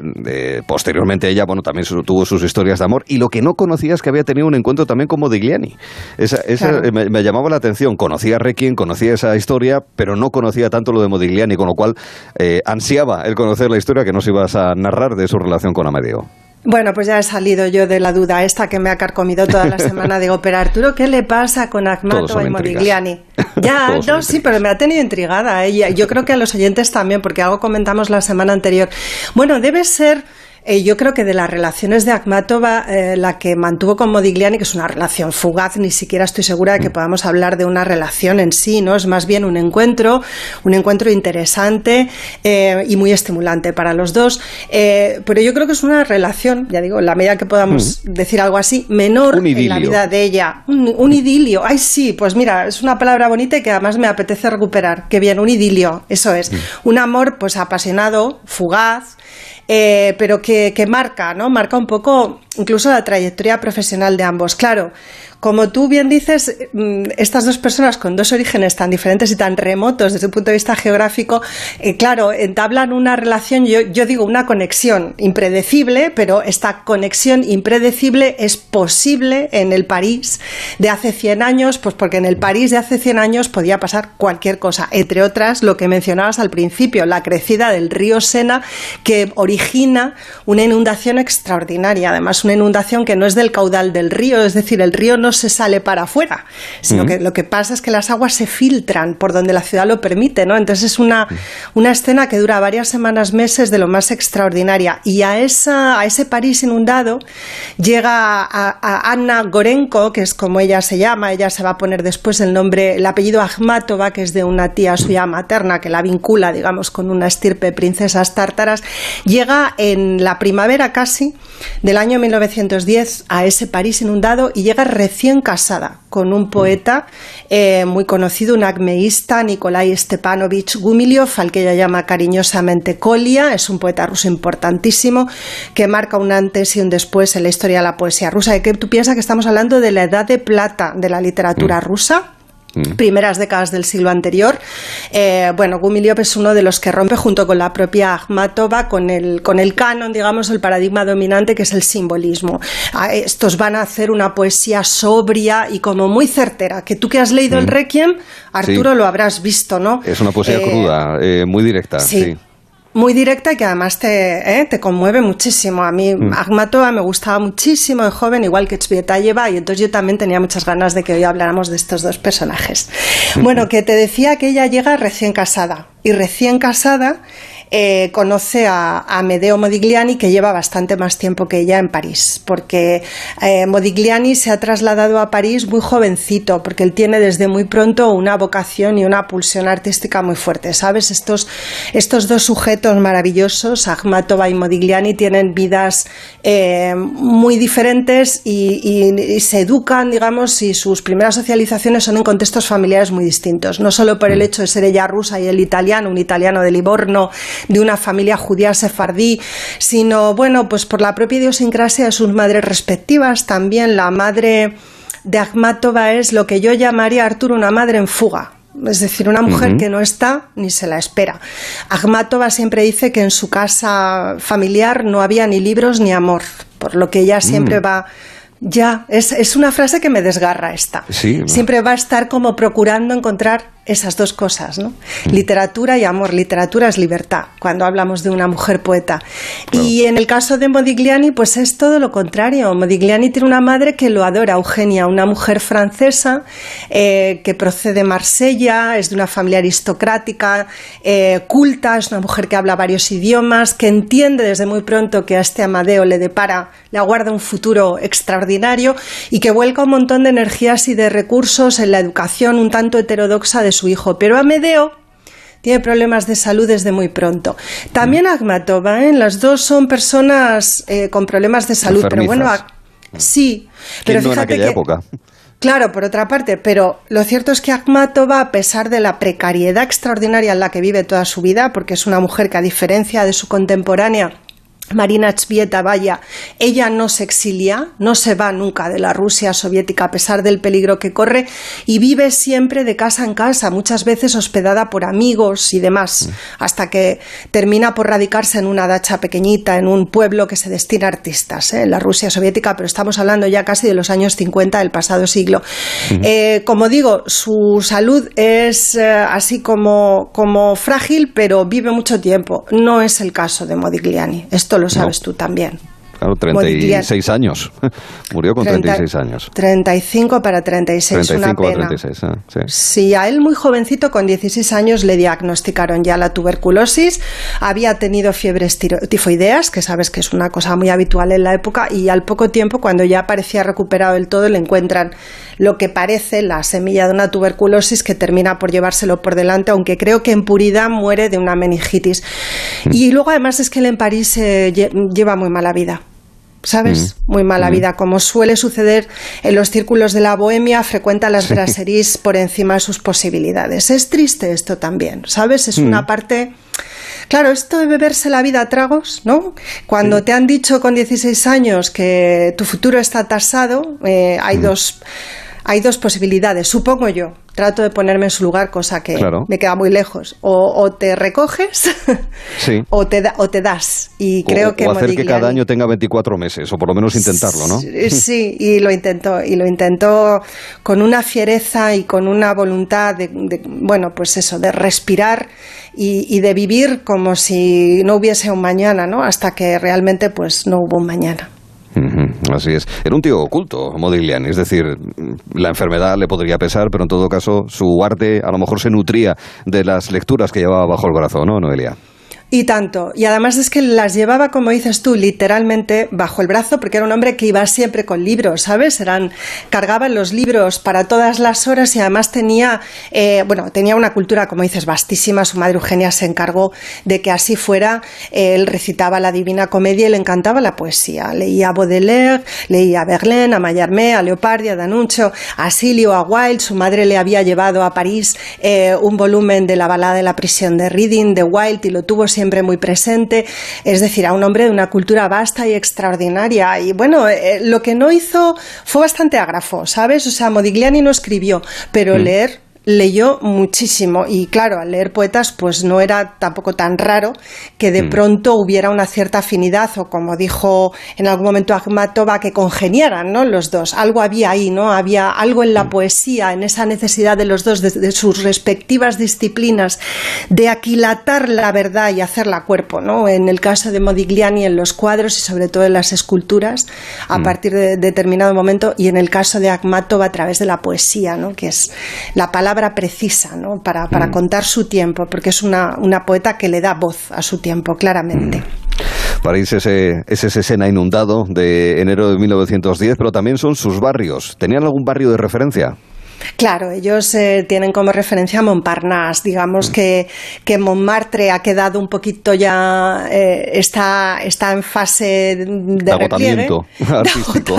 posteriormente ella, bueno, también tuvo sus historias de amor y lo que no conocía es que había tenido un encuentro también con Modigliani. Esa, eh, me, llamaba la atención. Conocía a Requiem, conocía esa historia, pero no conocía tanto lo de Modigliani, con lo cual eh, ansiaba el conocer la historia que nos ibas a narrar de su relación con Amedeo. Bueno, pues ya he salido yo de la duda esta que me ha carcomido toda la semana. Digo, pero Arturo, ¿qué le pasa con Agmato y Modigliani? Ya, no, sí, pero me ha tenido intrigada. ella. Yo creo que a los oyentes también, porque algo comentamos la semana anterior. Bueno, debe ser eh, yo creo que de las relaciones de Akhmatova, eh, la que mantuvo con Modigliani, que es una relación fugaz, ni siquiera estoy segura de que podamos hablar de una relación en sí, ¿no? Es más bien un encuentro, un encuentro interesante eh, y muy estimulante para los dos. pero yo creo que es una relación, ya digo, en la medida que podamos mm. decir algo así, menor en la vida de ella. Un, un, idilio. Ay, sí, pues mira, es una palabra bonita y que además me apetece recuperar. Qué bien, un idilio, eso es. Mm. Un amor, pues apasionado, fugaz. Eh, pero que, que, marca, ¿no? Marca un poco incluso la trayectoria profesional de ambos. Claro, como tú bien dices, mm, estas dos personas con dos orígenes tan diferentes y tan remotos desde un punto de vista geográfico, eh, claro, entablan una relación, yo, digo una conexión impredecible, pero esta conexión impredecible es posible en el París de hace 100 años, pues porque en el París de hace 100 años podía pasar cualquier cosa, entre otras lo que mencionabas al principio, la crecida del río Sena que origina una inundación extraordinaria, además una inundación que no es del caudal del río, es decir, el río no se sale para afuera, sino que lo que pasa es que las aguas se filtran por donde la ciudad lo permite, ¿no? Entonces es una, una escena que dura varias semanas, meses de lo más extraordinaria. Y a, esa, a ese París inundado llega a, Anna Gorenko, que es como ella se llama, ella se va a poner después el nombre, el apellido Akhmatova, que es de una tía suya materna que la vincula, digamos, con una estirpe de princesas tártaras, llega en la primavera casi del año 1910 a ese París inundado y llega recién casada con un poeta eh, muy conocido, un acmeísta, Nikolai Stepanovich Gumiliov, al que ella llama cariñosamente Kolia, es un poeta ruso importantísimo que marca un antes y un después en la historia de la poesía rusa. ¿Y que tú piensas que estamos hablando de la edad de plata de la literatura mm. rusa? Mm. primeras décadas del siglo anterior. Eh, bueno, Gumilyov es uno de los que rompe junto con la propia Akhmatova con el, con el canon, digamos, el paradigma dominante que es el simbolismo. Ah, estos van a hacer una poesía sobria y como muy certera, que tú que has leído el mm. Requiem, Arturo, lo habrás visto, ¿no? Es una poesía eh, cruda, eh, muy directa. sí muy directa y que además te, ¿eh? te conmueve muchísimo. A mí mm. me gustaba muchísimo de joven, igual que lleva y entonces yo también tenía muchas ganas de que hoy habláramos de estos dos personajes. Bueno, que te decía que ella llega recién casada, y recién casada eh, conoce a, Medeo Modigliani, que lleva bastante más tiempo que ella en París, porque eh, Modigliani se ha trasladado a París muy jovencito, porque él tiene desde muy pronto una vocación y una pulsión artística muy fuerte, ¿sabes? Estos, estos dos sujetos maravillosos, Akhmatova y Modigliani, tienen vidas eh, muy diferentes y, y, se educan, digamos, y sus primeras socializaciones son en contextos familiares muy distintos, no solo por el hecho de ser ella rusa y él italiano, un italiano de Livorno, de una familia judía sefardí, sino, bueno, pues por la propia idiosincrasia de sus madres respectivas. También la madre de Akhmatova es lo que yo llamaría, Arturo, una madre en fuga es decir, una mujer que no está ni se la espera. Akhmatova siempre dice que en su casa familiar no había ni libros ni amor, por lo que ella siempre mm. va ya, es, es, una frase que me desgarra esta. Siempre va a estar como procurando encontrar esas dos cosas, ¿no? Literatura y amor. Literatura es libertad, cuando hablamos de una mujer poeta. Y en el caso de Modigliani, pues es todo lo contrario. Modigliani tiene una madre que lo adora, Eugenia, una mujer francesa eh, que procede de Marsella, es de una familia aristocrática, eh, culta, es una mujer que habla varios idiomas, que entiende desde muy pronto que a este Amadeo le depara, le aguarda un futuro extraordinario y que vuelca un montón de energías y de recursos en la educación un tanto heterodoxa de su hijo, pero Amedeo tiene problemas de salud desde muy pronto. También Agmatova, ¿eh? las dos son personas eh, con problemas de salud, pero bueno, sí, pero fíjate que época. Claro, por otra parte, pero lo cierto es que Akhmatova, a pesar de la precariedad extraordinaria en la que vive toda su vida, porque es una mujer que a diferencia de su contemporánea Marina Chvieta, vaya, ella no se exilia, no se va nunca de la Rusia soviética a pesar del peligro que corre y vive siempre de casa en casa, muchas veces hospedada por amigos y demás, mm. hasta que termina por radicarse en una dacha pequeñita, en un pueblo que se destina a artistas, ¿eh? en la Rusia soviética, pero estamos hablando ya casi de los años 50 del pasado siglo. Eh, como digo, su salud es eh, así como, como frágil, pero vive mucho tiempo. No es el caso de Modigliani. Esto lo sabes tú también. Claro, 36 años. Murió con 36 años. 35 para 36, 35 una pena. 36, ah, sí. a él muy jovencito, con 16 años, le diagnosticaron ya la tuberculosis. Había tenido fiebres tifoideas, que sabes que es una cosa muy habitual en la época, y al poco tiempo, cuando ya parecía recuperado del todo, le encuentran lo que parece la semilla de una tuberculosis que termina por llevárselo por delante, aunque creo que en puridad muere de una meningitis. Mm. Y luego, además, es que él en París eh, lleva muy mala vida. ¿sabes? Mm. Muy mala mm. vida, como suele suceder en los círculos de la bohemia, frecuenta las brasseries por encima de sus posibilidades. Es triste esto también, ¿sabes? Es una parte... Claro, esto de beberse la vida a tragos, ¿no? Cuando te han dicho con 16 años que tu futuro está tasado, eh, hay dos hay dos posibilidades, supongo yo. Trato de ponerme en su lugar, cosa que me queda muy lejos. O, te recoges o, te o te das. Y creo que o hacer que cada año tenga 24 meses, o por lo menos intentarlo, ¿no? Sí, y lo intentó. Y lo intentó con una fiereza y con una voluntad de, bueno, pues eso, de respirar y, y, de vivir como si no hubiese un mañana, ¿no? Hasta que realmente pues no hubo un mañana. Así es. Era un tío oculto, Modigliani. Es decir, la enfermedad le podría pesar, pero en todo caso su arte a lo mejor se nutría de las lecturas que llevaba bajo el corazón, ¿no, Noelia? Y tanto. Y además es que las llevaba, como dices tú, literalmente bajo el brazo, porque era un hombre que iba siempre con libros, ¿sabes? Eran, cargaban los libros para todas las horas y además tenía, eh, bueno, tenía una cultura, como dices, vastísima. Su madre Eugenia se encargó de que así fuera. Él recitaba la Divina Comedia y le encantaba la poesía. Leía a Baudelaire, leía a Verlaine, a Mallarmé, a Leopardi, a D'Annunzio, a Silio, a Wilde. Su madre le había llevado a París eh, un volumen de la balada de la prisión de Reading, de Wilde, y lo tuvo siempre muy presente, es decir, a un hombre de una cultura vasta y extraordinaria. Y bueno, eh, lo que no hizo fue bastante ágrafo, ¿sabes? O sea, Modigliani no escribió, pero mm. leer leyó muchísimo y claro, al leer poetas pues no era tampoco tan raro que de mm. pronto hubiera una cierta afinidad o como dijo en algún momento Akhmatova que congeniaran, ¿no? Los dos, algo había ahí, ¿no? Había algo en la mm. poesía, en esa necesidad de los dos de, sus respectivas disciplinas de aquilatar la verdad y hacerla cuerpo, ¿no? En el caso de Modigliani en los cuadros y sobre todo en las esculturas a mm. partir de determinado momento y en el caso de Akhmatova a través de la poesía, ¿no? Que es la palabra precisa ¿no? para, para mm. contar su tiempo, porque es una, una, poeta que le da voz a su tiempo, claramente. Mm. París ese, es ese escena inundado de enero de 1910, pero también son sus barrios. ¿Tenían algún barrio de referencia? Claro, ellos eh, tienen como referencia a Montparnasse. Digamos que, que Montmartre ha quedado un poquito ya, eh, está, está en fase de, agotamiento artístico.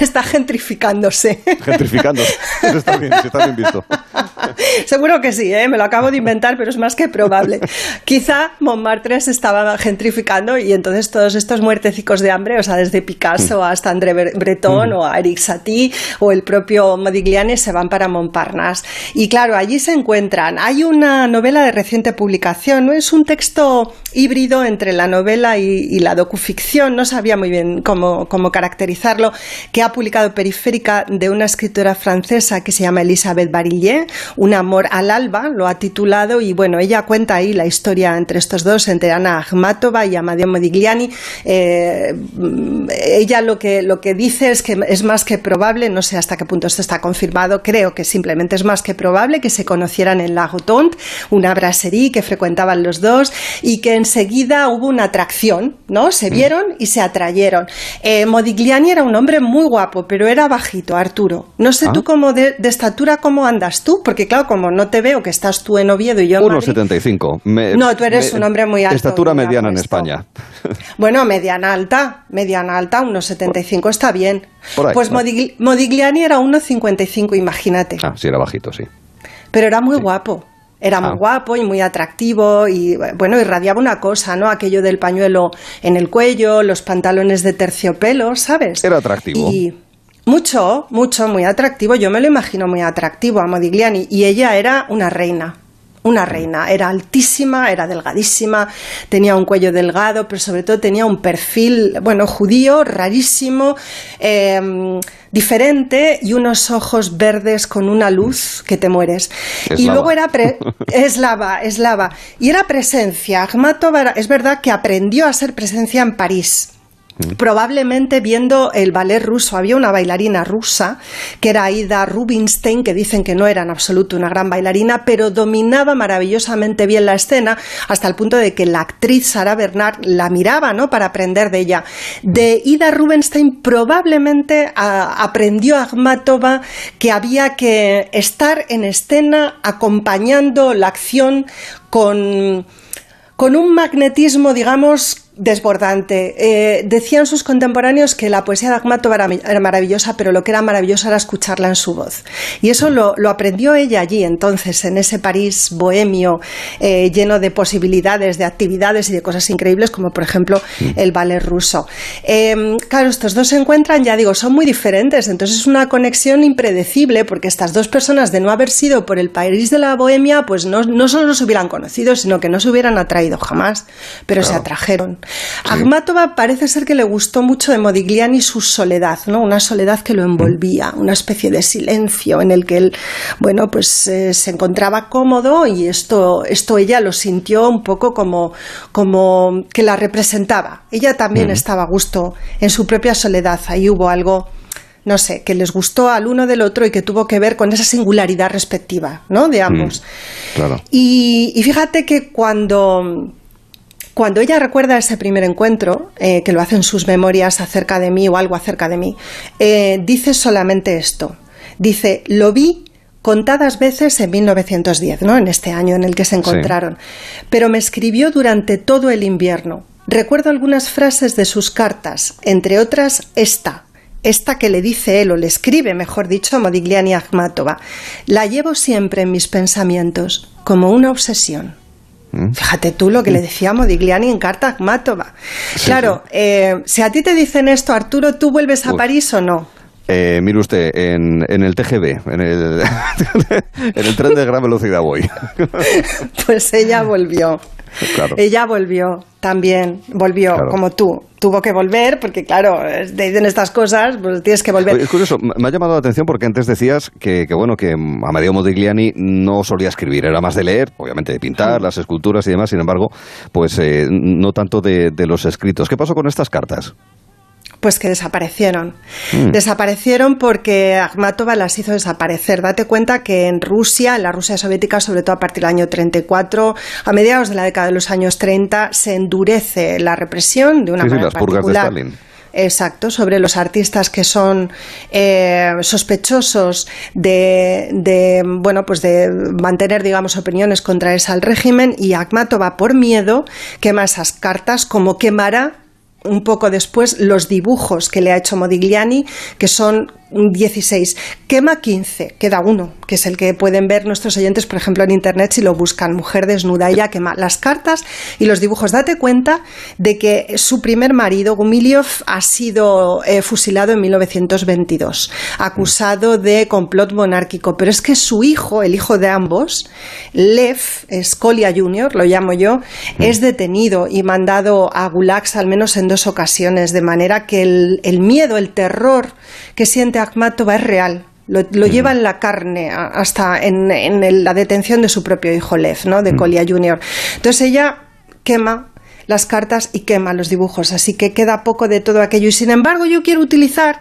Está gentrificándose. Gentrificándose. está bien, está bien visto. Seguro que sí, ¿eh? me lo acabo de inventar, pero es más que probable. Quizá Montmartre se estaba gentrificando y entonces todos estos muertecicos de hambre, o sea, desde Picasso mm. hasta André Breton mm. o a Eric Satie o el propio Modigliani se van para Montparnasse. Y claro, allí se encuentran. Hay una novela de reciente publicación, ¿no? Es un texto híbrido entre la novela y, la docuficción, no sabía muy bien cómo, cómo caracterizarlo, que ha publicado Periférica de una escritora francesa que se llama Elisabeth Barillet, Un amor al alba, lo ha titulado, y bueno, ella cuenta ahí la historia entre estos dos, entre Ana Akhmatova y Amadeo Modigliani. Eh, ella lo que, lo que dice es que es más que probable, no sé hasta qué punto esto está confirmado, creo que simplemente es más que probable que se conocieran en La Rotonde, una brasserie que frecuentaban los dos y que enseguida hubo una atracción, ¿no? Se mm. vieron y se atrayeron. Eh, Modigliani era un hombre muy guapo, pero era bajito, Arturo. No sé tú ah. cómo de, estatura, cómo andas tú, porque claro, como no te veo que estás tú en Oviedo y yo en 1,75. No, tú eres un hombre muy alto. Estatura mediana en España. Bueno, mediana alta, mediana alta, 1,75 está bien. pues Modigliani era 1,55, imagínate. Ah, sí, era bajito, sí. Pero era muy guapo. Era muy ah. guapo y muy atractivo y bueno, irradiaba una cosa, ¿no? Aquello del pañuelo en el cuello, los pantalones de terciopelo, ¿sabes? Era atractivo. Y mucho, mucho, muy atractivo. Yo me lo imagino muy atractivo a Modigliani y ella era una reina una reina. Era altísima, era delgadísima, tenía un cuello delgado, pero sobre todo tenía un perfil, bueno, judío, rarísimo, em, diferente y unos ojos verdes con una luz que te mueres. y luego era eslava, eslava. Y era presencia. Akhmatova es verdad que aprendió a ser presencia en París probablemente viendo el ballet ruso. Había una bailarina rusa que era Aida Rubinstein, que dicen que no era en absoluto una gran bailarina, pero dominaba maravillosamente bien la escena hasta el punto de que la actriz Sara Bernard la miraba ¿no? para aprender de ella. De Ida Rubinstein probablemente aprendió Akhmatova que había que estar en escena acompañando la acción con con un magnetismo, digamos, desbordante. Eh, decían sus contemporáneos que la poesía de Akhmatova era, maravillosa, pero lo que era maravilloso era escucharla en su voz. Y eso lo, aprendió ella allí, entonces, en ese París bohemio, eh, lleno de posibilidades, de actividades y de cosas increíbles, como por ejemplo el ballet ruso. Em, claro, estos dos se encuentran, ya digo, son muy diferentes, entonces es una conexión impredecible, porque estas dos personas, de no haber sido por el París de la bohemia, pues no, no solo se hubieran conocido, sino que no se hubieran atraído jamás, pero se atrajeron. Akhmatova parece ser que le gustó mucho de Modigliani su soledad, ¿no? Una soledad que lo envolvía, una especie de silencio en el que él, bueno, pues eh, se encontraba cómodo y esto, esto ella lo sintió un poco como, como que la representaba. Ella también estaba a gusto en su propia soledad. Ahí hubo algo no sé, que les gustó al uno del otro y que tuvo que ver con esa singularidad respectiva, ¿no? De ambos. claro. y, fíjate que cuando cuando ella recuerda ese primer encuentro, eh, que lo hace en sus memorias acerca de mí o algo acerca de mí, eh, dice solamente esto. Dice, lo vi contadas veces en 1910, ¿no? En este año en el que se encontraron. Pero me escribió durante todo el invierno. Recuerdo algunas frases de sus cartas, entre otras esta, esta que le dice él o le escribe, mejor dicho, a Modigliani Akhmatova. La llevo siempre en mis pensamientos, como una obsesión. ¿Mm? Fíjate tú lo que le mm. decía Modigliani en carta a Akhmatova. claro, eh, si a ti te dicen esto, Arturo, ¿tú vuelves a París o no? Eh, mire usted, en, el TGV, en el, en el tren de gran velocidad voy. pues ella volvió. Ella volvió también, volvió como tú. Tuvo que volver porque, claro, te dicen estas cosas, pues tienes que volver. Es curioso, me ha llamado la atención porque antes decías que, bueno, que Amadeo Modigliani no solía escribir, era más de leer, obviamente de pintar, las esculturas y demás, sin embargo, pues eh, no tanto de los escritos. ¿Qué pasó con estas cartas? Pues que desaparecieron. Mm. Desaparecieron porque Akhmatova las hizo desaparecer. Date cuenta que en Rusia, en la Rusia soviética, sobre todo a partir del año 34, a mediados de la década de los años 30, se endurece la represión de una manera las purgas de Stalin. Exacto, sobre los artistas que son eh, sospechosos de, de, bueno, pues de mantener, digamos, opiniones contrarias al régimen y Akhmatova, por miedo, quema esas cartas como quemará un poco después los dibujos que le ha hecho Modigliani, que son 16. Quema 15, queda uno, que es el que pueden ver nuestros oyentes, por ejemplo, en internet si lo buscan. Mujer desnuda, ella quema las cartas y los dibujos. Date cuenta de que su primer marido, Gumiliov, ha sido eh, fusilado en 1922, acusado de complot monárquico. Pero es que su hijo, el hijo de ambos, Lev Skolia Jr., lo llamo yo, es detenido y mandado a Gulags al menos en dos ocasiones, de manera que el, el miedo, el terror que siente Akhmatova es real. Lo, lleva en la carne hasta en, la detención de su propio hijo Lev, ¿no? de Colia Jr. Entonces ella quema las cartas y quema los dibujos, así que queda poco de todo aquello. Y sin embargo yo quiero utilizar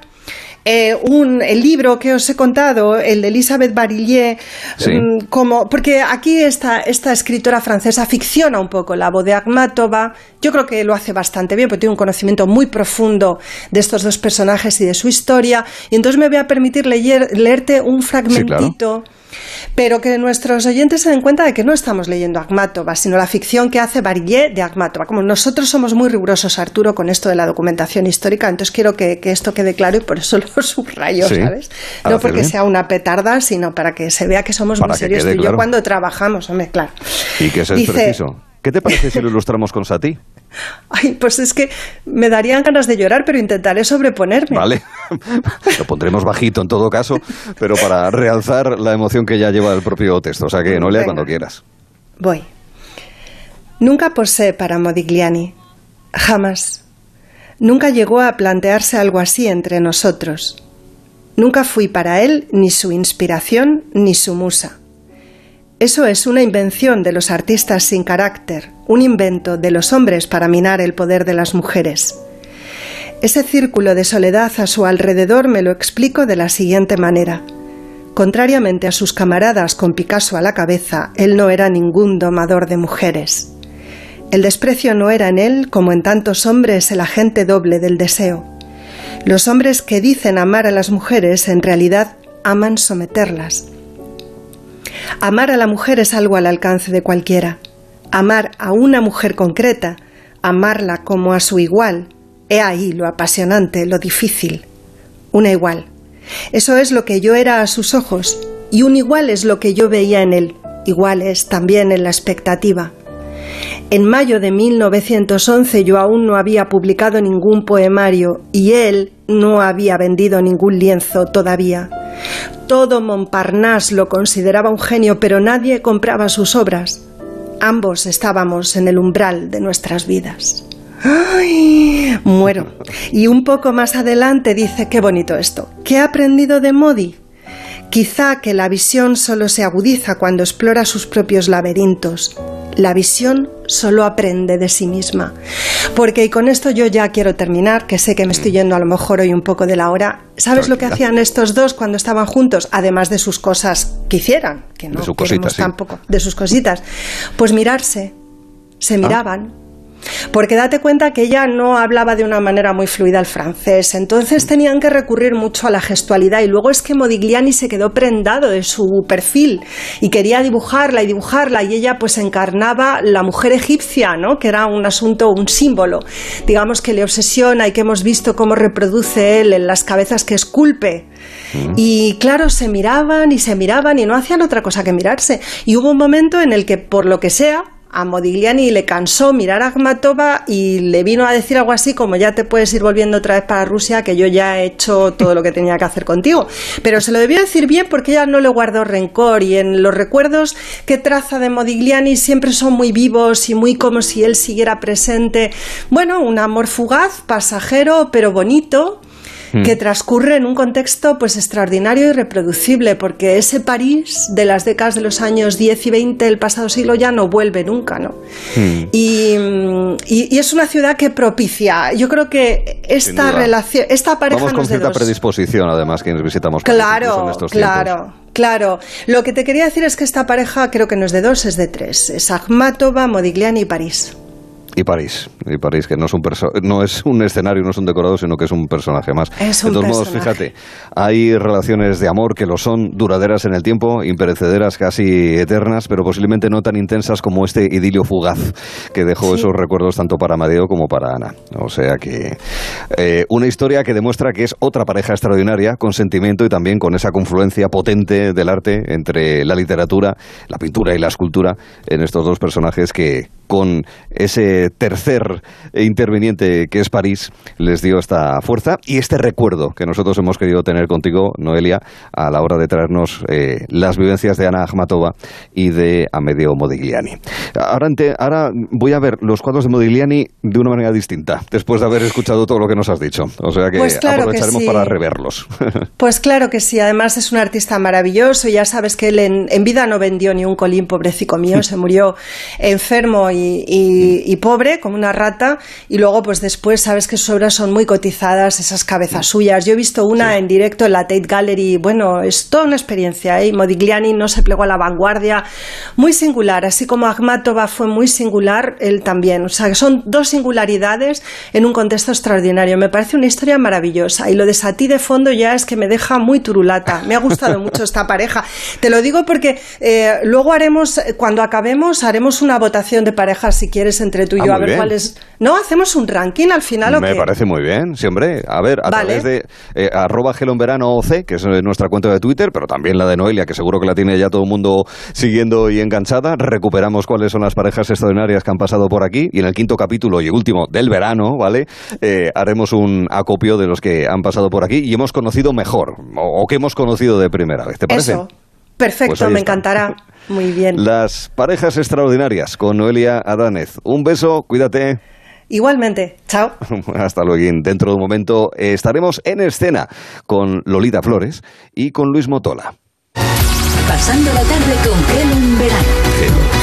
eh, un, el libro que os he contado, el de Elisabeth Barillier, mm, como, porque aquí esta, esta escritora francesa ficciona un poco la voz de Akhmatova. Yo creo que lo hace bastante bien, porque tiene un conocimiento muy profundo de estos dos personajes y de su historia. Y entonces me voy a permitir leer, leerte un fragmentito. Pero que nuestros oyentes se den cuenta de que no estamos leyendo Akhmatova, sino la ficción que hace Barillet de Akhmatova. Como nosotros somos muy rigurosos, Arturo, con esto de la documentación histórica, entonces quiero que, esto quede claro y por eso lo subrayo, ¿sabes? No porque sea una petarda, sino para que se vea que somos muy serios tú y yo cuando trabajamos, hombre, claro. Y que eso es preciso. ¿Qué te parece si lo ilustramos con Sati? Ay, pues es que me darían ganas de llorar, pero intentaré sobreponerme. Vale, lo pondremos bajito en todo caso, pero para realzar la emoción que ya lleva el propio texto. O sea que no lea cuando quieras. Voy. Nunca posé para Modigliani. Jamás. Nunca llegó a plantearse algo así entre nosotros. Nunca fui para él ni su inspiración ni su musa. Eso es una invención de los artistas sin carácter, un invento de los hombres para minar el poder de las mujeres. Ese círculo de soledad a su alrededor me lo explico de la siguiente manera. Contrariamente a sus camaradas con Picasso a la cabeza, él no era ningún domador de mujeres. El desprecio no era en él, como en tantos hombres, el agente doble del deseo. Los hombres que dicen amar a las mujeres en realidad aman someterlas. Amar a la mujer es algo al alcance de cualquiera. Amar a una mujer concreta, amarla como a su igual, he ahí lo apasionante, lo difícil. Una igual. Eso es lo que yo era a sus ojos, y un igual es lo que yo veía en él, igual es también en la expectativa. En mayo de 1911 yo aún no había publicado ningún poemario y él no había vendido ningún lienzo todavía. Todo Montparnasse lo consideraba un genio, pero nadie compraba sus obras. Ambos estábamos en el umbral de nuestras vidas. ¡Ay! Muero. Y un poco más adelante dice, qué bonito esto. ¿Qué ha aprendido de Modi? Quizá que la visión solo se agudiza cuando explora sus propios laberintos. La visión solo aprende de sí misma. Porque, y con esto yo ya quiero terminar, que sé que me estoy yendo a lo mejor hoy un poco de la hora. ¿Sabes lo que hacían estos dos cuando estaban juntos? Además de sus cosas que hicieran, que no de queremos tampoco, de sus cositas. Pues mirarse. Se ah. miraban, porque date cuenta que ella no hablaba de una manera muy fluida el francés, entonces tenían que recurrir mucho a la gestualidad y luego es que Modigliani se quedó prendado de su perfil y quería dibujarla y dibujarla y ella pues encarnaba la mujer egipcia, ¿no? que era un asunto, un símbolo, digamos que le obsesiona y que hemos visto cómo reproduce él en las cabezas que esculpe. Mm. Y claro, se miraban y se miraban y no hacían otra cosa que mirarse. Y hubo un momento en el que, por lo que sea, a Modigliani le cansó mirar a Akhmatova y le vino a decir algo así como ya te puedes ir volviendo otra vez para Rusia que yo ya he hecho todo lo que tenía que hacer contigo. Pero se lo debió decir bien porque ella no le guardó rencor y en los recuerdos que traza de Modigliani siempre son muy vivos y muy como si él siguiera presente. Bueno, un amor fugaz, pasajero, pero bonito Hmm. que transcurre en un contexto pues extraordinario y reproducible, porque ese París de las décadas de los años 10 y 20 del pasado siglo ya no vuelve nunca, ¿no? Hmm. Y, y, es una ciudad que propicia. Yo creo que esta relación, esta pareja Vamos con cierta predisposición, además, quienes visitamos claro, en estos claro. Claro, lo que te quería decir es que esta pareja creo que no es de dos, es de tres. Es Akhmatova, Modigliani y París. Y París, y París, que no es un no es un escenario, no es un decorado, sino que es un personaje más. Es un de todos modos, fíjate, hay relaciones de amor que lo son, duraderas en el tiempo, imperecederas, casi eternas, pero posiblemente no tan intensas como este idilio fugaz que dejó esos recuerdos tanto para Amadeo como para Ana. O sea que eh, una historia que demuestra que es otra pareja extraordinaria, con sentimiento y también con esa confluencia potente del arte entre la literatura, la pintura y la escultura en estos dos personajes que con ese tercer interviniente que es París les dio esta fuerza y este recuerdo que nosotros hemos querido tener contigo, Noelia, a la hora de traernos eh, las vivencias de Ana Akhmatova y de Amedeo Modigliani. Ahora, ahora voy a ver los cuadros de Modigliani de una manera distinta, después de haber escuchado todo lo que nos has dicho. O sea que pues aprovecharemos para reverlos. Pues claro que sí, además es un artista maravilloso, ya sabes que él en, en vida no vendió ni un colín, pobrecito mío, se murió enfermo y y, pobre, como una rata, y luego pues después sabes que sus obras son muy cotizadas, esas cabezas suyas. Yo he visto una en directo en la Tate Gallery, bueno, es toda una experiencia, ¿eh? Modigliani no se plegó a la vanguardia, muy singular, así como Akhmatova fue muy singular, él también. O sea, que son dos singularidades en un contexto extraordinario. Me parece una historia maravillosa y lo de Satie de fondo ya es que me deja muy turulata. Me ha gustado mucho esta pareja. Te lo digo porque eh, luego haremos, cuando acabemos, haremos una votación de pareja si quieres entre tú y ah, yo, a ver cuál es. No, hacemos un ranking al final. Me parece muy bien, sí, hombre. A ver, a través de eh, arroba OC, que es nuestra cuenta de Twitter, pero también la de Noelia, que seguro que la tiene ya todo el mundo siguiendo y enganchada. Recuperamos cuáles son las parejas extraordinarias que han pasado por aquí. Y en el quinto capítulo y último del verano, ¿vale? Eh, haremos un acopio de los que han pasado por aquí y hemos conocido mejor, o, que hemos conocido de primera vez. ¿Te parece? Eso. Perfecto, pues me encantará. Muy bien. Las parejas extraordinarias con Noelia Adánez. Un beso, cuídate. Igualmente, chao. Hasta luego. Dentro de un momento estaremos en escena con Lolita Flores y con Luis Motola. Pasando la tarde con Gelo en verano.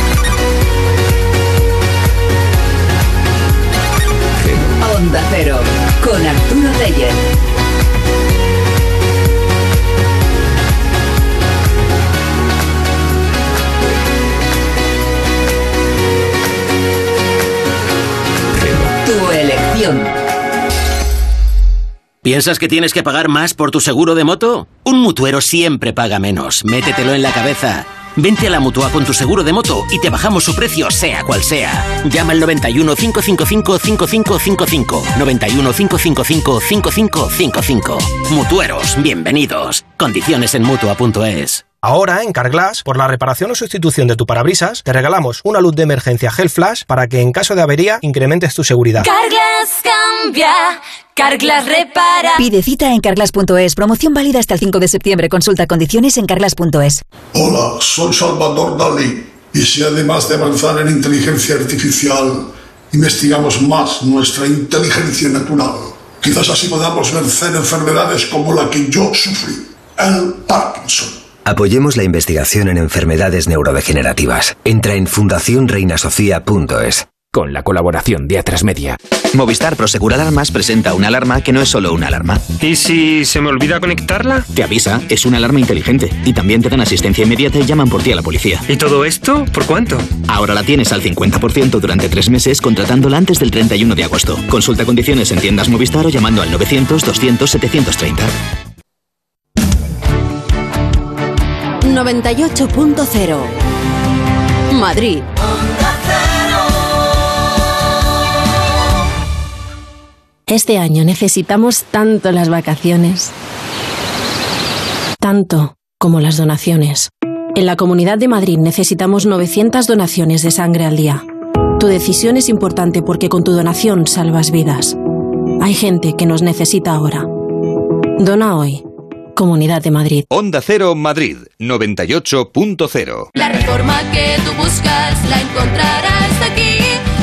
Onda Cero, con Arturo Reyes. ¿Piensas que tienes que pagar más por tu seguro de moto? Un mutuero siempre paga menos. Métetelo en la cabeza. Vente a la mutua con tu seguro de moto y te bajamos su precio, sea cual sea. Llama al 91 555 5555. 91 555 5555. Mutueros, bienvenidos. Condiciones en mutua.es. Ahora, en Carglass, por la reparación o sustitución de tu parabrisas, te regalamos una luz de emergencia Gel Flash para que en caso de avería incrementes tu seguridad. Carglass cambia, Carglass repara. Pide cita en carglass.es. Promoción válida hasta el 5 de septiembre. Consulta condiciones en carglass.es. Hola, soy Salvador Dalí. Y si además de avanzar en inteligencia artificial, investigamos más nuestra inteligencia natural, quizás así podamos vencer enfermedades como la que yo sufrí, el Parkinson. Apoyemos la investigación en enfermedades neurodegenerativas. Entra en fundacionreinasofía.es. Con la colaboración de Atrasmedia. Movistar Prosegur Alarmas presenta una alarma que no es solo una alarma. ¿Y si se me olvida conectarla? Te avisa, es una alarma inteligente. Y también te dan asistencia inmediata y llaman por ti a la policía. ¿Y todo esto? ¿Por cuánto? Ahora la tienes al 50% durante tres meses contratándola antes del 31 de agosto. Consulta condiciones en tiendas Movistar o llamando al 900 200 730. 98.0 Madrid. Este año necesitamos tanto las vacaciones, tanto como las donaciones. En la Comunidad de Madrid necesitamos 900 donaciones de sangre al día. Tu decisión es importante porque con tu donación salvas vidas. Hay gente que nos necesita ahora. Dona hoy Comunidad de Madrid. Onda Cero Madrid 98.0. La reforma que tú buscas la encontrarás aquí.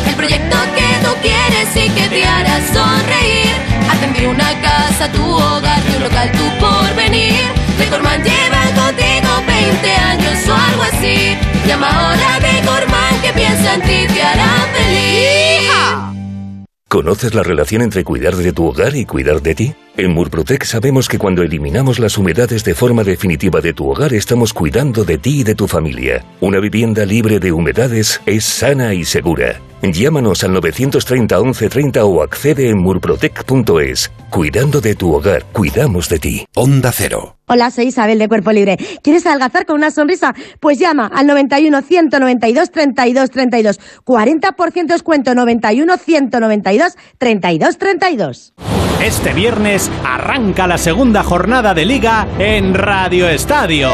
El proyecto que tú quieres y que te hará sonreír. Atender una casa, tu hogar, tu local, tu porvenir. Decorman lleva contigo 20 años o algo así. Llama ahora a Decorman que piensa en ti, te hará feliz. ¿Conoces la relación entre cuidar de tu hogar y cuidar de ti? En Murprotec sabemos que cuando eliminamos las humedades de forma definitiva de tu hogar estamos cuidando de ti y de tu familia. Una vivienda libre de humedades es sana y segura. Llámanos al 930 1130 o accede en murprotec.es. Cuidando de tu hogar, cuidamos de ti. Onda Cero. Hola, soy Isabel de Cuerpo Libre. ¿Quieres adelgazar con una sonrisa? Pues llama al 91 192 32 32. 40% descuento 91 192 32 32. Este viernes arranca la segunda jornada de liga en Radio Estadio.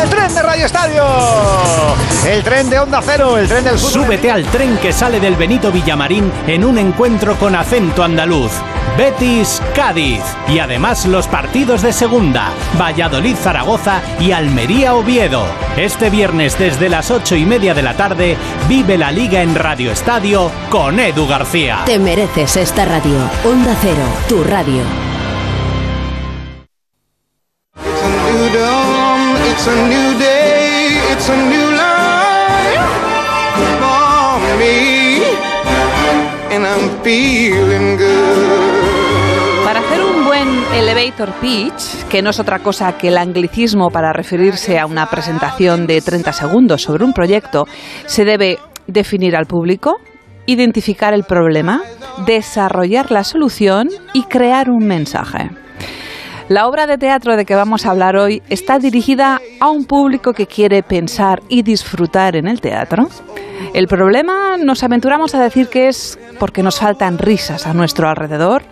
El tren de Radio Estadio. El tren de Onda Cero, el tren del fútbol. Súbete al tren que sale del Benito Villamarín en un encuentro con acento andaluz. Betis Cádiz y además los partidos de segunda, Valladolid Zaragoza y Almería Oviedo. Este viernes desde las ocho y media de la tarde vive la liga en Radio Estadio con Edu García. Te mereces esta radio. Onda Cero, tu radio. It's a new day, it's a new life and I'm feeling good. Para hacer un buen elevator pitch, que no es otra cosa que el anglicismo para referirse a una presentación de 30 segundos sobre un proyecto, se debe definir al público, identificar el problema, desarrollar la solución y crear un mensaje. La obra de teatro de que vamos a hablar hoy está dirigida a un público que quiere pensar y disfrutar en el teatro. El problema nos aventuramos a decir que es porque nos faltan risas a nuestro alrededor.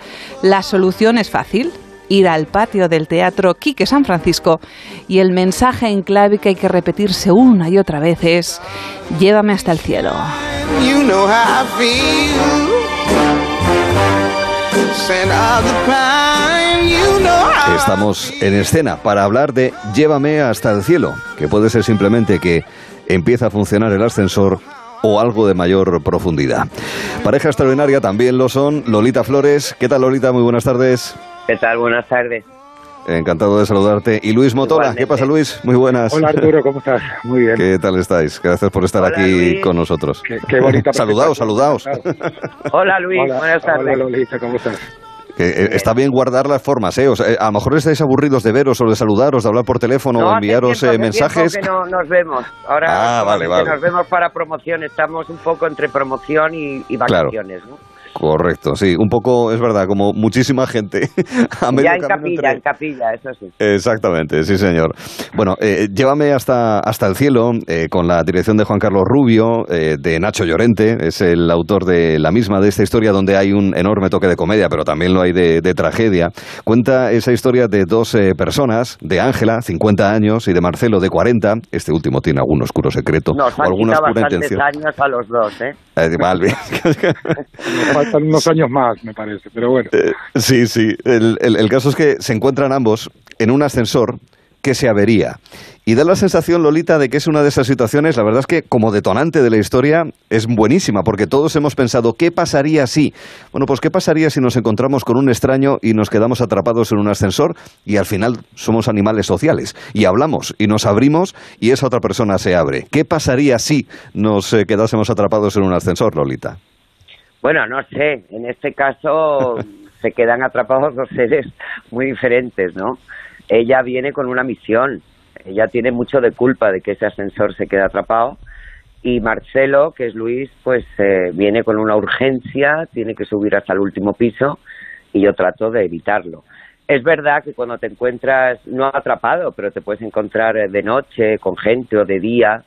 La solución es fácil, ir al patio del Teatro Quique San Francisco y el mensaje en clave que hay que repetirse una y otra vez es llévame hasta el cielo. Estamos en escena para hablar de Llévame hasta el cielo, que puede ser simplemente que empieza a funcionar el ascensor o algo de mayor profundidad. Pareja extraordinaria también lo son Lolita Flores. ¿Qué tal Lolita? Muy buenas tardes. ¿Qué tal? Buenas tardes. Encantado de saludarte. Y Luis Motora, Igualmente. ¿qué pasa Luis? Muy buenas. Hola Arturo, ¿cómo estás? Muy bien. ¿Qué tal estáis? Gracias por estar Hola, aquí Luis. con nosotros. Qué, qué bonita Saludaos, saludaos. Hola Luis, Hola, buenas tardes. Hola Lolita, ¿cómo estás? Eh, está bien guardar las formas, ¿eh? O sea, eh, a lo mejor estáis aburridos de veros o de saludaros, de hablar por teléfono o hace enviaros tiempo- eh, mensajes. que no nos vemos. Ahora Ah, vale, vale. nos vemos para promoción. Estamos un poco entre promoción y, y Claro. vacaciones. ¿no? Correcto, sí, un poco, es verdad, como muchísima gente. a medio Ya en capilla, entre- en capilla, eso sí. Exactamente, sí señor. Bueno, eh, llévame hasta, hasta el cielo eh, con la dirección de Juan Carlos Rubio, eh, de Nacho Llorente, es el autor de la misma, de esta historia donde hay un enorme toque de comedia, pero también lo hay de, de tragedia. Cuenta esa historia de dos eh, personas, de Ángela, 50 años, y de Marcelo, de 40. Este último tiene algún oscuro secreto Nos o han alguna quitado oscura bastantes intención. años a los dos, ¿eh? Faltan unos años más, me parece, pero bueno. Eh, sí, sí. El, el- el caso es que se encuentran ambos en un ascensor que se avería. Y da la sensación, Lolita, de que es una de esas situaciones, la verdad es que como detonante de la historia es buenísima, porque todos hemos pensado, ¿qué pasaría si? Bueno, pues ¿qué pasaría si nos encontramos con un extraño y nos quedamos atrapados en un ascensor y al final somos animales sociales y hablamos y nos abrimos y esa otra persona se abre? ¿Qué pasaría si nos eh, quedásemos atrapados en un ascensor, Lolita? Bueno, no sé. En este caso se quedan atrapados dos seres muy diferentes, ¿no? Ella viene con una misión. Ella tiene mucho de culpa de que ese ascensor se quede atrapado. Y Marcelo, que es Luis, pues eh, viene con una urgencia, tiene que subir hasta el último piso y yo trato de evitarlo. Es verdad que cuando te encuentras, no atrapado, pero te puedes encontrar eh, de noche con gente o de día,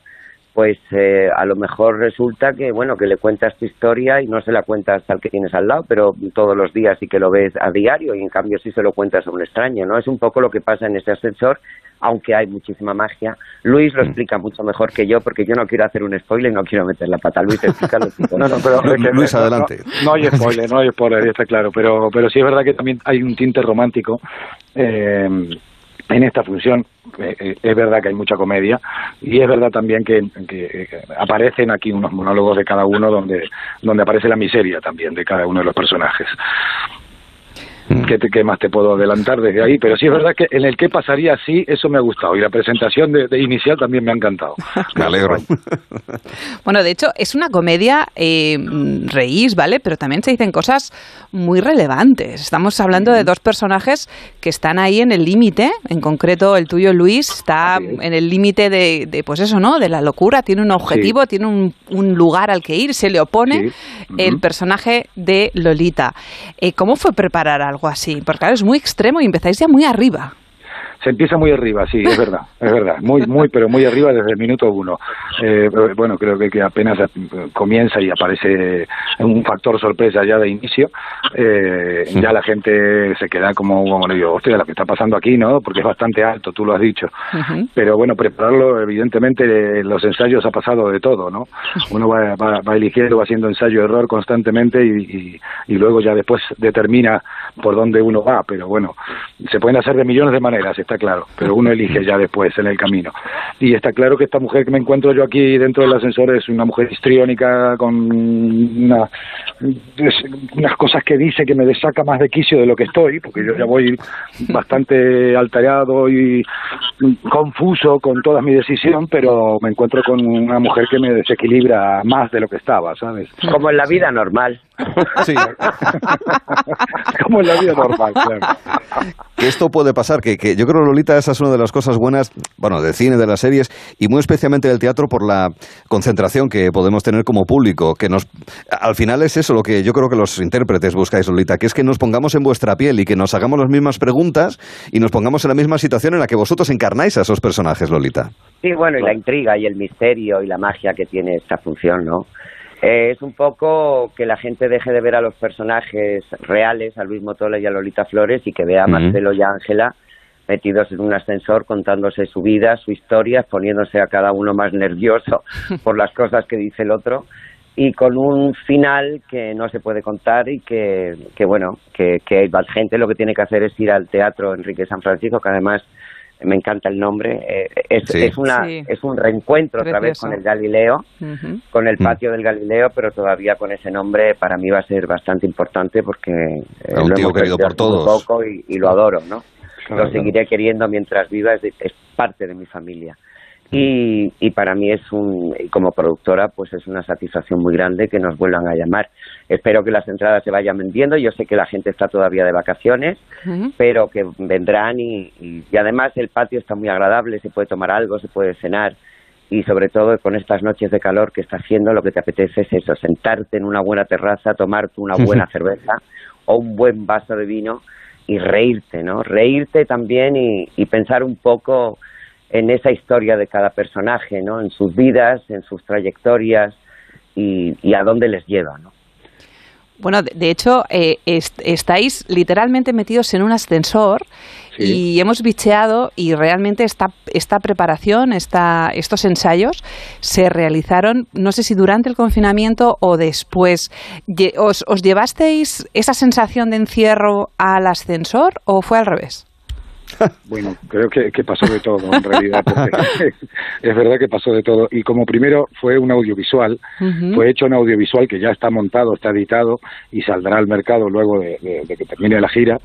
pues eh, a lo mejor resulta que bueno que le cuentas tu historia y no se la cuentas al que tienes al lado, pero todos los días sí que lo ves a diario y en cambio sí se lo cuentas a un extraño, ¿no? Es un poco lo que pasa en ese ascensor, aunque hay muchísima magia. Luis lo explica mucho mejor que yo porque yo no quiero hacer un spoiler y no quiero meter la pata. Luis, explícalo. No, no, pero es que- Luis, no, no, adelante. No, hay spoiler, no hay spoiler, está claro. Pero, pero sí es verdad que también hay un tinte romántico eh, en esta función. Eh, eh, es verdad que hay mucha comedia y es verdad también que, que, eh, aparecen aquí unos monólogos de cada uno donde, donde aparece la miseria también de cada uno de los personajes. Mm. ¿Qué, ¿Qué, más te puedo adelantar desde ahí? Pero sí es verdad que en el que pasaría sí, eso me ha gustado. Y la presentación de, inicial también me ha encantado. Me alegro. bueno, de hecho, es una comedia, eh, reís, ¿vale? Pero también se dicen cosas muy relevantes. Estamos hablando de dos personajes que están ahí en el límite. En concreto, el tuyo, Luis, está en el límite de, pues eso, ¿no? De la locura. Tiene un objetivo, tiene un, lugar al que ir, se le opone el personaje de Lolita. Eh, ¿Cómo fue preparar algo así? Porque claro, es muy extremo y empezáis ya muy arriba se empieza muy arriba, sí, es verdad, es verdad, muy, muy, pero muy arriba desde el minuto uno. Eh, bueno, creo que, que, apenas comienza y aparece un factor sorpresa ya de inicio, eh, ya la gente se queda como, bueno, digo, hostia, lo que está pasando aquí, ¿no? Porque es bastante alto, tú lo has dicho. Pero bueno, prepararlo, evidentemente, los ensayos ha pasado de todo, ¿no? Uno va, va, eligiendo, va haciendo ensayo-error constantemente y, y luego ya después determina por dónde uno va, pero bueno, se pueden hacer de millones de maneras, está claro, pero uno elige ya después en el camino. Y está claro que esta mujer que me encuentro yo aquí dentro del ascensor es una mujer histriónica con una, unas cosas que dice que me desaca más de quicio de lo que estoy, porque yo ya voy bastante alterado y confuso con toda mi decisión, pero me encuentro con una mujer que me desequilibra más de lo que estaba, ¿sabes? Como en la vida normal. Sí. Como en la vida normal, claro. Que esto puede pasar, que, que yo creo Lolita, esa es una de las cosas buenas, bueno, del cine, de las series y muy especialmente del teatro por la concentración que podemos tener como público. Que nos, al final es eso lo que yo creo que los intérpretes buscáis, Lolita, que es que nos pongamos en vuestra piel y que nos hagamos las mismas preguntas y nos pongamos en la misma situación en la que vosotros encarnáis a esos personajes, Lolita. Sí, bueno, y la intriga y el misterio y la magia que tiene esta función, ¿no? Eh, es un poco que la gente deje de ver a los personajes reales, a Luis Motola y a Lolita Flores, y que vea a Marcelo y a Ángela metidos en un ascensor contándose su vida, su historia, poniéndose a cada uno más nervioso por las cosas que dice el otro y con un final que no se puede contar y que, que bueno, que, que la gente. Lo que tiene que hacer es ir al teatro Enrique San Francisco, que además me encanta el nombre, eh, es, es, una, es un reencuentro otra vez con el Galileo, con el mm. patio del Galileo, pero todavía con ese nombre para mí va a ser bastante importante porque eh, lo hemos querido por todos. poco y, y, lo adoro, ¿no? lo seguiré queriendo mientras viva, es, es parte de mi familia. Y, y, para mí es un, como productora, pues es una satisfacción muy grande que nos vuelvan a llamar. Espero que las entradas se vayan vendiendo. Yo sé que la gente está todavía de vacaciones, pero que vendrán y, y, además el patio está muy agradable, se puede tomar algo, se puede cenar y sobre todo con estas noches de calor que está haciendo, lo que te apetece es eso, sentarte en una buena terraza, tomarte una buena cerveza o un buen vaso de vino y reírte, ¿no? Reírte también y, y, pensar un poco en esa historia de cada personaje, ¿no? En sus vidas, en sus trayectorias y, y a dónde les lleva, ¿no? Bueno, de, hecho, eh, estáis literalmente metidos en un ascensor y hemos bicheado y realmente esta, esta preparación, esta, estos ensayos se realizaron, no sé si durante el confinamiento o después. ¿Os, os llevasteis esa sensación de encierro al ascensor o fue al revés? Bueno, creo que, pasó de todo en realidad. es verdad que pasó de todo. Y como primero fue un audiovisual, fue hecho un audiovisual que ya está montado, está editado y saldrá al mercado luego de que termine la gira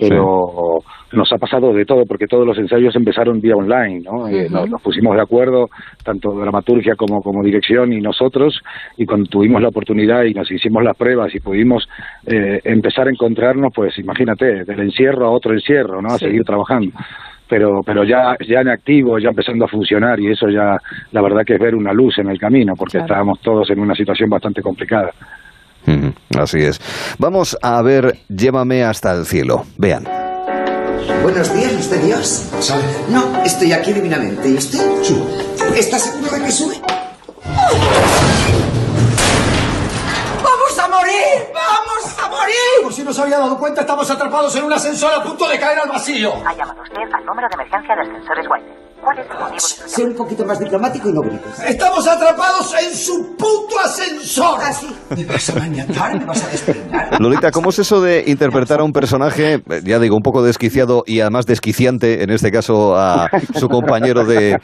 pero nos ha pasado de todo, porque todos los ensayos empezaron vía online, ¿no? Eh, nos, pusimos de acuerdo, tanto dramaturgia como, como dirección y nosotros, y cuando tuvimos la oportunidad y nos hicimos las pruebas y pudimos eh, empezar a encontrarnos, pues imagínate, del encierro a otro encierro, ¿no? A seguir trabajando pero pero ya ya en activo, ya empezando a funcionar y eso ya la verdad que es ver una luz en el camino porque estábamos todos en una situación bastante complicada. Así es. Vamos a ver Llévame hasta el cielo. Vean. Buenos días, de Dios. No, estoy aquí divinamente. ¿Y usted? Subo. ¿Está seguro de que sube? ¡Vamos a morir! ¡Vamos a morir! Por si no se había dado cuenta, estamos atrapados en un ascensor a punto de caer al vacío. Ha llamado usted al número de emergencia de ascensores White. Sé un poquito más diplomático y no grites. Estamos atrapados en su puto ascensor. Así. ¿Me vas a maniatar? ¿Me vas a despeinar? Lolita, ¿cómo es eso de interpretar a un personaje, eh, ya digo, un poco desquiciado y además desquiciante, en este caso a su compañero de,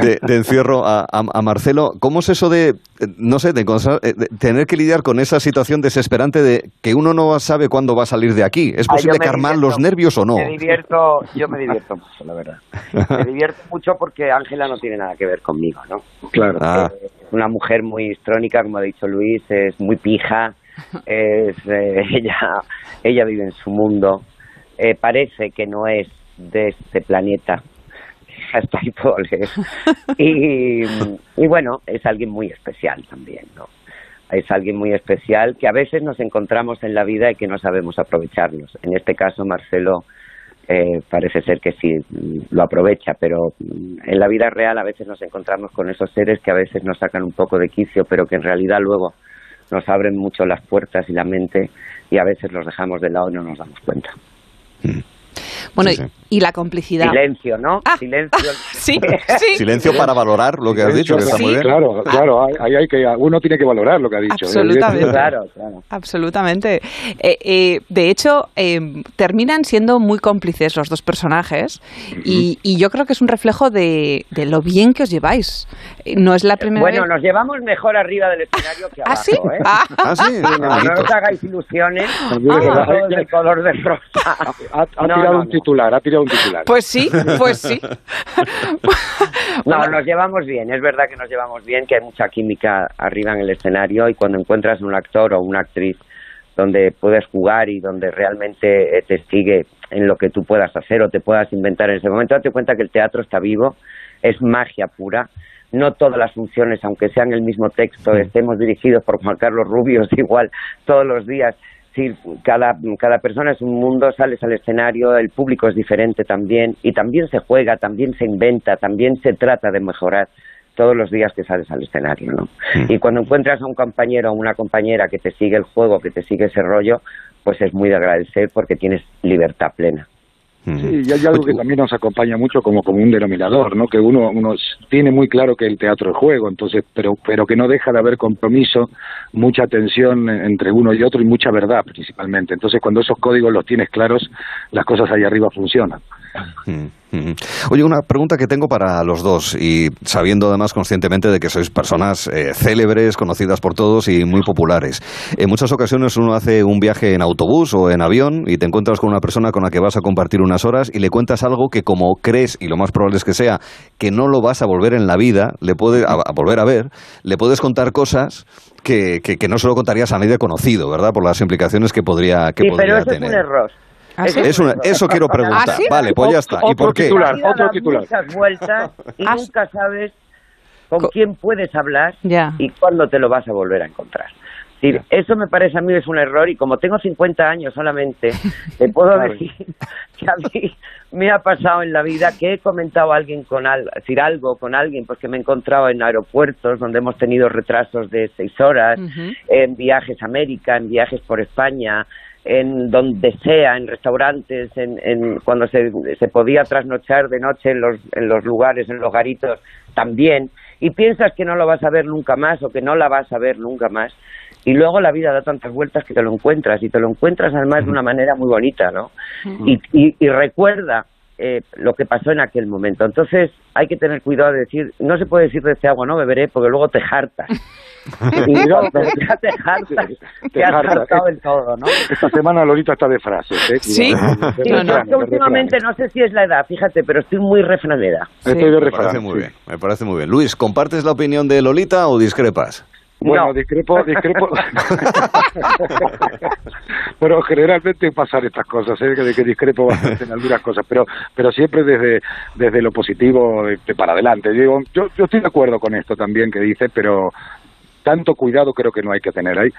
de- de encierro, a, a- a Marcelo? ¿Cómo es eso de, eh, no sé, de, eh, de tener que lidiar con esa situación desesperante de que uno no sabe cuándo va a salir de aquí? ¿Es Ah, posible me calmar divierto. los nervios o no? Me divierto, yo me divierto mucho, la verdad. Me divierto mucho porque Ángela no tiene nada que ver conmigo, ¿no? Claro. Ah. Eh, Es una mujer muy histrónica, como ha dicho Luis, es muy pija, es eh, ella, ella vive en su mundo, eh, parece que no es de este planeta. Hasta ahí puedo leer. Y, y bueno, es alguien muy especial también, ¿no? Es alguien muy especial que a veces nos encontramos en la vida y que no sabemos aprovecharnos. En este caso, Marcelo eh, parece ser que sí mm, lo aprovecha, pero mm, en la vida real a veces nos encontramos con esos seres que a veces nos sacan un poco de quicio, pero que en realidad luego nos abren mucho las puertas y la mente y a veces los dejamos de lado y no nos damos cuenta. Bueno, Sí, sí. Y, la complicidad. Silencio, ¿no? Silencio. Sí, sí. Silencio para valorar lo que has dicho, que está muy bien. Claro, claro, hay, ahí hay que, uno tiene que valorar lo que ha dicho. Absolutamente. Claro, claro. Absolutamente. Eh, eh, de hecho, eh, terminan siendo muy cómplices los dos personajes y, y yo creo que es un reflejo de, de lo bien que os lleváis. Eh, No es la primera Bueno, vez. nos llevamos mejor arriba del escenario que ¿Ah, abajo, sí? ¿eh? Ah. Ah, sí, no, no os hagáis ilusiones. Ah. Todos de color de rosa. Ha, ha No, tirado no, un no. titular, ha tirado un titular. Pues sí, pues sí. No, nos llevamos bien, es verdad que nos llevamos bien, que hay mucha química arriba en el escenario y cuando encuentras un actor o una actriz donde puedes jugar y donde realmente eh, te sigue en lo que tú puedas hacer o te puedas inventar en ese momento, date cuenta que el teatro está vivo, es magia pura. No todas las funciones, aunque sean el mismo texto, estemos dirigidos por Juan Carlos Rubios igual todos los días. Sí, cada, cada persona es un mundo, sales al escenario, el público es diferente también y también se juega, también se inventa, también se trata de mejorar todos los días que sales al escenario, ¿no? Y cuando encuentras a un compañero o una compañera que te sigue el juego, que te sigue ese rollo, pues es muy de agradecer porque tienes libertad plena. Sí, y hay algo que también nos acompaña mucho como, como un denominador, ¿no? Que uno, uno tiene muy claro que el teatro es juego, entonces, pero, pero que no deja de haber compromiso, mucha tensión entre uno y otro y mucha verdad principalmente. Entonces, cuando esos códigos los tienes claros, las cosas ahí arriba funcionan. Mm, mm. Oye, una pregunta que tengo para los dos y sabiendo además conscientemente de que sois personas eh, célebres, conocidas por todos y muy populares. En muchas ocasiones uno hace un viaje en autobús o en avión y te encuentras con una persona con la que vas a compartir unas horas y le cuentas algo que como crees, y lo más probable es que sea, que no lo vas a volver en la vida, le puede, a, a volver a ver, le puedes contar cosas que, que, que no se lo contarías a nadie conocido, ¿verdad? Por las implicaciones que podría, que sí, podría pero eso tener. es un error. ¿Ah, Eso sí? Es una- eso quiero preguntar. ¿Ah, sí? Vale, pues ya está. ¿Y por qué? titular. Otro titular. muchas vueltas y Ah, nunca sabes con Co- quién puedes hablar Ya. y cuándo te lo vas a volver a encontrar. Sí, eso me parece a mí es un error y como tengo 50 años solamente, te puedo Claro. decir que a mí me ha pasado en la vida que he comentado a alguien con al, decir algo con alguien, pues que me he encontrado en aeropuertos donde hemos tenido retrasos de seis horas, en viajes a América, en viajes por España, en donde sea, en restaurantes, en, en cuando se, se podía trasnochar de noche en los, en los lugares, en los garitos, también, y piensas que no lo vas a ver nunca más o que no la vas a ver nunca más, y luego la vida da tantas vueltas que te lo encuentras, y te lo encuentras además de una manera muy bonita, ¿no? Y, y, y recuerda eh, lo que pasó en aquel momento. Entonces hay que tener cuidado de decir, no se puede decir de este agua no beberé porque luego te jartas. Y Cuidado, cuando ya te jartas, Te te has jartas. hartado del todo, ¿no? Esta semana Lolita está de frases, ¿eh? Sí. Sí, No, no. yo es que últimamente no sé si es la edad, fíjate, pero estoy muy refranera. Estoy de Me refranes, parece muy sí. bien, me parece muy bien. Luis, ¿compartes la opinión de Lolita o discrepas? Bueno, No. discrepo, discrepo. pero generalmente pasan estas cosas, ¿eh? que, de que discrepo bastante en algunas cosas, pero pero siempre desde desde lo positivo de, de para adelante. Digo, yo, yo estoy de acuerdo con esto también que dice, pero tanto cuidado creo que no hay que tener ahí.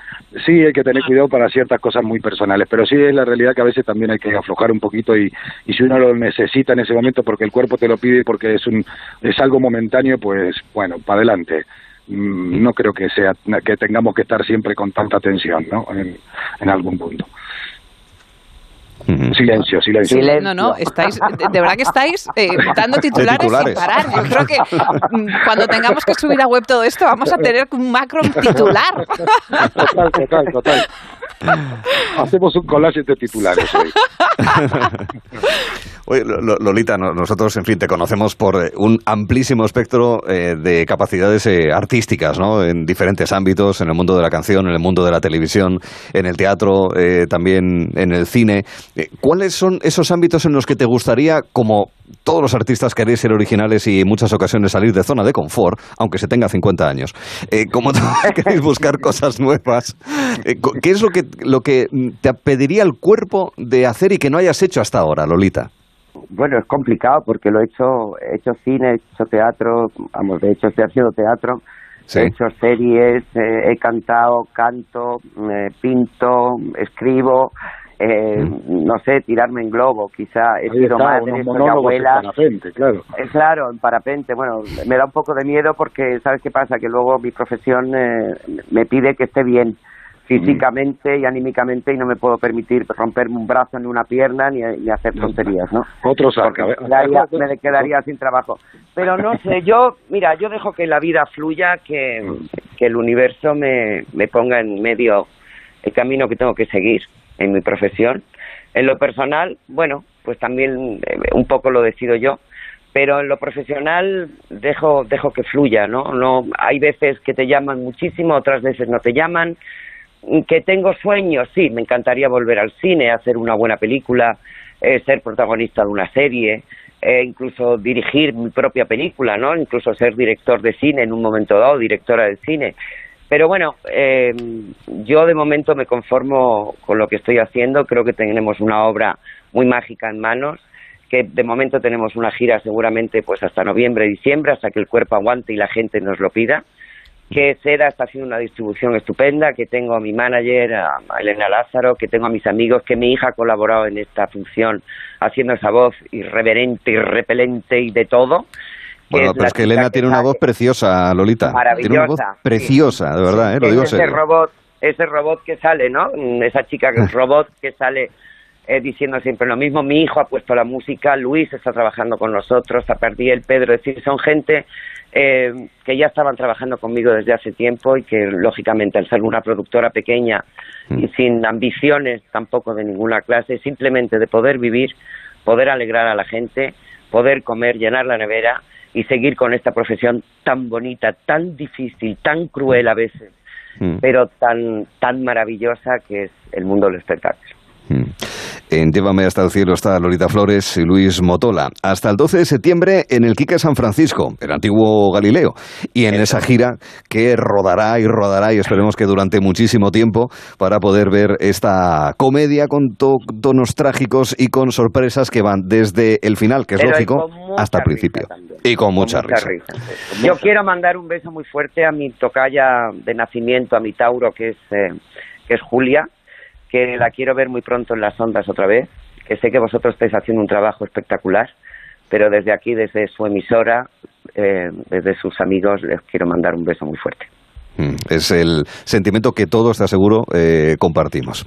Sí hay que tener cuidado para ciertas cosas muy personales, pero sí es la realidad que a veces también hay que aflojar un poquito y, y si uno lo necesita en ese momento porque el cuerpo te lo pide y porque es un es algo momentáneo, pues bueno, para adelante. Mm, No creo que sea que tengamos que estar siempre con tanta tensión, ¿no? En, en algún punto. Silencio, silencio. No, no, estáis, de, de verdad que estáis eh, dando titulares, titulares. sin parar. Yo creo que mm, cuando tengamos que subir a web todo esto, vamos a tener un macro titular. Total, total, total. Hacemos un collage de titulares hoy. Oye, Lo- Lo- Lolita, no- nosotros, en fin, te conocemos por eh, un amplísimo espectro eh, de capacidades eh, artísticas, ¿no? En diferentes ámbitos, en el mundo de la canción, en el mundo de la televisión, en el teatro, también en el cine. ¿Cuáles son esos ámbitos en los que te gustaría, como todos los artistas queréis ser originales y en muchas ocasiones salir de zona de confort, aunque se tenga 50 años? Eh, como queréis buscar cosas nuevas, ¿qué es lo que, lo que te pediría el cuerpo de hacer y que no hayas hecho hasta ahora, Lolita? Bueno, es complicado porque lo he hecho, he hecho cine, he hecho teatro, vamos, de hecho estoy haciendo teatro, Sí. he hecho series, eh, he cantado, canto, eh, pinto, escribo, eh, no sé, tirarme en globo, quizá he Ahí sido está, madre, soy monólogos en abuela. parapente, claro. Eh, claro, en parapente. Bueno, me da un poco de miedo porque, ¿sabes qué pasa? Que luego mi profesión eh, me pide que esté bien físicamente y anímicamente y no me puedo permitir romperme un brazo ni una pierna ni, ni hacer tonterías, ¿no? Otro saca. Porque me quedaría, me quedaría sin trabajo. Pero no sé, yo, mira, yo dejo que la vida fluya, que, que el universo me, me ponga en medio el camino que tengo que seguir en mi profesión. En lo personal, bueno, pues también eh, un poco lo decido yo, pero en lo profesional dejo dejo que fluya, ¿no? No hay veces que te llaman muchísimo, otras veces no te llaman. Que tengo sueños, sí, me encantaría volver al cine, hacer una buena película, eh, ser protagonista de una serie, eh, incluso dirigir mi propia película, ¿no? Incluso ser director de cine en un momento dado, directora de cine. Pero bueno, eh, yo de momento me conformo con lo que estoy haciendo. Creo que tenemos una obra muy mágica en manos, que de momento tenemos una gira seguramente pues hasta noviembre, diciembre, hasta que el cuerpo aguante y la gente nos lo pida. Que Seda está haciendo una distribución estupenda, que tengo a mi manager, a Elena Lázaro, que tengo a mis amigos, que mi hija ha colaborado en esta función haciendo esa voz irreverente, irrepelente y de todo. Bueno, es pero es que Elena tiene una voz preciosa, Lolita. Tiene una voz Maravillosa, sí. preciosa, de verdad, ¿eh? lo es digo en ese serio. robot, ese robot que sale, ¿no? Esa chica robot que sale eh, diciendo siempre lo mismo. Mi hijo ha puesto la música, Luis está trabajando con nosotros, Zapardiel, Pedro, es decir, son gente eh, que ya estaban trabajando conmigo desde hace tiempo y que lógicamente al ser una productora pequeña y sin ambiciones tampoco de ninguna clase, simplemente de poder vivir, poder alegrar a la gente, poder comer, llenar la nevera y seguir con esta profesión tan bonita, tan difícil, tan cruel a veces, Mm. pero tan tan maravillosa que es el mundo del espectáculo. En Llévame hasta el cielo está Lolita Flores y Luis Motola. Hasta el 12 de septiembre en el Quique San Francisco, el antiguo Galileo. Y en esa gira que rodará y rodará y esperemos que durante muchísimo tiempo para poder ver esta comedia con to- tonos trágicos y con sorpresas que van desde el final, que es Pero lógico, hasta el principio. Y con mucha, Con mucha risa. risa. Yo quiero mandar un beso muy fuerte a mi tocaya de nacimiento, a mi Tauro, que es, eh, que es Julia, que la quiero ver muy pronto en las ondas otra vez, que sé que vosotros estáis haciendo un trabajo espectacular, pero desde aquí, desde su emisora, eh, desde sus amigos, les quiero mandar un beso muy fuerte. Mm, Es el sentimiento que todos, te aseguro, eh, compartimos.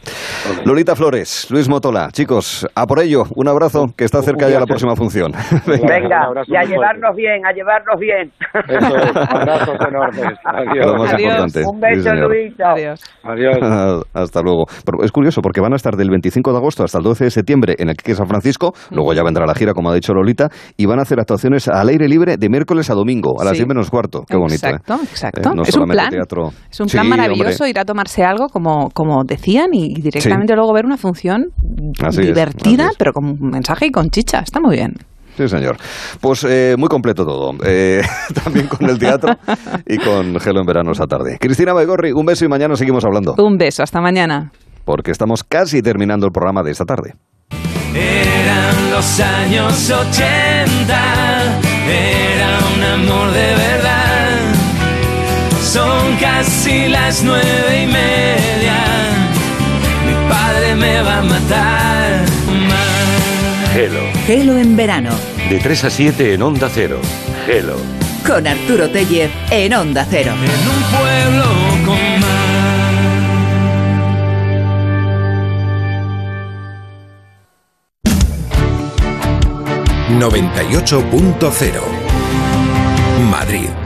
Lolita Flores, Luis Motola, chicos, a por ello, un abrazo, que está cerca ya la próxima función. Venga, y a fuerte. llevarnos bien, a llevarnos bien. Eso es, abrazos enormes. Adiós. Lo más importante. Un Sí, beso, señor. Luis. Adiós. Adiós. Hasta luego. Pero es curioso porque van a estar del 25 de agosto hasta el 12 de septiembre en el Quique San Francisco, luego ya vendrá la gira, como ha dicho Lolita, y van a hacer actuaciones al aire libre de miércoles a domingo, a las Sí. 10 menos cuarto. Qué bonito. ¿eh? Exacto, exacto. Eh, no es un plan. Teatro. Es un Sí, plan maravilloso hombre. ir a tomarse algo, como, como decían, y directamente luego ver una función Así divertida, es. pero con un mensaje y con chicha. Está muy bien. Sí, señor. Pues eh, muy completo todo. Eh, también con el teatro y con Gelo en verano esta tarde. Cristina Baigorri, un beso y mañana seguimos hablando. Un beso, hasta mañana. Porque estamos casi terminando el programa de esta tarde. Eran los años 80, era un amor de verdad. Son casi las nueve y media, mi padre me va a matar. Hello. Gelo en verano. De 3 a 7 en Onda Cero. Hello. Con Arturo Tellez en Onda Cero. En un pueblo con mar. 98.0 Madrid.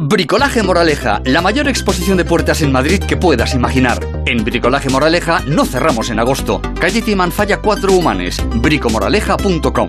Bricolaje Moraleja, la mayor exposición de puertas en Madrid que puedas imaginar. En Bricolaje Moraleja no cerramos en agosto. Calle Timanfaya 4 Humanes, bricomoraleja.com.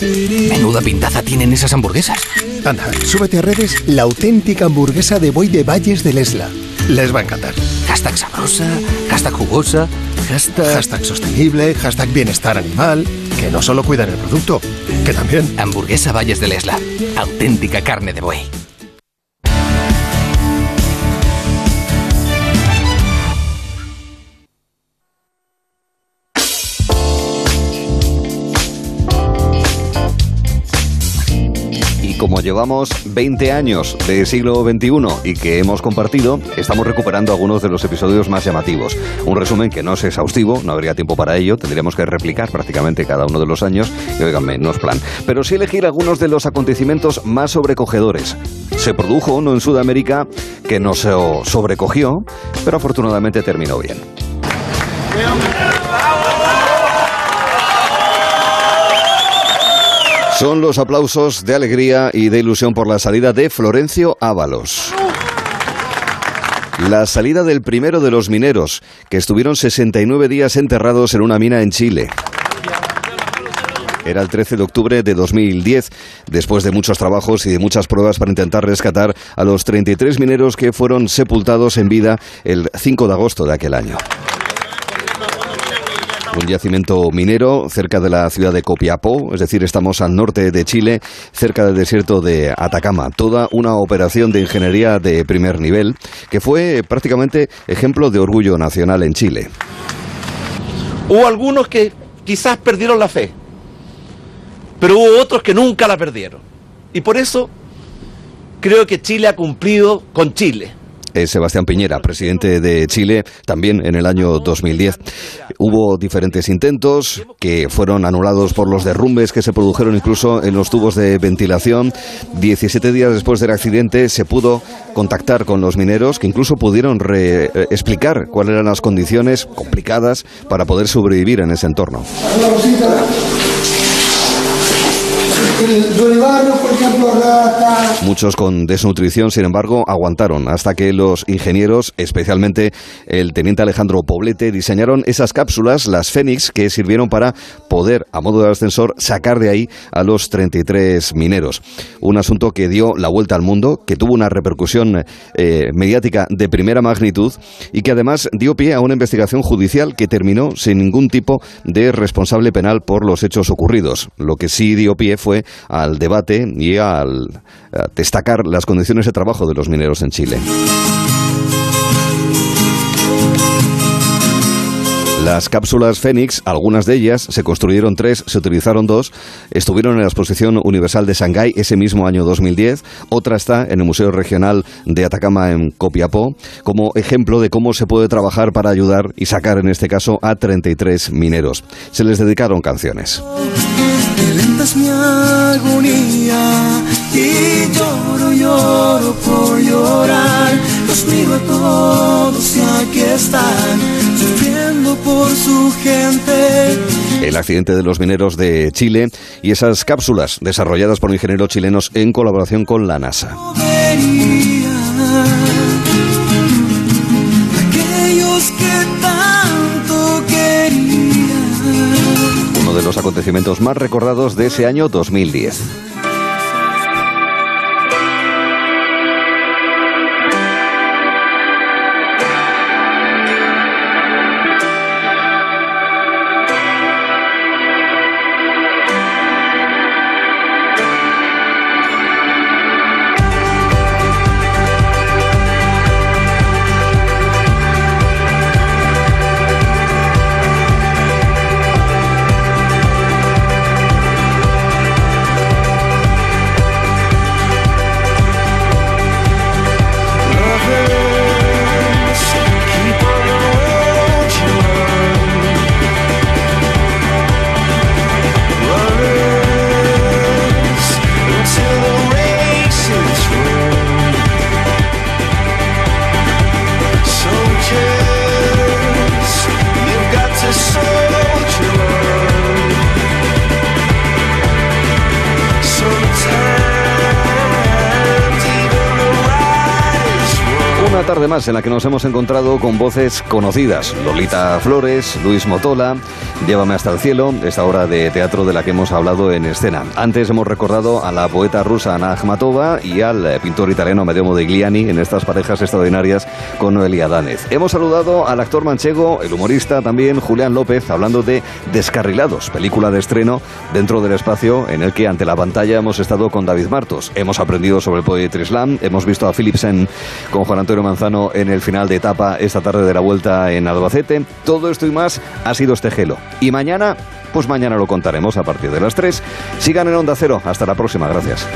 Menuda pintaza tienen esas hamburguesas. Anda, súbete a redes la auténtica hamburguesa de buey de Valles del Esla. Les va a encantar. Hashtag sabrosa, hashtag jugosa, hashtag... Hashtag sostenible, hashtag bienestar animal. Que no solo cuidan el producto, que también... Hamburguesa Valles del Esla. Auténtica carne de buey. Como llevamos 20 años de siglo XXI y que hemos compartido, estamos recuperando algunos de los episodios más llamativos. Un resumen que no es exhaustivo, no habría tiempo para ello, tendríamos que replicar prácticamente cada uno de los años, y oiganme, no es plan. Pero sí elegir algunos de los acontecimientos más sobrecogedores. Se produjo uno en Sudamérica que nos sobrecogió, pero afortunadamente terminó bien. Son los aplausos de alegría y de ilusión por la salida de Florencio Ábalos. La salida del primero de los mineros, que estuvieron 69 días enterrados en una mina en Chile. Era el 13 de octubre de 2010, después de muchos trabajos y de muchas pruebas para intentar rescatar a los 33 mineros que fueron sepultados en vida el 5 de agosto de aquel año un yacimiento minero cerca de la ciudad de Copiapó, es decir, estamos al norte de Chile, cerca del desierto de Atacama. Toda una operación de ingeniería de primer nivel que fue prácticamente ejemplo de orgullo nacional en Chile. Hubo algunos que quizás perdieron la fe, pero hubo otros que nunca la perdieron. Y por eso creo que Chile ha cumplido con Chile. Sebastián Piñera, presidente de Chile, también en el año 2010. Hubo diferentes intentos que fueron anulados por los derrumbes que se produjeron incluso en los tubos de ventilación. 17 días después del accidente se pudo contactar con los mineros que incluso pudieron eh, explicar cuáles eran las condiciones complicadas para poder sobrevivir en ese entorno. Muchos con desnutrición, sin embargo, aguantaron hasta que los ingenieros, especialmente el teniente Alejandro Poblete, diseñaron esas cápsulas, las Fénix, que sirvieron para poder, a modo de ascensor, sacar de ahí a los 33 mineros. Un asunto que dio la vuelta al mundo, que tuvo una repercusión eh, mediática de primera magnitud y que además dio pie a una investigación judicial que terminó sin ningún tipo de responsable penal por los hechos ocurridos. Lo que sí dio pie fue al debate y al destacar las condiciones de trabajo de los mineros en Chile. Las cápsulas Fénix, algunas de ellas, se construyeron tres, se utilizaron dos, estuvieron en la Exposición Universal de Shanghái ese mismo año 2010, otra está en el Museo Regional de Atacama en Copiapó, como ejemplo de cómo se puede trabajar para ayudar y sacar en este caso a 33 mineros. Se les dedicaron canciones es mi agonía y lloro, lloro por llorar. Los miro a todos y aquí están, sufriendo por su gente el accidente de los mineros de Chile y esas cápsulas desarrolladas por ingenieros chilenos en colaboración con la NASA. Uno de los acontecimientos más recordados de ese año 2010. Tarde más en la que nos hemos encontrado con voces conocidas. Lolita Flores, Luis Motola, Llévame hasta el cielo, esta obra de teatro de la que hemos hablado en escena. Antes hemos recordado a la poeta rusa Ana Akhmatova y al eh, pintor italiano Amedeo Modigliani en estas parejas extraordinarias con Noelia Danez. Hemos saludado al actor manchego, el humorista también Julián López, hablando de Descarrilados, película de estreno dentro del espacio en el que ante la pantalla hemos estado con David Martos. Hemos aprendido sobre el Poetry Slam, hemos visto a Philipsen con Juan Antonio Manzano en el final de etapa esta tarde de la vuelta en Albacete. Todo esto y más ha sido este gelo. Y mañana, pues mañana lo contaremos a partir de las 3. Sigan en Onda Cero. Hasta la próxima. Gracias.